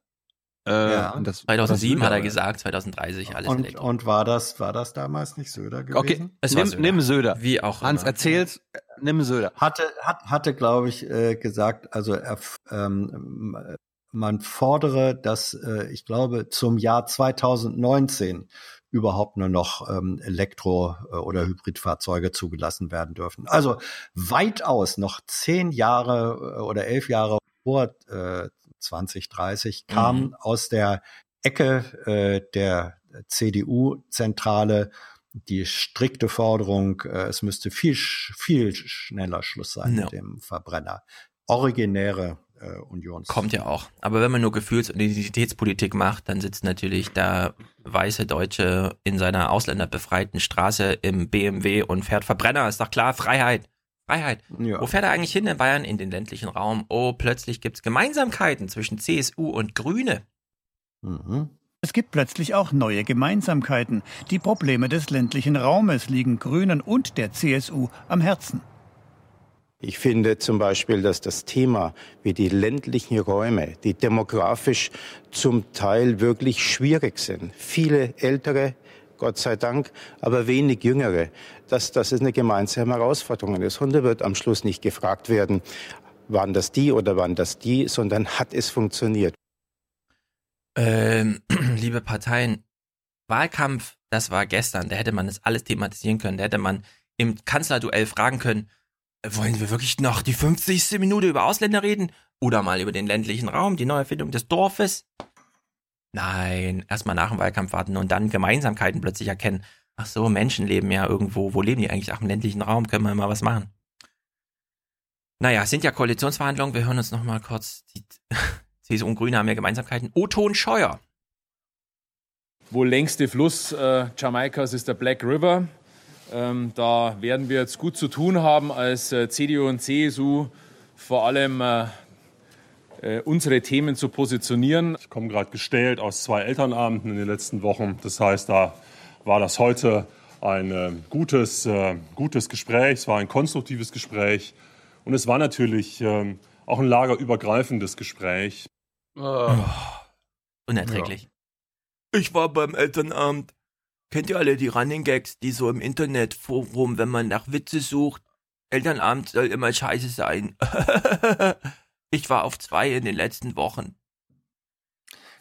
Äh, Ja. das, 2007 das hat er gesagt, 2030 alles Und, Elektro. und war das, war das damals nicht Söder gewesen? Okay, Es war nimm, Söder. nimm Söder. Wie auch Hans, immer. erzähl's, äh, nimm Söder. Hatte, hat, hatte, glaube ich, äh, gesagt, also er, f- ähm, äh, man fordere, dass äh, ich glaube zum Jahr 2019 überhaupt nur noch ähm, Elektro- äh, oder Hybridfahrzeuge zugelassen werden dürfen. Also weitaus noch zehn Jahre äh, oder elf Jahre vor äh, 2030 kam Mhm. aus der Ecke äh, der CDU-Zentrale die strikte Forderung, äh, es müsste viel, viel schneller Schluss sein Ja. mit dem Verbrenner. Originäre äh, Unions. Kommt ja auch. Aber wenn man nur Gefühls- und Identitätspolitik macht, dann sitzt natürlich der weiße Deutsche in seiner ausländerbefreiten Straße im BMW und fährt Verbrenner. Ist doch klar, Freiheit. Freiheit. Ja. Wo fährt er eigentlich hin in Bayern? In den ländlichen Raum. Oh, plötzlich gibt's Gemeinsamkeiten zwischen CSU und Grüne. Mhm. Es gibt plötzlich auch neue Gemeinsamkeiten. Die Probleme des ländlichen Raumes liegen Grünen und der CSU am Herzen. Ich finde zum Beispiel, dass das Thema wie die ländlichen Räume, die demografisch zum Teil wirklich schwierig sind, viele ältere, Gott sei Dank, aber wenig jüngere, dass das eine gemeinsame Herausforderung ist. Und da wird am Schluss nicht gefragt werden, waren das die oder waren das die, sondern hat es funktioniert. Ähm, liebe Parteien, Wahlkampf, das war gestern. Da hätte man das alles thematisieren können. Da hätte man im Kanzlerduell fragen können, wollen wir wirklich noch die 50. Minute über Ausländer reden? Oder mal über den ländlichen Raum, die Neuerfindung des Dorfes? Nein, erstmal nach dem Wahlkampf warten und dann Gemeinsamkeiten plötzlich erkennen. Ach so, Menschen leben ja irgendwo. Wo leben die eigentlich? Ach, im ländlichen Raum können wir mal was machen. Naja, sind ja Koalitionsverhandlungen. Wir hören uns noch mal kurz. Die CSU und Grüne haben ja Gemeinsamkeiten. Oton Scheuer. Wohl längste Fluss äh, Jamaikas ist der Black River. Ähm, da werden wir jetzt gut zu tun haben als äh, CDU und CSU, vor allem äh, äh, unsere Themen zu positionieren. Ich komme gerade gestellt aus zwei Elternabenden in den letzten Wochen. Das heißt, da war das heute ein äh, gutes, äh, gutes Gespräch, es war ein konstruktives Gespräch und es war natürlich ähm, auch ein lagerübergreifendes Gespräch. Oh. Unerträglich. Ja. Ich war beim Elternabend. Kennt ihr alle die Running Gags, die so im Internetforum, wenn man nach Witze sucht? Elternabend soll immer scheiße sein. ich war auf zwei in den letzten Wochen.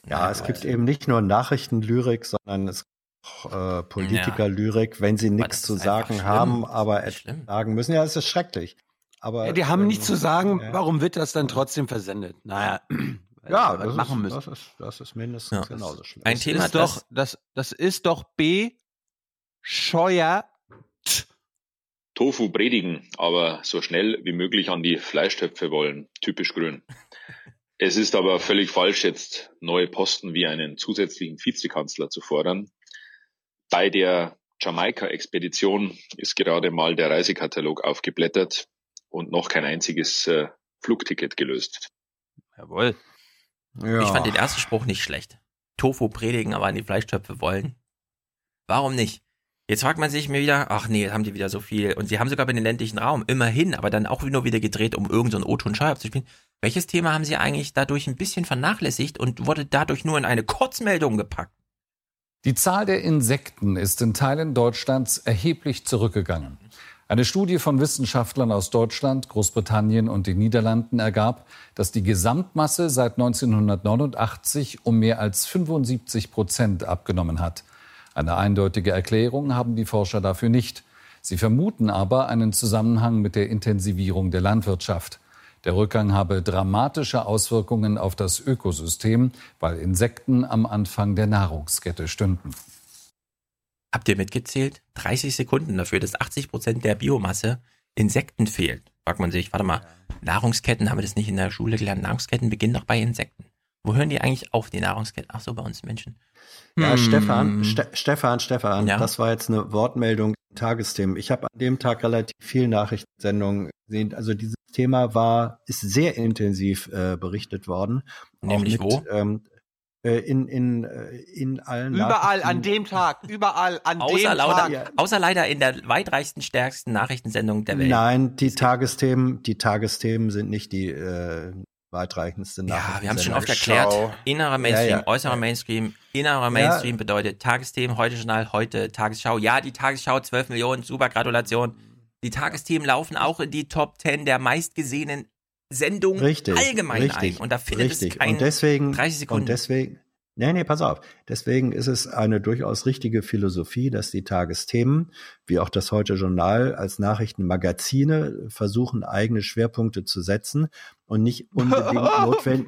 Ja, es gibt eben nicht nur Nachrichtenlyrik, sondern es gibt auch äh, Politikerlyrik, wenn sie nichts zu sagen haben, aber etwas sagen müssen. Ja, es ist schrecklich. Aber, ja, die haben ähm, nichts zu sagen, warum wird das dann trotzdem versendet? Naja, ja, was das machen ist, müssen. Das ist, das ist mindestens Ja. genauso schlimm. Ein Thema ist doch, das, das ist doch B. Scheuer. Tofu predigen, aber so schnell wie möglich an die Fleischtöpfe wollen. Typisch grün. Es ist aber völlig falsch, jetzt neue Posten wie einen zusätzlichen Vizekanzler zu fordern. Bei der Jamaika-Expedition ist gerade mal der Reisekatalog aufgeblättert und noch kein einziges äh, Flugticket gelöst. Jawohl. Ich fand den ersten Spruch nicht schlecht. Tofu predigen, aber an die Fleischtöpfe wollen. Warum nicht? Jetzt fragt man sich mir wieder, ach nee, jetzt haben die wieder so viel. Und sie haben sogar bei den ländlichen Raum, immerhin, aber dann auch nur wieder gedreht, um irgendeinen so O-Ton Scheu abzuspielen. Welches Thema haben sie eigentlich dadurch ein bisschen vernachlässigt und wurde dadurch nur in eine Kurzmeldung gepackt? Die Zahl der Insekten ist in Teilen Deutschlands erheblich zurückgegangen. Eine Studie von Wissenschaftlern aus Deutschland, Großbritannien und den Niederlanden ergab, dass die Gesamtmasse seit 1989 um mehr als 75 Prozent abgenommen hat. Eine eindeutige Erklärung haben die Forscher dafür nicht. Sie vermuten aber einen Zusammenhang mit der Intensivierung der Landwirtschaft. Der Rückgang habe dramatische Auswirkungen auf das Ökosystem, weil Insekten am Anfang der Nahrungskette stünden. Habt ihr mitgezählt? 30 Sekunden dafür, dass 80 Prozent der Biomasse Insekten fehlt. Fragt man sich, warte mal, Nahrungsketten, haben wir das nicht in der Schule gelernt? Nahrungsketten beginnen doch bei Insekten. Wo hören die eigentlich auf, die Nahrungsketten? Ach so, bei uns Menschen. Ja, Hm. Stefan, Ste Stefan, Stefan, Ja. das war jetzt eine Wortmeldung Tagesthemen. Ich habe an dem Tag relativ viel Nachrichtensendungen gesehen. Also dieses Thema war, ist sehr intensiv äh, berichtet worden. Nämlich wo? Ähm, äh, in, in, äh, in allen Überall an dem Tag, überall an Außer, dem lauter, Tag. außer leider in der weitreichsten, stärksten Nachrichtensendung der Welt. Nein, die Tagesthemen, die Tagesthemen sind nicht die äh, weitreichendste Ja, Nachricht. wir haben es schon oft erklärt. Innerer Mainstream, Ja, ja. äußerer Mainstream. Innerer Mainstream bedeutet Tagesthemen, heute Journal, heute Tagesschau. Ja, die Tagesschau, 12 Millionen, super Gratulation. Die Tagesthemen laufen auch in die Top 10 der meistgesehenen Sendungen Richtig, allgemein richtig, ein. Und da findet richtig. es kein und deswegen, 30 Sekunden. Und deswegen, nee, nee, pass auf. Deswegen ist es eine durchaus richtige Philosophie, dass die Tagesthemen, wie auch das Heute Journal, als Nachrichtenmagazine versuchen, eigene Schwerpunkte zu setzen und nicht unbedingt notwendig,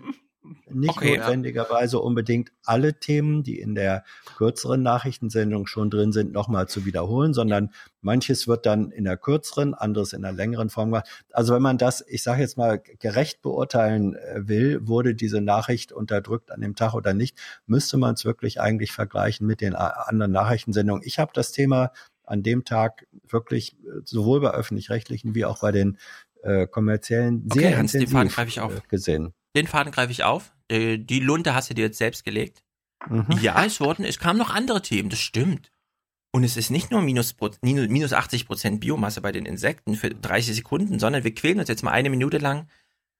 nicht Okay, ja. notwendigerweise unbedingt alle Themen, die in der kürzeren Nachrichtensendung schon drin sind, nochmal zu wiederholen, sondern manches wird dann in der kürzeren, anderes in der längeren Form gemacht. Also wenn man das, ich sage jetzt mal, gerecht beurteilen äh, will, wurde diese Nachricht unterdrückt an dem Tag oder nicht, müsste man es wirklich eigentlich vergleichen mit den äh, anderen Nachrichtensendungen. Ich habe das Thema an dem Tag wirklich äh, sowohl bei öffentlich-rechtlichen wie auch bei den äh, kommerziellen sehr Okay, Hans, intensiv Faden greife ich auf. gesehen. Den Faden greife ich auf. Äh, Die Lunte hast du dir jetzt selbst gelegt. Mhm. Ja, es wurden, es kamen noch andere Themen, das stimmt. Und es ist nicht nur minus, minus minus 80 Prozent Biomasse bei den Insekten für 30 Sekunden, sondern wir quälen uns jetzt mal eine Minute lang.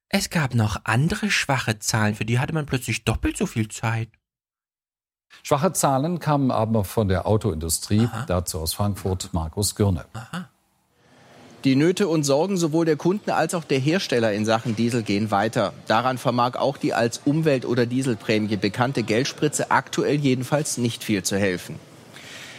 Es gab noch andere schwache Zahlen, für die hatte man plötzlich doppelt so viel Zeit. Schwache Zahlen kamen aber von der Autoindustrie. Dazu aus Frankfurt Markus Gürne. Die Nöte und Sorgen sowohl der Kunden als auch der Hersteller in Sachen Diesel gehen weiter. Daran vermag auch die als Umwelt- oder Dieselprämie bekannte Geldspritze aktuell jedenfalls nicht viel zu helfen.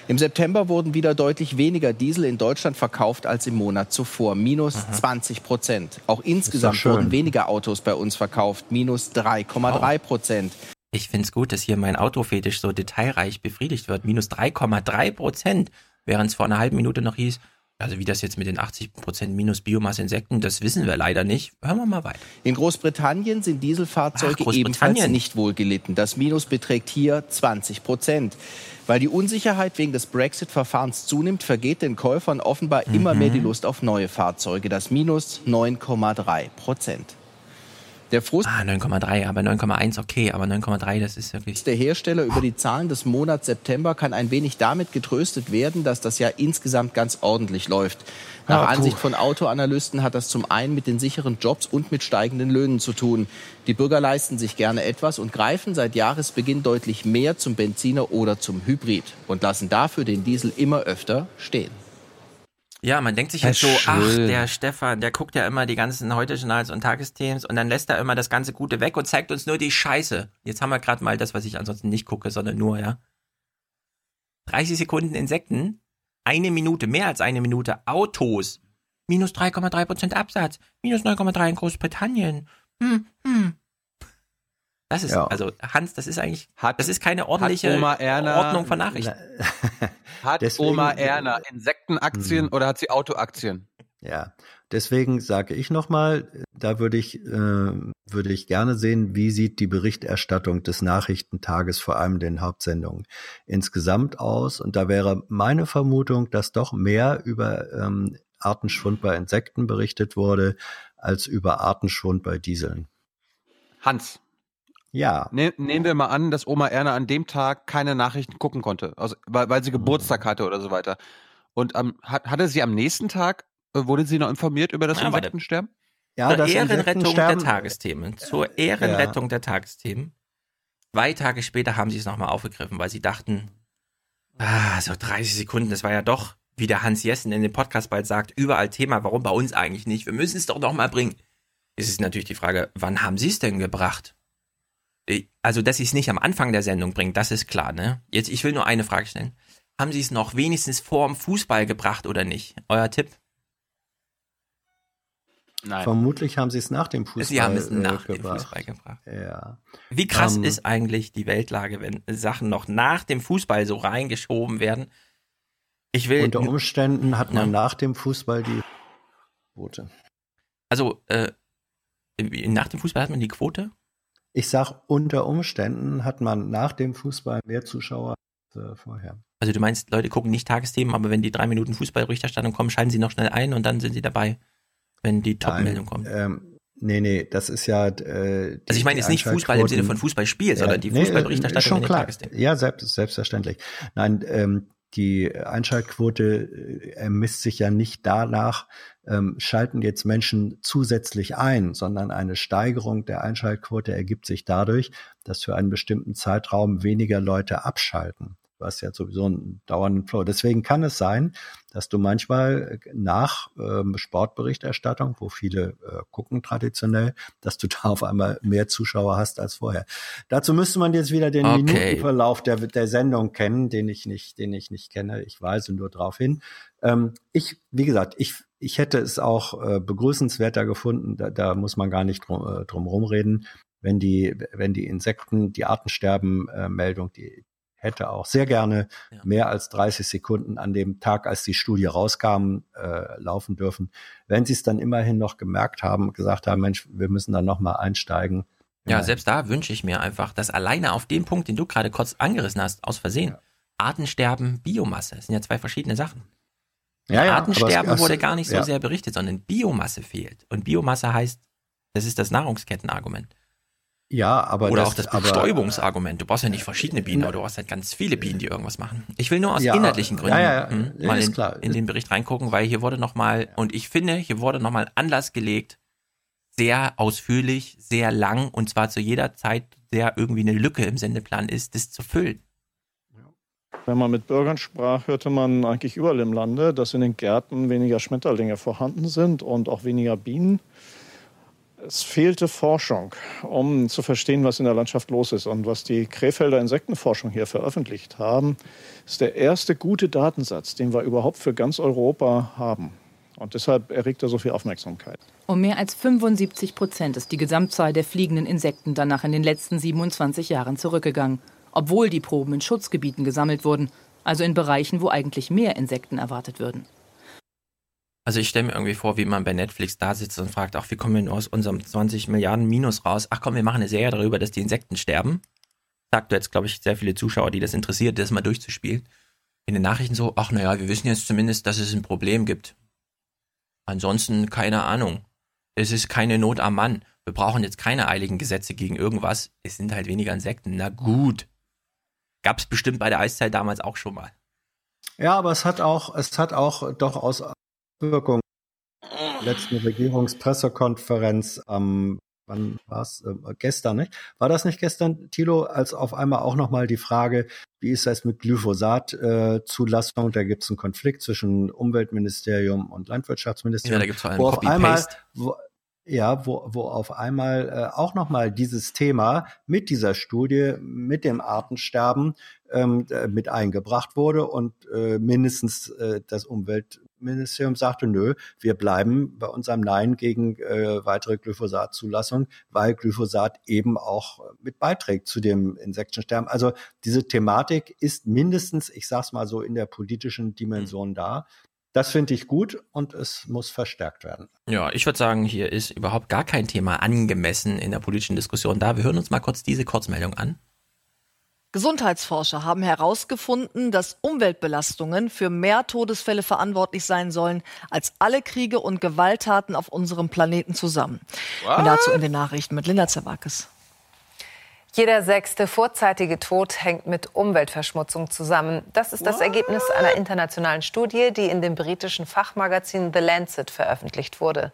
Im September wurden wieder deutlich weniger Diesel in Deutschland verkauft als im Monat zuvor, minus 20 Prozent. Auch insgesamt wurden weniger Autos bei uns verkauft, minus 3,3 Prozent. Ich find's gut, dass hier mein Autofetisch so detailreich befriedigt wird. Minus 3,3 Prozent. während es vor einer halben Minute noch hieß, also wie das jetzt mit den 80% minus Biomasse Insekten, das wissen wir leider nicht. Hören wir mal weiter. In Großbritannien sind Dieselfahrzeuge Ach, ebenfalls nicht wohl gelitten. Das Minus beträgt hier 20 Prozent. Weil die Unsicherheit wegen des Brexit-Verfahrens zunimmt, vergeht den Käufern offenbar immer Mhm. mehr die Lust auf neue Fahrzeuge. Das Minus 9,3 Prozent. Der Frust Ah, 9,3, aber 9,1 okay, aber 9,3, das ist wirklich. der Hersteller über die Zahlen des Monats September kann ein wenig damit getröstet werden, dass das Jahr insgesamt ganz ordentlich läuft. Nach Ah. Ansicht von Autoanalysten hat das zum einen mit den sicheren Jobs und mit steigenden Löhnen zu tun. Die Bürger leisten sich gerne etwas und greifen seit Jahresbeginn deutlich mehr zum Benziner oder zum Hybrid und lassen dafür den Diesel immer öfter stehen. Ja, man denkt sich jetzt so, ach, der Stefan, der guckt ja immer die ganzen Heute-Journals und Tagesthemen und dann lässt er immer das ganze Gute weg und zeigt uns nur die Scheiße. Jetzt haben wir gerade mal das, was ich ansonsten nicht gucke, sondern nur, ja. 30 Sekunden Insekten, eine Minute, mehr als eine Minute Autos, minus 3,3 Prozent Absatz, minus 9,3 in Großbritannien. Hm, hm. Das ist, Ja. also Hans, das ist eigentlich, das ist keine ordentliche Oma Erna- Ordnung von Nachrichten. Hat Deswegen- Oma Erna Insektenaktien Hm. oder hat sie Autoaktien? Ja, deswegen sage ich nochmal, da würde ich, äh, würde ich gerne sehen, wie sieht die Berichterstattung des Nachrichtentages, vor allem den Hauptsendungen, insgesamt aus. Und da wäre meine Vermutung, dass doch mehr über ähm, Artenschwund bei Insekten berichtet wurde, als über Artenschwund bei Dieseln. Hans. Ja. Ne, nehmen wir mal an, dass Oma Erna an dem Tag keine Nachrichten gucken konnte, also, weil, weil sie Geburtstag hatte oder so weiter. Und am, hat, hatte sie am nächsten Tag, äh, wurde sie noch informiert über das Ja, warte. Insektensterben? Zur Ehrenrettung der Tagesthemen. Zur Ehrenrettung Ja. der Tagesthemen. Zwei Tage später haben sie es nochmal aufgegriffen, weil sie dachten, ah, so 30 Sekunden, das war ja doch, wie der Hans Jessen in dem Podcast bald sagt, überall Thema, warum bei uns eigentlich nicht? Wir müssen es doch nochmal bringen. Es ist natürlich die Frage, wann haben sie es denn gebracht? Ich- Also, dass sie es nicht am Anfang der Sendung bringen, das ist klar, ne? Jetzt, ich will nur eine Frage stellen. Haben sie es noch wenigstens vor dem Fußball gebracht oder nicht? Euer Tipp? Nein. Vermutlich haben sie es nach dem Fußball Sie haben es äh, nach dem gebracht. Fußball gebracht. Ja. Wie krass Ähm, ist eigentlich die Weltlage, wenn Sachen noch nach dem Fußball so reingeschoben werden? Ich will. Unter Umständen hat man Ja. nach dem Fußball die Quote. Also, äh, nach dem Fußball hat man die Quote? Ich sag, unter Umständen hat man nach dem Fußball mehr Zuschauer als äh, vorher. Also, du meinst, Leute gucken nicht Tagesthemen, aber wenn die drei Minuten Fußballberichterstattung kommen, schalten sie noch schnell ein und dann sind sie dabei, wenn die Top-Meldung kommt. Ähm, nee, nee, das ist ja. Äh, die, Also ich meine jetzt nicht Fußball im Sinne von Fußballspiel, Ja, sondern die nee, Fußballberichterstattung ist schon in den klar. Tagesthemen. Ja, selbst, selbstverständlich. Nein, ähm, die Einschaltquote äh, ermisst sich ja nicht danach, ähm, schalten jetzt Menschen zusätzlich ein, sondern eine Steigerung der Einschaltquote ergibt sich dadurch, dass für einen bestimmten Zeitraum weniger Leute abschalten. Du hast ja sowieso einen dauernden Flow. Deswegen kann es sein, dass du manchmal nach ähm, Sportberichterstattung, wo viele äh, gucken traditionell, dass du da auf einmal mehr Zuschauer hast als vorher. Dazu müsste man jetzt wieder den Okay. Minutenverlauf der, der Sendung kennen, den ich nicht, den ich nicht kenne. Ich weise nur darauf hin. Ähm, ich, wie gesagt, ich, ich hätte es auch äh, begrüßenswerter gefunden. Da, da muss man gar nicht drum, äh, drum rumreden, wenn die, wenn die Insekten, die Artensterben-Meldung, die hätte auch sehr gerne mehr als 30 Sekunden an dem Tag, als die Studie rauskam, äh, laufen dürfen. Wenn sie es dann immerhin noch gemerkt haben, gesagt haben, Mensch, wir müssen da noch mal einsteigen. Ja, selbst da wünsche ich mir einfach, dass alleine auf dem Punkt, den du gerade kurz angerissen hast, aus Versehen, Artensterben, Biomasse, das sind ja zwei verschiedene Sachen. Ja, ja, Artensterben es- wurde gar nicht so ja. sehr berichtet, sondern Biomasse fehlt. Und Biomasse heißt, das ist das Nahrungskettenargument. Ja, aber Oder das, auch das Bestäubungsargument. Du brauchst ja nicht verschiedene Bienen, aber du hast halt ganz viele Bienen, die irgendwas machen. Ich will nur aus Ja, inhaltlichen Gründen ja, ja, hm, ja, mal in, klar. in den Bericht reingucken, weil hier wurde nochmal, und ich finde, hier wurde nochmal Anlass gelegt, sehr ausführlich, sehr lang, und zwar zu jeder Zeit, der irgendwie eine Lücke im Sendeplan ist, das zu füllen. Wenn man mit Bürgern sprach, hörte man eigentlich überall im Lande, dass in den Gärten weniger Schmetterlinge vorhanden sind und auch weniger Bienen. Es fehlte Forschung, um zu verstehen, was in der Landschaft los ist. Und was die Krefelder Insektenforschung hier veröffentlicht haben, ist der erste gute Datensatz, den wir überhaupt für ganz Europa haben. Und deshalb erregt er so viel Aufmerksamkeit. Um mehr als 75 Prozent ist die Gesamtzahl der fliegenden Insekten danach in den letzten 27 Jahren zurückgegangen, obwohl die Proben in Schutzgebieten gesammelt wurden. Also in Bereichen, wo eigentlich mehr Insekten erwartet würden. Also ich stelle mir irgendwie vor, wie man bei Netflix da sitzt und fragt, ach, wie kommen wir denn aus unserem 20 Milliarden Minus raus? Ach komm, wir machen eine Serie darüber, dass die Insekten sterben. Sagt jetzt, glaube ich, sehr viele Zuschauer, die das interessiert, das mal durchzuspielen. In den Nachrichten so, ach naja, wir wissen jetzt zumindest, dass es ein Problem gibt. Ansonsten keine Ahnung. Es ist keine Not am Mann. Wir brauchen jetzt keine eiligen Gesetze gegen irgendwas. Es sind halt weniger Insekten. Na gut. Gab es bestimmt bei der Eiszeit damals auch schon mal. Ja, aber es hat auch, es hat auch durchaus Wirkung. Letzten Regierungspressekonferenz am wann war es? Äh, gestern, nicht? War das nicht gestern, Thilo, als auf einmal auch nochmal die Frage, wie ist das mit Glyphosat-Zulassung? Äh, da gibt es einen Konflikt zwischen Umweltministerium und Landwirtschaftsministerium. Ja, da gibt es vor allem wo auf einmal, wo, ja, wo, wo auf einmal äh, auch nochmal dieses Thema mit dieser Studie, mit dem Artensterben ähm, äh, mit eingebracht wurde und äh, mindestens äh, das Umweltministerium sagte, nö, wir bleiben bei unserem Nein gegen äh, weitere Glyphosat-Zulassung, weil Glyphosat eben auch mit beiträgt zu dem Insektensterben. Also diese Thematik ist mindestens, ich sag's mal so, in der politischen Dimension da. Das finde ich gut und es muss verstärkt werden. Ja, ich würde sagen, hier ist überhaupt gar kein Thema angemessen in der politischen Diskussion da. Wir hören uns mal kurz diese Kurzmeldung an. Gesundheitsforscher haben herausgefunden, dass Umweltbelastungen für mehr Todesfälle verantwortlich sein sollen als alle Kriege und Gewalttaten auf unserem Planeten zusammen. What? Und dazu in den Nachrichten mit Linda Zerwakis. Jeder sechste vorzeitige Tod hängt mit Umweltverschmutzung zusammen. Das ist das Ergebnis einer internationalen Studie, die in dem britischen Fachmagazin The Lancet veröffentlicht wurde.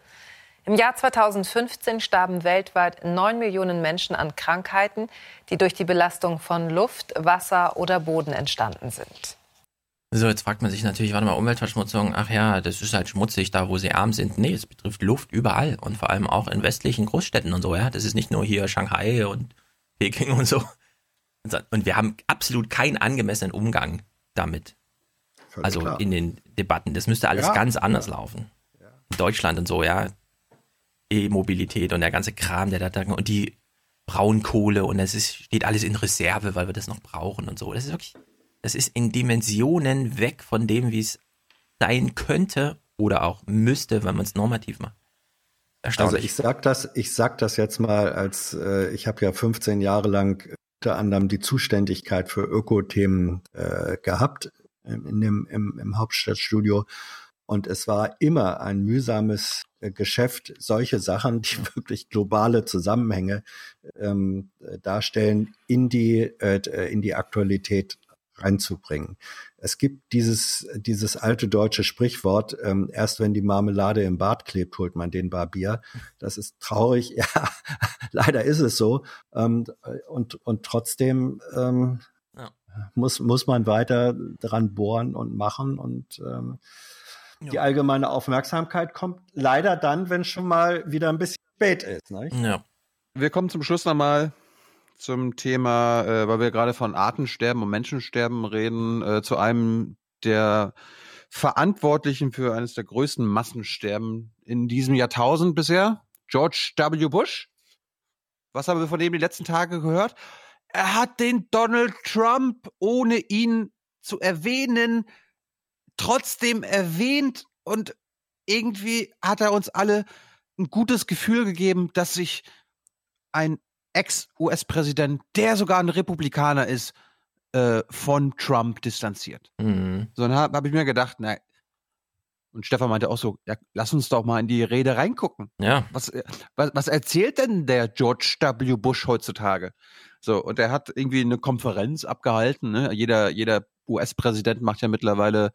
Im Jahr 2015 starben weltweit 9 Millionen Menschen an Krankheiten, die durch die Belastung von Luft, Wasser oder Boden entstanden sind. So, jetzt fragt man sich natürlich, warte mal, Umweltverschmutzung, ach ja, das ist halt schmutzig da, wo sie arm sind. Nee, es betrifft Luft überall und vor allem auch in westlichen Großstädten und so, ja. Das ist nicht nur hier Shanghai und Peking und so. Und wir haben absolut keinen angemessenen Umgang damit. Völlig also klar. in den Debatten. Das müsste alles Ja, ganz anders ja. laufen. In Deutschland und so, ja. E-Mobilität und der ganze Kram, der da da und die Braunkohle und es ist, steht alles in Reserve, weil wir das noch brauchen und so. Das ist wirklich, das ist in Dimensionen weg von dem, wie es sein könnte oder auch müsste, wenn man es normativ macht. Also Erstaunlich. ich sag das, ich sag das jetzt mal als äh, ich habe ja 15 Jahre lang unter anderem die Zuständigkeit für Ökothemen äh, gehabt im, in dem, im, im Hauptstadtstudio und es war immer ein mühsames äh, Geschäft, solche Sachen, die wirklich globale Zusammenhänge ähm, äh, darstellen, in die äh, in die Aktualität reinzubringen. Es gibt dieses, dieses alte deutsche Sprichwort, ähm, erst wenn die Marmelade im Bad klebt, holt man den Barbier. Das ist traurig, ja, leider ist es so. Ähm, und, und trotzdem ähm, Ja. muss, muss man weiter dran bohren und machen und ähm, die allgemeine Aufmerksamkeit kommt leider dann, wenn schon mal wieder ein bisschen spät ist. Ne? Ja. Wir kommen zum Schluss nochmal zum Thema, äh, weil wir gerade von Artensterben und Menschensterben reden, äh, zu einem der Verantwortlichen für eines der größten Massensterben in diesem Jahrtausend bisher, George W. Bush. Was haben wir von dem die letzten Tage gehört? Er hat den Donald Trump, ohne ihn zu erwähnen, trotzdem erwähnt und irgendwie hat er uns alle ein gutes Gefühl gegeben, dass sich ein Ex-US-Präsident, der sogar ein Republikaner ist, äh, von Trump distanziert. Mhm. So, dann habe hab ich mir gedacht, na, und Stefan meinte auch so, ja, lass uns doch mal in die Rede reingucken. Ja. Was, äh, was, was erzählt denn der George W. Bush heutzutage? So, und er hat irgendwie eine Konferenz abgehalten. Ne? Jeder, jeder US-Präsident macht ja mittlerweile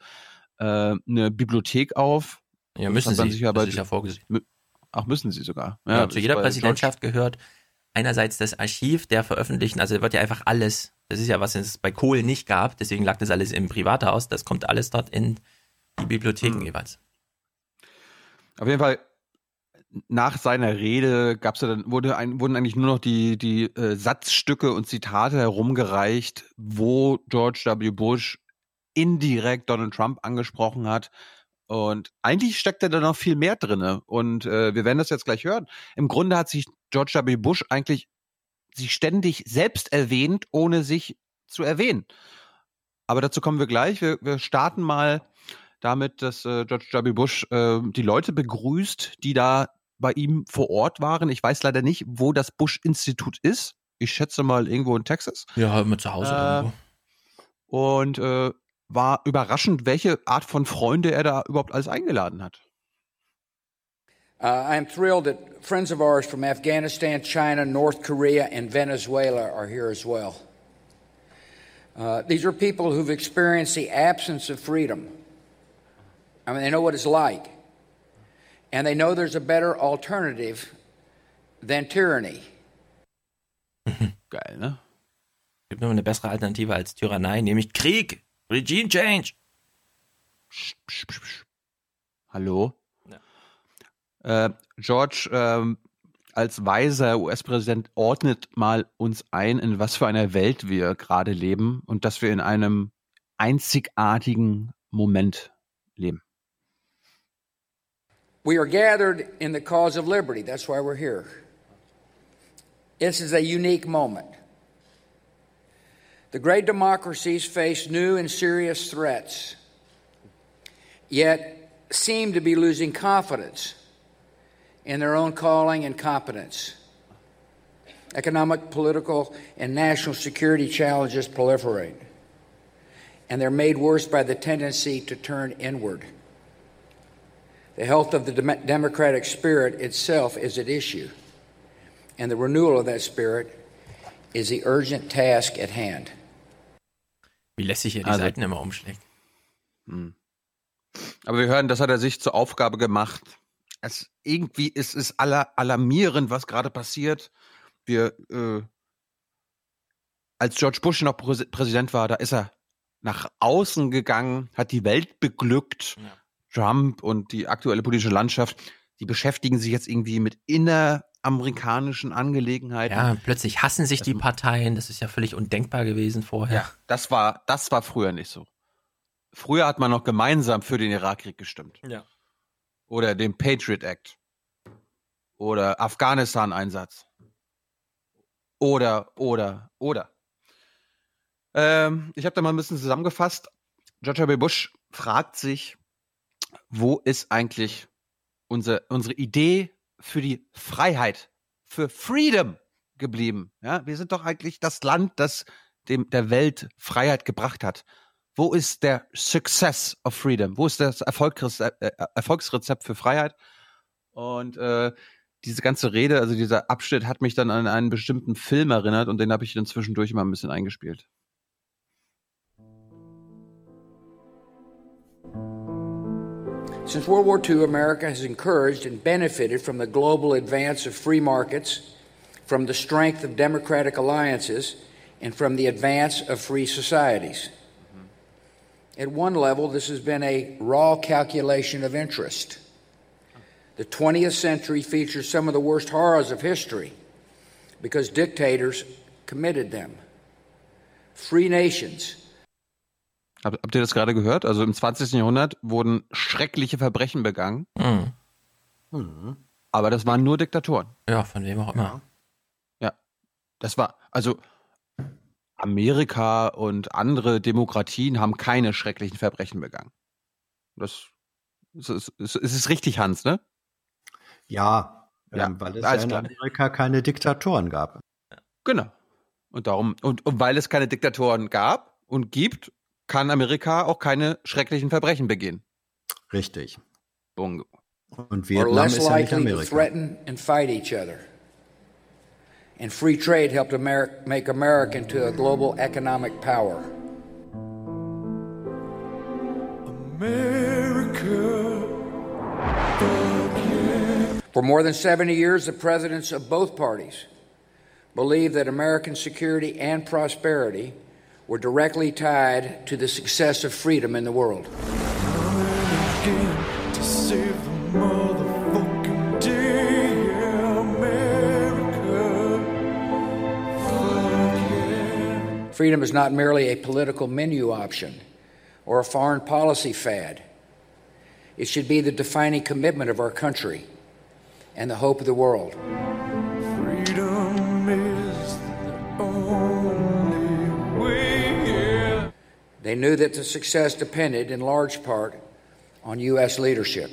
äh, eine Bibliothek auf. Ja, Das müssen sie. sich Das aber- ist ja vorgesehen. Ach, müssen sie sogar. Ja, das zu jeder Präsidentschaft gehört einerseits das Archiv der veröffentlichten, also wird ja einfach alles, das ist ja was es bei Kohl nicht gab, deswegen lag das alles im Privathaus, das kommt alles dort in die Bibliotheken jeweils. Auf jeden Fall, nach seiner Rede gab's ja dann, wurde ein, wurden eigentlich nur noch die, die äh, Satzstücke und Zitate herumgereicht, wo George W. Bush indirekt Donald Trump angesprochen hat. Und eigentlich steckt da noch viel mehr drinne. Und äh, wir werden das jetzt gleich hören. Im Grunde hat sich George W. Bush eigentlich sich ständig selbst erwähnt, ohne sich zu erwähnen. Aber dazu kommen wir gleich. Wir, wir starten mal damit, dass äh, George W. Bush äh, die Leute begrüßt, die da bei ihm vor Ort waren. Ich weiß leider nicht, wo das Bush-Institut ist. Ich schätze mal irgendwo in Texas. Ja, immer zu Hause Äh, irgendwo. Und äh, war überraschend, welche Art von Freunde er da überhaupt alles eingeladen hat. Uh, I am thrilled that friends of ours from Afghanistan, China, North Korea, and Venezuela are here as well. Uh, these are people who've experienced the absence of freedom. I mean, they know what it's like. And they know there's a better alternative than tyranny. Geil, ne? Gibt nur eine bessere Alternative als Tyrannei, nämlich Krieg. Regime Change. Hallo? Äh, George, ähm, als weiser US-Präsident ordnet mal uns ein, in was für einer Welt wir gerade leben und dass wir in einem einzigartigen Moment leben. We are gathered in the cause of liberty. That's why we're here. This is a unique moment. The great democracies face new and serious threats, yet seem to be losing confidence in their own calling and competence. Economic, political, and national security challenges proliferate, and they're made worse by the tendency to turn inward. The health of the dem- democratic spirit itself is at issue, and the renewal of that spirit is the urgent task at hand. Wie lässig er die Also- Seiten immer umschlägt. Hm. Aber wir hören, das hat er sich zur Aufgabe gemacht. Es irgendwie ist es aller, alarmierend, was gerade passiert. Wir, äh, als George Bush noch Präs Präsident war, da ist er nach außen gegangen, hat die Welt beglückt. Trump und die aktuelle politische Landschaft, die beschäftigen sich jetzt irgendwie mit inneramerikanischen Angelegenheiten. Ja, plötzlich hassen sich die Parteien. Das ist ja völlig undenkbar gewesen vorher. Ja, das war, das war früher nicht so. Früher hat man noch gemeinsam für den Irakkrieg gestimmt. Ja. Oder den Patriot Act. Oder Afghanistan-Einsatz. Oder, oder, oder. Ähm, ich habe da mal ein bisschen zusammengefasst. George W. Bush fragt sich, wo ist eigentlich unsere, unsere Idee für die Freiheit, für Freedom geblieben? Ja, wir sind doch eigentlich das Land, das dem der Welt Freiheit gebracht hat. Wo ist der Success of Freedom? Wo ist das Erfolgsrezept, äh, Erfolgsrezept für Freiheit? Und äh, diese ganze Rede, also dieser Abschnitt hat mich dann an einen bestimmten Film erinnert und den habe ich dann zwischendurch immer ein bisschen eingespielt. Since World War II, America has encouraged and benefited from the global advance of free markets, from the strength of democratic alliances, and from the advance of free societies. At one level, this has been a raw calculation of interest. The 20th century features some of the worst horrors of history because dictators committed them. Free nations Hab, habt ihr das gerade gehört? Also im 20. Jahrhundert wurden schreckliche Verbrechen begangen. Mhm. Aber das waren nur Diktatoren. Ja, von wem auch immer. Ja. Das war, also Amerika und andere Demokratien haben keine schrecklichen Verbrechen begangen. Das, das ist, es ist richtig, Hans, ne? Ja, Ja, ähm, weil es ja in klar. Amerika keine Diktatoren gab. Genau. Und darum, und, und weil es keine Diktatoren gab und gibt, kann Amerika auch keine schrecklichen Verbrechen begehen. Richtig. Bungo. Und are Vietnam less ist ja nicht likely to Amerika. threaten and fight each other. And free trade helped Amer- make America into a global economic power. For more than 70 years, the presidents of both parties believed that American security and prosperity were directly tied to the success of freedom in the world. Freedom is not merely a political menu option or a foreign policy fad. It should be the defining commitment of our country and the hope of the world. They knew that the success depended in large part on U.S. leadership.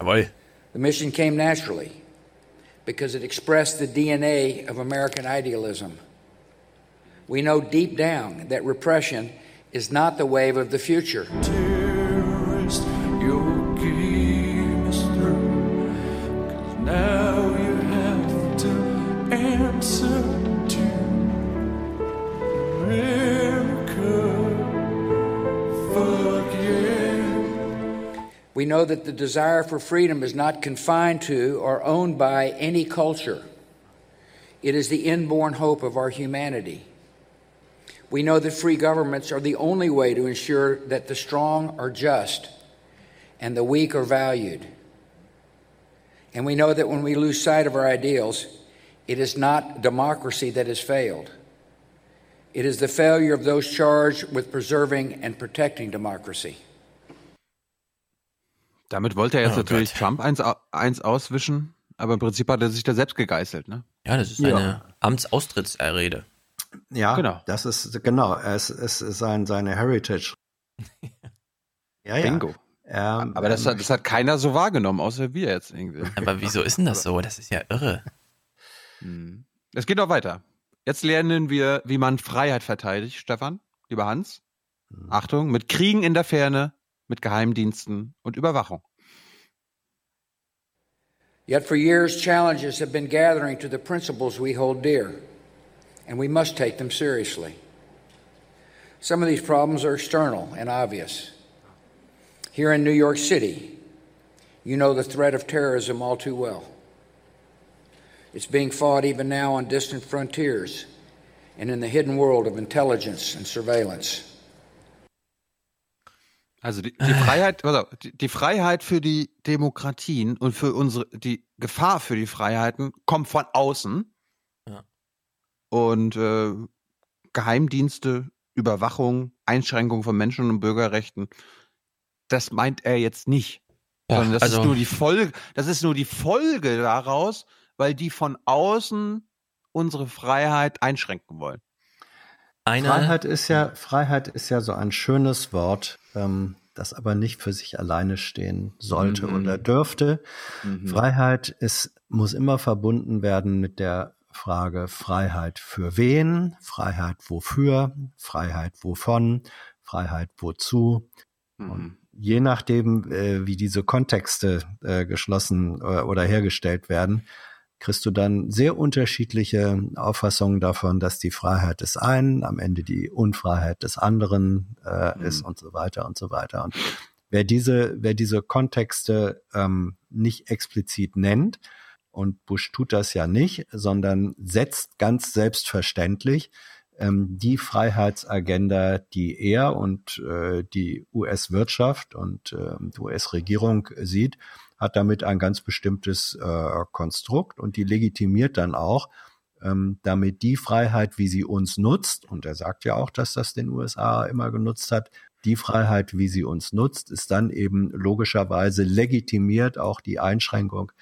Ah, Jawohl. The mission came naturally because it expressed the DNA of American idealism. We know deep down that repression is not the wave of the future. We know that the desire for freedom is not confined to or owned by any culture. It is the inborn hope of our humanity. We know that free governments are the only way to ensure that the strong are just and the weak are valued. And we know that when we lose sight of our ideals, it is not democracy that has failed. It is the failure of those charged with preserving and protecting democracy. Damit wollte er jetzt Oh natürlich Gott. Trump eins, eins auswischen, aber im Prinzip hat er sich da selbst gegeißelt, ne? Ja, das ist Ja. seine Amtsaustrittsrede. Ja, Genau. das ist genau, es, es ist sein, seine Heritage. ja, ja. Bingo. Er, Aber das hat, das hat keiner so wahrgenommen, außer wir jetzt irgendwie. Aber wieso ist denn das so? Das ist ja irre. Hm. Es geht noch weiter. Jetzt lernen wir, wie man Freiheit verteidigt, Stefan, lieber Hans. Achtung, mit Kriegen in der Ferne, mit Geheimdiensten und Überwachung. Yet for years, challenges have been gathering to the principles we hold dear, and we must take them seriously. Some of these problems are external and obvious. Here in New York City, you know the threat of terrorism all too well. It's being fought even now on distant frontiers and in the hidden world of intelligence and surveillance. Also die, die Freiheit, auf, die, die Freiheit für die Demokratien und für unsere, die Gefahr für die Freiheiten kommt von außen. Ja. Und äh, Geheimdienste, Überwachung, Einschränkung von Menschen- und Bürgerrechten, das meint er jetzt nicht. Ja, sondern das also- ist nur die Folge, das ist nur die Folge daraus, weil die von außen unsere Freiheit einschränken wollen. Eine, Freiheit ist ja, Freiheit ist ja so ein schönes Wort, ähm, das aber nicht für sich alleine stehen sollte Mhm. oder dürfte. Mhm. Freiheit ist, muss immer verbunden werden mit der Frage Freiheit für wen, Freiheit wofür, Freiheit wovon, Freiheit wozu. Und je nachdem, äh, wie diese Kontexte äh, geschlossen äh, oder hergestellt werden, kriegst du dann sehr unterschiedliche Auffassungen davon, dass die Freiheit des einen am Ende die Unfreiheit des anderen äh, Mhm. ist und so weiter und so weiter. Und wer diese, wer diese Kontexte ähm, nicht explizit nennt, und Bush tut das ja nicht, sondern setzt ganz selbstverständlich ähm, die Freiheitsagenda, die er und äh, die US-Wirtschaft und äh, die US-Regierung sieht, hat damit ein ganz bestimmtes äh, Konstrukt und die legitimiert dann auch, ähm, damit die Freiheit, wie sie uns nutzt, und er sagt ja auch, dass das den USA immer genutzt hat, die Freiheit, wie sie uns nutzt, ist dann eben logischerweise legitimiert auch die Einschränkung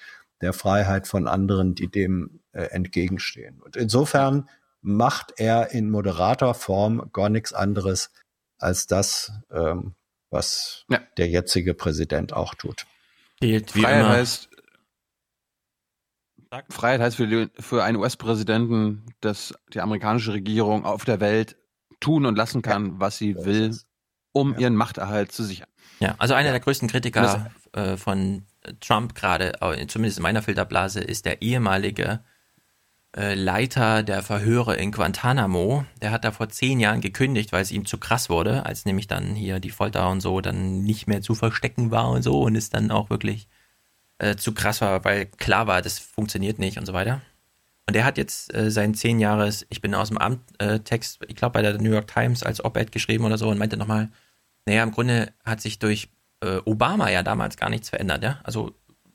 der Freiheit von anderen, die dem äh, entgegenstehen. Und insofern macht er in moderater Form gar nichts anderes als das, ähm, was Ja. der jetzige Präsident auch tut. Gilt wie Freiheit immer. heißt, Freiheit heißt für, die, für einen US-Präsidenten, dass die amerikanische Regierung auf der Welt tun und lassen kann, was sie will, um ihren Machterhalt zu sichern. Ja, also einer der größten Kritiker äh, von Trump gerade, zumindest in meiner Filterblase, ist der ehemalige äh, Leiter der Verhöre in Guantanamo. Der hat da vor zehn Jahren gekündigt, weil es ihm zu krass wurde, als nämlich dann hier die Folter und so dann nicht mehr zu verstecken war und so und es dann auch wirklich äh, zu krass war, weil klar war, das funktioniert nicht und so weiter. Und der hat jetzt äh, seinen zehn Jahres, ich bin aus dem Amt, äh, Text, ich glaube bei der New York Times als Op-Ed geschrieben oder so und meinte nochmal, naja, im Grunde hat sich durch äh, Obama ja damals gar nichts verändert, ja. Also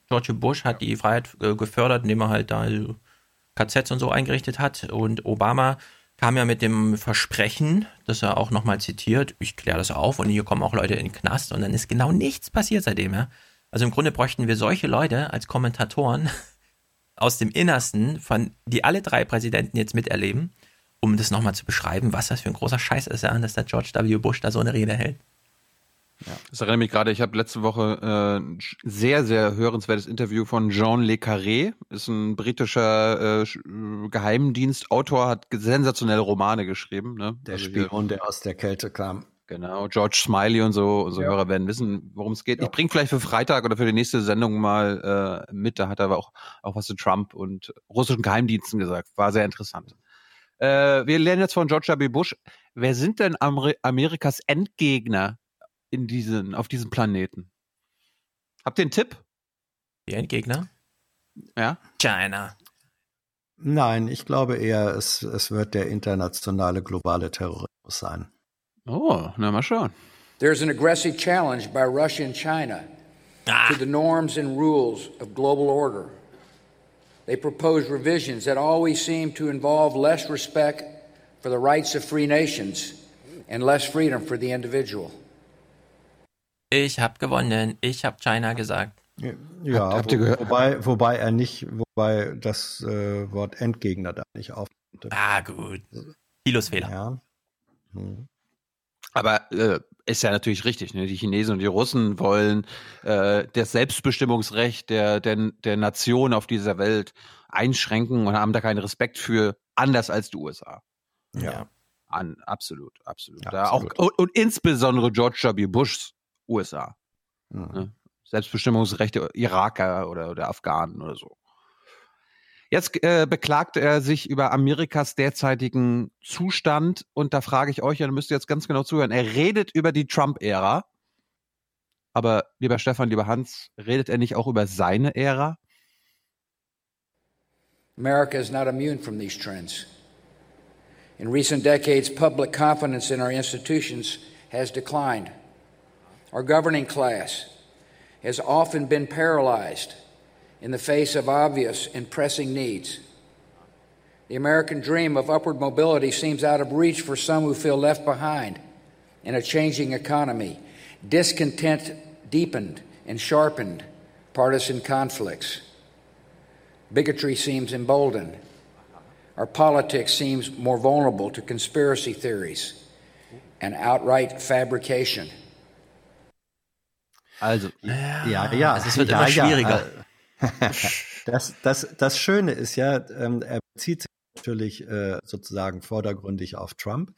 George Bush hat die Freiheit gefördert, indem er halt da KZs und so eingerichtet hat. Und Obama kam ja mit dem Versprechen, dass er auch nochmal zitiert, ich kläre das auf und hier kommen auch Leute in den Knast und dann ist genau nichts passiert seitdem, ja. Also im Grunde bräuchten wir solche Leute als Kommentatoren aus dem Innersten, von die alle drei Präsidenten jetzt miterleben um das nochmal zu beschreiben, was das für ein großer Scheiß ist, ja, dass der George W. Bush da so eine Rede hält. Das erinnert mich gerade, ich habe letzte Woche äh, ein sehr, sehr hörenswertes Interview von Jean Le Carré, ist ein britischer äh, Sch- Geheimdienstautor, hat sensationelle Romane geschrieben. Ne? Der Also Spion, der aus der Kälte kam. Genau, George Smiley und so, unsere Hörer werden wissen, worum es geht. Ich bringe vielleicht für Freitag oder für die nächste Sendung mal äh, mit. Da hat er aber auch, auch was zu Trump und russischen Geheimdiensten gesagt. War sehr interessant. Äh, wir lernen jetzt von George W. Bush. Wer sind denn Amer Amerikas Endgegner in diesen, auf diesem Planeten? Habt ihr einen Tipp? Die Endgegner? Ja. China. Nein, ich glaube eher, es, es wird der internationale globale Terrorismus sein. Oh, na mal schauen. There's an aggressive challenge by Russia and China to the norms and rules of global order. They propose revisions that always seem to involve less respect for the rights of free nations and less freedom for the individual. Ich habe gewonnen. Ich habe China gesagt. Ja, habt ihr wo, gehört? wobei, wobei er nicht, wobei das äh, Wort Endgegner da nicht auf. Ah, gut. Kilosfehler. Ja. Hm. Aber äh, ist ja natürlich richtig. Ne? Die Chinesen und die Russen wollen äh, das Selbstbestimmungsrecht der, der, der Nation auf dieser Welt einschränken und haben da keinen Respekt für, anders als die USA. Ja. An, absolut, absolut. Ja, Da absolut. Auch, und, und insbesondere George W. Bushs USA. Mhm. Ne? Selbstbestimmungsrecht der Iraker oder, oder Afghanen oder so. Jetzt äh, beklagt er sich über Amerikas derzeitigen Zustand und da frage ich euch, ihr müsst jetzt ganz genau zuhören. Er redet über die Trump-Ära, aber lieber Stefan, lieber Hans, redet er nicht auch über seine Ära? America is not immune from these trends. In recent decades, public confidence in our institutions has declined. Our governing class has often been paralyzed in the face of obvious and pressing needs. The American dream of upward mobility seems out of reach for some who feel left behind in a changing economy. Discontent deepened and sharpened partisan conflicts. Bigotry seems emboldened. Our politics seems more vulnerable to conspiracy theories and outright fabrication. Also, Ja, ja. Also es wird ja, immer ja. schwieriger. Das, das, das Schöne ist ja, ähm, er bezieht sich natürlich äh, sozusagen vordergründig auf Trump,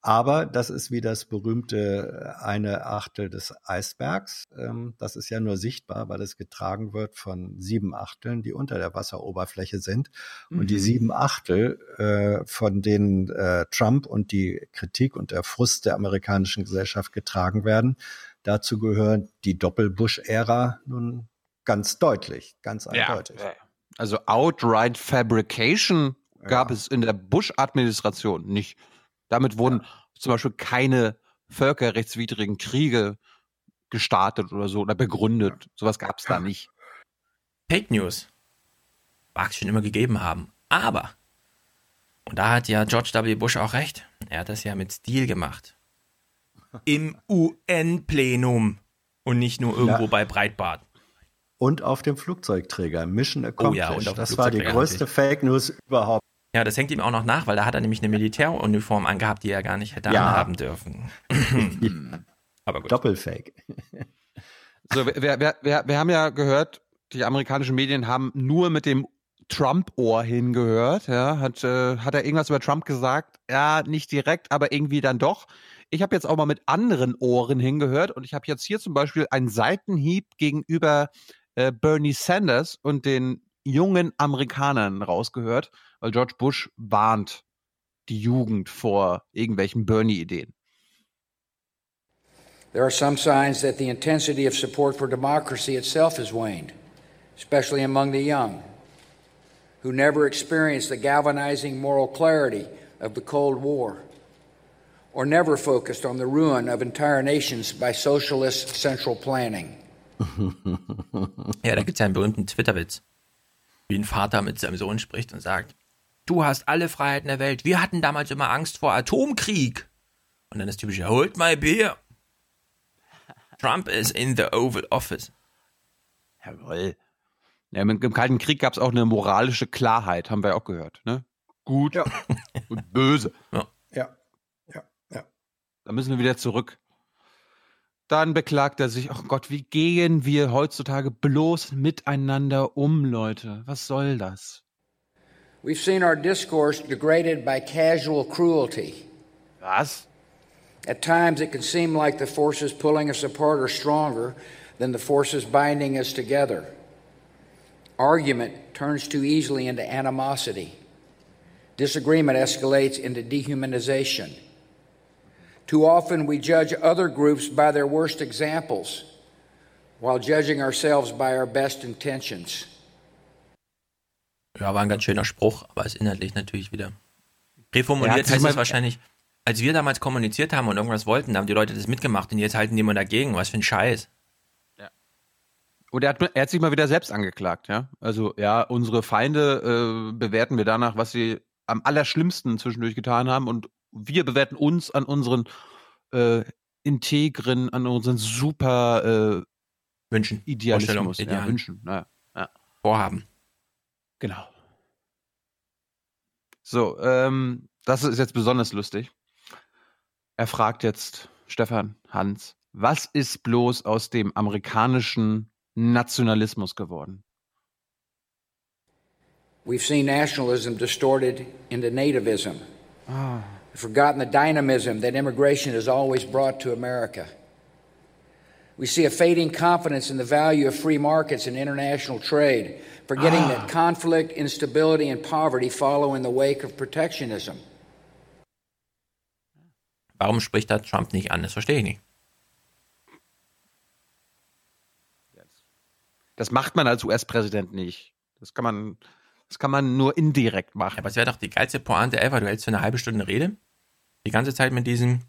aber das ist wie das berühmte äh, eine Achtel des Eisbergs. Ähm, das ist ja nur sichtbar, weil es getragen wird von sieben Achteln, die unter der Wasseroberfläche sind. Und die Mhm. sieben Achtel, äh, von denen äh, Trump und die Kritik und der Frust der amerikanischen Gesellschaft getragen werden, dazu gehört die Doppel-Bush-Ära nun ganz deutlich, ganz eindeutig. Ja. Also outright Fabrication gab es in der Bush-Administration nicht. Damit wurden zum Beispiel keine völkerrechtswidrigen Kriege gestartet oder so oder begründet. Sowas gab es da nicht. Fake News. Mag es schon immer gegeben haben. Aber, und da hat ja George W. Bush auch recht, er hat das ja mit Stil gemacht. Im UN-Plenum und nicht nur irgendwo Ja. bei Breitbart. Und auf dem Flugzeugträger, Mission Accomplished. und auf dem das war die größte Fake News überhaupt. Ja, das hängt ihm auch noch nach, weil da hat er nämlich eine Militäruniform angehabt, die er gar nicht hätte Ja. anhaben dürfen. Aber gut. Doppelfake. So, wir, wir, wir, wir haben ja gehört, die amerikanischen Medien haben nur mit dem Trump-Ohr hingehört. Ja, hat, äh, hat er irgendwas über Trump gesagt? Ja, nicht direkt, aber irgendwie dann doch. Ich habe jetzt auch mal mit anderen Ohren hingehört und ich habe jetzt hier zum Beispiel einen Seitenhieb gegenüber äh, Bernie Sanders und den jungen Amerikanern rausgehört, weil George Bush warnt die Jugend vor irgendwelchen Bernie-Ideen. There are some signs that the intensity of support for democracy itself has waned, especially among the young, who never experienced the galvanizing moral clarity of the Cold War, or never focused on the ruin of entire nations by socialist central planning. Ja, da gibt es ja einen berühmten Twitter-Witz. Wie ein Vater mit seinem Sohn spricht und sagt, du hast alle Freiheiten der Welt. Wir hatten damals immer Angst vor Atomkrieg. Und dann das typische, hold my beer. Trump is in the Oval Office. Jawohl. Ja, im, Kalten Krieg gab es auch eine moralische Klarheit, haben wir ja auch gehört. Ne? Gut, Und böse. Ja. Ja. Ja. Da müssen wir wieder zurück. Dann beklagt er sich, oh Gott, wie gehen wir heutzutage bloß miteinander um, Leute? Was soll das? We've seen our discourse degraded by casual cruelty. Was? At times, it can seem like the forces pulling us apart are stronger than the forces binding us together. Argument turns too easily into animosity. Disagreement escalates into dehumanization. Too often, we judge other groups by their worst examples while judging ourselves by our best intentions. Ja, war ein ganz schöner Spruch, aber ist inhaltlich natürlich wieder. Präformuliert Ja, heißt es wahrscheinlich, als wir damals kommuniziert haben und irgendwas wollten, haben die Leute das mitgemacht und jetzt halten die immer dagegen. Was für ein Scheiß. Und er hat, er hat sich mal wieder selbst angeklagt, ja. Also, ja, unsere Feinde äh, bewerten wir danach, was sie am allerschlimmsten zwischendurch getan haben. Und wir bewerten uns an unseren äh, integren, an unseren super äh, Wünschen. Idealismus, Vorstellungen, ja, Idealen. Wünschen. Ja, ja. Vorhaben. Genau. So, ähm, das ist jetzt besonders lustig. Er fragt jetzt Stefan Hans, was ist bloß aus dem amerikanischen Nationalismus geworden? We've seen nationalism distorted into nativism. Ah. Forgotten the dynamism that immigration has always brought to America. We see a fading confidence in the value of free markets and international trade, forgetting Ah. that conflict, instability, and poverty follow in the wake of protectionism. Warum spricht da Trump nicht an? Das verstehe ich nicht. Das macht man als US-Präsident nicht. Das kann man, das kann man nur indirekt machen. Aber es wäre doch die geilste Pointe ever. Du hältst für eine halbe Stunde Rede. Die ganze Zeit mit diesem,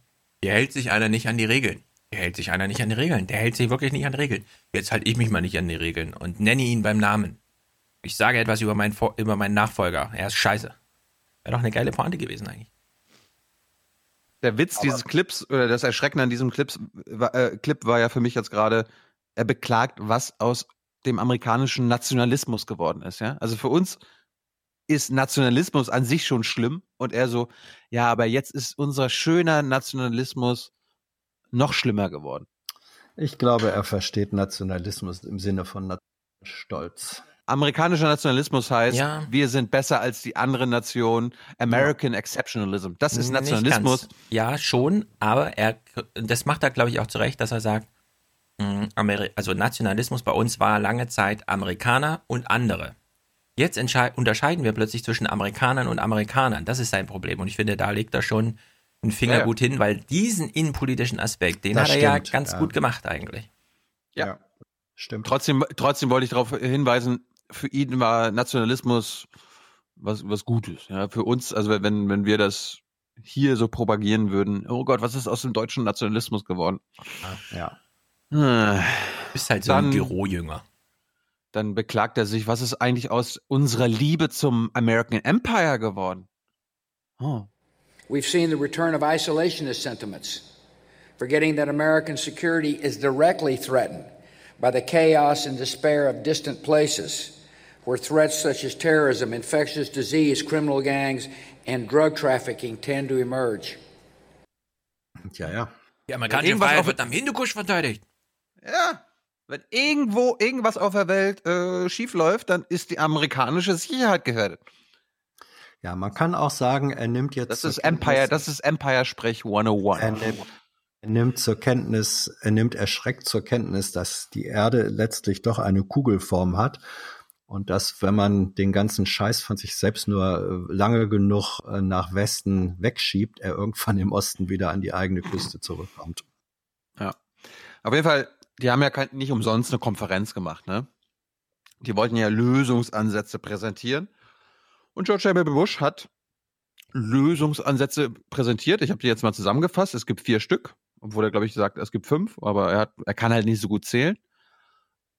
hier hält sich einer nicht an die Regeln. Hier hält sich einer nicht an die Regeln. Der hält sich wirklich nicht an die Regeln. Jetzt halte ich mich mal nicht an die Regeln und nenne ihn beim Namen. Ich sage etwas über meinen, Vor- über meinen Nachfolger. Er ist scheiße. Wäre doch eine geile Pointe gewesen eigentlich. Der Witz dieses Clips oder das Erschrecken an diesem Clips, äh, Clip war ja für mich jetzt gerade, er beklagt, was aus dem amerikanischen Nationalismus geworden ist. Ja? Also für uns ist Nationalismus an sich schon schlimm und er so, ja, aber jetzt ist unser schöner Nationalismus noch schlimmer geworden. Ich glaube, er versteht Nationalismus im Sinne von Stolz. Amerikanischer Nationalismus heißt, Ja. wir sind besser als die anderen Nationen. American Exceptionalism. Das ist Nationalismus. Ja, schon, aber er, das macht er, glaube ich, auch zurecht, dass er sagt, mh, Ameri also Nationalismus bei uns war lange Zeit Amerikaner und andere. Jetzt unterscheiden wir plötzlich zwischen Amerikanern und Amerikanern. Das ist sein Problem. Und ich finde, da legt er schon einen Finger Ja, ja. gut hin, weil diesen innenpolitischen Aspekt, den Das hat er ja stimmt, ganz ja. gut gemacht eigentlich. Ja. Stimmt. Trotzdem, trotzdem wollte ich darauf hinweisen, für ihn war Nationalismus was, was Gutes. Ja, für uns, also wenn, wenn wir das hier so propagieren würden, oh Gott, was ist aus dem deutschen Nationalismus geworden? Ja. Hm. Bist halt so Dann- ein Bürojünger. Dann beklagt er sich, was ist eigentlich aus unserer Liebe zum American Empire geworden? Oh. We've seen the return of isolationist sentiments, forgetting that American security is directly threatened by the chaos and despair of distant places, where threats such as terrorism, infectious disease, criminal gangs, and drug trafficking tend to emerge. Ja, ja. Die amerikanische Freiheit auf- wird am Hindukusch verteidigt. Ja. Wenn irgendwo irgendwas auf der Welt äh, schief läuft, dann ist die amerikanische Sicherheit gefährdet. Ja, man kann auch sagen, er nimmt jetzt. Das ist Empire, Kenntnis- das ist Empire-Sprech 101. Er nimmt, er nimmt zur Kenntnis, er nimmt erschreckt zur Kenntnis, dass die Erde letztlich doch eine Kugelform hat und dass, wenn man den ganzen Scheiß von sich selbst nur äh, lange genug äh, nach Westen wegschiebt, er irgendwann im Osten wieder an die eigene Küste zurückkommt. Ja. Auf jeden Fall, die haben ja kein, nicht umsonst eine Konferenz gemacht, ne? Die wollten ja Lösungsansätze präsentieren. Und George W. Bush hat Lösungsansätze präsentiert. Ich habe die jetzt mal zusammengefasst. Es gibt vier Stück, obwohl er, glaube ich, sagt, es gibt fünf, aber er, hat, er kann halt nicht so gut zählen.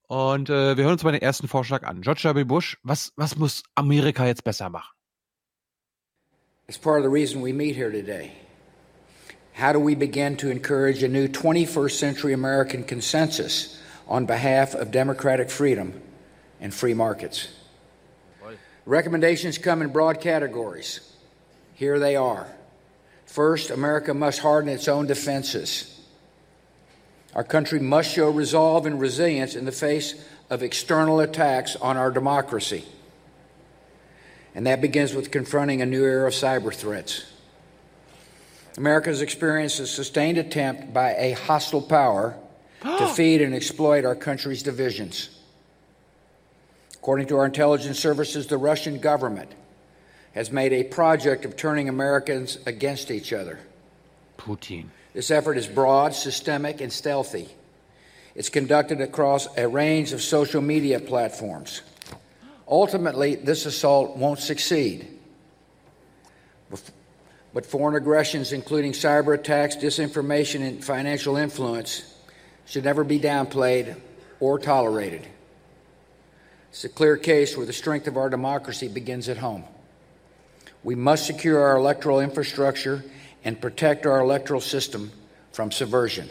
Und äh, wir hören uns mal den ersten Vorschlag an. George W. Bush, was, was muss Amerika jetzt besser machen? It's part of the reason we meet here today. How do we begin to encourage a new 21st century American consensus on behalf of democratic freedom and free markets? Recommendations come in broad categories Here they are. First, America must harden its own defenses. Our country must show resolve and resilience in the face of external attacks on our democracy. And that begins with confronting a new era of cyber threats. America has experienced a sustained attempt by a hostile power to feed and exploit our country's divisions. According to our intelligence services, the Russian government has made a project of turning Americans against each other. Putin. This effort is broad, systemic, and stealthy. It's conducted across a range of social media platforms. Ultimately, this assault won't succeed. But foreign aggressions, including cyber attacks, disinformation, and financial influence, should never be downplayed or tolerated. It's a clear case where the strength of our democracy begins at home. We must secure our electoral infrastructure and protect our electoral system from subversion.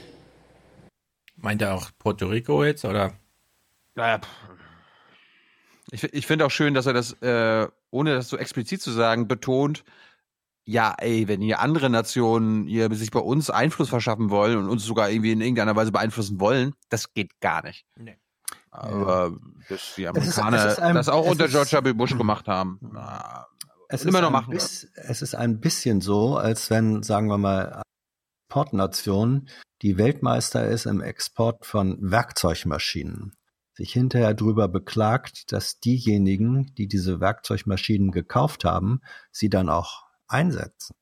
Meint er auch Puerto Rico jetzt, oder? Naja, ich, ich finde auch schön, dass er das, äh, ohne das so explizit zu sagen, betont, ja, ey, wenn hier andere Nationen hier sich bei uns Einfluss verschaffen wollen und uns sogar irgendwie in irgendeiner Weise beeinflussen wollen, das geht gar nicht. Nee. Aber dass die Es ist- Amerikaner es ist ein- das auch unter ist- George W. Bush gemacht haben. Na, Es immer ist noch ein machen. biss- Es ist ein bisschen so, als wenn, sagen wir mal, eine Exportnation, die Weltmeister ist im Export von Werkzeugmaschinen, sich hinterher darüber beklagt, dass diejenigen, die diese Werkzeugmaschinen gekauft haben, sie dann auch einsetzen.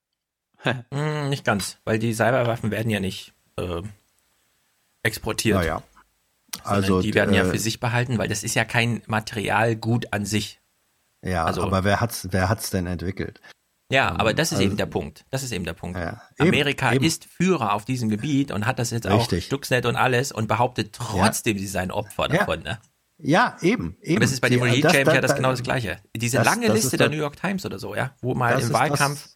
Hm, nicht ganz, weil die Cyberwaffen werden ja nicht äh, exportiert. Naja. Also, die werden ja äh, für sich behalten, weil das ist ja kein Materialgut an sich. Ja, Also- aber wer hat's, wer hat's denn entwickelt? Ja, aber das ist also- eben der Punkt. Das ist eben der Punkt. Eben, Amerika eben. ist Führer auf diesem Gebiet und hat das jetzt Richtig. auch Stuxnet und alles und behauptet trotzdem, sie seien Opfer Ja. davon. Ne? Ja, eben, eben. Und das ist bei dem Die- Regime das- ja das das- genau das Gleiche. Diese das- lange Liste ist der New York Times oder so, ja, wo mal im Wahlkampf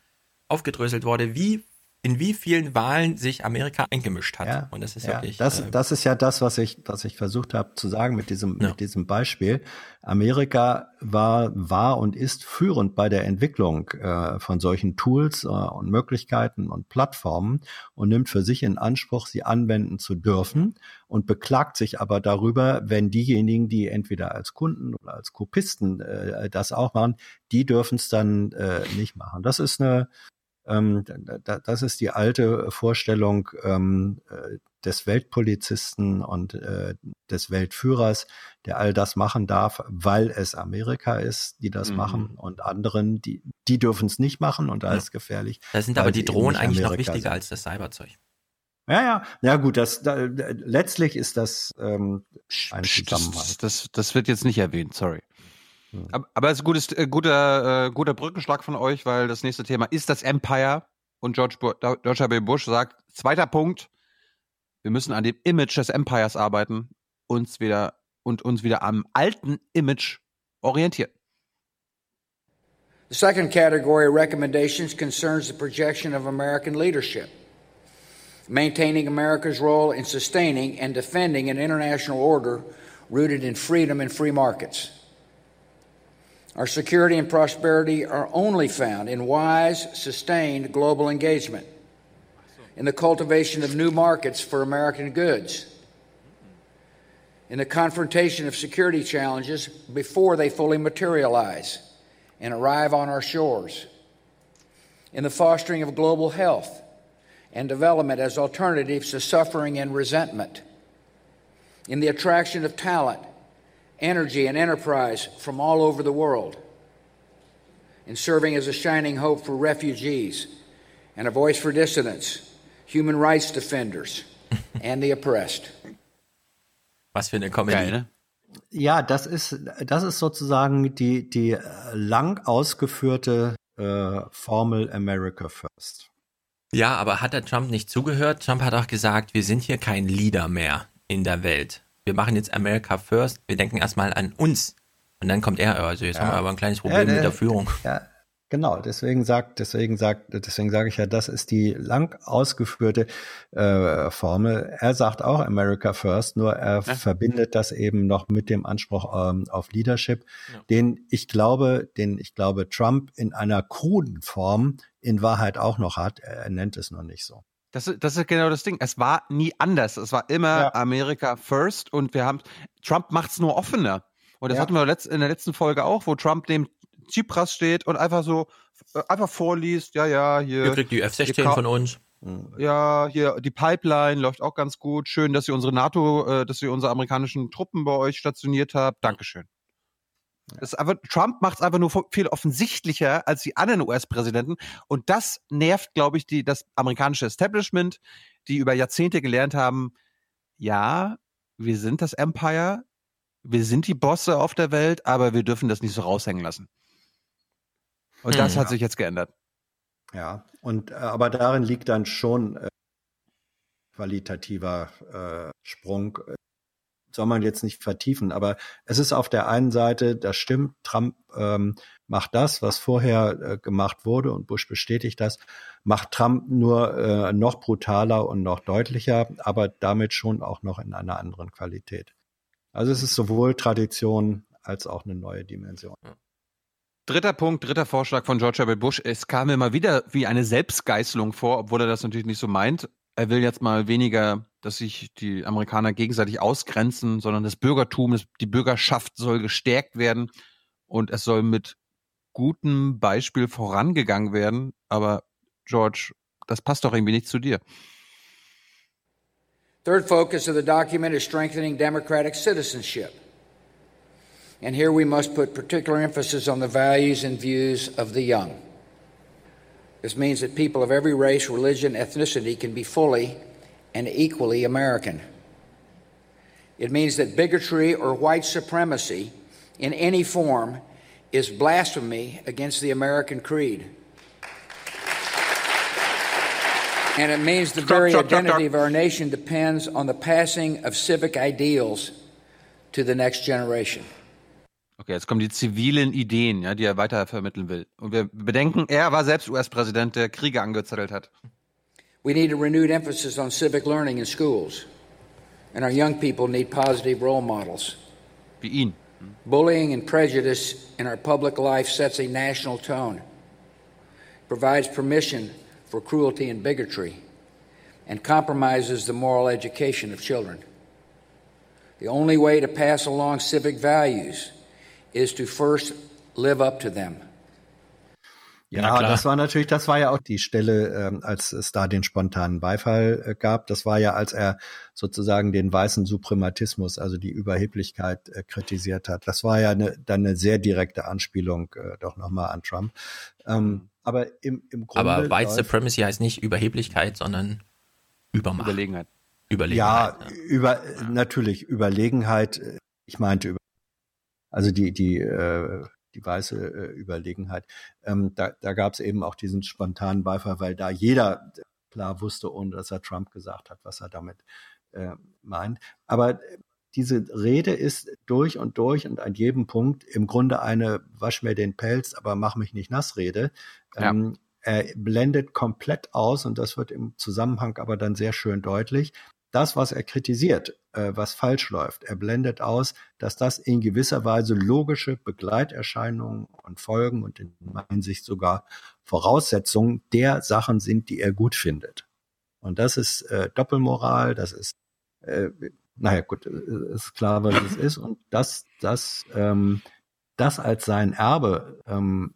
aufgedröselt wurde, wie in wie vielen Wahlen sich Amerika eingemischt hat. Ja, und das ist ja, wirklich. das, äh, das ist ja das, was ich, was ich versucht habe zu sagen mit diesem, mit diesem Beispiel. Amerika war, war und ist führend bei der Entwicklung äh, von solchen Tools äh, und Möglichkeiten und Plattformen und nimmt für sich in Anspruch, sie anwenden zu dürfen und beklagt sich aber darüber, wenn diejenigen, die entweder als Kunden oder als Kopisten äh, das auch machen, die dürfen es dann äh, nicht machen. Das ist eine ähm, da- da- das ist die alte Vorstellung ähm, äh, des Weltpolizisten und äh, des Weltführers, der all das machen darf, weil es Amerika ist, die das Mhm. machen und anderen, die, die dürfen es nicht machen und da Ja. ist gefährlich. da sind aber die Drohnen eigentlich noch Amerika wichtiger sind. als das Cyberzeug. Ja, ja, ja gut, das da, letztlich ist das ähm, ein Zusammenhang. Das, das, das wird jetzt nicht erwähnt, sorry. Aber, aber es ist ein gutes, äh, guter, äh, guter Brückenschlag von euch, weil das nächste Thema ist das Empire und George, George W. Bush sagt, zweiter Punkt, wir müssen an dem Image des Empires arbeiten uns wieder, und uns wieder am alten Image orientieren. The second category of recommendations concerns the projection of American leadership, maintaining America's role in sustaining and defending an international order rooted in freedom and free markets. Our security and prosperity are only found in wise, sustained global engagement, in the cultivation of new markets for American goods, in the confrontation of security challenges before they fully materialize and arrive on our shores, in the fostering of global health and development as alternatives to suffering and resentment, in the attraction of talent, energy, and enterprise from all over the world, in serving as a shining hope for refugees and a voice for dissidents, human rights defenders, and the oppressed. Was für eine Comedy. Ja, das ist, das ist sozusagen die, die lang ausgeführte äh, Formel America First. Ja, aber hat der Trump nicht zugehört? Trump hat auch gesagt, wir sind hier kein Leader mehr in der Welt. Wir machen jetzt America First. Wir denken erstmal an uns. Und dann kommt er, also jetzt Ja. haben wir aber ein kleines Problem Ja, der- mit der Führung. Ja, Genau, deswegen sagt, deswegen sagt, deswegen sage ich ja, das ist die lang ausgeführte äh, Formel. Er sagt auch America First, nur er ja. verbindet das eben noch mit dem Anspruch ähm, auf Leadership, den ich glaube, den ich glaube Trump in einer kruden Form in Wahrheit auch noch hat. Er nennt es noch nicht so. Das, das ist genau das Ding. Es war nie anders. Es war immer ja. America First und wir haben Trump macht es nur offener. Und das ja. hatten wir in der letzten Folge auch, wo Trump dem Tsipras steht und einfach so, äh, einfach vorliest, ja, ja, hier. Ihr kriegt die F-16 von uns. Ja, hier, die Pipeline läuft auch ganz gut. Schön, dass ihr unsere NATO, äh, dass ihr unsere amerikanischen Truppen bei euch stationiert habt. Dankeschön. Das einfach, Trump macht es einfach nur viel offensichtlicher als die anderen US-Präsidenten. Und das nervt, glaube ich, die, das amerikanische Establishment, die über Jahrzehnte gelernt haben, ja, wir sind das Empire, wir sind die Bosse auf der Welt, aber wir dürfen das nicht so raushängen lassen. Und hm, das hat ja. sich jetzt geändert. Ja, und äh, aber darin liegt dann schon äh, qualitativer äh, Sprung. Soll man jetzt nicht vertiefen, aber es ist auf der einen Seite, das stimmt, Trump ähm, macht das, was vorher äh, gemacht wurde und Bush bestätigt das, macht Trump nur äh, noch brutaler und noch deutlicher, aber damit schon auch noch in einer anderen Qualität. Also es ist sowohl Tradition als auch eine neue Dimension. Dritter Punkt, dritter Vorschlag von George W. Bush. Es kam mal wieder wie eine Selbstgeißelung vor, obwohl er das natürlich nicht so meint. Er will jetzt mal weniger, dass sich die Amerikaner gegenseitig ausgrenzen, sondern das Bürgertum, die Bürgerschaft soll gestärkt werden und es soll mit gutem Beispiel vorangegangen werden. Aber George, das passt doch irgendwie nicht zu dir. Third focus of the document is strengthening democratic citizenship. And here we must put particular emphasis on the values and views of the young. This means that people of every race, religion, ethnicity can be fully and equally American. It means that bigotry or white supremacy in any form is blasphemy against the American creed. And it means the very identity of our nation depends on the passing of civic ideals to the next generation. Okay, jetzt kommen die zivilen Ideen, ja, die er weitervermitteln will. Und wir bedenken, er war selbst US-Präsident, der Kriege angezettelt hat. We need a renewed emphasis on civic learning in schools. And our young people need positive role models. Ihn. Bullying and prejudice in our public life sets a national tone, provides permission for cruelty and bigotry, and compromises the moral education of children. The only way to pass along civic values is to first live up to them. Ja, das war natürlich, das war ja auch die Stelle, ähm, als es da den spontanen Beifall äh, gab. Das war ja, als er sozusagen den weißen Suprematismus, also die Überheblichkeit äh, kritisiert hat. Das war ja eine, dann eine sehr direkte Anspielung äh, doch nochmal an Trump. Ähm, aber im, im Grunde. Aber White Supremacy heißt nicht Überheblichkeit, sondern Übermacht. Überlegenheit. Überlegenheit. Ja, ja. über, natürlich Überlegenheit. Ich meinte über also die, die, äh, die weiße äh, Überlegenheit. Ähm, da da gab es eben auch diesen spontanen Beifall, weil da jeder klar wusste, ohne dass er Trump gesagt hat, was er damit äh, meint. Aber diese Rede ist durch und durch und an jedem Punkt im Grunde eine Wasch mir den Pelz, aber mach mich nicht nass Rede. Ja. Ähm, er blendet komplett aus und das wird im Zusammenhang aber dann sehr schön deutlich, das, was er kritisiert, äh, was falsch läuft. Er blendet aus, dass das in gewisser Weise logische Begleiterscheinungen und Folgen und in meiner Sicht sogar Voraussetzungen der Sachen sind, die er gut findet. Und das ist äh, Doppelmoral, das ist, äh, naja gut, äh, ist klar, was es ist. Und das, das, ähm, das als sein Erbe ähm,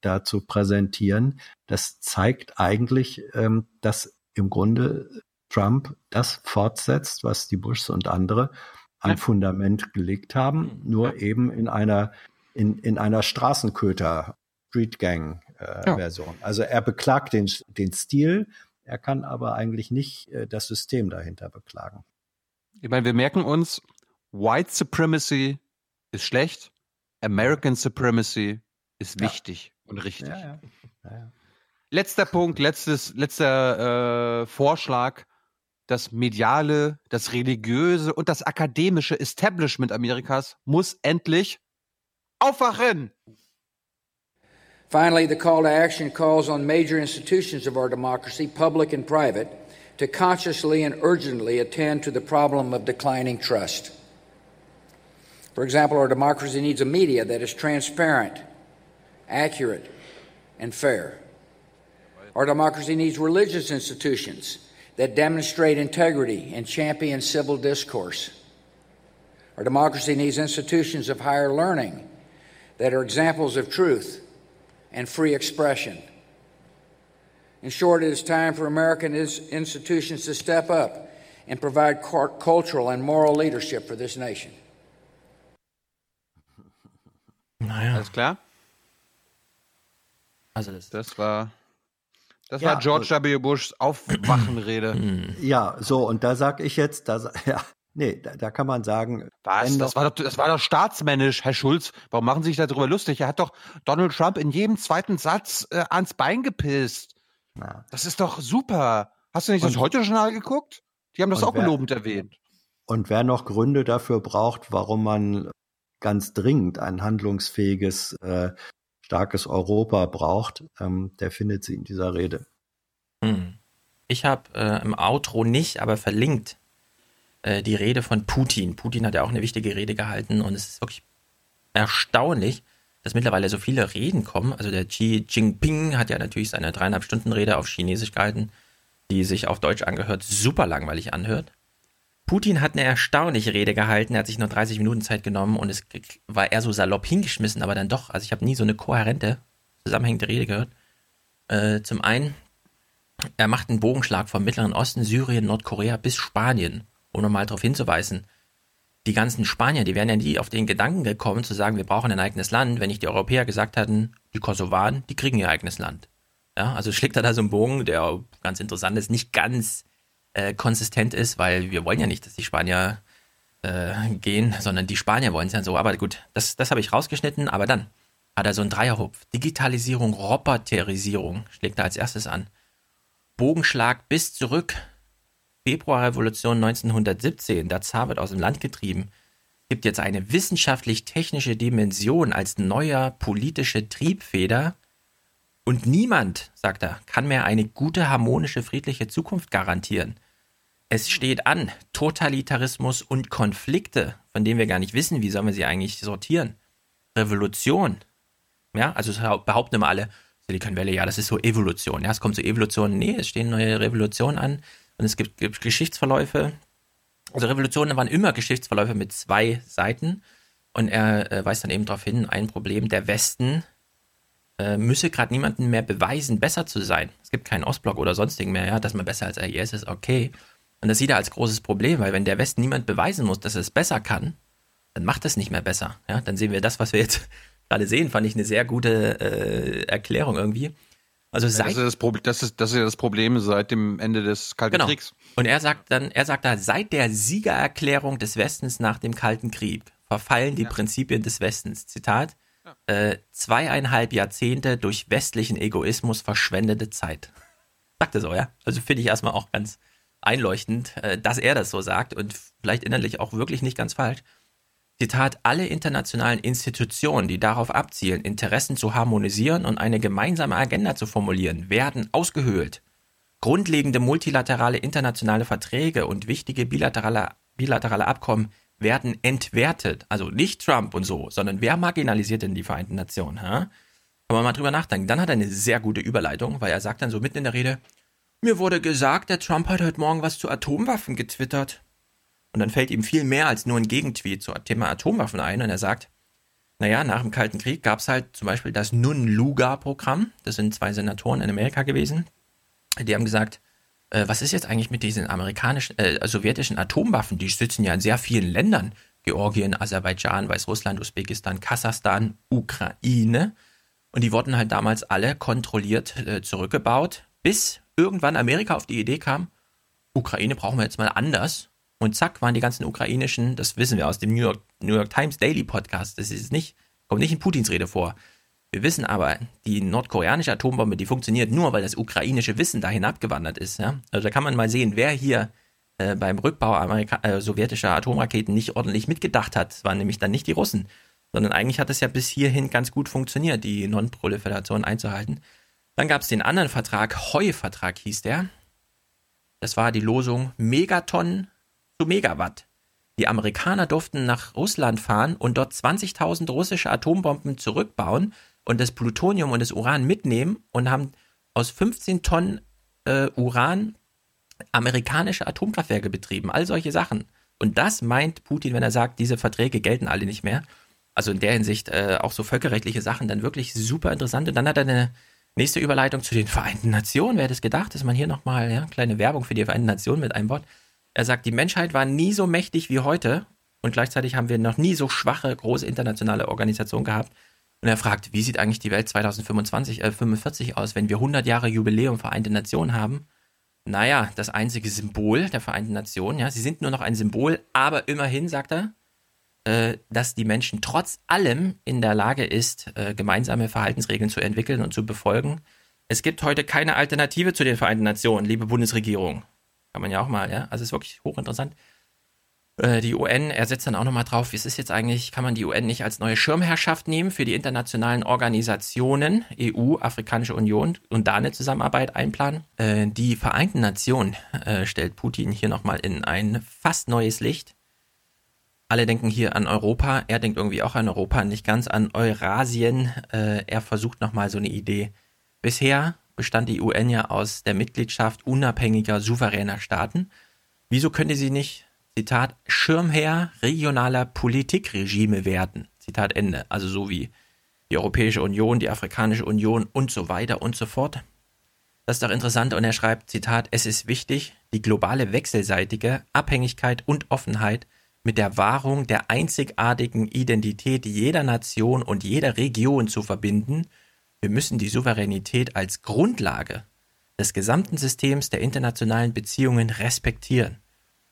da zu präsentieren, das zeigt eigentlich, ähm, dass im Grunde Trump das fortsetzt, was die Bushs und andere an Fundament gelegt haben, mhm. nur eben in einer, in, in einer Straßenköter Street Gang äh, ja. Version. Also er beklagt den, den Stil, er kann aber eigentlich nicht äh, das System dahinter beklagen. Ich meine, wir merken uns, White Supremacy ist schlecht, American Supremacy ist wichtig ja. und richtig. Ja, Letzter Punkt, letztes, letzter äh, Vorschlag das mediale, das religiöse und das akademische Establishment Amerikas muss endlich aufwachen. Finally, the call to action calls on major institutions of our democracy, public and private, to consciously and urgently attend to the problem of declining trust. For example, our democracy needs a media that is transparent, accurate, and fair. Our democracy needs religious institutions that demonstrate integrity and champion civil discourse. Our democracy needs institutions of higher learning that are examples of truth and free expression. In short, it is time for American institutions to step up and provide cultural and moral leadership for this nation. Naja. Alles klar? Also das, das war das Ja, war George W. Bushs Aufwachenrede. Ja, so, und da sag ich jetzt, da, ja, nee, da, da kann man sagen, Was? Das war, doch, das war doch staatsmännisch, Herr Schulz. Warum machen Sie sich darüber lustig? Er hat doch Donald Trump in jedem zweiten Satz äh, ans Bein gepisst. Das ist doch super. Hast du nicht das Und- Heute-Journal geguckt? Die haben das auch wer- lobend erwähnt. Und wer noch Gründe dafür braucht, warum man ganz dringend ein handlungsfähiges, äh, starkes Europa braucht, ähm, der findet sie in dieser Rede. Hm. Ich habe äh, im Outro nicht, aber verlinkt äh, die Rede von Putin. Putin hat ja auch eine wichtige Rede gehalten und es ist wirklich erstaunlich, dass mittlerweile so viele Reden kommen. Also der Xi Jinping hat ja natürlich seine dreieinhalb Stunden Rede auf Chinesisch gehalten, die sich auf Deutsch angehört super langweilig anhört. Putin hat eine erstaunliche Rede gehalten, er hat sich nur 30 Minuten Zeit genommen und es war eher so salopp hingeschmissen, aber dann doch, also ich habe nie so eine kohärente, zusammenhängende Rede gehört. Äh, zum einen, er macht einen Bogenschlag vom Mittleren Osten, Syrien, Nordkorea bis Spanien, ohne mal darauf hinzuweisen. Die ganzen Spanier, die wären ja nie auf den Gedanken gekommen, zu sagen, wir brauchen ein eigenes Land, wenn nicht die Europäer gesagt hatten, die Kosovaren, die kriegen ihr eigenes Land. Ja, also schlägt er da so einen Bogen, der ganz interessant ist, nicht ganz äh, konsistent ist, weil wir wollen ja nicht, dass die Spanier äh, gehen, sondern die Spanier wollen es ja so. Aber gut, das, das habe ich rausgeschnitten, aber dann hat er so einen Dreierhupf. Digitalisierung, Roboterisierung schlägt er als erstes an. Bogenschlag bis zurück. Februarrevolution 1917, der Zar wird aus dem Land getrieben. Gibt jetzt eine wissenschaftlich-technische Dimension als neuer politische Triebfeder. Und niemand, sagt er, kann mehr eine gute, harmonische, friedliche Zukunft garantieren. Es steht an, Totalitarismus und Konflikte, von denen wir gar nicht wissen, wie sollen wir sie eigentlich sortieren. Revolution. Ja, also behaupten immer alle, Silicon Valley, ja, das ist so Evolution. Ja, es kommt zur Evolution. Nee, es stehen neue Revolutionen an und es gibt, gibt Geschichtsverläufe. Also Revolutionen waren immer Geschichtsverläufe mit zwei Seiten. Und er äh, weist dann eben darauf hin, ein Problem, der Westen äh, müsse gerade niemanden mehr beweisen, besser zu sein. Es gibt keinen Ostblock oder sonstigen mehr, ja, dass man besser als IS ist, okay. Und das sieht er als großes Problem, weil wenn der Westen niemand beweisen muss, dass er es besser kann, dann macht es nicht mehr besser. Ja, dann sehen wir das, was wir jetzt gerade sehen, fand ich eine sehr gute äh, Erklärung irgendwie. Also Ja, seit das, ist das, das, ist, das ist ja das Problem seit dem Ende des Kalten Genau. Kriegs. Und er sagt dann, er sagt da, seit der Siegererklärung des Westens nach dem Kalten Krieg verfallen die Prinzipien des Westens. Zitat, äh, zweieinhalb Jahrzehnte durch westlichen Egoismus verschwendete Zeit. Sagt er so, ja? Also finde ich erstmal auch ganz einleuchtend, äh, dass er das so sagt und vielleicht innerlich auch wirklich nicht ganz falsch. Zitat, alle internationalen Institutionen, die darauf abzielen, Interessen zu harmonisieren und eine gemeinsame Agenda zu formulieren, werden ausgehöhlt. Grundlegende multilaterale internationale Verträge und wichtige bilaterale, bilaterale Abkommen werden entwertet. Also nicht Trump und so, sondern wer marginalisiert denn die Vereinten Nationen? Hä? Kann man mal drüber nachdenken. Dann hat er eine sehr gute Überleitung, weil er sagt dann so mitten in der Rede, mir wurde gesagt, der Trump hat heute Morgen was zu Atomwaffen getwittert. Und dann fällt ihm viel mehr als nur ein Gegentweet zum Thema Atomwaffen ein und er sagt, naja, nach dem Kalten Krieg gab es halt zum Beispiel das Nun-Luga-Programm. Das sind zwei Senatoren in Amerika gewesen. Die haben gesagt, äh, was ist jetzt eigentlich mit diesen amerikanischen, äh, sowjetischen Atomwaffen? Die sitzen ja in sehr vielen Ländern. Georgien, Aserbaidschan, Weißrussland, Usbekistan, Kasachstan, Ukraine. Und die wurden halt damals alle kontrolliert äh, zurückgebaut, bis irgendwann Amerika auf die Idee kam, Ukraine brauchen wir jetzt mal anders. Und zack, waren die ganzen ukrainischen, das wissen wir aus dem New York, New York Times Daily Podcast, das ist nicht, kommt nicht in Putins Rede vor. Wir wissen aber, die nordkoreanische Atombombe, die funktioniert nur, weil das ukrainische Wissen dahin abgewandert ist. Ja? Also da kann man mal sehen, wer hier äh, beim Rückbau Amerika äh, sowjetischer Atomraketen nicht ordentlich mitgedacht hat. Das waren nämlich dann nicht die Russen, sondern eigentlich hat es ja bis hierhin ganz gut funktioniert, die Non-Proliferation einzuhalten. Dann gab es den anderen Vertrag, Heu-Vertrag hieß der. Das war die Losung Megatonnen zu Megawatt. Die Amerikaner durften nach Russland fahren und dort 20.000 russische Atombomben zurückbauen und das Plutonium und das Uran mitnehmen und haben aus 15 Tonnen äh, Uran amerikanische Atomkraftwerke betrieben. All solche Sachen. Und das meint Putin, wenn er sagt, diese Verträge gelten alle nicht mehr. Also in der Hinsicht äh, auch so völkerrechtliche Sachen dann wirklich super interessant. Und dann hat er eine nächste Überleitung zu den Vereinten Nationen. Wer hätte es gedacht, dass man hier nochmal ja, kleine Werbung für die Vereinten Nationen mit einbaut. Er sagt, die Menschheit war nie so mächtig wie heute und gleichzeitig haben wir noch nie so schwache, große internationale Organisationen gehabt. Und er fragt, wie sieht eigentlich die Welt 2025, äh, 45 aus, wenn wir 100 Jahre Jubiläum Vereinte Nationen haben? Naja, das einzige Symbol der Vereinten Nationen, ja, sie sind nur noch ein Symbol, aber immerhin, sagt er, dass die Menschen trotz allem in der Lage ist, äh, gemeinsame Verhaltensregeln zu entwickeln und zu befolgen. Es gibt heute keine Alternative zu den Vereinten Nationen, liebe Bundesregierung. Kann man ja auch mal, ja. Also es ist wirklich hochinteressant. Äh, die UN, er setzt dann auch nochmal drauf, wie ist es jetzt eigentlich, kann man die UN nicht als neue Schirmherrschaft nehmen für die internationalen Organisationen, EU, Afrikanische Union und da eine Zusammenarbeit einplanen? Äh, die Vereinten Nationen äh, stellt Putin hier nochmal in ein fast neues Licht. Alle denken hier an Europa, er denkt irgendwie auch an Europa, nicht ganz an Eurasien. er versucht nochmal so eine Idee. Bisher bestand die UN ja aus der Mitgliedschaft unabhängiger, souveräner Staaten. Wieso könnte sie nicht, Zitat, Schirmherr regionaler Politikregime werden? Zitat Ende. Also so wie die Europäische Union, die Afrikanische Union und so weiter und so fort. Das ist doch interessant und er schreibt, Zitat, es ist wichtig, die globale wechselseitige Abhängigkeit und Offenheit mit der Wahrung der einzigartigen Identität jeder Nation und jeder Region zu verbinden – wir müssen die Souveränität als Grundlage des gesamten Systems der internationalen Beziehungen respektieren.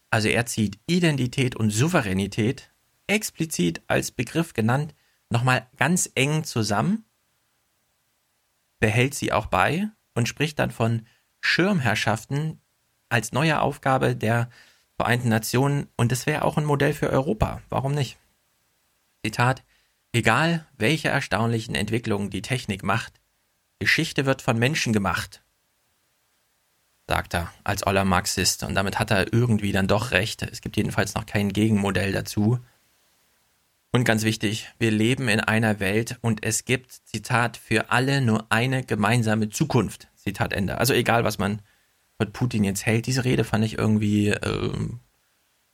Also er zieht Identität und Souveränität explizit als Begriff genannt nochmal ganz eng zusammen, behält sie auch bei und spricht dann von Schirmherrschaften als neue Aufgabe der Vereinten Nationen und das wäre auch ein Modell für Europa. Warum nicht? Zitat Egal, welche erstaunlichen Entwicklungen die Technik macht, Geschichte wird von Menschen gemacht, sagt er als oller Marxist. Und damit hat er irgendwie dann doch recht. Es gibt jedenfalls noch kein Gegenmodell dazu. Und ganz wichtig, wir leben in einer Welt und es gibt, Zitat, für alle nur eine gemeinsame Zukunft. Zitat Ende. Also egal, was man von Putin jetzt hält, diese Rede fand ich irgendwie äh,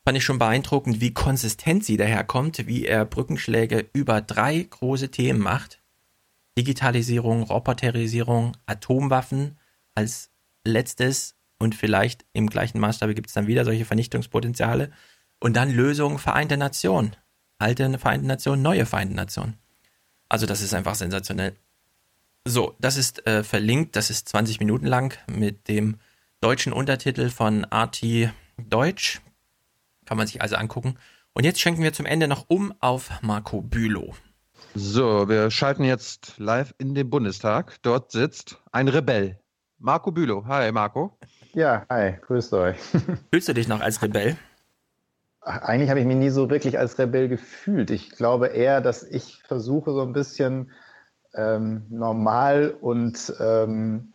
fand ich schon beeindruckend, wie konsistent sie daherkommt, wie er Brückenschläge über drei große Themen macht. Digitalisierung, Roboterisierung, Atomwaffen als letztes und vielleicht im gleichen Maßstab gibt es dann wieder solche Vernichtungspotenziale und dann Lösung Vereinte Nationen. Alte Vereinte Nationen, neue Vereinte Nationen. Also das ist einfach sensationell. So, das ist äh, verlinkt, das ist 20 Minuten lang mit dem deutschen Untertitel von RT Deutsch. Kann man sich also angucken. Und jetzt schenken wir zum Ende noch um auf Marco Bülow. So, wir schalten jetzt live in den Bundestag. Dort sitzt ein Rebell. Marco Bülow. Hi, Marco. Ja, hi, grüßt euch. Fühlst du dich noch als Rebell? Eigentlich habe ich mich nie so wirklich als Rebell gefühlt. Ich glaube eher, dass ich versuche, so ein bisschen ähm, normal und ähm,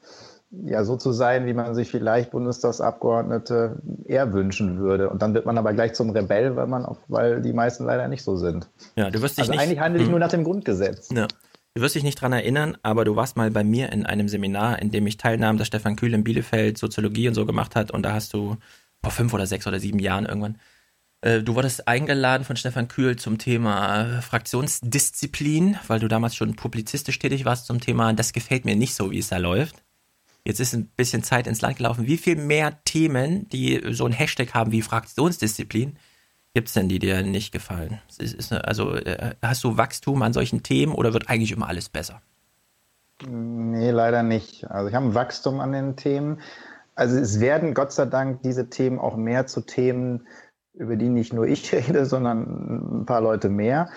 ja, so zu sein, wie man sich vielleicht Bundestagsabgeordnete eher wünschen würde. Und dann wird man aber gleich zum Rebell, weil man auch, weil die meisten leider nicht so sind. Ja, du wirst dich also nicht. eigentlich handle ich hm. nur nach dem Grundgesetz. Ja. Du wirst dich nicht dran erinnern, aber du warst mal bei mir in einem Seminar, in dem ich teilnahm, das Stefan Kühl in Bielefeld Soziologie und so gemacht hat. Und da hast du vor fünf oder sechs oder sieben Jahren irgendwann äh, Du wurdest eingeladen von Stefan Kühl zum Thema Fraktionsdisziplin, weil du damals schon publizistisch tätig warst zum Thema, das gefällt mir nicht so, wie es da läuft. Jetzt ist ein bisschen Zeit ins Land gelaufen. Wie viel mehr Themen, die so ein Hashtag haben wie Fraktionsdisziplin, gibt es denn, die dir nicht gefallen? Ist, ist, also äh, hast du Wachstum an solchen Themen oder wird eigentlich immer alles besser? Nee, leider nicht. Also ich habe ein Wachstum an den Themen. Also es werden Gott sei Dank diese Themen auch mehr zu Themen, über die nicht nur ich rede, sondern ein paar Leute mehr.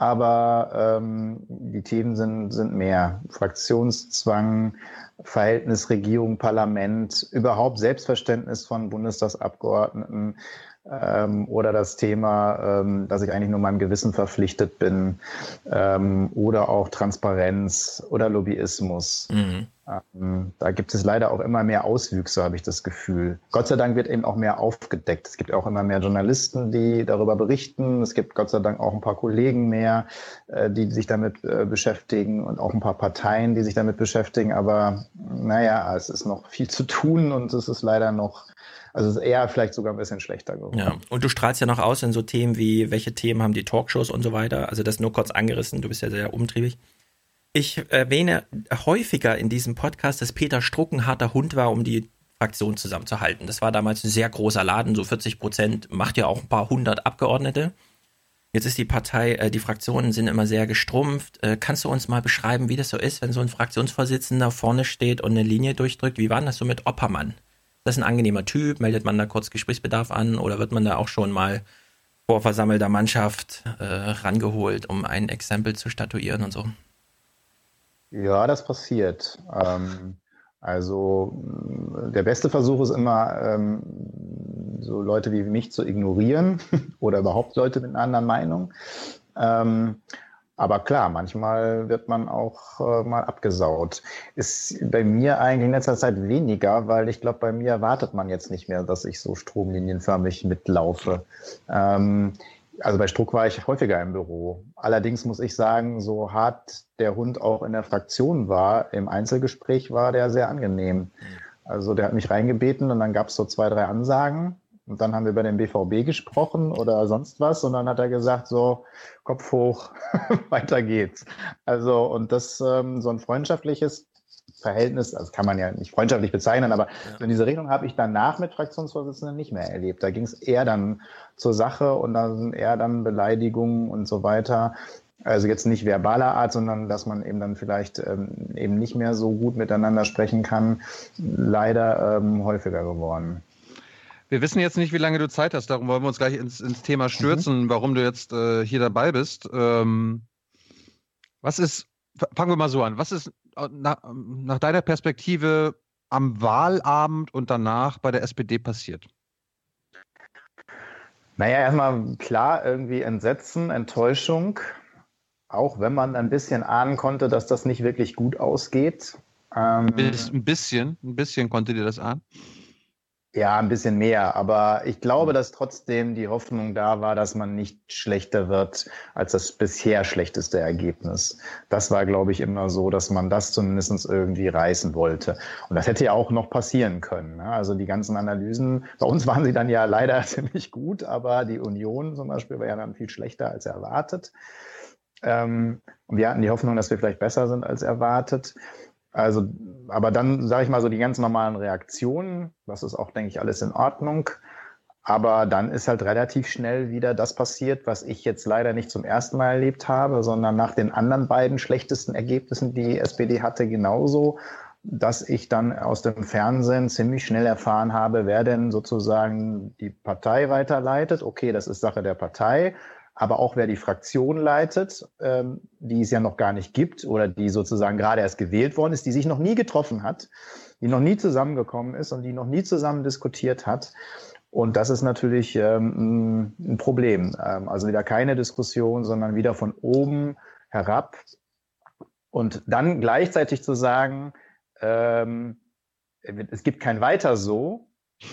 Aber ähm, die Themen sind, sind mehr. Fraktionszwang, Verhältnis Regierung, Parlament, überhaupt Selbstverständnis von Bundestagsabgeordneten, ähm, oder das Thema, ähm, dass ich eigentlich nur meinem Gewissen verpflichtet bin ähm, oder auch Transparenz oder Lobbyismus. Mhm. Ähm, da gibt es leider auch immer mehr Auswüchse, habe ich das Gefühl. Gott sei Dank wird eben auch mehr aufgedeckt. Es gibt auch immer mehr Journalisten, die darüber berichten. Es gibt Gott sei Dank auch ein paar Kollegen mehr, äh, die sich damit äh, beschäftigen und auch ein paar Parteien, die sich damit beschäftigen. Aber naja, es ist noch viel zu tun und es ist leider noch also es ist eher vielleicht sogar ein bisschen schlechter geworden. Ja, und du strahlst ja noch aus in so Themen wie, welche Themen haben die Talkshows und so weiter. Also das nur kurz angerissen, du bist ja sehr umtriebig. Ich erwähne häufiger in diesem Podcast, dass Peter Struck ein harter Hund war, um die Fraktion zusammenzuhalten. Das war damals ein sehr großer Laden, so 40 Prozent, macht ja auch ein paar hundert Abgeordnete. Jetzt ist die Partei, äh, die Fraktionen sind immer sehr gestrumpft. Äh, kannst du uns mal beschreiben, wie das so ist, wenn so ein Fraktionsvorsitzender vorne steht und eine Linie durchdrückt? Wie war das so mit Oppermann? Das ist ein angenehmer Typ, meldet man da kurz Gesprächsbedarf an oder wird man da auch schon mal vor versammelter Mannschaft äh, rangeholt, um ein Exempel zu statuieren und so? Ja, das passiert. Ähm, also der beste Versuch ist immer, ähm, so Leute wie mich zu ignorieren oder überhaupt Leute mit einer anderen Meinung. Ähm, aber klar, manchmal wird man auch äh, mal abgesaut. Ist bei mir eigentlich in letzter Zeit weniger, weil ich glaube, bei mir erwartet man jetzt nicht mehr, dass ich so stromlinienförmig mitlaufe. Ähm, also bei Struck war ich häufiger im Büro. Allerdings muss ich sagen, so hart der Hund auch in der Fraktion war, im Einzelgespräch war der sehr angenehm. Also der hat mich reingebeten und dann gab es so zwei, drei Ansagen. Und dann haben wir über den BVB gesprochen oder sonst was. Und dann hat er gesagt, so, Kopf hoch, weiter geht's. Also, und das, ähm, so ein freundschaftliches Verhältnis, also kann man ja nicht freundschaftlich bezeichnen, aber ja. in diese Richtung habe ich danach mit Fraktionsvorsitzenden nicht mehr erlebt. Da ging es eher dann zur Sache und dann sind eher dann Beleidigungen und so weiter. Also jetzt nicht verbaler Art, sondern dass man eben dann vielleicht ähm, eben nicht mehr so gut miteinander sprechen kann, leider ähm, häufiger geworden. Wir wissen jetzt nicht, wie lange du Zeit hast, darum wollen wir uns gleich ins, ins Thema stürzen, mhm. warum du jetzt äh, hier dabei bist. Ähm, was ist, fangen wir mal so an, was ist äh, nach, nach deiner Perspektive am Wahlabend und danach bei der SPD passiert? Naja, erstmal klar, irgendwie Entsetzen, Enttäuschung, auch wenn man ein bisschen ahnen konnte, dass das nicht wirklich gut ausgeht. Ähm, ein bisschen, ein bisschen konnte dir das ahnen. Ja, ein bisschen mehr. Aber ich glaube, dass trotzdem die Hoffnung da war, dass man nicht schlechter wird als das bisher schlechteste Ergebnis. Das war, glaube ich, immer so, dass man das zumindest irgendwie reißen wollte. Und das hätte ja auch noch passieren können. Ne? Also die ganzen Analysen, bei uns waren sie dann ja leider ziemlich gut, aber die Union zum Beispiel war ja dann viel schlechter als erwartet. Ähm, und wir hatten die Hoffnung, dass wir vielleicht besser sind als erwartet. Also, aber dann sage ich mal so die ganz normalen Reaktionen, das ist auch, denke ich, alles in Ordnung. Aber dann ist halt relativ schnell wieder das passiert, was ich jetzt leider nicht zum ersten Mal erlebt habe, sondern nach den anderen beiden schlechtesten Ergebnissen, die SPD hatte, genauso, dass ich dann aus dem Fernsehen ziemlich schnell erfahren habe, wer denn sozusagen die Partei weiterleitet. Okay, das ist Sache der Partei aber auch wer die Fraktion leitet, ähm, die es ja noch gar nicht gibt oder die sozusagen gerade erst gewählt worden ist, die sich noch nie getroffen hat, die noch nie zusammengekommen ist und die noch nie zusammen diskutiert hat. Und das ist natürlich ähm, ein Problem. Ähm, also wieder keine Diskussion, sondern wieder von oben herab. Und dann gleichzeitig zu sagen, ähm, es gibt kein Weiter so,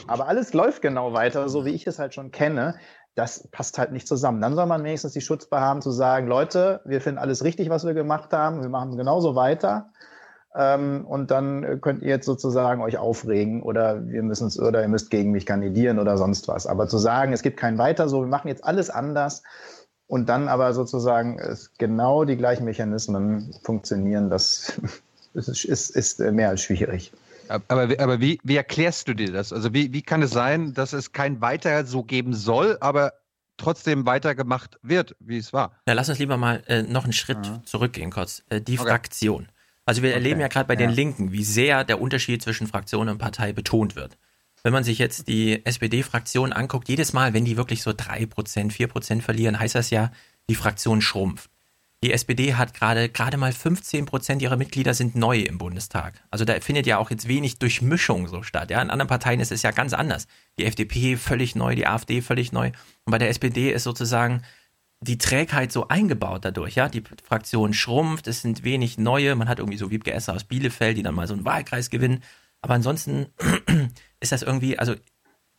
aber alles läuft genau weiter, so wie ich es halt schon kenne das passt halt nicht zusammen. Dann soll man wenigstens die Schutzbar haben zu sagen, Leute, wir finden alles richtig, was wir gemacht haben, wir machen genauso weiter. Ähm, und dann könnt ihr jetzt sozusagen euch aufregen oder wir müssen es oder ihr müsst gegen mich kandidieren oder sonst was. Aber zu sagen, es gibt kein Weiter so, wir machen jetzt alles anders und dann aber sozusagen es genau die gleichen Mechanismen funktionieren, das ist, ist, ist mehr als schwierig. Aber, aber wie, wie erklärst du dir das? Also wie, wie kann es sein, dass es kein Weiter so geben soll, aber trotzdem weitergemacht wird, wie es war? Ja, lass uns lieber mal äh, noch einen Schritt ja. zurückgehen kurz. Äh, die okay. Fraktion. Also wir okay. erleben ja gerade bei ja. den Linken, wie sehr der Unterschied zwischen Fraktion und Partei betont wird. Wenn man sich jetzt die SPD-Fraktion anguckt, jedes Mal, wenn die wirklich so drei Prozent, vier Prozent verlieren, heißt das ja, die Fraktion schrumpft. Die SPD hat gerade gerade mal 15 Prozent ihrer Mitglieder sind neu im Bundestag. Also da findet ja auch jetzt wenig Durchmischung so statt. Ja, in anderen Parteien ist es ja ganz anders. Die FDP völlig neu, die AfD völlig neu. Und bei der SPD ist sozusagen die Trägheit so eingebaut dadurch, ja. Die Fraktion schrumpft, es sind wenig neue. Man hat irgendwie so Wiebke Esser aus Bielefeld, die dann mal so einen Wahlkreis gewinnen. Aber ansonsten ist das irgendwie, also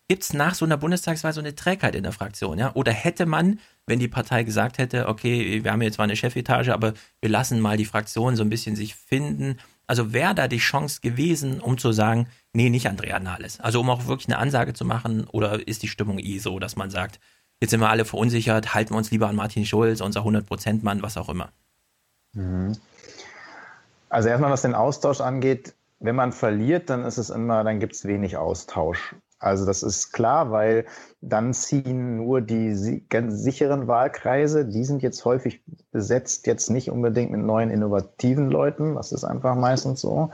gibt es nach so einer Bundestagswahl so eine Trägheit in der Fraktion, ja? Oder hätte man, wenn die Partei gesagt hätte, okay, wir haben jetzt zwar eine Chefetage, aber wir lassen mal die Fraktion so ein bisschen sich finden. Also wäre da die Chance gewesen, um zu sagen, nee, nicht Andrea Nahles. Also um auch wirklich eine Ansage zu machen, oder ist die Stimmung eh so, dass man sagt, jetzt sind wir alle verunsichert, halten wir uns lieber an Martin Schulz, unser 100%-Mann, was auch immer. Mhm. Also erstmal, was den Austausch angeht, wenn man verliert, dann ist es immer, dann gibt es wenig Austausch. Also das ist klar, weil dann ziehen nur die ganz sicheren Wahlkreise, die sind jetzt häufig besetzt, jetzt nicht unbedingt mit neuen innovativen Leuten, das ist einfach meistens so.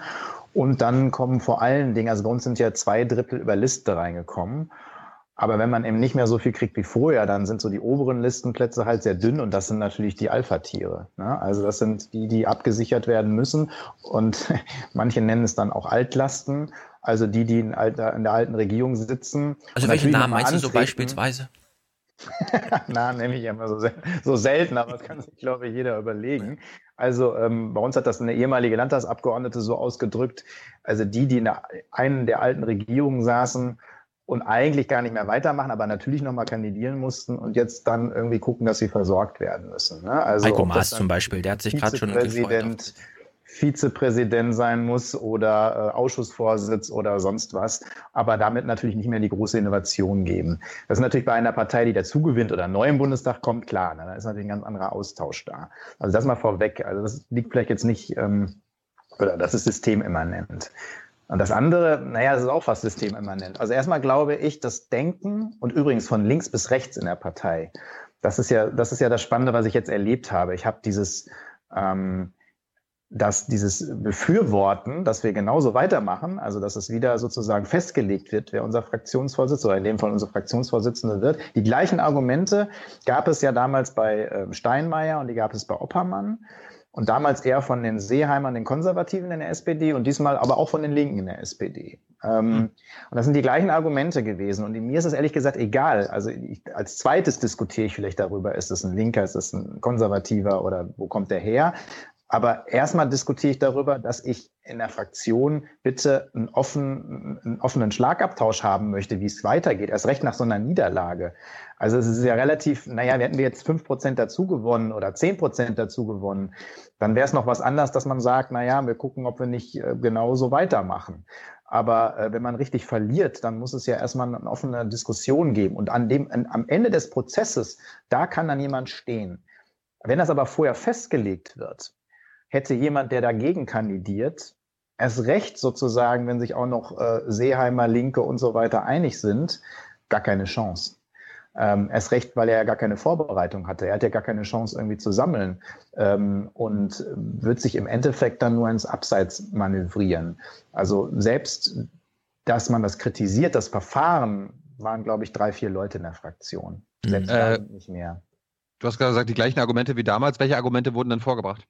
Und dann kommen vor allen Dingen, also bei uns sind ja zwei Drittel über Liste reingekommen. Aber wenn man eben nicht mehr so viel kriegt wie vorher, dann sind so die oberen Listenplätze halt sehr dünn und das sind natürlich die Alpha-Tiere. Ne? Also das sind die, die abgesichert werden müssen und manche nennen es dann auch Altlasten. Also die, die in, alter, in der alten Regierung sitzen. Also welche Namen meinst du so beispielsweise? Na, nehme ich immer so, so selten, aber das kann sich, glaube ich, jeder überlegen. Also ähm, bei uns hat das eine ehemalige Landtagsabgeordnete so ausgedrückt, also die, die in der, einen der alten Regierungen saßen, und eigentlich gar nicht mehr weitermachen, aber natürlich nochmal kandidieren mussten und jetzt dann irgendwie gucken, dass sie versorgt werden müssen. Ne? Also Heiko Maas zum Beispiel, der hat sich gerade schon gefreut. Vizepräsident sein muss oder äh, Ausschussvorsitz oder sonst was, aber damit natürlich nicht mehr die große Innovation geben. Das ist natürlich bei einer Partei, die dazugewinnt oder neu im Bundestag kommt, klar, ne? da ist natürlich ein ganz anderer Austausch da. Also das mal vorweg. Also das liegt vielleicht jetzt nicht, ähm, oder das ist systemimmanent. Und das andere, naja, das ist auch fast systemimmanent. Also erstmal glaube ich, das Denken und übrigens von links bis rechts in der Partei, das ist ja, das ist ja das Spannende, was ich jetzt erlebt habe. Ich habe dieses, ähm, dass dieses Befürworten, dass wir genauso weitermachen, also dass es wieder sozusagen festgelegt wird, wer unser Fraktionsvorsitzender oder in dem Fall unsere Fraktionsvorsitzende wird. Die gleichen Argumente gab es ja damals bei äh, Steinmeier und die gab es bei Oppermann. Und damals eher von den Seeheimern, den Konservativen in der SPD und diesmal aber auch von den Linken in der SPD. Ähm, mhm. Und das sind die gleichen Argumente gewesen. Und mir ist es ehrlich gesagt egal. Also ich, als zweites diskutiere ich vielleicht darüber, ist es ein Linker, ist es ein Konservativer oder wo kommt der her? Aber erstmal diskutiere ich darüber, dass ich in der Fraktion bitte einen, offen, einen offenen Schlagabtausch haben möchte, wie es weitergeht. Erst recht nach so einer Niederlage. Also es ist ja relativ, naja, hätten wir jetzt fünf Prozent dazu gewonnen oder zehn Prozent dazu gewonnen, dann wäre es noch was anderes, dass man sagt, naja, wir gucken, ob wir nicht äh, genauso weitermachen. Aber äh, wenn man richtig verliert, dann muss es ja erstmal eine offene Diskussion geben. Und an dem, an, am Ende des Prozesses, da kann dann jemand stehen. Wenn das aber vorher festgelegt wird, hätte jemand, der dagegen kandidiert, erst recht sozusagen, wenn sich auch noch äh, Seeheimer, Linke und so weiter einig sind, gar keine Chance. Ähm, erst recht, weil er ja gar keine Vorbereitung hatte. Er hat ja gar keine Chance irgendwie zu sammeln ähm, und wird sich im Endeffekt dann nur ins Abseits manövrieren. Also selbst, dass man das kritisiert, das Verfahren, waren, glaube ich, drei, vier Leute in der Fraktion. Selbst äh, nicht mehr. Du hast gerade gesagt, die gleichen Argumente wie damals. Welche Argumente wurden dann vorgebracht?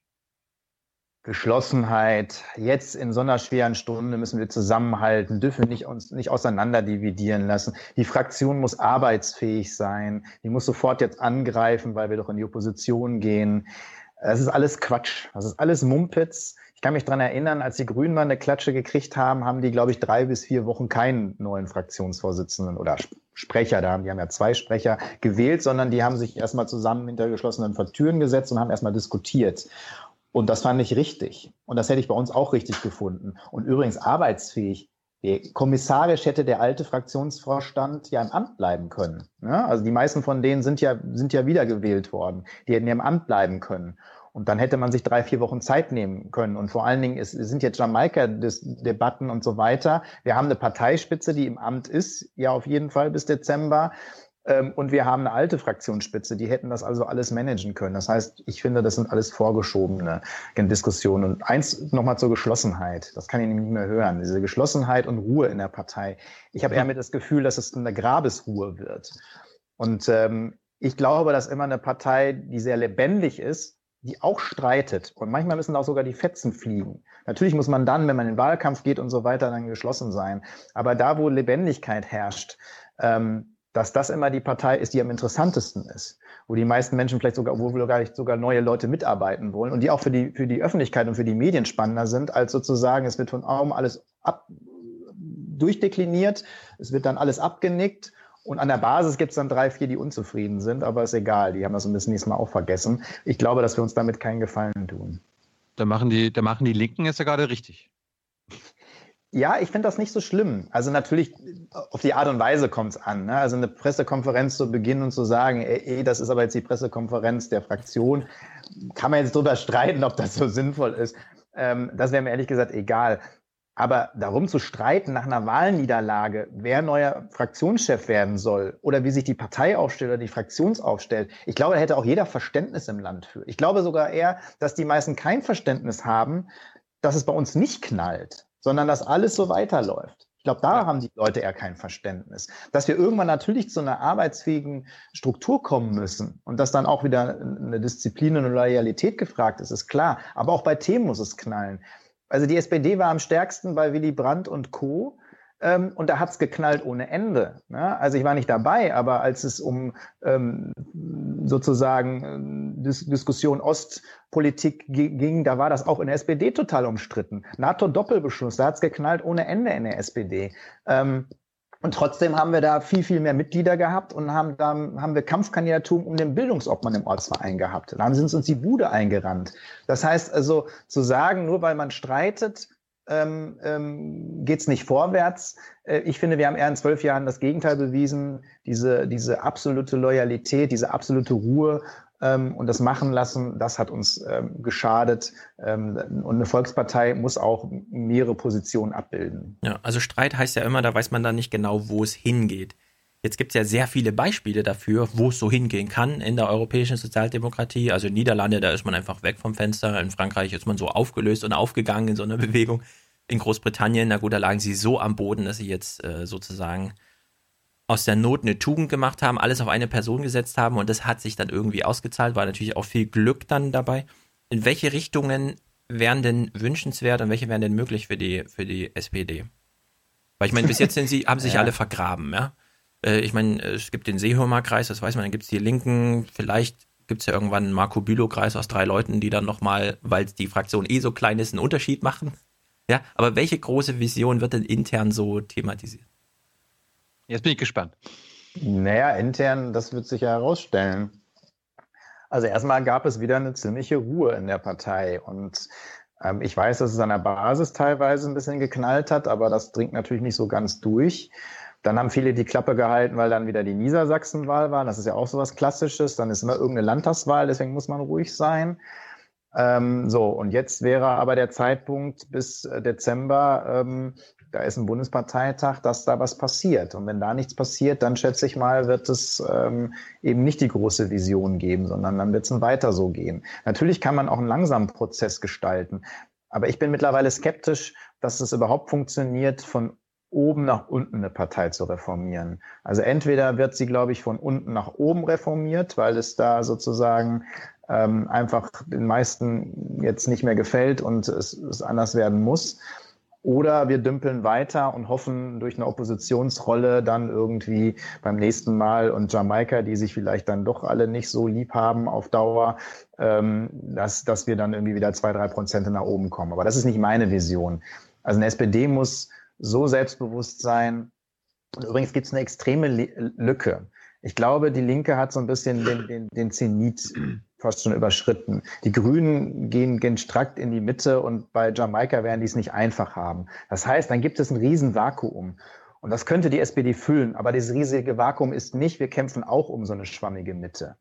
Geschlossenheit. Jetzt in so einer schweren Stunde müssen wir zusammenhalten, dürfen nicht uns nicht auseinander dividieren lassen. Die Fraktion muss arbeitsfähig sein. Die muss sofort jetzt angreifen, weil wir doch in die Opposition gehen. Das ist alles Quatsch. Das ist alles Mumpitz. Ich kann mich dran erinnern, als die Grünen mal eine Klatsche gekriegt haben, haben die, glaube ich, drei bis vier Wochen keinen neuen Fraktionsvorsitzenden oder Sprecher, da haben, die haben ja zwei Sprecher gewählt, sondern die haben sich erstmal zusammen hinter geschlossenen Türen gesetzt und haben erstmal diskutiert. Und das fand ich richtig. Und das hätte ich bei uns auch richtig gefunden. Und übrigens arbeitsfähig. Kommissarisch hätte der alte Fraktionsvorstand ja im Amt bleiben können. Ja, also die meisten von denen sind ja, sind ja wiedergewählt worden. Die hätten ja im Amt bleiben können. Und dann hätte man sich drei, vier Wochen Zeit nehmen können. Und vor allen Dingen es sind jetzt Jamaika-Debatten und so weiter. Wir haben eine Parteispitze, die im Amt ist, ja auf jeden Fall bis Dezember. Ähm, und wir haben eine alte Fraktionsspitze, die hätten das also alles managen können. Das heißt, ich finde, das sind alles vorgeschobene Diskussionen. Und eins nochmal zur Geschlossenheit. Das kann ich nämlich nicht mehr hören. Diese Geschlossenheit und Ruhe in der Partei. Ich habe eher mit das Gefühl, dass es eine Grabesruhe wird. Und ähm, ich glaube, dass immer eine Partei, die sehr lebendig ist, die auch streitet und manchmal müssen auch sogar die Fetzen fliegen. Natürlich muss man dann, wenn man in den Wahlkampf geht und so weiter, dann geschlossen sein. Aber da, wo Lebendigkeit herrscht, ähm, dass das immer die Partei ist, die am interessantesten ist, wo die meisten Menschen vielleicht sogar, wo nicht sogar neue Leute mitarbeiten wollen und die auch für die, für die Öffentlichkeit und für die Medien spannender sind, als sozusagen, es wird von Augen alles ab, durchdekliniert, es wird dann alles abgenickt und an der Basis gibt es dann drei, vier, die unzufrieden sind, aber ist egal, die haben das ein bisschen nächstes Mal auch vergessen. Ich glaube, dass wir uns damit keinen Gefallen tun. Da machen die, da machen die Linken jetzt ja gerade richtig. Ja, ich finde das nicht so schlimm. Also natürlich, auf die Art und Weise kommt es an. Ne? Also eine Pressekonferenz zu beginnen und zu sagen, ey, ey, das ist aber jetzt die Pressekonferenz der Fraktion, kann man jetzt drüber streiten, ob das so sinnvoll ist. Ähm, das wäre mir ehrlich gesagt egal. Aber darum zu streiten nach einer Wahlniederlage, wer neuer Fraktionschef werden soll oder wie sich die Partei aufstellt oder die Fraktion aufstellt, ich glaube, da hätte auch jeder Verständnis im Land für. Ich glaube sogar eher, dass die meisten kein Verständnis haben, dass es bei uns nicht knallt, sondern dass alles so weiterläuft. Ich glaube, da haben die Leute eher kein Verständnis. Dass wir irgendwann natürlich zu einer arbeitsfähigen Struktur kommen müssen und dass dann auch wieder eine Disziplin und eine Loyalität gefragt ist, ist klar. Aber auch bei Themen muss es knallen. Also die SPD war am stärksten bei Willy Brandt und Co. Ähm, und da hat's geknallt ohne Ende. Ne? Also ich war nicht dabei, aber als es um ähm, sozusagen äh, Dis Diskussion Ostpolitik ging, da war das auch in der SPD total umstritten. NATO-Doppelbeschluss, da hat's geknallt ohne Ende in der SPD. Ähm, und trotzdem haben wir da viel, viel mehr Mitglieder gehabt und haben da haben wir Kampfkandidatur um den Bildungsobmann im Ortsverein gehabt. Dann sind sie uns die Bude eingerannt. Das heißt also, zu sagen, nur weil man streitet, ähm, ähm, geht es nicht vorwärts. Äh, ich finde, wir haben eher in zwölf Jahren das Gegenteil bewiesen. Diese, diese absolute Loyalität, diese absolute Ruhe ähm, und das machen lassen, das hat uns ähm, geschadet. Ähm, und eine Volkspartei muss auch mehrere Positionen abbilden. Ja, also Streit heißt ja immer, da weiß man dann nicht genau, wo es hingeht. Jetzt gibt es ja sehr viele Beispiele dafür, wo es so hingehen kann in der europäischen Sozialdemokratie. Also in Niederlande, da ist man einfach weg vom Fenster. In Frankreich ist man so aufgelöst und aufgegangen in so einer Bewegung. In Großbritannien, na gut, da lagen sie so am Boden, dass sie jetzt äh, sozusagen aus der Not eine Tugend gemacht haben, alles auf eine Person gesetzt haben und das hat sich dann irgendwie ausgezahlt, war natürlich auch viel Glück dann dabei. In welche Richtungen wären denn wünschenswert und welche wären denn möglich für die, für die SPD? Weil ich meine, bis jetzt sind sie, haben sich ja. alle vergraben, ja. Äh, ich meine, es gibt den Seehürmer-Kreis, das weiß man, dann gibt es die Linken, vielleicht gibt es ja irgendwann einen Marco Bülow-Kreis aus drei Leuten, die dann nochmal, weil die Fraktion eh so klein ist, einen Unterschied machen. Ja, aber welche große Vision wird denn intern so thematisiert? Jetzt bin ich gespannt. Naja, intern, das wird sich ja herausstellen. Also erstmal gab es wieder eine ziemliche Ruhe in der Partei und ähm, ich weiß, dass es an der Basis teilweise ein bisschen geknallt hat, aber das dringt natürlich nicht so ganz durch. Dann haben viele die Klappe gehalten, weil dann wieder die Niedersachsenwahl war. Das ist ja auch so was Klassisches. Dann ist immer irgendeine Landtagswahl, deswegen muss man ruhig sein. Ähm, so, und jetzt wäre aber der Zeitpunkt bis äh, Dezember, ähm, da ist ein Bundesparteitag, dass da was passiert. Und wenn da nichts passiert, dann schätze ich mal, wird es ähm, eben nicht die große Vision geben, sondern dann wird es weiter so gehen. Natürlich kann man auch einen langsamen Prozess gestalten. Aber ich bin mittlerweile skeptisch, dass es überhaupt funktioniert, von oben nach unten eine Partei zu reformieren. Also entweder wird sie, glaube ich, von unten nach oben reformiert, weil es da sozusagen ähm, einfach den meisten jetzt nicht mehr gefällt und es, es anders werden muss. Oder wir dümpeln weiter und hoffen durch eine Oppositionsrolle dann irgendwie beim nächsten Mal und Jamaika, die sich vielleicht dann doch alle nicht so lieb haben auf Dauer, ähm, dass, dass wir dann irgendwie wieder zwei, drei Prozent nach oben kommen. Aber das ist nicht meine Vision. Also eine SPD muss so selbstbewusst sein. Übrigens gibt es eine extreme Lücke. Ich glaube, die Linke hat so ein bisschen den, den, den Zenit fast schon überschritten. Die Grünen gehen, gehen strakt in die Mitte und bei Jamaika werden die es nicht einfach haben. Das heißt, dann gibt es ein Riesenvakuum. Und das könnte die SPD füllen. Aber dieses riesige Vakuum ist nicht, wir kämpfen auch um so eine schwammige Mitte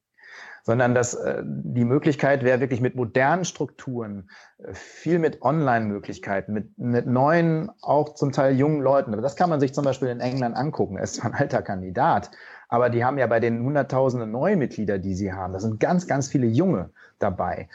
sondern dass äh, die Möglichkeit wäre wirklich mit modernen Strukturen, äh, viel mit Online-Möglichkeiten, mit, mit neuen, auch zum Teil jungen Leuten. Aber das kann man sich zum Beispiel in England angucken. Er ist ein alter Kandidat, aber die haben ja bei den hunderttausenden neuen Mitglieder, die sie haben, da sind ganz, ganz viele Junge dabei.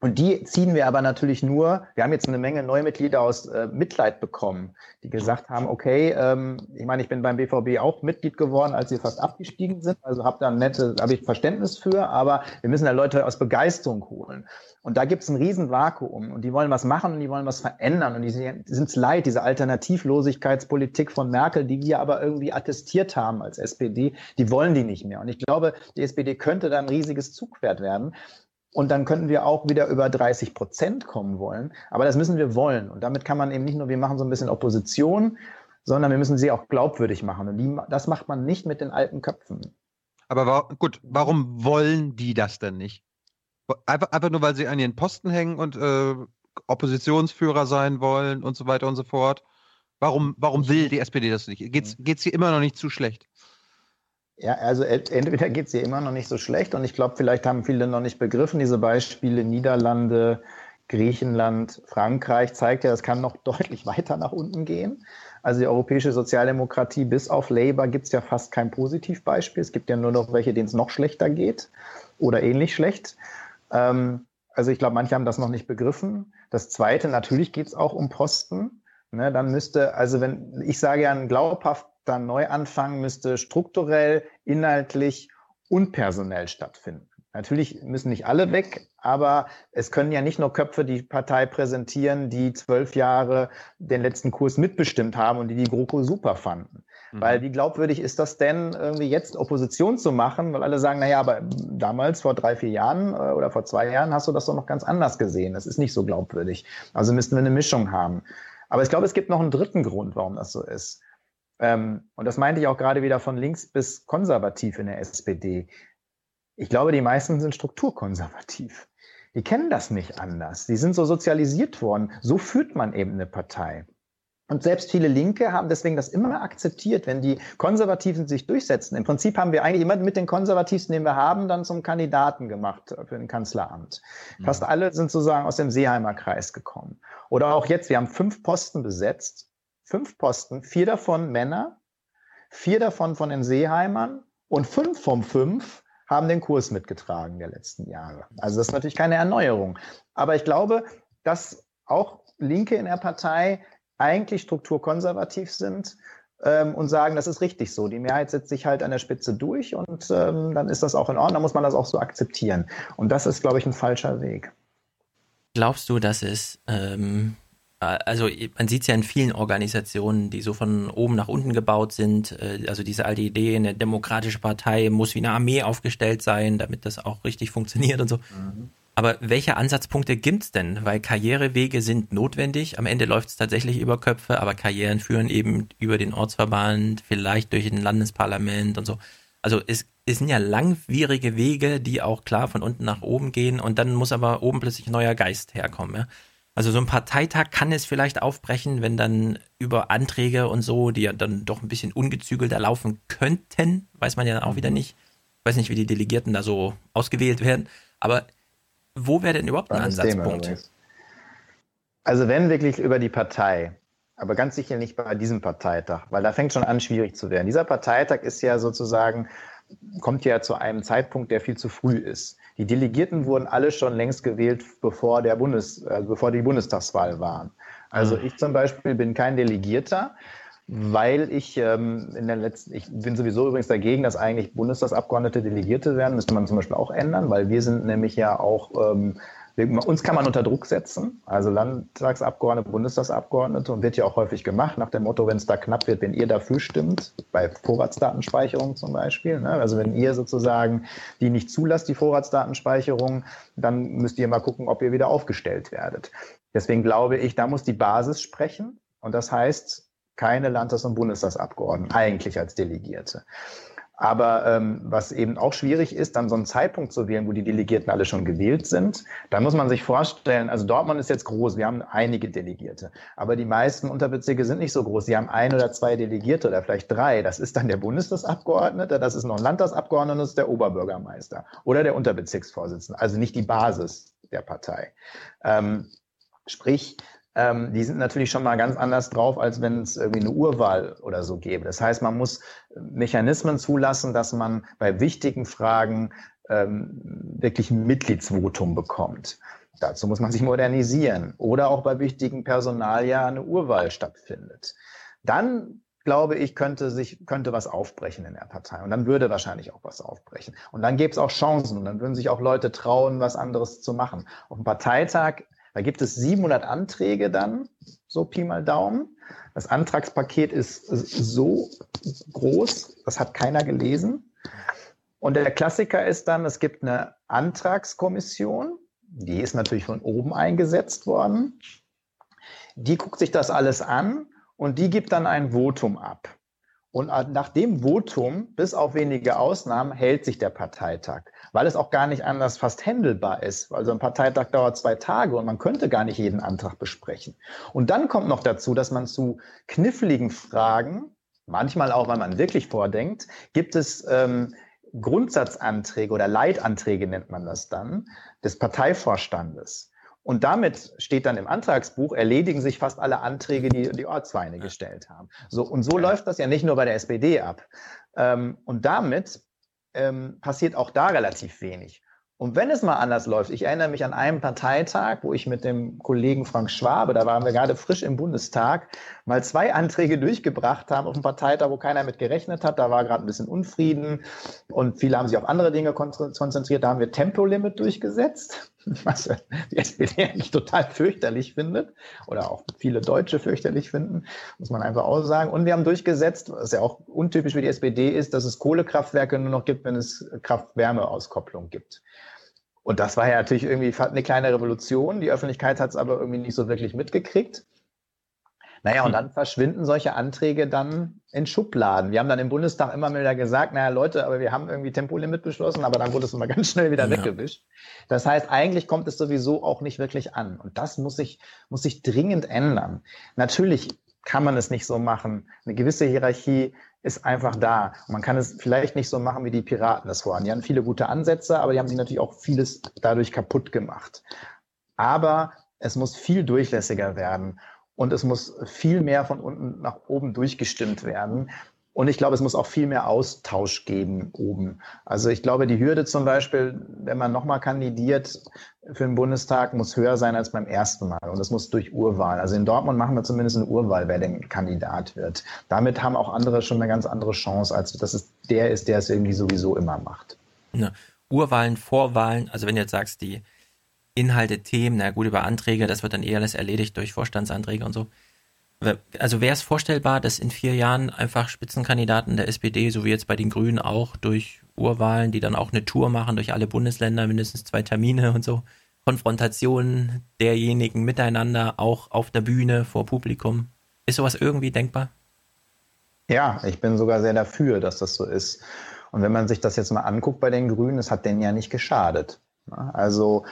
Und die ziehen wir aber natürlich nur, wir haben jetzt eine Menge Neumitglieder aus äh, Mitleid bekommen, die gesagt haben, okay, ähm, ich meine, ich bin beim BVB auch Mitglied geworden, als sie fast abgestiegen sind, also habe da ein nette, habe ich Verständnis für, aber wir müssen da Leute aus Begeisterung holen. Und da gibt es ein Riesenvakuum und die wollen was machen und die wollen was verändern und die sind es leid, diese Alternativlosigkeitspolitik von Merkel, die wir aber irgendwie attestiert haben als SPD, die wollen die nicht mehr. Und ich glaube, die SPD könnte da ein riesiges Zugpferd werden. Und dann könnten wir auch wieder über 30 Prozent kommen wollen. Aber das müssen wir wollen. Und damit kann man eben nicht nur, wir machen so ein bisschen Opposition, sondern wir müssen sie auch glaubwürdig machen. Und die, das macht man nicht mit den alten Köpfen. Aber wa gut, warum wollen die das denn nicht? Einfach, einfach nur, weil sie an ihren Posten hängen und äh, Oppositionsführer sein wollen und so weiter und so fort. Warum, warum will die SPD das nicht? Geht es hier immer noch nicht zu schlecht? Ja, also entweder geht es ihr immer noch nicht so schlecht und ich glaube, vielleicht haben viele noch nicht begriffen, diese Beispiele Niederlande, Griechenland, Frankreich zeigt ja, es kann noch deutlich weiter nach unten gehen. Also die europäische Sozialdemokratie bis auf Labour gibt es ja fast kein Positivbeispiel. Es gibt ja nur noch welche, denen es noch schlechter geht oder ähnlich schlecht. Ähm, also ich glaube, manche haben das noch nicht begriffen. Das Zweite, natürlich geht es auch um Posten. Ne, dann müsste, also wenn, ich sage ja, ein glaubhafter Neuanfang müsste strukturell, inhaltlich und personell stattfinden. Natürlich müssen nicht alle weg, aber es können ja nicht nur Köpfe die Partei präsentieren, die zwölf Jahre den letzten Kurs mitbestimmt haben und die die GroKo super fanden. Mhm. Weil wie glaubwürdig ist das denn, irgendwie jetzt Opposition zu machen? Weil alle sagen, naja, aber damals vor drei, vier Jahren äh, oder vor zwei Jahren hast du das doch noch ganz anders gesehen. Das ist nicht so glaubwürdig. Also müssten wir eine Mischung haben. Aber ich glaube, es gibt noch einen dritten Grund, warum das so ist. Ähm, und das meinte ich auch gerade wieder von links bis konservativ in der SPD. Ich glaube, die meisten sind strukturkonservativ. Die kennen das nicht anders. Die sind so sozialisiert worden. So führt man eben eine Partei. Und selbst viele Linke haben deswegen das immer akzeptiert, wenn die Konservativen sich durchsetzen. Im Prinzip haben wir eigentlich immer mit den Konservativsten, den wir haben, dann zum Kandidaten gemacht für ein Kanzleramt. Mhm. Fast alle sind sozusagen aus dem Seeheimer Kreis gekommen. Oder auch jetzt, wir haben fünf Posten besetzt. Fünf Posten, vier davon Männer, vier davon von den Seeheimern und fünf von fünf haben den Kurs mitgetragen der letzten Jahre. Also das ist natürlich keine Erneuerung. Aber ich glaube, dass auch Linke in der Partei eigentlich strukturkonservativ sind ähm, und sagen, das ist richtig so. Die Mehrheit setzt sich halt an der Spitze durch und ähm, dann ist das auch in Ordnung, dann muss man das auch so akzeptieren. Und das ist, glaube ich, ein falscher Weg. Glaubst du, dass es, ähm, also man sieht es ja in vielen Organisationen, die so von oben nach unten gebaut sind, äh, also diese alte Idee, eine demokratische Partei muss wie eine Armee aufgestellt sein, damit das auch richtig funktioniert und so. Mhm. Aber welche Ansatzpunkte gibt's denn? Weil Karrierewege sind notwendig. Am Ende läuft es tatsächlich über Köpfe, aber Karrieren führen eben über den Ortsverband, vielleicht durch ein Landesparlament und so. Also es, es sind ja langwierige Wege, die auch klar von unten nach oben gehen und dann muss aber oben plötzlich ein neuer Geist herkommen. Ja? Also so ein Parteitag kann es vielleicht aufbrechen, wenn dann über Anträge und so, die ja dann doch ein bisschen ungezügelter laufen könnten, weiß man ja auch wieder mhm. nicht. Ich weiß nicht, wie die Delegierten da so ausgewählt werden. Aber wo wäre denn überhaupt ein Ansatzpunkt? Also wenn wirklich über die Partei, aber ganz sicher nicht bei diesem Parteitag, weil da fängt schon an, schwierig zu werden. Dieser Parteitag ist ja sozusagen, kommt ja zu einem Zeitpunkt, der viel zu früh ist. Die Delegierten wurden alle schon längst gewählt, bevor, der Bundes, äh, bevor die Bundestagswahl waren. Also ah. ich zum Beispiel bin kein Delegierter weil ich ähm, in der letzten, ich bin sowieso übrigens dagegen, dass eigentlich Bundestagsabgeordnete Delegierte werden, müsste man zum Beispiel auch ändern, weil wir sind nämlich ja auch, ähm, uns kann man unter Druck setzen, also Landtagsabgeordnete, Bundestagsabgeordnete und wird ja auch häufig gemacht, nach dem Motto, wenn es da knapp wird, wenn ihr dafür stimmt, bei Vorratsdatenspeicherung zum Beispiel, ne? also wenn ihr sozusagen die nicht zulasst, die Vorratsdatenspeicherung, dann müsst ihr mal gucken, ob ihr wieder aufgestellt werdet. Deswegen glaube ich, da muss die Basis sprechen und das heißt, keine Landtags- und Bundestagsabgeordneten, eigentlich als Delegierte. Aber ähm, was eben auch schwierig ist, dann so einen Zeitpunkt zu wählen, wo die Delegierten alle schon gewählt sind. Da muss man sich vorstellen, also Dortmund ist jetzt groß, wir haben einige Delegierte. Aber die meisten Unterbezirke sind nicht so groß. Sie haben ein oder zwei Delegierte oder vielleicht drei. Das ist dann der Bundestagsabgeordnete, das ist noch ein Landtagsabgeordneter, das ist der Oberbürgermeister oder der Unterbezirksvorsitzende. Also nicht die Basis der Partei. Ähm, sprich, ähm, die sind natürlich schon mal ganz anders drauf, als wenn es irgendwie eine Urwahl oder so gäbe. Das heißt, man muss Mechanismen zulassen, dass man bei wichtigen Fragen ähm, wirklich ein Mitgliedsvotum bekommt. Dazu muss man sich modernisieren oder auch bei wichtigen Personalien eine Urwahl stattfindet. Dann glaube ich, könnte sich, könnte was aufbrechen in der Partei. Und dann würde wahrscheinlich auch was aufbrechen. Und dann gäbe es auch Chancen und dann würden sich auch Leute trauen, was anderes zu machen. Auf dem Parteitag, da gibt es 700 Anträge dann, so Pi mal Daumen. Das Antragspaket ist so groß, das hat keiner gelesen. Und der Klassiker ist dann, es gibt eine Antragskommission, die ist natürlich von oben eingesetzt worden. Die guckt sich das alles an und die gibt dann ein Votum ab. Und nach dem Votum, bis auf wenige Ausnahmen, hält sich der Parteitag, weil es auch gar nicht anders fast händelbar ist. Also ein Parteitag dauert zwei Tage und man könnte gar nicht jeden Antrag besprechen. Und dann kommt noch dazu, dass man zu kniffligen Fragen, manchmal auch, weil man wirklich vordenkt, gibt es ähm, Grundsatzanträge oder Leitanträge nennt man das dann, des Parteivorstandes. Und damit steht dann im Antragsbuch, erledigen sich fast alle Anträge, die die Ortsvereine gestellt haben. So, und so läuft das ja nicht nur bei der SPD ab. Ähm, und damit ähm, passiert auch da relativ wenig. Und wenn es mal anders läuft, ich erinnere mich an einen Parteitag, wo ich mit dem Kollegen Frank Schwabe, da waren wir gerade frisch im Bundestag, mal zwei Anträge durchgebracht haben auf einem Parteitag, wo keiner mit gerechnet hat. Da war gerade ein bisschen Unfrieden und viele haben sich auf andere Dinge konzentriert. Da haben wir Tempolimit durchgesetzt, was die SPD eigentlich total fürchterlich findet oder auch viele Deutsche fürchterlich finden, muss man einfach auch sagen. Und wir haben durchgesetzt, was ja auch untypisch für die SPD ist, dass es Kohlekraftwerke nur noch gibt, wenn es Kraft-Wärme-Auskopplung gibt. Und das war ja natürlich irgendwie eine kleine Revolution. Die Öffentlichkeit hat es aber irgendwie nicht so wirklich mitgekriegt. Naja, und hm. dann verschwinden solche Anträge dann in Schubladen. Wir haben dann im Bundestag immer wieder gesagt, naja, Leute, aber wir haben irgendwie Tempolimit beschlossen, aber dann wurde es immer ganz schnell wieder ja. weggewischt. Das heißt, eigentlich kommt es sowieso auch nicht wirklich an. Und das muss sich, muss sich dringend ändern. Natürlich kann man es nicht so machen. Eine gewisse Hierarchie ist einfach da. Und man kann es vielleicht nicht so machen, wie die Piraten das vorhaben. Die haben viele gute Ansätze, aber die haben sich natürlich auch vieles dadurch kaputt gemacht. Aber es muss viel durchlässiger werden und es muss viel mehr von unten nach oben durchgestimmt werden. Und ich glaube, es muss auch viel mehr Austausch geben oben. Also ich glaube, die Hürde zum Beispiel, wenn man nochmal kandidiert für den Bundestag, muss höher sein als beim ersten Mal. Und das muss durch Urwahl. Also in Dortmund machen wir zumindest eine Urwahl, wer denn Kandidat wird. Damit haben auch andere schon eine ganz andere Chance, als dass es der ist, der es irgendwie sowieso immer macht. Ja. Urwahlen, Vorwahlen, also wenn du jetzt sagst, die Inhalte, Themen, na gut, über Anträge, das wird dann eher alles erledigt durch Vorstandsanträge und so. Also wäre es vorstellbar, dass in vier Jahren einfach Spitzenkandidaten der SPD, so wie jetzt bei den Grünen auch, durch Urwahlen, die dann auch eine Tour machen durch alle Bundesländer, mindestens zwei Termine und so, Konfrontationen derjenigen miteinander, auch auf der Bühne, vor Publikum. Ist sowas irgendwie denkbar? Ja, ich bin sogar sehr dafür, dass das so ist. Und wenn man sich das jetzt mal anguckt bei den Grünen, es hat denen ja nicht geschadet. Also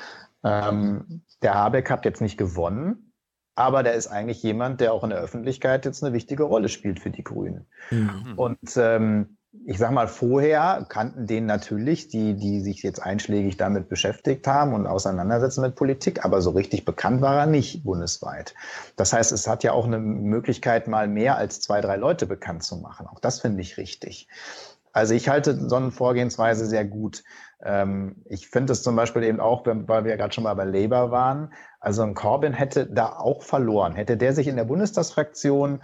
ähm, der Habeck hat jetzt nicht gewonnen, aber der ist eigentlich jemand, der auch in der Öffentlichkeit jetzt eine wichtige Rolle spielt für die Grünen. Mhm. Und ähm, ich sag mal, vorher kannten den natürlich die, die sich jetzt einschlägig damit beschäftigt haben und auseinandersetzen mit Politik, aber so richtig bekannt war er nicht bundesweit. Das heißt, es hat ja auch eine Möglichkeit, mal mehr als zwei, drei Leute bekannt zu machen. Auch das finde ich richtig. Also ich halte so eine Vorgehensweise sehr gut. Ähm, ich finde es zum Beispiel eben auch, weil wir gerade schon mal bei Labour waren, also ein Corbyn hätte da auch verloren. Hätte der sich in der Bundestagsfraktion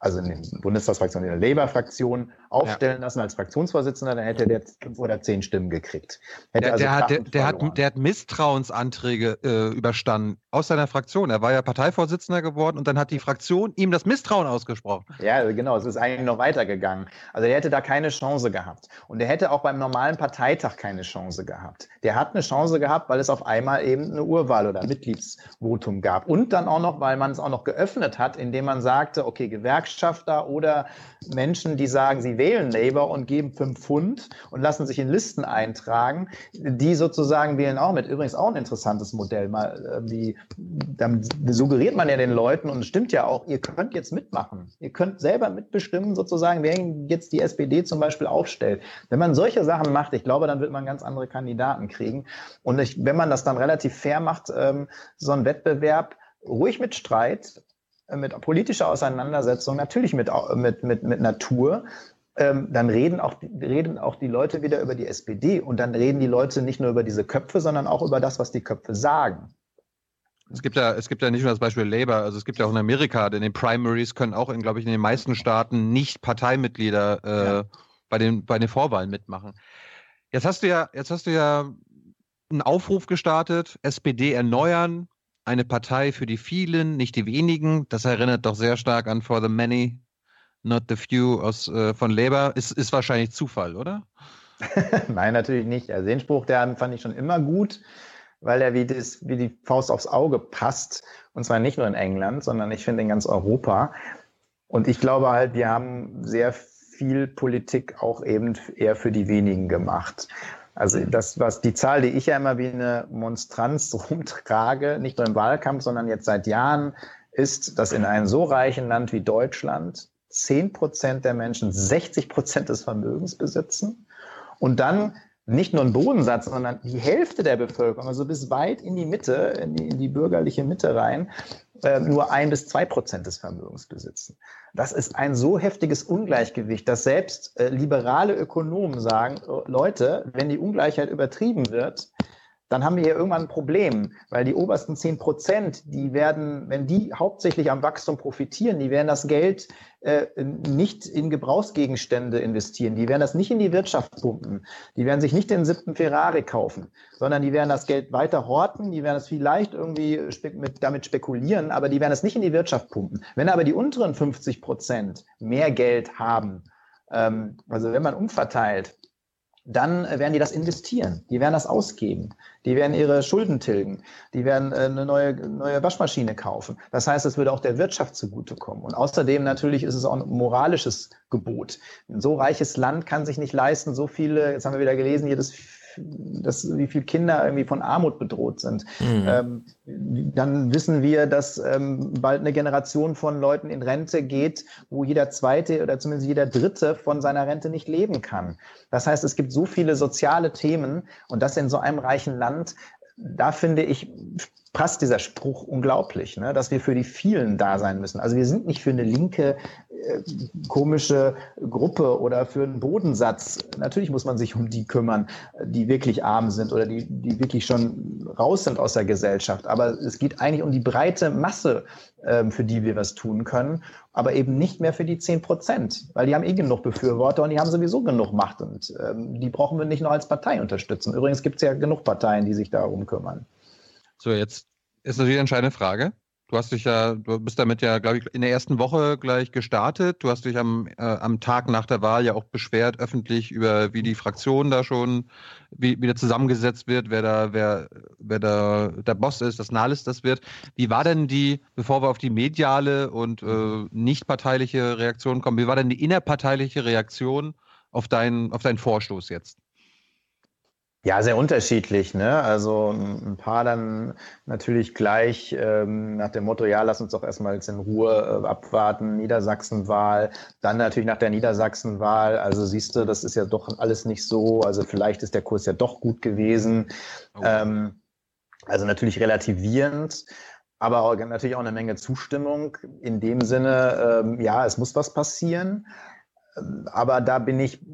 also in der Bundestagsfraktion, in der Labour-Fraktion aufstellen ja. lassen als Fraktionsvorsitzender, dann hätte der fünf oder zehn Stimmen gekriegt. Der, also der, hat, der, der, hat, der hat Misstrauensanträge äh, überstanden aus seiner Fraktion. Er war ja Parteivorsitzender geworden und dann hat die Fraktion ihm das Misstrauen ausgesprochen. Ja, genau. Es ist eigentlich noch weitergegangen. Also er hätte da keine Chance gehabt. Und er hätte auch beim normalen Parteitag keine Chance gehabt. Der hat eine Chance gehabt, weil es auf einmal eben eine Urwahl oder Mitgliedsvotum gab. Und dann auch noch, weil man es auch noch geöffnet hat, indem man sagte, okay, Gewerkschaften Gewerkschafter oder Menschen, die sagen, sie wählen Labour und geben fünf Pfund und lassen sich in Listen eintragen, die sozusagen wählen auch mit. Übrigens auch ein interessantes Modell. Mal, wie, dann suggeriert man ja den Leuten und es stimmt ja auch, ihr könnt jetzt mitmachen. Ihr könnt selber mitbestimmen, sozusagen, wer jetzt die SPD zum Beispiel aufstellt. Wenn man solche Sachen macht, ich glaube, dann wird man ganz andere Kandidaten kriegen. Und ich, wenn man das dann relativ fair macht, ähm, so ein Wettbewerb, ruhig mit Streit, mit politischer Auseinandersetzung, natürlich mit, mit, mit, mit Natur, ähm, dann reden auch, reden auch die Leute wieder über die SPD und dann reden die Leute nicht nur über diese Köpfe, sondern auch über das, was die Köpfe sagen. Es gibt ja, es gibt ja nicht nur das Beispiel Labour, also es gibt ja auch in Amerika, in den Primaries können auch, in, glaube ich, in den meisten Staaten nicht Parteimitglieder äh, ja. bei, den, bei den Vorwahlen mitmachen. Jetzt hast du ja, jetzt hast du ja einen Aufruf gestartet, SPD erneuern, eine Partei für die vielen, nicht die wenigen. Das erinnert doch sehr stark an For the Many, Not the Few aus, äh, von Labour. Ist, ist wahrscheinlich Zufall, oder? Nein, natürlich nicht. Der Sehnspruch, der fand ich schon immer gut, weil er wie, das, wie die Faust aufs Auge passt. Und zwar nicht nur in England, sondern ich finde in ganz Europa. Und ich glaube halt, wir haben sehr viel Politik auch eben eher für die wenigen gemacht. Also das, was die Zahl, die ich ja immer wie eine Monstranz rumtrage, nicht nur im Wahlkampf, sondern jetzt seit Jahren, ist, dass in einem so reichen Land wie Deutschland 10 Prozent der Menschen 60 Prozent des Vermögens besitzen und dann nicht nur einen Bodensatz, sondern die Hälfte der Bevölkerung, also bis weit in die Mitte, in die, in die bürgerliche Mitte rein, äh, nur ein bis zwei Prozent des Vermögens besitzen. Das ist ein so heftiges Ungleichgewicht, dass selbst äh, liberale Ökonomen sagen, oh, Leute, wenn die Ungleichheit übertrieben wird, dann haben wir hier irgendwann ein Problem, weil die obersten zehn Prozent, die werden, wenn die hauptsächlich am Wachstum profitieren, die werden das Geld äh, nicht in Gebrauchsgegenstände investieren, die werden das nicht in die Wirtschaft pumpen, die werden sich nicht den siebten Ferrari kaufen, sondern die werden das Geld weiter horten, die werden es vielleicht irgendwie spe mit, damit spekulieren, aber die werden es nicht in die Wirtschaft pumpen. Wenn aber die unteren 50 Prozent mehr Geld haben, ähm, also wenn man umverteilt, dann äh, werden die das investieren, die werden das ausgeben, die werden ihre Schulden tilgen, die werden äh, eine neue, neue Waschmaschine kaufen. Das heißt, es würde auch der Wirtschaft zugutekommen. Und außerdem natürlich ist es auch ein moralisches Gebot. Ein so reiches Land kann sich nicht leisten, so viele, jetzt haben wir wieder gelesen, jedes dass, wie viele Kinder irgendwie von Armut bedroht sind. Mhm. Ähm, dann wissen wir, dass ähm, bald eine Generation von Leuten in Rente geht, wo jeder zweite oder zumindest jeder dritte von seiner Rente nicht leben kann. Das heißt, es gibt so viele soziale Themen und das in so einem reichen Land. Da finde ich, passt dieser Spruch unglaublich, ne? dass wir für die vielen da sein müssen. Also wir sind nicht für eine linke komische Gruppe oder für einen Bodensatz. Natürlich muss man sich um die kümmern, die wirklich arm sind oder die, die wirklich schon raus sind aus der Gesellschaft. Aber es geht eigentlich um die breite Masse, ähm, für die wir was tun können, aber eben nicht mehr für die zehn Prozent, weil die haben eh genug Befürworter und die haben sowieso genug Macht und ähm, die brauchen wir nicht nur als Partei unterstützen. Übrigens gibt es ja genug Parteien, die sich darum kümmern. So, jetzt ist natürlich eine entscheidende Frage. Du hast dich ja, du bist damit ja, glaube ich, in der ersten Woche gleich gestartet. Du hast dich am, äh, am Tag nach der Wahl ja auch beschwert, öffentlich über wie die Fraktion da schon, wie, wie da zusammengesetzt wird, wer da, wer, wer da der Boss ist, dass Nahles das wird. Wie war denn die, bevor wir auf die mediale und äh, nicht parteiliche Reaktion kommen, wie war denn die innerparteiliche Reaktion auf deinen, auf deinen Vorstoß jetzt? Ja, sehr unterschiedlich. Ne? Also ein paar dann natürlich gleich ähm, nach dem Motto, ja, lass uns doch erstmal jetzt in Ruhe äh, abwarten, Niedersachsenwahl. Dann natürlich nach der Niedersachsenwahl, also siehst du, das ist ja doch alles nicht so. Also vielleicht ist der Kurs ja doch gut gewesen. Oh. Ähm, also natürlich relativierend aber auch, natürlich auch eine Menge Zustimmung in dem Sinne, ähm, ja, es muss was passieren. Ähm, aber da bin ich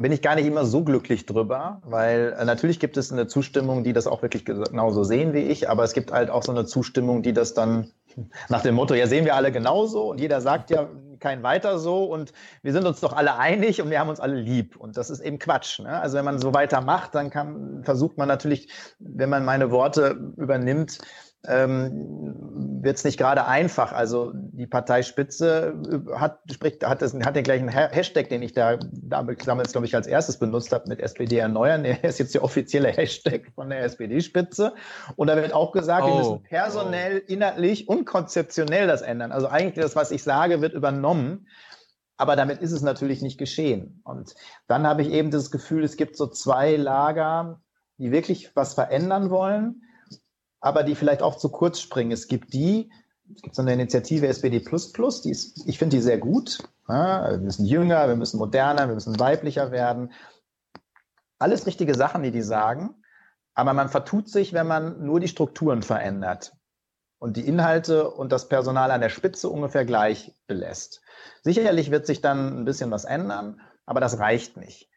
bin ich gar nicht immer so glücklich drüber, weil äh, natürlich gibt es eine Zustimmung, die das auch wirklich genauso sehen wie ich, aber es gibt halt auch so eine Zustimmung, die das dann nach dem Motto, ja, sehen wir alle genauso und jeder sagt ja kein weiter so und wir sind uns doch alle einig und wir haben uns alle lieb. Und das ist eben Quatsch. Ne? Also wenn man so weitermacht, dann kann, versucht man natürlich, wenn man meine Worte übernimmt, ähm, wird es nicht gerade einfach. Also die Parteispitze äh, hat, spricht, hat, das, hat den gleichen Hashtag, den ich da damals, glaube ich, als erstes benutzt habe mit SPD erneuern. Der ist jetzt der offizielle Hashtag von der SPD-Spitze. Und da wird auch gesagt, oh. wir müssen personell, oh. inhaltlich und konzeptionell das ändern. Also eigentlich das, was ich sage, wird übernommen. Aber damit ist es natürlich nicht geschehen. Und dann habe ich eben das Gefühl, es gibt so zwei Lager, die wirklich was verändern wollen aber die vielleicht auch zu kurz springen. Es gibt die, es gibt so eine Initiative SPD die ist, ich finde die sehr gut. Ja, wir müssen jünger, wir müssen moderner, wir müssen weiblicher werden. Alles richtige Sachen, die die sagen. Aber man vertut sich, wenn man nur die Strukturen verändert und die Inhalte und das Personal an der Spitze ungefähr gleich belässt. Sicherlich wird sich dann ein bisschen was ändern, aber das reicht nicht.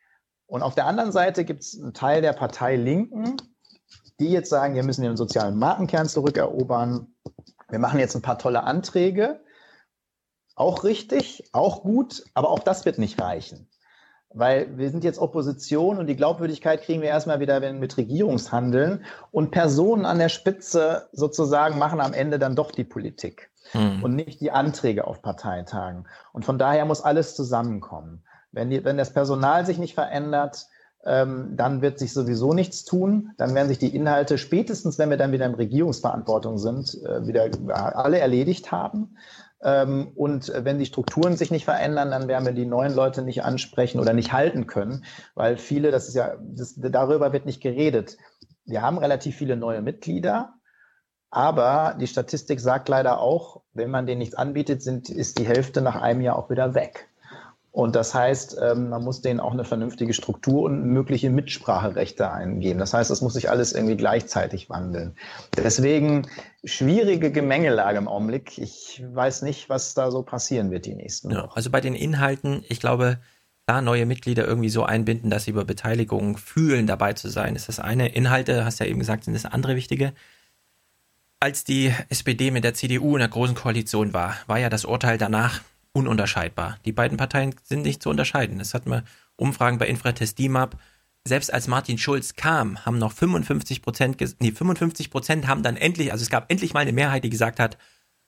Und auf der anderen Seite gibt es einen Teil der Partei Linken, die jetzt sagen, wir müssen den sozialen Markenkern zurückerobern. Wir machen jetzt ein paar tolle Anträge. Auch richtig, auch gut, aber auch das wird nicht reichen. Weil wir sind jetzt Opposition und die Glaubwürdigkeit kriegen wir erstmal wieder mit Regierungshandeln und Personen an der Spitze sozusagen machen am Ende dann doch die Politik hm. und nicht die Anträge auf Parteitagen. Und von daher muss alles zusammenkommen. Wenn, die, wenn das Personal sich nicht verändert, ähm, dann wird sich sowieso nichts tun. Dann werden sich die Inhalte spätestens, wenn wir dann wieder in Regierungsverantwortung sind, äh, wieder alle erledigt haben. Ähm, und wenn die Strukturen sich nicht verändern, dann werden wir die neuen Leute nicht ansprechen oder nicht halten können, weil viele, das ist ja, das, darüber wird nicht geredet. Wir haben relativ viele neue Mitglieder, aber die Statistik sagt leider auch, wenn man denen nichts anbietet, sind, ist die Hälfte nach einem Jahr auch wieder weg. Und das heißt, ähm, man muss denen auch eine vernünftige Struktur und mögliche Mitspracherechte eingeben. Das heißt, es muss sich alles irgendwie gleichzeitig wandeln. Deswegen schwierige Gemengelage im Augenblick. Ich weiß nicht, was da so passieren wird die nächsten ja, Also bei den Inhalten, ich glaube, da neue Mitglieder irgendwie so einbinden, dass sie über Beteiligung fühlen, dabei zu sein, ist das eine. Inhalte, hast ja eben gesagt, sind das andere wichtige. Als die SPD mit der CDU in der großen Koalition war, war ja das Urteil danach ununterscheidbar. Die beiden Parteien sind nicht zu unterscheiden. Das hatten wir Umfragen bei Infratest DIMAP. Selbst als Martin Schulz kam, haben noch 55 Prozent, nee, 55 Prozent haben dann endlich, also es gab endlich mal eine Mehrheit, die gesagt hat,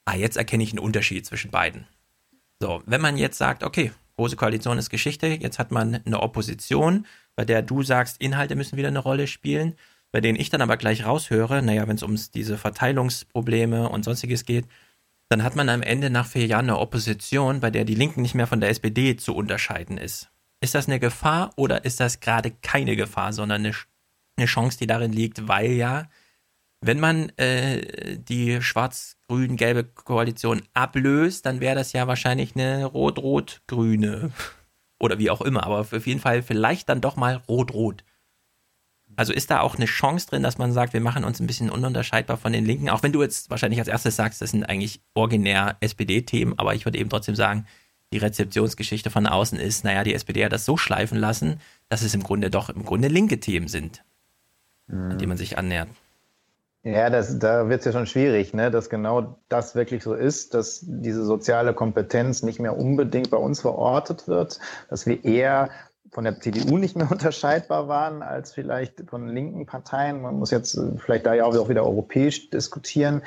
ah, jetzt erkenne ich einen Unterschied zwischen beiden. So, wenn man jetzt sagt, okay, große Koalition ist Geschichte, jetzt hat man eine Opposition, bei der du sagst, Inhalte müssen wieder eine Rolle spielen, bei denen ich dann aber gleich raushöre, naja, wenn es um diese Verteilungsprobleme und sonstiges geht, dann hat man am Ende nach vier Jahren eine Opposition, bei der die Linken nicht mehr von der SPD zu unterscheiden ist. Ist das eine Gefahr oder ist das gerade keine Gefahr, sondern eine, Chance, die darin liegt, weil ja, wenn man äh, die schwarz-grün-gelbe Koalition ablöst, dann wäre das ja wahrscheinlich eine rot-rot-grüne oder wie auch immer, aber auf jeden Fall vielleicht dann doch mal rot-rot. Also ist da auch eine Chance drin, dass man sagt, wir machen uns ein bisschen ununterscheidbar von den Linken, auch wenn du jetzt wahrscheinlich als erstes sagst, das sind eigentlich originär SPD-Themen, aber ich würde eben trotzdem sagen, die Rezeptionsgeschichte von außen ist, naja, die SPD hat das so schleifen lassen, dass es im Grunde doch im Grunde linke Themen sind, mhm. an die man sich annähert. Ja, das, da wird es ja schon schwierig, ne? dass genau das wirklich so ist, dass diese soziale Kompetenz nicht mehr unbedingt bei uns verortet wird, dass wir eher von der CDU nicht mehr unterscheidbar waren als vielleicht von linken Parteien. Man muss jetzt äh, vielleicht da ja auch wieder europäisch diskutieren.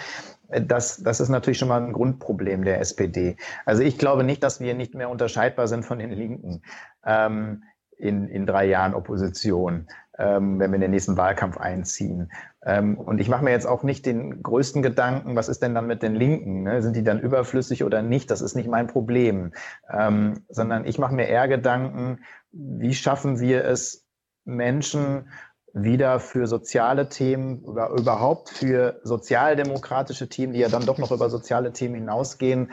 Äh, das, das ist natürlich schon mal ein Grundproblem der SPD. Also ich glaube nicht, dass wir nicht mehr unterscheidbar sind von den Linken ähm, in, in drei Jahren Opposition, ähm, wenn wir in den nächsten Wahlkampf einziehen. Ähm, und ich mache mir jetzt auch nicht den größten Gedanken, was ist denn dann mit den Linken? Ne? Sind die dann überflüssig oder nicht? Das ist nicht mein Problem. Ähm, sondern ich mache mir eher Gedanken, wie schaffen wir es, Menschen wieder für soziale Themen oder überhaupt für sozialdemokratische Themen, die ja dann doch noch über soziale Themen hinausgehen,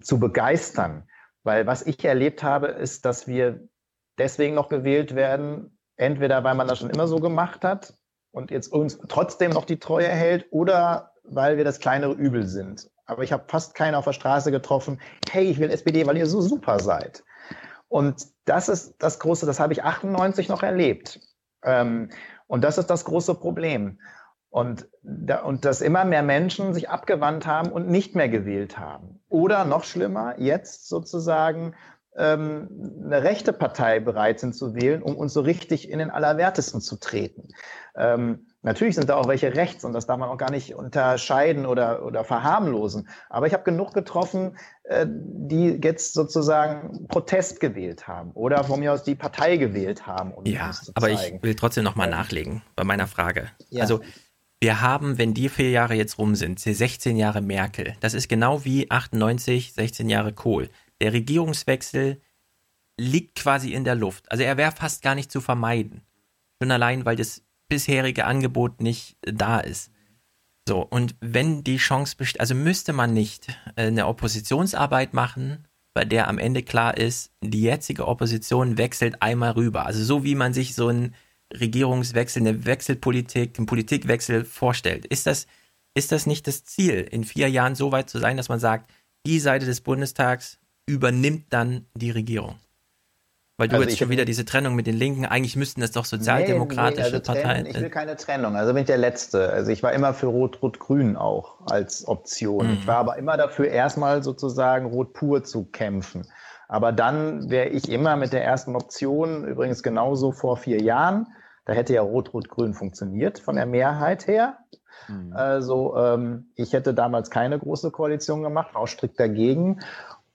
zu begeistern. Weil was ich erlebt habe, ist, dass wir deswegen noch gewählt werden, entweder weil man das schon immer so gemacht hat und jetzt uns trotzdem noch die Treue hält oder weil wir das kleinere Übel sind. Aber ich habe fast keinen auf der Straße getroffen, hey, ich will SPD, weil ihr so super seid. Und das ist das Große, das habe ich 98 noch erlebt. Ähm, und das ist das große Problem. Und, da, und dass immer mehr Menschen sich abgewandt haben und nicht mehr gewählt haben. Oder noch schlimmer, jetzt sozusagen eine rechte Partei bereit sind zu wählen, um uns so richtig in den Allerwertesten zu treten. Ähm, Natürlich sind da auch welche rechts und das darf man auch gar nicht unterscheiden oder, oder verharmlosen. Aber ich habe genug getroffen, äh, die jetzt sozusagen Protest gewählt haben oder von mir aus die Partei gewählt haben. Um ja, aber ich will trotzdem nochmal nachlegen bei meiner Frage. Ja. Also wir haben, wenn die vier Jahre jetzt rum sind, 16 Jahre Merkel. Das ist genau wie 98, 16 Jahre Kohl. Der Regierungswechsel liegt quasi in der Luft. Also er wäre fast gar nicht zu vermeiden. Schon allein, weil das bisherige Angebot nicht da ist. So, und wenn die Chance besteht, also müsste man nicht äh, eine Oppositionsarbeit machen, bei der am Ende klar ist, die jetzige Opposition wechselt einmal rüber. Also so wie man sich so einen Regierungswechsel, eine Wechselpolitik, einen Politikwechsel vorstellt. Ist das, ist das nicht das Ziel, in vier Jahren so weit zu sein, dass man sagt, die Seite des Bundestags übernimmt dann die Regierung? Weil du also jetzt schon wieder diese Trennung mit den Linken, eigentlich müssten das doch sozialdemokratische nee, nee, also Parteien. ich will keine Trennung, also bin ich der Letzte. Also ich war immer für Rot-Rot-Grün auch als Option. Mhm. Ich war aber immer dafür, erstmal sozusagen Rot pur zu kämpfen. Aber dann wäre ich immer mit der ersten Option, übrigens genauso vor vier Jahren, da hätte ja Rot-Rot-Grün funktioniert von der Mehrheit her. Mhm. Also ähm, ich hätte damals keine große Koalition gemacht, war auch strikt dagegen.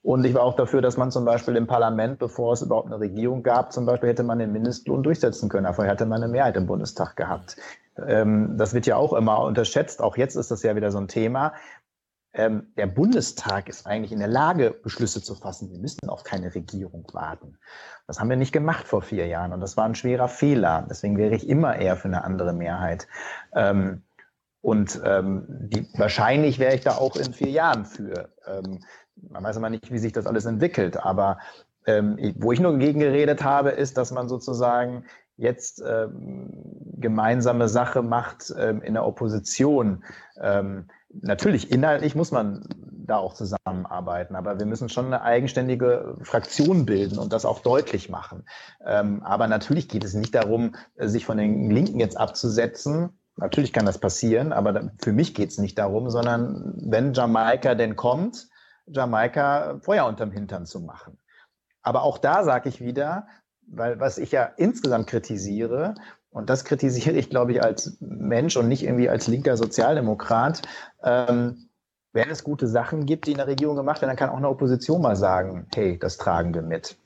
Und ich war auch dafür, dass man zum Beispiel im Parlament, bevor es überhaupt eine Regierung gab, zum Beispiel hätte man den Mindestlohn durchsetzen können. Davor hätte man eine Mehrheit im Bundestag gehabt. Ähm, das wird ja auch immer unterschätzt. Auch jetzt ist das ja wieder so ein Thema. Ähm, der Bundestag ist eigentlich in der Lage, Beschlüsse zu fassen. Wir müssen auf keine Regierung warten. Das haben wir nicht gemacht vor vier Jahren und das war ein schwerer Fehler. Deswegen wäre ich immer eher für eine andere Mehrheit. Ähm, und ähm, die, wahrscheinlich wäre ich da auch in vier Jahren für. Ähm, man weiß immer nicht, wie sich das alles entwickelt, aber ähm, wo ich nur gegen geredet habe, ist, dass man sozusagen jetzt ähm, gemeinsame Sache macht ähm, in der Opposition. Ähm, natürlich, inhaltlich muss man da auch zusammenarbeiten, aber wir müssen schon eine eigenständige Fraktion bilden und das auch deutlich machen. Ähm, aber natürlich geht es nicht darum, sich von den Linken jetzt abzusetzen. Natürlich kann das passieren, aber für mich geht es nicht darum, sondern wenn Jamaika denn kommt, Jamaika Feuer unterm Hintern zu machen. Aber auch da sage ich wieder, weil was ich ja insgesamt kritisiere, und das kritisiere ich, glaube ich, als Mensch und nicht irgendwie als linker Sozialdemokrat, ähm, wenn es gute Sachen gibt, die in der Regierung gemacht werden, dann kann auch eine Opposition mal sagen, hey, das tragen wir mit.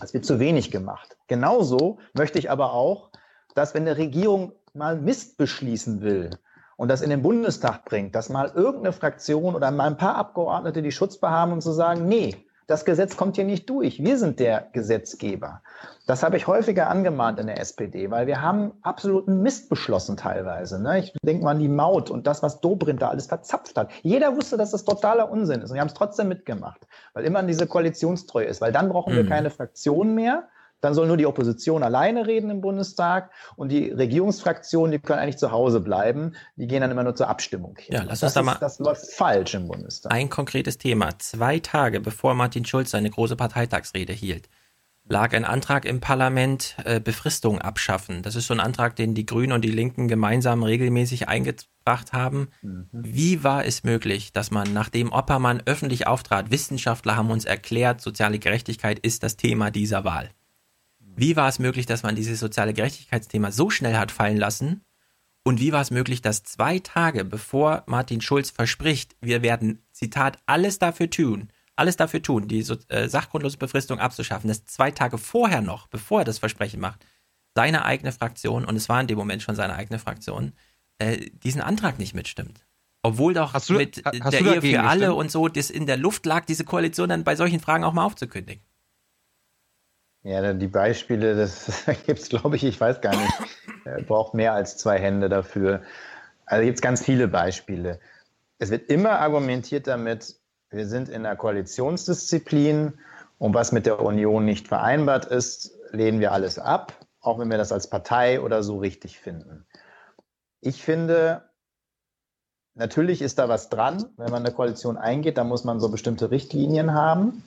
Das wird zu wenig gemacht. Genauso möchte ich aber auch, dass wenn eine Regierung mal Mist beschließen will, und das in den Bundestag bringt, dass mal irgendeine Fraktion oder mal ein paar Abgeordnete die Schutzbe haben, um zu sagen, nee, das Gesetz kommt hier nicht durch. Wir sind der Gesetzgeber. Das habe ich häufiger angemahnt in der SPD, weil wir haben absoluten Mist beschlossen teilweise. Ne? Ich denke mal an die Maut und das, was Dobrindt da alles verzapft hat. Jeder wusste, dass das totaler Unsinn ist und wir haben es trotzdem mitgemacht, weil immer diese Koalitionstreue ist, weil dann brauchen wir keine Fraktion mehr, dann soll nur die Opposition alleine reden im Bundestag und die Regierungsfraktionen, die können eigentlich zu Hause bleiben. Die gehen dann immer nur zur Abstimmung. Hin. Ja, lass uns da mal. Das läuft falsch im Bundestag. Ein konkretes Thema. Zwei Tage bevor Martin Schulz seine große Parteitagsrede hielt, lag ein Antrag im Parlament, äh, Befristung abschaffen. Das ist so ein Antrag, den die Grünen und die Linken gemeinsam regelmäßig eingebracht haben. Mhm. Wie war es möglich, dass man, nachdem Oppermann öffentlich auftrat, Wissenschaftler haben uns erklärt, soziale Gerechtigkeit ist das Thema dieser Wahl? Wie war es möglich, dass man dieses soziale Gerechtigkeitsthema so schnell hat fallen lassen? Und wie war es möglich, dass zwei Tage bevor Martin Schulz verspricht, wir werden, Zitat, alles dafür tun, alles dafür tun, die so, äh, sachgrundlose Befristung abzuschaffen, dass zwei Tage vorher noch, bevor er das Versprechen macht, seine eigene Fraktion, und es war in dem Moment schon seine eigene Fraktion, äh, diesen Antrag nicht mitstimmt. Obwohl doch du, mit der Ehe für alle gestimmt? und so, das in der Luft lag, diese Koalition dann bei solchen Fragen auch mal aufzukündigen. Ja, die Beispiele, das gibt es, glaube ich, ich weiß gar nicht. Braucht mehr als zwei Hände dafür. Also gibt es ganz viele Beispiele. Es wird immer argumentiert damit, wir sind in einer Koalitionsdisziplin und was mit der Union nicht vereinbart ist, lehnen wir alles ab, auch wenn wir das als Partei oder so richtig finden. Ich finde, natürlich ist da was dran. Wenn man eine Koalition eingeht, dann muss man so bestimmte Richtlinien haben.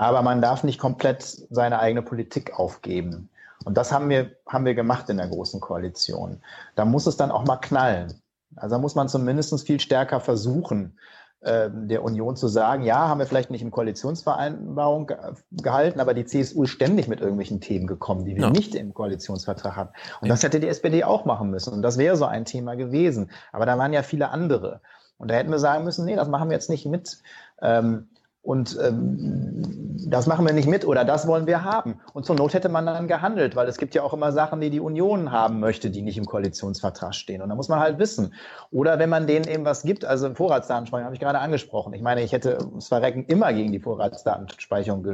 Aber man darf nicht komplett seine eigene Politik aufgeben. Und das haben wir, haben wir gemacht in der Großen Koalition. Da muss es dann auch mal knallen. Also da muss man zumindest viel stärker versuchen, ähm, der Union zu sagen, ja, haben wir vielleicht nicht in Koalitionsvereinbarung gehalten, aber die CSU ist ständig mit irgendwelchen Themen gekommen, die wir ja. nicht im Koalitionsvertrag hatten. Und das hätte die SPD auch machen müssen. Und das wäre so ein Thema gewesen. Aber da waren ja viele andere. Und da hätten wir sagen müssen, nee, das machen wir jetzt nicht mit. Ähm, und ähm, das machen wir nicht mit oder das wollen wir haben. Und zur Not hätte man dann gehandelt, weil es gibt ja auch immer Sachen, die die Union haben möchte, die nicht im Koalitionsvertrag stehen. Und da muss man halt wissen. Oder wenn man denen eben was gibt, also Vorratsdatenspeicherung habe ich gerade angesprochen. Ich meine, ich hätte das Verrecken immer gegen die Vorratsdatenspeicherung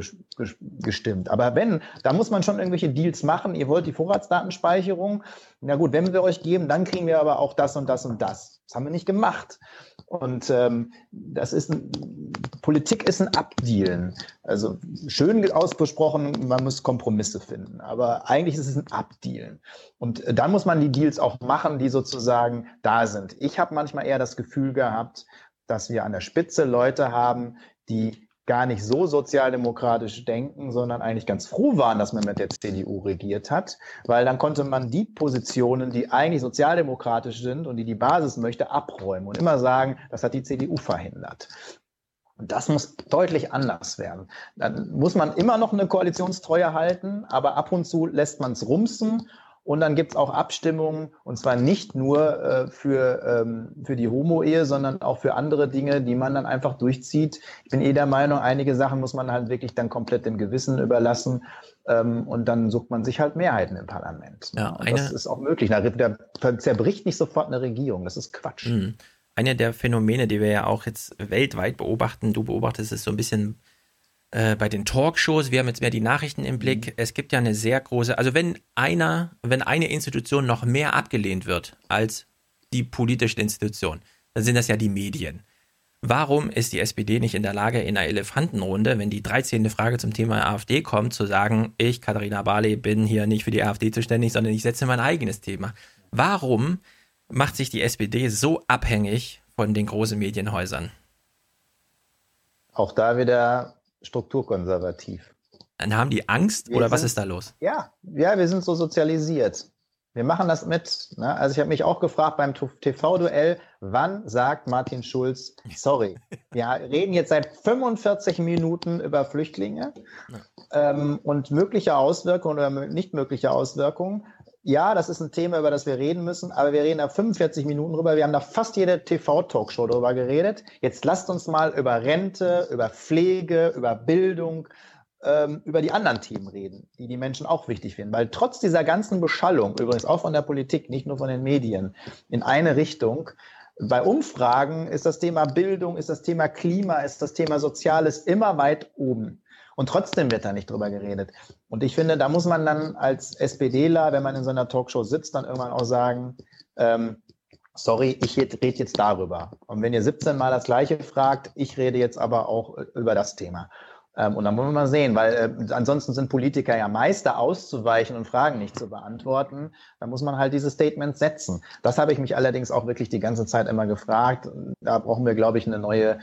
gestimmt. Aber wenn, da muss man schon irgendwelche Deals machen. Ihr wollt die Vorratsdatenspeicherung. Na gut, wenn wir euch geben, dann kriegen wir aber auch das und das und das. Das haben wir nicht gemacht. Und ähm, das ist ein, Politik ist ein Abdealen. Also schön ausgesprochen, man muss Kompromisse finden. Aber eigentlich ist es ein Abdealen. Und dann muss man die Deals auch machen, die sozusagen da sind. Ich habe manchmal eher das Gefühl gehabt, dass wir an der Spitze Leute haben, die gar nicht so sozialdemokratisch denken, sondern eigentlich ganz froh waren, dass man mit der CDU regiert hat, weil dann konnte man die Positionen, die eigentlich sozialdemokratisch sind und die die Basis möchte, abräumen und immer sagen, das hat die CDU verhindert. Und das muss deutlich anders werden. Dann muss man immer noch eine Koalitionstreue halten, aber ab und zu lässt man es rumsen und dann gibt's auch Abstimmungen, und zwar nicht nur äh, für, ähm, für die Homo-Ehe, sondern auch für andere Dinge, die man dann einfach durchzieht. Ich bin eh der Meinung, einige Sachen muss man halt wirklich dann komplett dem Gewissen überlassen. Ähm, und dann sucht man sich halt Mehrheiten im Parlament. Ja, und das ist auch möglich. Da, da zerbricht nicht sofort eine Regierung. Das ist Quatsch. Mhm. Eine der Phänomene, die wir ja auch jetzt weltweit beobachten, du beobachtest es so ein bisschen äh, bei den Talkshows, wir haben jetzt mehr die Nachrichten im Blick. Mhm. Es gibt ja eine sehr große, also wenn einer, wenn eine Institution noch mehr abgelehnt wird als die politische Institution, dann sind das ja die Medien. Warum ist die SPD nicht in der Lage, in einer Elefantenrunde, wenn die 13. Frage zum Thema AfD kommt, zu sagen, ich, Katharina Barley, bin hier nicht für die AfD zuständig, sondern ich setze mein eigenes Thema? Warum macht sich die SPD so abhängig von den großen Medienhäusern? Auch da wieder strukturkonservativ. Dann haben die Angst wir oder sind, was ist da los? Ja, ja, wir sind so sozialisiert. Wir machen das mit. Ne? Also ich habe mich auch gefragt beim TV-Duell, wann sagt Martin Schulz, sorry, wir reden jetzt seit 45 Minuten über Flüchtlinge ähm, und mögliche Auswirkungen oder nicht mögliche Auswirkungen ja, das ist ein Thema, über das wir reden müssen, aber wir reden da 45 Minuten drüber. Wir haben da fast jede TV-Talkshow drüber geredet. Jetzt lasst uns mal über Rente, über Pflege, über Bildung, ähm, über die anderen Themen reden, die die Menschen auch wichtig finden. Weil trotz dieser ganzen Beschallung, übrigens auch von der Politik, nicht nur von den Medien, in eine Richtung, bei Umfragen ist das Thema Bildung, ist das Thema Klima, ist das Thema Soziales immer weit oben. Und trotzdem wird da nicht drüber geredet. Und ich finde, da muss man dann als SPDler, wenn man in so einer Talkshow sitzt, dann irgendwann auch sagen, ähm, sorry, ich rede jetzt darüber. Und wenn ihr 17 Mal das Gleiche fragt, ich rede jetzt aber auch über das Thema. Ähm, und dann wollen wir mal sehen, weil äh, ansonsten sind Politiker ja Meister auszuweichen und Fragen nicht zu beantworten. Da muss man halt diese Statements setzen. Das habe ich mich allerdings auch wirklich die ganze Zeit immer gefragt. Da brauchen wir, glaube ich, eine neue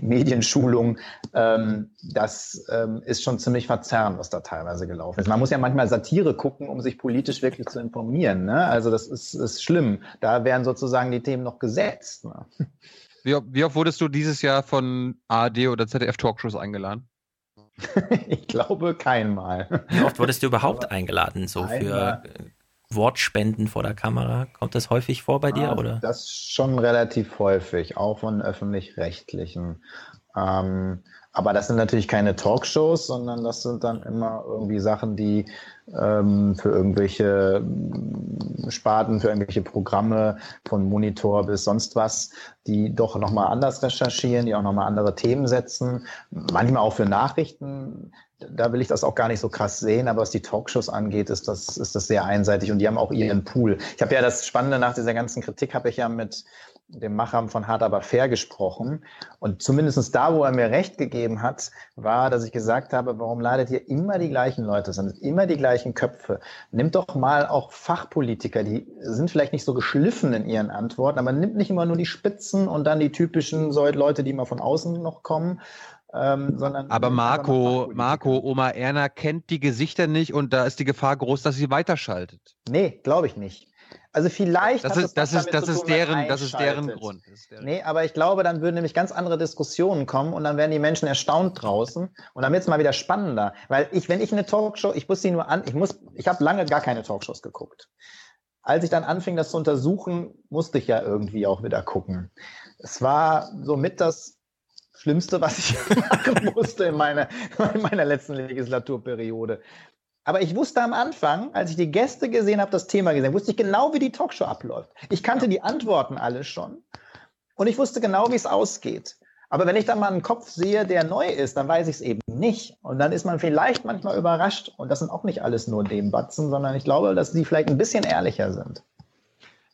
Medienschulung. Ähm, das ähm, ist schon ziemlich verzerrend, was da teilweise gelaufen ist. Man muss ja manchmal Satire gucken, um sich politisch wirklich zu informieren. Ne? Also das ist, ist schlimm. Da werden sozusagen die Themen noch gesetzt. Ne? Wie, wie oft wurdest du dieses Jahr von ARD oder ZDF Talkshows eingeladen? ich glaube kein Mal. Wie oft wurdest du überhaupt eingeladen, so für äh, Wortspenden vor der Kamera? Kommt das häufig vor bei dir, ah, oder? Das schon relativ häufig, auch von öffentlich-rechtlichen. Ähm, aber das sind natürlich keine Talkshows, sondern das sind dann immer irgendwie Sachen, die ähm, für irgendwelche mm, Sparten, für irgendwelche Programme von Monitor bis sonst was, die doch nochmal anders recherchieren, die auch nochmal andere Themen setzen. Manchmal auch für Nachrichten. Da will ich das auch gar nicht so krass sehen, aber was die Talkshows angeht, ist das, ist das sehr einseitig und die haben auch ihren Pool. Ich habe ja das Spannende nach dieser ganzen Kritik, habe ich ja mit dem Macher von Hart aber fair gesprochen. Und zumindest da, wo er mir recht gegeben hat, war, dass ich gesagt habe, warum ladet ihr immer die gleichen Leute, sind immer die gleichen Köpfe. Nimmt doch mal auch Fachpolitiker, die sind vielleicht nicht so geschliffen in ihren Antworten, aber nimmt nicht immer nur die Spitzen und dann die typischen Leute, die immer von außen noch kommen, ähm, sondern. Aber Marco, Marco, Oma Erna kennt die Gesichter nicht und da ist die Gefahr groß, dass sie weiterschaltet. Nee, glaube ich nicht. Also vielleicht das ist, das, ist, das, ist deren, das ist deren Grund. Ist deren nee, aber ich glaube, dann würden nämlich ganz andere Diskussionen kommen und dann werden die Menschen erstaunt draußen und dann wird es mal wieder spannender. Weil ich, wenn ich eine Talkshow, ich muss sie nur an, ich muss, ich habe lange gar keine Talkshows geguckt. Als ich dann anfing, das zu untersuchen, musste ich ja irgendwie auch wieder gucken. Es war somit das Schlimmste, was ich machen musste in meiner, in meiner letzten Legislaturperiode. Aber ich wusste am Anfang, als ich die Gäste gesehen habe, das Thema gesehen, wusste ich genau, wie die Talkshow abläuft. Ich kannte die Antworten alle schon und ich wusste genau, wie es ausgeht. Aber wenn ich dann mal einen Kopf sehe, der neu ist, dann weiß ich es eben nicht. Und dann ist man vielleicht manchmal überrascht. Und das sind auch nicht alles nur dem Batzen, sondern ich glaube, dass die vielleicht ein bisschen ehrlicher sind.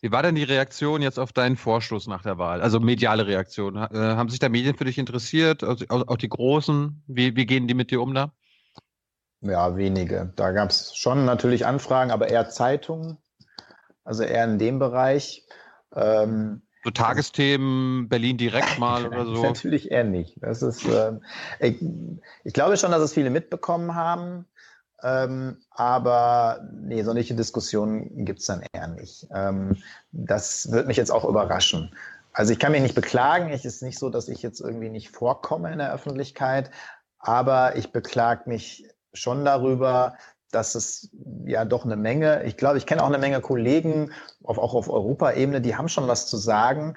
Wie war denn die Reaktion jetzt auf deinen Vorstoß nach der Wahl? Also mediale Reaktion. Äh, haben sich da Medien für dich interessiert? Auch, auch die Großen? Wie, wie gehen die mit dir um da? Ja, wenige. Da gab es schon natürlich Anfragen, aber eher Zeitungen, also eher in dem Bereich. Ähm, So Tagesthemen, Berlin direkt mal oder so? Natürlich eher nicht. Das ist, äh, ich, ich, glaube schon, dass es viele mitbekommen haben, ähm, aber nee, solche Diskussionen gibt es dann eher nicht. Ähm, das wird mich jetzt auch überraschen. Also ich kann mich nicht beklagen. Es ist nicht so, dass ich jetzt irgendwie nicht vorkomme in der Öffentlichkeit, aber ich beklage mich schon darüber, dass es ja doch eine Menge, ich glaube, ich kenne auch eine Menge Kollegen, auf, auch auf Europaebene, die haben schon was zu sagen,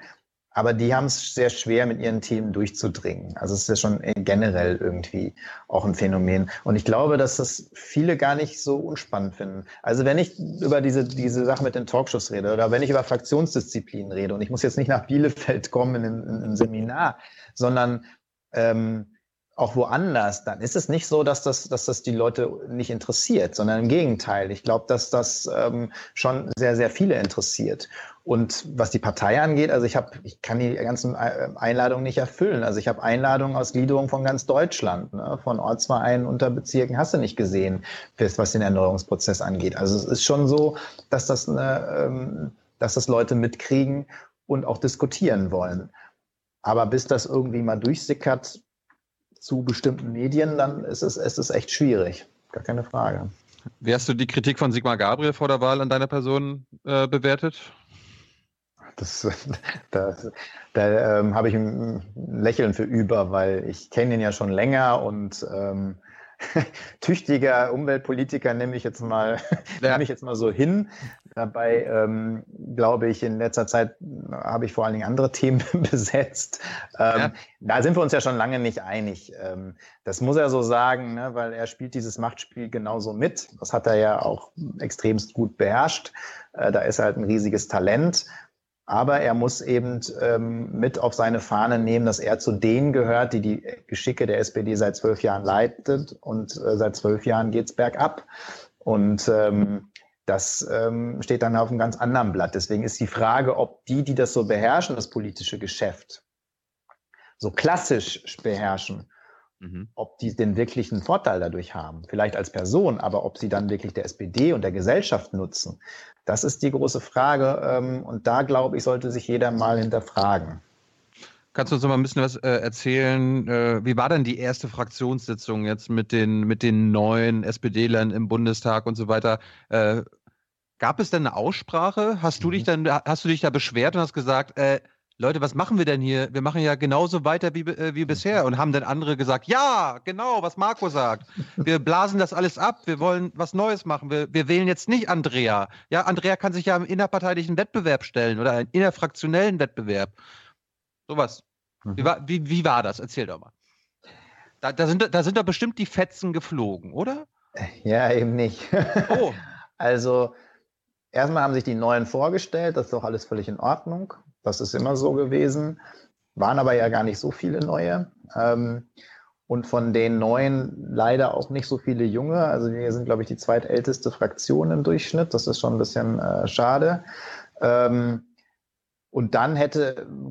aber die haben es sehr schwer, mit ihren Themen durchzudringen. Also es ist ja schon generell irgendwie auch ein Phänomen. Und ich glaube, dass das viele gar nicht so unspannend finden. Also wenn ich über diese, diese Sache mit den Talkshows rede oder wenn ich über Fraktionsdisziplinen rede, und ich muss jetzt nicht nach Bielefeld kommen in, in, in ein Seminar, sondern ähm, auch woanders, dann ist es nicht so, dass das, dass das die Leute nicht interessiert, sondern im Gegenteil. Ich glaube, dass das ähm, schon sehr, sehr viele interessiert. Und was die Partei angeht, also ich habe, ich kann die ganzen äh, Einladungen nicht erfüllen. Also ich habe Einladungen aus Gliederung von ganz Deutschland, ne? von Ortsvereinen, Unterbezirken, hast du nicht gesehen, was den Erneuerungsprozess angeht. Also es ist schon so, dass das, eine, ähm, dass das Leute mitkriegen und auch diskutieren wollen. Aber bis das irgendwie mal durchsickert, zu bestimmten Medien, dann ist es, es ist echt schwierig. Gar keine Frage. Wie hast du die Kritik von Sigmar Gabriel vor der Wahl an deiner Person äh, bewertet? Das, da da ähm, habe ich ein Lächeln für über, weil ich kenne ihn ja schon länger und ähm, tüchtiger Umweltpolitiker nehme ich jetzt mal, ja. nehme ich jetzt mal so hin. Dabei ähm, glaube ich, in letzter Zeit habe ich vor allen Dingen andere Themen besetzt. Ähm, ja. Da sind wir uns ja schon lange nicht einig. Ähm, das muss er so sagen, ne, weil er spielt dieses Machtspiel genauso mit. Das hat er ja auch extremst gut beherrscht. Äh, da ist er halt ein riesiges Talent. Aber er muss eben ähm, mit auf seine Fahne nehmen, dass er zu denen gehört, die die Geschicke der SPD seit zwölf Jahren leitet. Und äh, seit zwölf Jahren geht's bergab. Und ähm, das ähm, steht dann auf einem ganz anderen Blatt. Deswegen ist die Frage, ob die, die das so beherrschen, das politische Geschäft, so klassisch beherrschen, mhm. ob die den wirklichen Vorteil dadurch haben. Vielleicht als Person, aber ob sie dann wirklich der SPD und der Gesellschaft nutzen. Das ist die große Frage. Ähm, und da, glaube ich, sollte sich jeder mal hinterfragen. Kannst du uns noch mal ein bisschen was äh, erzählen? Äh, wie war denn die erste Fraktionssitzung jetzt mit den, mit den neuen SPD-Lern im Bundestag und so weiter? Äh, gab es denn eine Aussprache? Hast du dich mhm. dann, hast du dich da beschwert und hast gesagt, äh, Leute, was machen wir denn hier? Wir machen ja genauso weiter wie, äh, wie bisher. Und haben dann andere gesagt, ja, genau, was Marco sagt. Wir blasen das alles ab. Wir wollen was Neues machen. Wir, wir wählen jetzt nicht Andrea. Ja, Andrea kann sich ja im innerparteilichen Wettbewerb stellen oder einen innerfraktionellen Wettbewerb. Sowas. Mhm. Wie, war, wie, wie war das? Erzähl doch mal. Da, da, sind, da sind doch bestimmt die Fetzen geflogen, oder? Ja, eben nicht. Oh. also, erstmal haben sich die Neuen vorgestellt. Das ist doch alles völlig in Ordnung. Das ist immer so gewesen. Waren aber ja gar nicht so viele neue. Ähm, und von den neuen leider auch nicht so viele junge. Also wir sind, glaube ich, die zweitälteste Fraktion im Durchschnitt. Das ist schon ein bisschen äh, schade. Ähm, und dann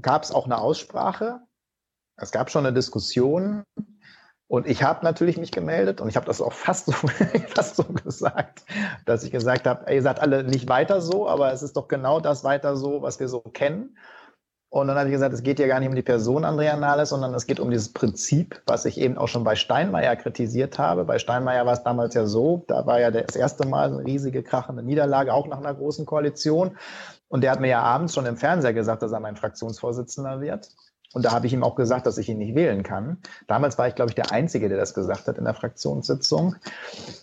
gab es auch eine Aussprache. Es gab schon eine Diskussion. Und ich habe natürlich mich gemeldet und ich habe das auch fast so, fast so gesagt, dass ich gesagt habe, ihr seid alle nicht weiter so, aber es ist doch genau das weiter so, was wir so kennen. Und dann habe ich gesagt, es geht ja gar nicht um die Person Andrea Nahles, sondern es geht um dieses Prinzip, was ich eben auch schon bei Steinmeier kritisiert habe. Bei Steinmeier war es damals ja so, da war ja das erste Mal eine riesige krachende Niederlage, auch nach einer großen Koalition. Und der hat mir ja abends schon im Fernseher gesagt, dass er mein Fraktionsvorsitzender wird. Und da habe ich ihm auch gesagt, dass ich ihn nicht wählen kann. Damals war ich, glaube ich, der Einzige, der das gesagt hat in der Fraktionssitzung.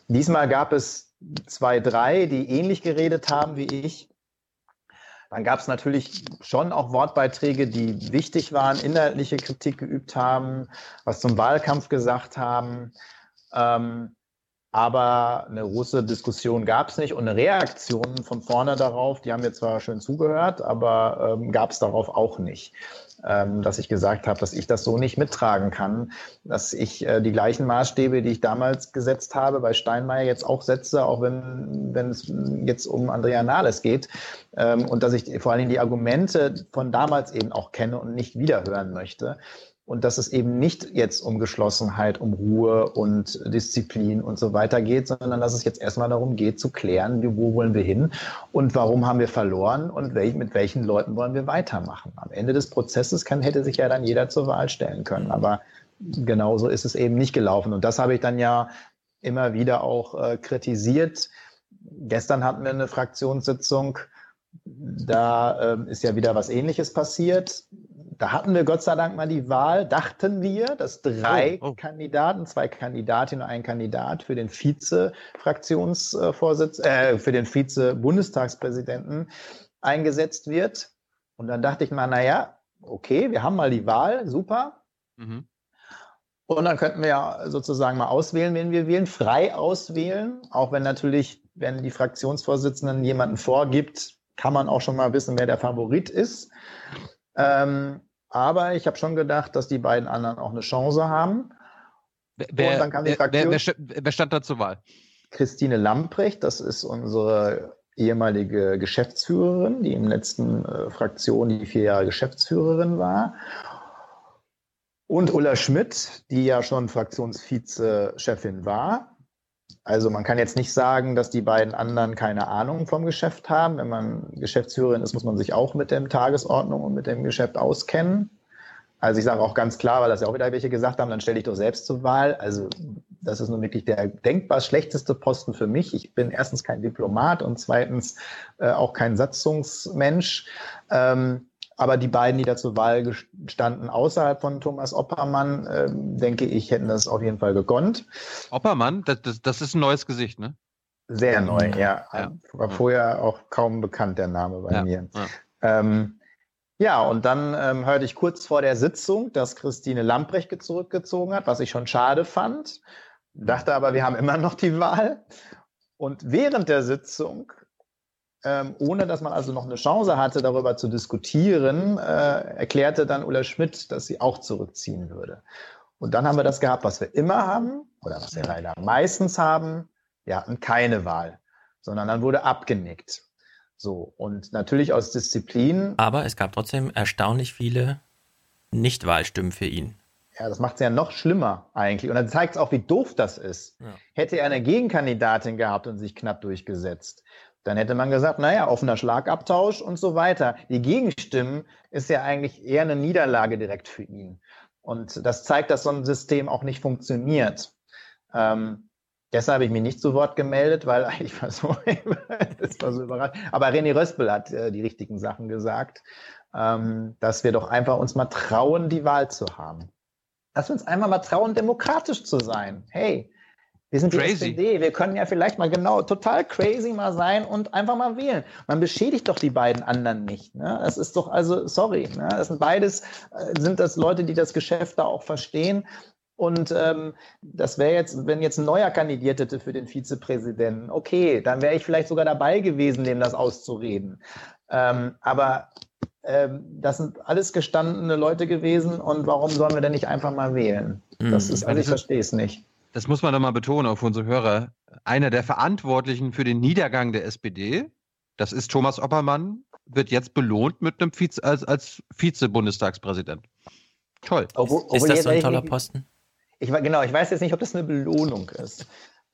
Diesmal gab es zwei, drei, die ähnlich geredet haben wie ich. Dann gab es natürlich schon auch Wortbeiträge, die wichtig waren, inhaltliche Kritik geübt haben, was zum Wahlkampf gesagt haben. Ähm, aber eine große Diskussion gab es nicht und eine Reaktion von vorne darauf, die haben mir zwar schön zugehört, aber ähm, gab es darauf auch nicht dass ich gesagt habe, dass ich das so nicht mittragen kann, dass ich äh, die gleichen Maßstäbe, die ich damals gesetzt habe, bei Steinmeier jetzt auch setze, auch wenn, wenn es jetzt um Andrea Nahles geht ähm, und dass ich vor allen Dingen die Argumente von damals eben auch kenne und nicht wiederhören möchte. Und dass es eben nicht jetzt um Geschlossenheit, um Ruhe und Disziplin und so weiter geht, sondern dass es jetzt erstmal darum geht zu klären, wo wollen wir hin und warum haben wir verloren und mit welchen Leuten wollen wir weitermachen. Am Ende des Prozesses kann, hätte sich ja dann jeder zur Wahl stellen können, aber genauso ist es eben nicht gelaufen. Und das habe ich dann ja immer wieder auch äh, kritisiert. Gestern hatten wir eine Fraktionssitzung, da äh, ist ja wieder was Ähnliches passiert. Da hatten wir Gott sei Dank mal die Wahl, dachten wir, dass drei oh, oh. Kandidaten, zwei Kandidatinnen und ein Kandidat für den Vize-Fraktionsvorsitz, äh, für den Vize-Bundestagspräsidenten eingesetzt wird. Und dann dachte ich mal, naja, okay, wir haben mal die Wahl, super. Mhm. Und dann könnten wir ja sozusagen mal auswählen, wen wir wählen, frei auswählen, auch wenn natürlich, wenn die Fraktionsvorsitzenden jemanden vorgibt, kann man auch schon mal wissen, wer der Favorit ist. Ähm, aber ich habe schon gedacht, dass die beiden anderen auch eine Chance haben. Wer, wer, wer, wer, stand da zur Wahl? Christine Lamprecht, das ist unsere ehemalige Geschäftsführerin, die im letzten äh, Fraktion die vier Jahre Geschäftsführerin war. Und Ulla Schmidt, die ja schon Fraktionsvize-Chefin war. Also man kann jetzt nicht sagen, dass die beiden anderen keine Ahnung vom Geschäft haben. Wenn man Geschäftsführerin ist, muss man sich auch mit der Tagesordnung und mit dem Geschäft auskennen. Also ich sage auch ganz klar, weil das ja auch wieder welche gesagt haben, dann stelle ich doch selbst zur Wahl. Also das ist nun wirklich der denkbar schlechteste Posten für mich. Ich bin erstens kein Diplomat und zweitens äh, auch kein Satzungsmensch. Ähm, aber die beiden, die da zur Wahl standen, außerhalb von Thomas Oppermann, äh, denke ich, hätten das auf jeden Fall gegönnt. Oppermann, das, das, das ist ein neues Gesicht, ne? Sehr neu, ja. ja. War vorher auch kaum bekannt, der Name bei ja. mir. Ja. Ähm, ja, und dann ähm, hörte ich kurz vor der Sitzung, dass Christine Lamprecht zurückgezogen hat, was ich schon schade fand. Dachte aber, wir haben immer noch die Wahl. Und während der Sitzung ähm, ohne dass man also noch eine Chance hatte, darüber zu diskutieren, äh, erklärte dann Ulla Schmidt, dass sie auch zurückziehen würde. Und dann haben wir das gehabt, was wir immer haben, oder was wir leider meistens haben. Wir hatten keine Wahl, sondern dann wurde abgenickt. So, und natürlich aus Disziplin. Aber es gab trotzdem erstaunlich viele Nichtwahlstimmen für ihn. Ja, das macht es ja noch schlimmer eigentlich. Und dann zeigt es auch, wie doof das ist. Ja. Hätte er eine Gegenkandidatin gehabt und sich knapp durchgesetzt, dann hätte man gesagt, naja, offener Schlagabtausch und so weiter. Die Gegenstimmen ist ja eigentlich eher eine Niederlage direkt für ihn. Und das zeigt, dass so ein System auch nicht funktioniert. Ähm, Gestern habe ich mich nicht zu Wort gemeldet, weil ich war so, das war so überrascht. Aber René Röspel hat äh, die richtigen Sachen gesagt, ähm, dass wir doch einfach uns mal trauen, die Wahl zu haben. Lass uns einmal mal trauen, demokratisch zu sein. Hey, wir sind crazy. die SPD. Wir können ja vielleicht mal genau total crazy mal sein und einfach mal wählen. Man beschädigt doch die beiden anderen nicht. Ne? Das ist doch also, sorry, ne? das sind beides, äh, sind das Leute, die das Geschäft da auch verstehen. Und ähm, das wäre jetzt, wenn jetzt ein neuer kandidiert hätte für den Vizepräsidenten, okay, dann wäre ich vielleicht sogar dabei gewesen, dem das auszureden. Ähm, aber ähm, das sind alles gestandene Leute gewesen und warum sollen wir denn nicht einfach mal wählen? Das hm. ist, also ich verstehe es nicht das muss man doch mal betonen auf unsere Hörer, einer der Verantwortlichen für den Niedergang der SPD, das ist Thomas Oppermann, wird jetzt belohnt mit einem Vize, als, als Vize-Bundestagspräsident. Toll. Obwohl, ist, ist das so ein toller Posten? Ich, genau, ich weiß jetzt nicht, ob das eine Belohnung ist.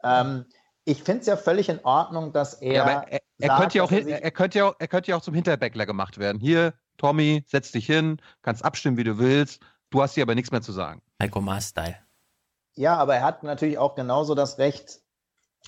Ähm, ich finde es ja völlig in Ordnung, dass er. Ja, aber er, er, sagt, könnte ja auch, er, er, könnte ja auch, er könnte ja auch zum Hinterbäckler gemacht werden. Hier, Tommy, setz dich hin, kannst abstimmen, wie du willst. Du hast hier aber nichts mehr zu sagen. Heiko Maas-Style. Ja, aber er hat natürlich auch genauso das Recht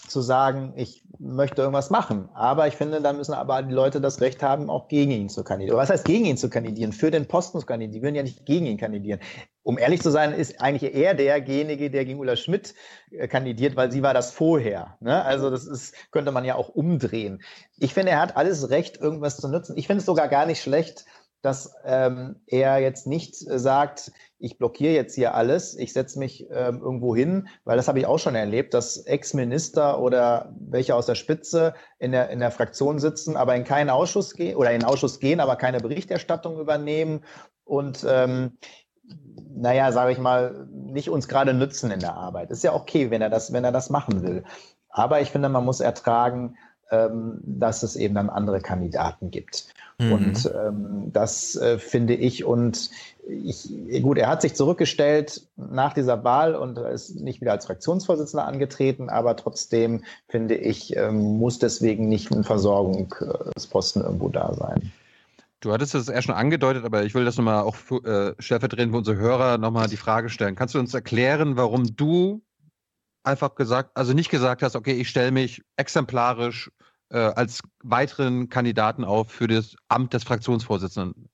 zu sagen, ich möchte irgendwas machen. Aber ich finde, da müssen aber die Leute das Recht haben, auch gegen ihn zu kandidieren. Was heißt gegen ihn zu kandidieren? Für den Posten zu kandidieren. Die würden ja nicht gegen ihn kandidieren. Um ehrlich zu sein, ist eigentlich er derjenige, der gegen Ulla Schmidt äh, kandidiert, weil sie war das vorher. Ne? Also das ist, könnte man ja auch umdrehen. Ich finde, er hat alles Recht, irgendwas zu nutzen. Ich finde es sogar gar nicht schlecht, dass ähm, er jetzt nicht sagt, ich blockiere jetzt hier alles, ich setze mich ähm, irgendwo hin, weil das habe ich auch schon erlebt, dass Ex-Minister oder welche aus der Spitze in der, in der Fraktion sitzen, aber in keinen Ausschuss gehen oder in den Ausschuss gehen, aber keine Berichterstattung übernehmen und ähm, naja, sage ich mal, nicht uns gerade nützen in der Arbeit. Ist ja okay, wenn er das, wenn er das machen will. Aber ich finde, man muss ertragen, dass es eben dann andere Kandidaten gibt. Mhm. Und ähm, das äh, finde ich und ich, gut, er hat sich zurückgestellt nach dieser Wahl und ist nicht wieder als Fraktionsvorsitzender angetreten, aber trotzdem finde ich, ähm, muss deswegen nicht ein Versorgungsposten irgendwo da sein. Du hattest es eher schon angedeutet, aber ich will das nochmal auch für, äh, stellvertretend für unsere Hörer nochmal die Frage stellen. Kannst du uns erklären, warum du einfach gesagt, also nicht gesagt hast, okay, ich stelle mich exemplarisch äh, als weiteren Kandidaten auf für das Amt des Fraktionsvorsitzenden?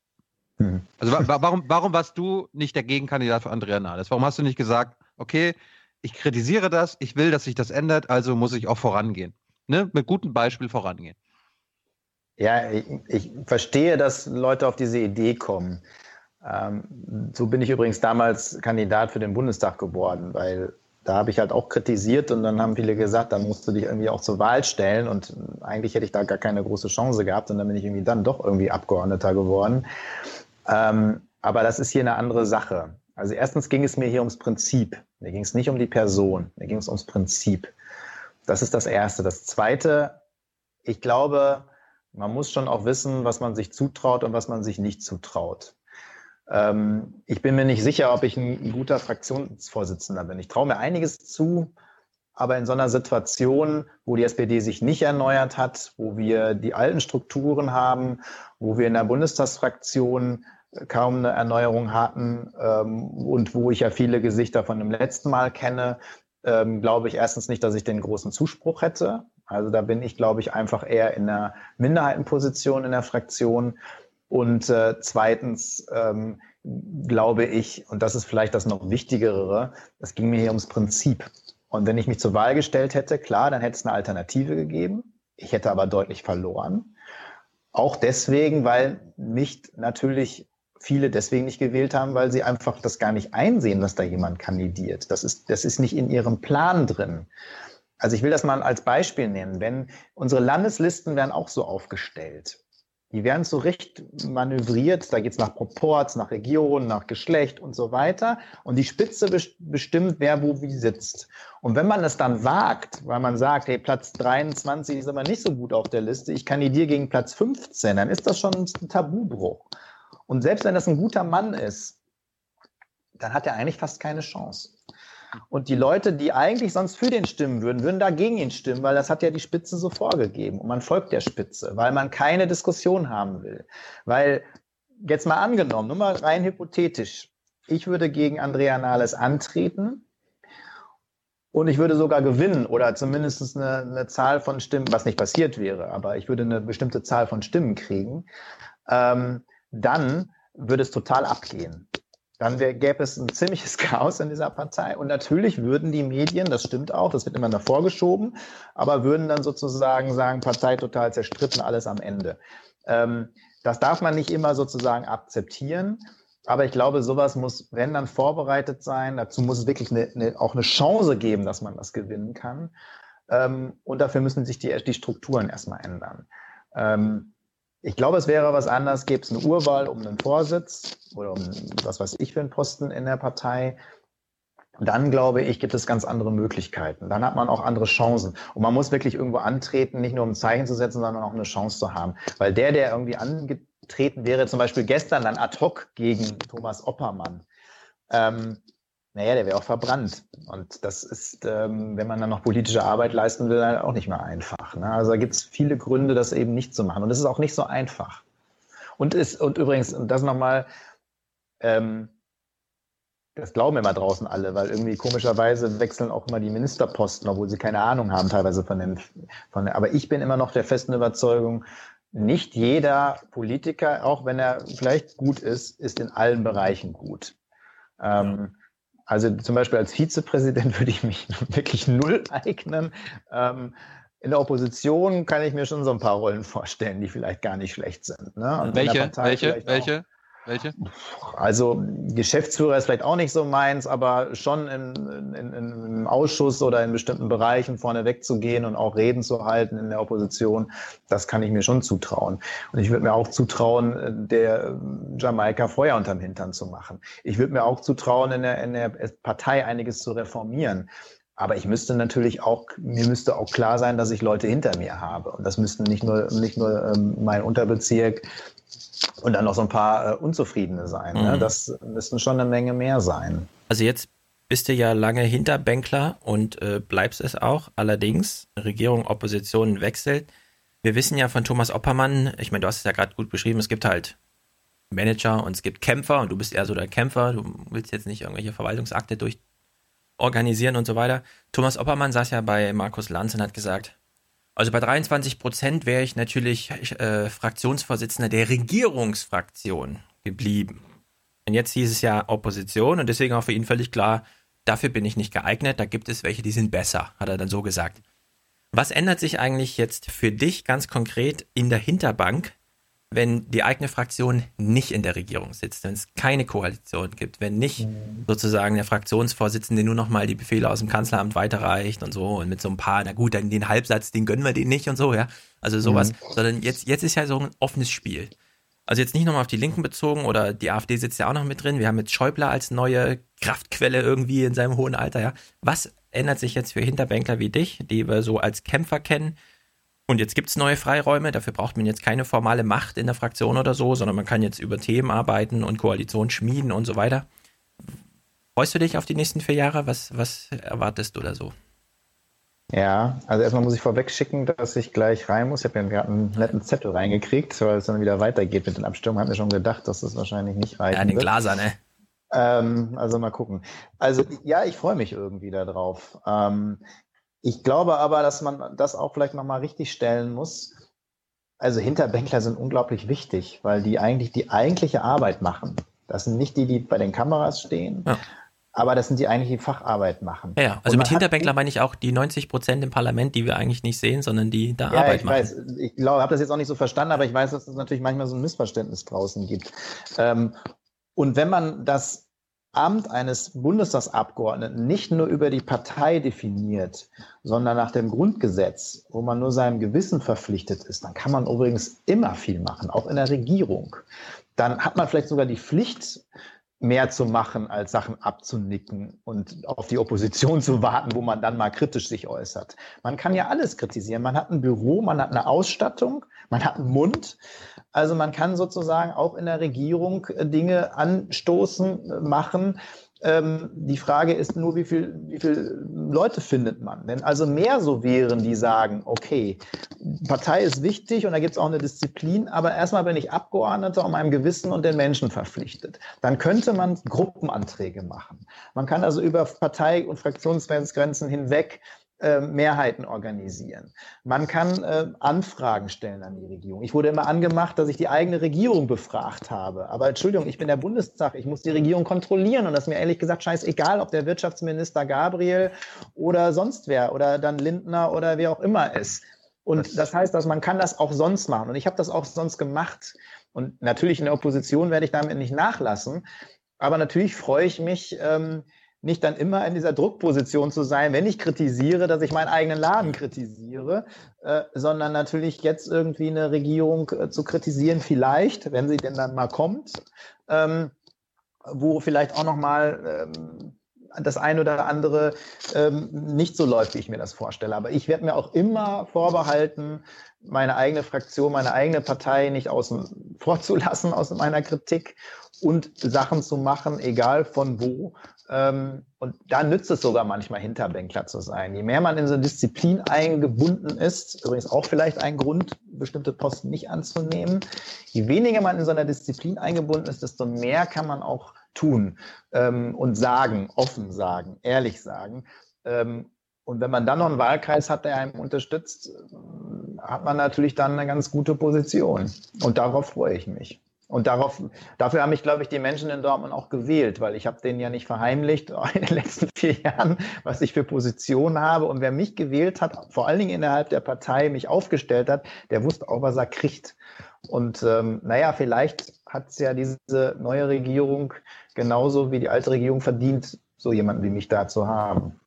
Mhm. Also wa wa warum, warum warst du nicht der Gegenkandidat für Andrea Nahles? Warum hast du nicht gesagt, okay, ich kritisiere das, ich will, dass sich das ändert, also muss ich auch vorangehen. Ne? Mit gutem Beispiel vorangehen. Ja, ich, ich verstehe, dass Leute auf diese Idee kommen. Ähm, so bin ich übrigens damals Kandidat für den Bundestag geworden, weil da habe ich halt auch kritisiert und dann haben viele gesagt, dann musst du dich irgendwie auch zur Wahl stellen und eigentlich hätte ich da gar keine große Chance gehabt und dann bin ich irgendwie dann doch irgendwie Abgeordneter geworden. Ähm, aber das ist hier eine andere Sache. Also erstens ging es mir hier ums Prinzip. Mir ging es nicht um die Person, mir ging es ums Prinzip. Das ist das Erste. Das Zweite, ich glaube, man muss schon auch wissen, was man sich zutraut und was man sich nicht zutraut. Ähm, ich bin mir nicht sicher, ob ich ein guter Fraktionsvorsitzender bin. Ich traue mir einiges zu, aber in so einer Situation, wo die SPD sich nicht erneuert hat, wo wir die alten Strukturen haben, wo wir in der Bundestagsfraktion kaum eine Erneuerung hatten ähm, und wo ich ja viele Gesichter von dem letzten Mal kenne, ähm, glaube ich erstens nicht, dass ich den großen Zuspruch hätte. Also da bin ich, glaube ich, einfach eher in einer Minderheitenposition in der Fraktion. Und äh, zweitens ähm, glaube ich, und das ist vielleicht das noch Wichtigere, es ging mir hier ums Prinzip. Und wenn ich mich zur Wahl gestellt hätte, klar, dann hätte es eine Alternative gegeben. Ich hätte aber deutlich verloren. Auch deswegen, weil mich natürlich viele deswegen nicht gewählt haben, weil sie einfach das gar nicht einsehen, dass da jemand kandidiert. Das ist, das ist nicht in ihrem Plan drin. Also ich will das mal als Beispiel nehmen. Wenn unsere Landeslisten werden auch so aufgestellt. Die werden so recht manövriert. Da geht es nach Proports, nach Region, nach Geschlecht und so weiter. Und die Spitze bestimmt, wer wo wie sitzt. Und wenn man es dann wagt, weil man sagt, hey, Platz 23 ist aber nicht so gut auf der Liste, ich kandidiere gegen Platz 15, dann ist das schon ein Tabubruch. Und selbst wenn das ein guter Mann ist, dann hat er eigentlich fast keine Chance. Und die Leute, die eigentlich sonst für den stimmen würden, würden dagegen ihn stimmen, weil das hat ja die Spitze so vorgegeben. Und man folgt der Spitze, weil man keine Diskussion haben will. Weil, jetzt mal angenommen, nur mal rein hypothetisch, ich würde gegen Andrea Nahles antreten und ich würde sogar gewinnen oder zumindest eine, eine Zahl von Stimmen, was nicht passiert wäre, aber ich würde eine bestimmte Zahl von Stimmen kriegen. Ähm, dann würde es total abgehen. Dann wär, gäbe es ein ziemliches Chaos in dieser Partei. Und natürlich würden die Medien, das stimmt auch, das wird immer davor geschoben, aber würden dann sozusagen sagen, Partei total zerstritten, alles am Ende. Ähm, das darf man nicht immer sozusagen akzeptieren. Aber ich glaube, sowas muss, wenn dann vorbereitet sein. Dazu muss es wirklich eine, eine, auch eine Chance geben, dass man das gewinnen kann. Ähm, und dafür müssen sich die, die Strukturen erstmal ändern. Ähm, ich glaube, es wäre was anderes, gäbe es eine Urwahl um einen Vorsitz oder um was weiß ich für einen Posten in der Partei. Dann glaube ich, gibt es ganz andere Möglichkeiten. Dann hat man auch andere Chancen. Und man muss wirklich irgendwo antreten, nicht nur um ein Zeichen zu setzen, sondern auch eine Chance zu haben. Weil der, der irgendwie angetreten wäre, zum Beispiel gestern dann ad hoc gegen Thomas Oppermann, ähm, naja, der wäre auch verbrannt. Und das ist, ähm, wenn man dann noch politische Arbeit leisten will, halt auch nicht mehr einfach. Ne? Also da gibt es viele Gründe, das eben nicht zu machen. Und es ist auch nicht so einfach. Und ist, und übrigens, und das nochmal, ähm, das glauben immer draußen alle, weil irgendwie komischerweise wechseln auch immer die Ministerposten, obwohl sie keine Ahnung haben teilweise von den, von aber ich bin immer noch der festen Überzeugung, nicht jeder Politiker, auch wenn er vielleicht gut ist, ist in allen Bereichen gut. Ähm, also zum Beispiel als Vizepräsident würde ich mich wirklich null eignen. Ähm, in der Opposition kann ich mir schon so ein paar Rollen vorstellen, die vielleicht gar nicht schlecht sind. Ne? welche? Welche? Welche? Welche? Also Geschäftsführer ist vielleicht auch nicht so meins, aber schon in, in, im Ausschuss oder in bestimmten Bereichen vorne wegzugehen und auch Reden zu halten in der Opposition, das kann ich mir schon zutrauen. Und ich würde mir auch zutrauen, der Jamaika Feuer unterm Hintern zu machen. Ich würde mir auch zutrauen, in der, in der Partei einiges zu reformieren. Aber ich müsste natürlich auch, mir müsste auch klar sein, dass ich Leute hinter mir habe. Und das müssten nicht nur, nicht nur ähm, mein Unterbezirk und dann noch so ein paar äh, Unzufriedene sein. Ne? Mhm. Das müssten schon eine Menge mehr sein. Also jetzt bist du ja lange Hinterbänkler und äh, bleibst es auch. Allerdings, Regierung, Opposition wechselt. Wir wissen ja von Thomas Oppermann, ich meine, du hast es ja gerade gut beschrieben, es gibt halt Manager und es gibt Kämpfer und du bist eher so der Kämpfer. Du willst jetzt nicht irgendwelche Verwaltungsakte durch organisieren und so weiter. Thomas Oppermann saß ja bei Markus Lanz und hat gesagt, also bei 23 Prozent wäre ich natürlich äh, Fraktionsvorsitzender der Regierungsfraktion geblieben. Und jetzt hieß es ja Opposition und deswegen auch für ihn völlig klar, dafür bin ich nicht geeignet, da gibt es welche, die sind besser, hat er dann so gesagt. Was ändert sich eigentlich jetzt für dich ganz konkret in der Hinterbank, wenn die eigene Fraktion nicht in der Regierung sitzt, wenn es keine Koalition gibt, wenn nicht sozusagen der Fraktionsvorsitzende nur noch mal die Befehle aus dem Kanzleramt weiterreicht und so und mit so ein paar, na gut, dann den Halbsatz, den gönnen wir den nicht und so, ja. Also sowas, Mhm. sondern jetzt, jetzt ist ja so ein offenes Spiel. Also jetzt nicht nochmal auf die Linken bezogen oder die AfD sitzt ja auch noch mit drin. Wir haben jetzt Schäuble als neue Kraftquelle irgendwie in seinem hohen Alter, ja. Was ändert sich jetzt für Hinterbänkler wie dich, die wir so als Kämpfer kennen? Und jetzt gibt es neue Freiräume, dafür braucht man jetzt keine formale Macht in der Fraktion oder so, sondern man kann jetzt über Themen arbeiten und Koalition schmieden und so weiter. Freust du dich auf die nächsten vier Jahre? Was, was erwartest du da so? Ja, also erstmal muss ich vorweg schicken, dass ich gleich rein muss. Ich habe ja gerade einen netten Zettel reingekriegt, weil es dann wieder weitergeht mit den Abstimmungen. Hab mir schon gedacht, dass das wahrscheinlich nicht reicht. Ja, den Glaser, ne? Ähm, also mal gucken. Also ja, ich freue mich irgendwie darauf. Ähm, ich glaube aber, dass man das auch vielleicht nochmal richtig stellen muss. Also Hinterbänkler sind unglaublich wichtig, weil die eigentlich die eigentliche Arbeit machen. Das sind nicht die, die bei den Kameras stehen, Ja. aber das sind die eigentlich die Facharbeit machen. Ja, Also mit Hinterbänkler meine ich auch die 90 Prozent im Parlament, die wir eigentlich nicht sehen, sondern die da Ja, Arbeit ich machen. weiß. Ich glaube, habe das jetzt auch nicht so verstanden, aber ich weiß, dass es natürlich manchmal so ein Missverständnis draußen gibt. Ähm, und wenn man das Amt eines Bundestagsabgeordneten nicht nur über die Partei definiert, sondern nach dem Grundgesetz, wo man nur seinem Gewissen verpflichtet ist, dann kann man übrigens immer viel machen, auch in der Regierung. Dann hat man vielleicht sogar die Pflicht, mehr zu machen, als Sachen abzunicken und auf die Opposition zu warten, wo man dann mal kritisch sich äußert. Man kann ja alles kritisieren. Man hat ein Büro, man hat eine Ausstattung, man hat einen Mund. Also man kann sozusagen auch in der Regierung äh, Dinge anstoßen, äh, machen. Ähm, die Frage ist nur, wie viel, wie viel Leute findet man? Wenn also mehr so wären, die sagen, okay, Partei ist wichtig und da gibt es auch eine Disziplin, aber erstmal bin ich Abgeordneter und meinem Gewissen und den Menschen verpflichtet. Dann könnte man Gruppenanträge machen. Man kann also über Partei- und Fraktionsgrenzen hinweg äh, Mehrheiten organisieren. Man kann äh, Anfragen stellen an die Regierung. Ich wurde immer angemacht, dass ich die eigene Regierung befragt habe. Aber Entschuldigung, ich bin der Bundestag, ich muss die Regierung kontrollieren und das ist mir ehrlich gesagt scheißegal, ob der Wirtschaftsminister Gabriel oder sonst wer oder dann Lindner oder wer auch immer ist. Und das heißt, dass man kann das auch sonst machen. Und ich habe das auch sonst gemacht. Und natürlich in der Opposition werde ich damit nicht nachlassen. Aber natürlich freue ich mich, ähm, nicht dann immer in dieser Druckposition zu sein, wenn ich kritisiere, dass ich meinen eigenen Laden kritisiere, äh, sondern natürlich jetzt irgendwie eine Regierung äh, zu kritisieren, vielleicht, wenn sie denn dann mal kommt, ähm, wo vielleicht auch noch mal ähm, das eine oder andere ähm, nicht so läuft, wie ich mir das vorstelle. Aber ich werde mir auch immer vorbehalten, meine eigene Fraktion, meine eigene Partei nicht außen vor zu lassen aus meiner Kritik und Sachen zu machen, egal von wo. Ähm, und da nützt es sogar manchmal, Hinterbänkler zu sein. Je mehr man in so eine Disziplin eingebunden ist, übrigens auch vielleicht ein Grund, bestimmte Posten nicht anzunehmen, je weniger man in so einer Disziplin eingebunden ist, desto mehr kann man auch tun ähm, und sagen, offen sagen, ehrlich sagen. Ähm, und wenn man dann noch einen Wahlkreis hat, der einem unterstützt, äh, hat man natürlich dann eine ganz gute Position. Und darauf freue ich mich. Und darauf, dafür haben mich, glaube ich, die Menschen in Dortmund auch gewählt, weil ich habe denen ja nicht verheimlicht in den letzten vier Jahren, was ich für Positionen habe. Und wer mich gewählt hat, vor allen Dingen innerhalb der Partei mich aufgestellt hat, der wusste auch, was er kriegt. Und ähm, naja, vielleicht hat es ja diese neue Regierung genauso wie die alte Regierung verdient, so jemanden wie mich da zu haben.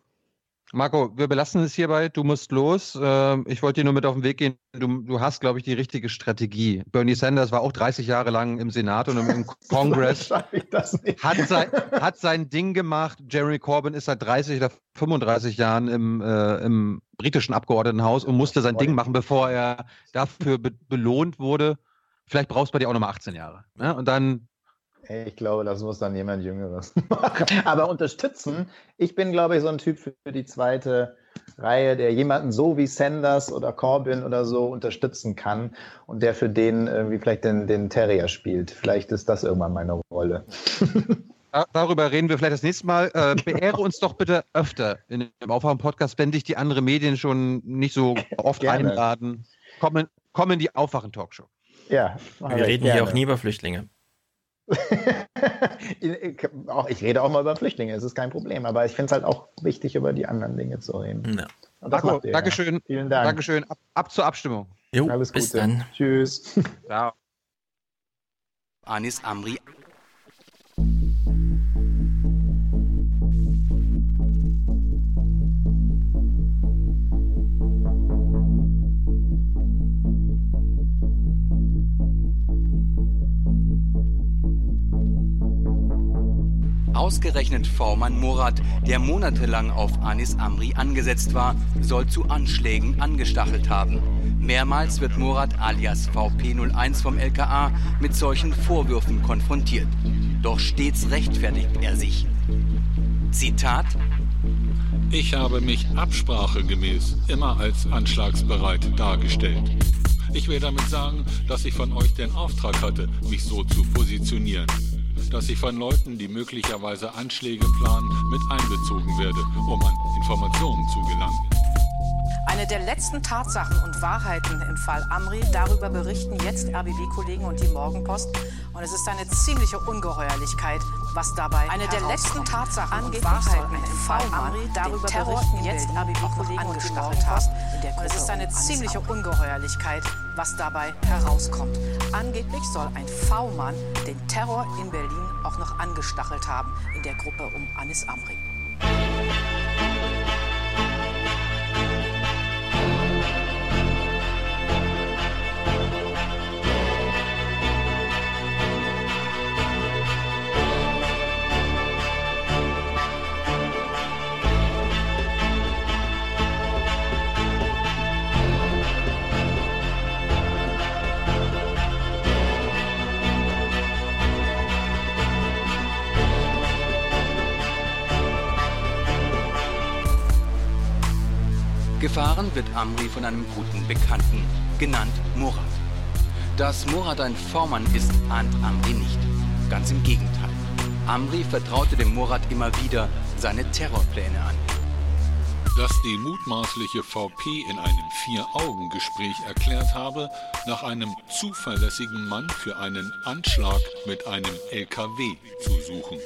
Marco, wir belassen es hierbei. Du musst los. Ähm, ich wollte dir nur mit auf den Weg gehen. Du, du hast, glaube ich, die richtige Strategie. Bernie Sanders war auch 30 Jahre lang im Senat und im, im Kongress. hat, sein, hat sein Ding gemacht. Jeremy Corbyn ist seit 30 oder 35 Jahren im, äh, im britischen Abgeordnetenhaus und musste sein Ding machen, bevor er dafür be belohnt wurde. Vielleicht brauchst du bei dir auch nochmal 18 Jahre. Ne? Und dann ich glaube, das muss dann jemand Jüngeres machen. Aber unterstützen, ich bin, glaube ich, so ein Typ für die zweite Reihe, der jemanden so wie Sanders oder Corbyn oder so unterstützen kann und der für den irgendwie vielleicht den, den Terrier spielt. Vielleicht ist das irgendwann meine Rolle. Darüber reden wir vielleicht das nächste Mal. Äh, beehre uns doch bitte öfter in dem Aufwachen-Podcast, wenn dich die anderen Medien schon nicht so oft Gerne. einladen. Komm in, komm in die Aufwachen-Talkshow. Ja, Wir reden hier auch nie über Flüchtlinge. ich rede auch mal über Flüchtlinge, es ist kein Problem. Aber ich finde es halt auch wichtig, über die anderen Dinge zu reden. Ja. Marco, ihr, Dankeschön. Ja. Vielen Dank. Dankeschön. Ab, ab zur Abstimmung. Jo, Alles bis Gute. dann. Tschüss. Ciao. Anis Amri Ausgerechnet V-Mann Murat, der monatelang auf Anis Amri angesetzt war, soll zu Anschlägen angestachelt haben. Mehrmals wird Murat alias VP01 vom LKA mit solchen Vorwürfen konfrontiert. Doch stets rechtfertigt er sich. Zitat Ich habe mich absprachegemäß immer als anschlagsbereit dargestellt. Ich will damit sagen, dass ich von euch den Auftrag hatte, mich so zu positionieren. Dass ich von Leuten, die möglicherweise Anschläge planen, mit einbezogen werde, um an Informationen zu gelangen. Eine der letzten Tatsachen und Wahrheiten im Fall Amri, darüber berichten jetzt RBB-Kollegen und die Morgenpost. Und es ist eine ziemliche Ungeheuerlichkeit, was dabei Eine der letzten Tatsachen und Wahrheiten im Fall Amri, darüber berichten jetzt RBB-Kollegen und die Morgenpost. Und es ist eine ziemliche Ungeheuerlichkeit, was dabei herauskommt. Angeblich soll ein V-Mann den Terror in Berlin auch noch angestachelt haben in der Gruppe um Anis Amri. Gefahren wird Amri von einem guten Bekannten, genannt Murat. Dass Murat ein V-Mann ist, ahnt Amri nicht. Ganz im Gegenteil. Amri vertraute dem Murat immer wieder seine Terrorpläne an. Dass die mutmaßliche VP in einem Vier-Augen-Gespräch erklärt habe, nach einem zuverlässigen Mann für einen Anschlag mit einem LKW zu suchen.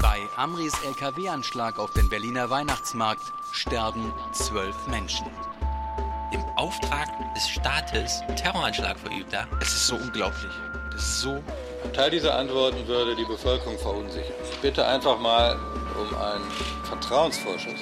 Bei Amris LKW-Anschlag auf den Berliner Weihnachtsmarkt sterben zwölf Menschen. Im Auftrag des Staates Terroranschlag verübt, ja? Es ist so unglaublich. Das ist so. Ein Teil dieser Antworten würde die Bevölkerung verunsichern. Ich bitte einfach mal um einen Vertrauensvorschuss.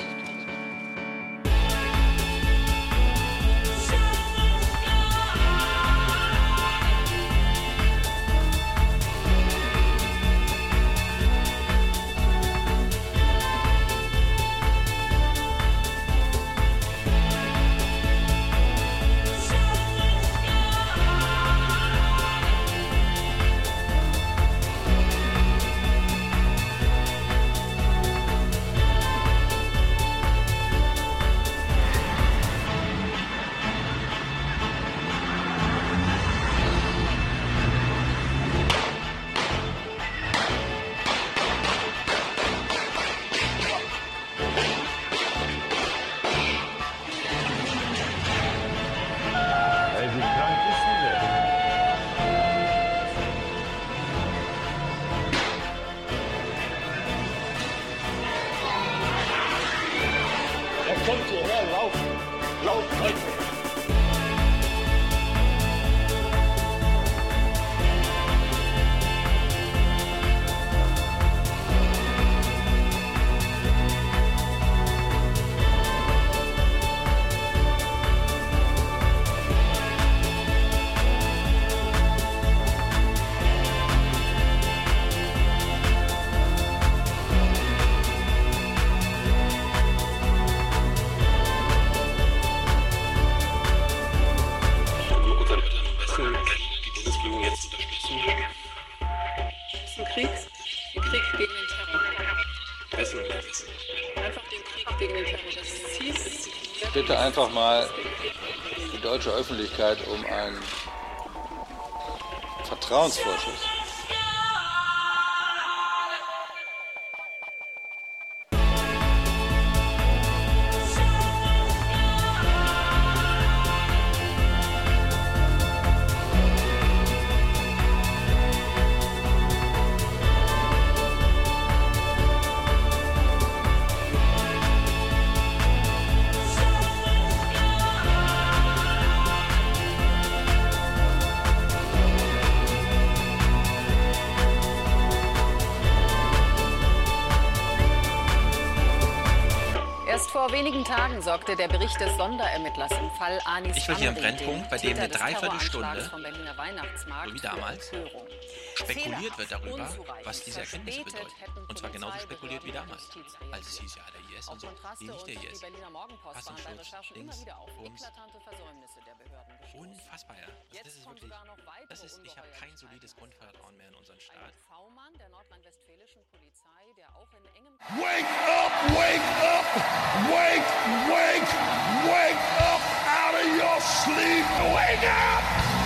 Einfach mal die deutsche Öffentlichkeit um einen Vertrauensvorschuss. Sorgte der Bericht des Sonderermittlers im Fall Anis Ich will hier Amri, Brennpunkt, bei dem eine Dreiviertelstunde, so wie damals, spekuliert wird darüber, was diese Erkenntnisse bedeuten. Und zwar genauso spekuliert wie damals. Als es hieß, ja, der IS und so. Nee, nicht der IS. immer links, Bums. Unfassbar, ja. Also das ist wirklich, das ist, ich habe kein solides Grundvertrauen mehr in unseren Staat. Wake up, wake up, wake, wake, wake up out of your sleep. Wake up!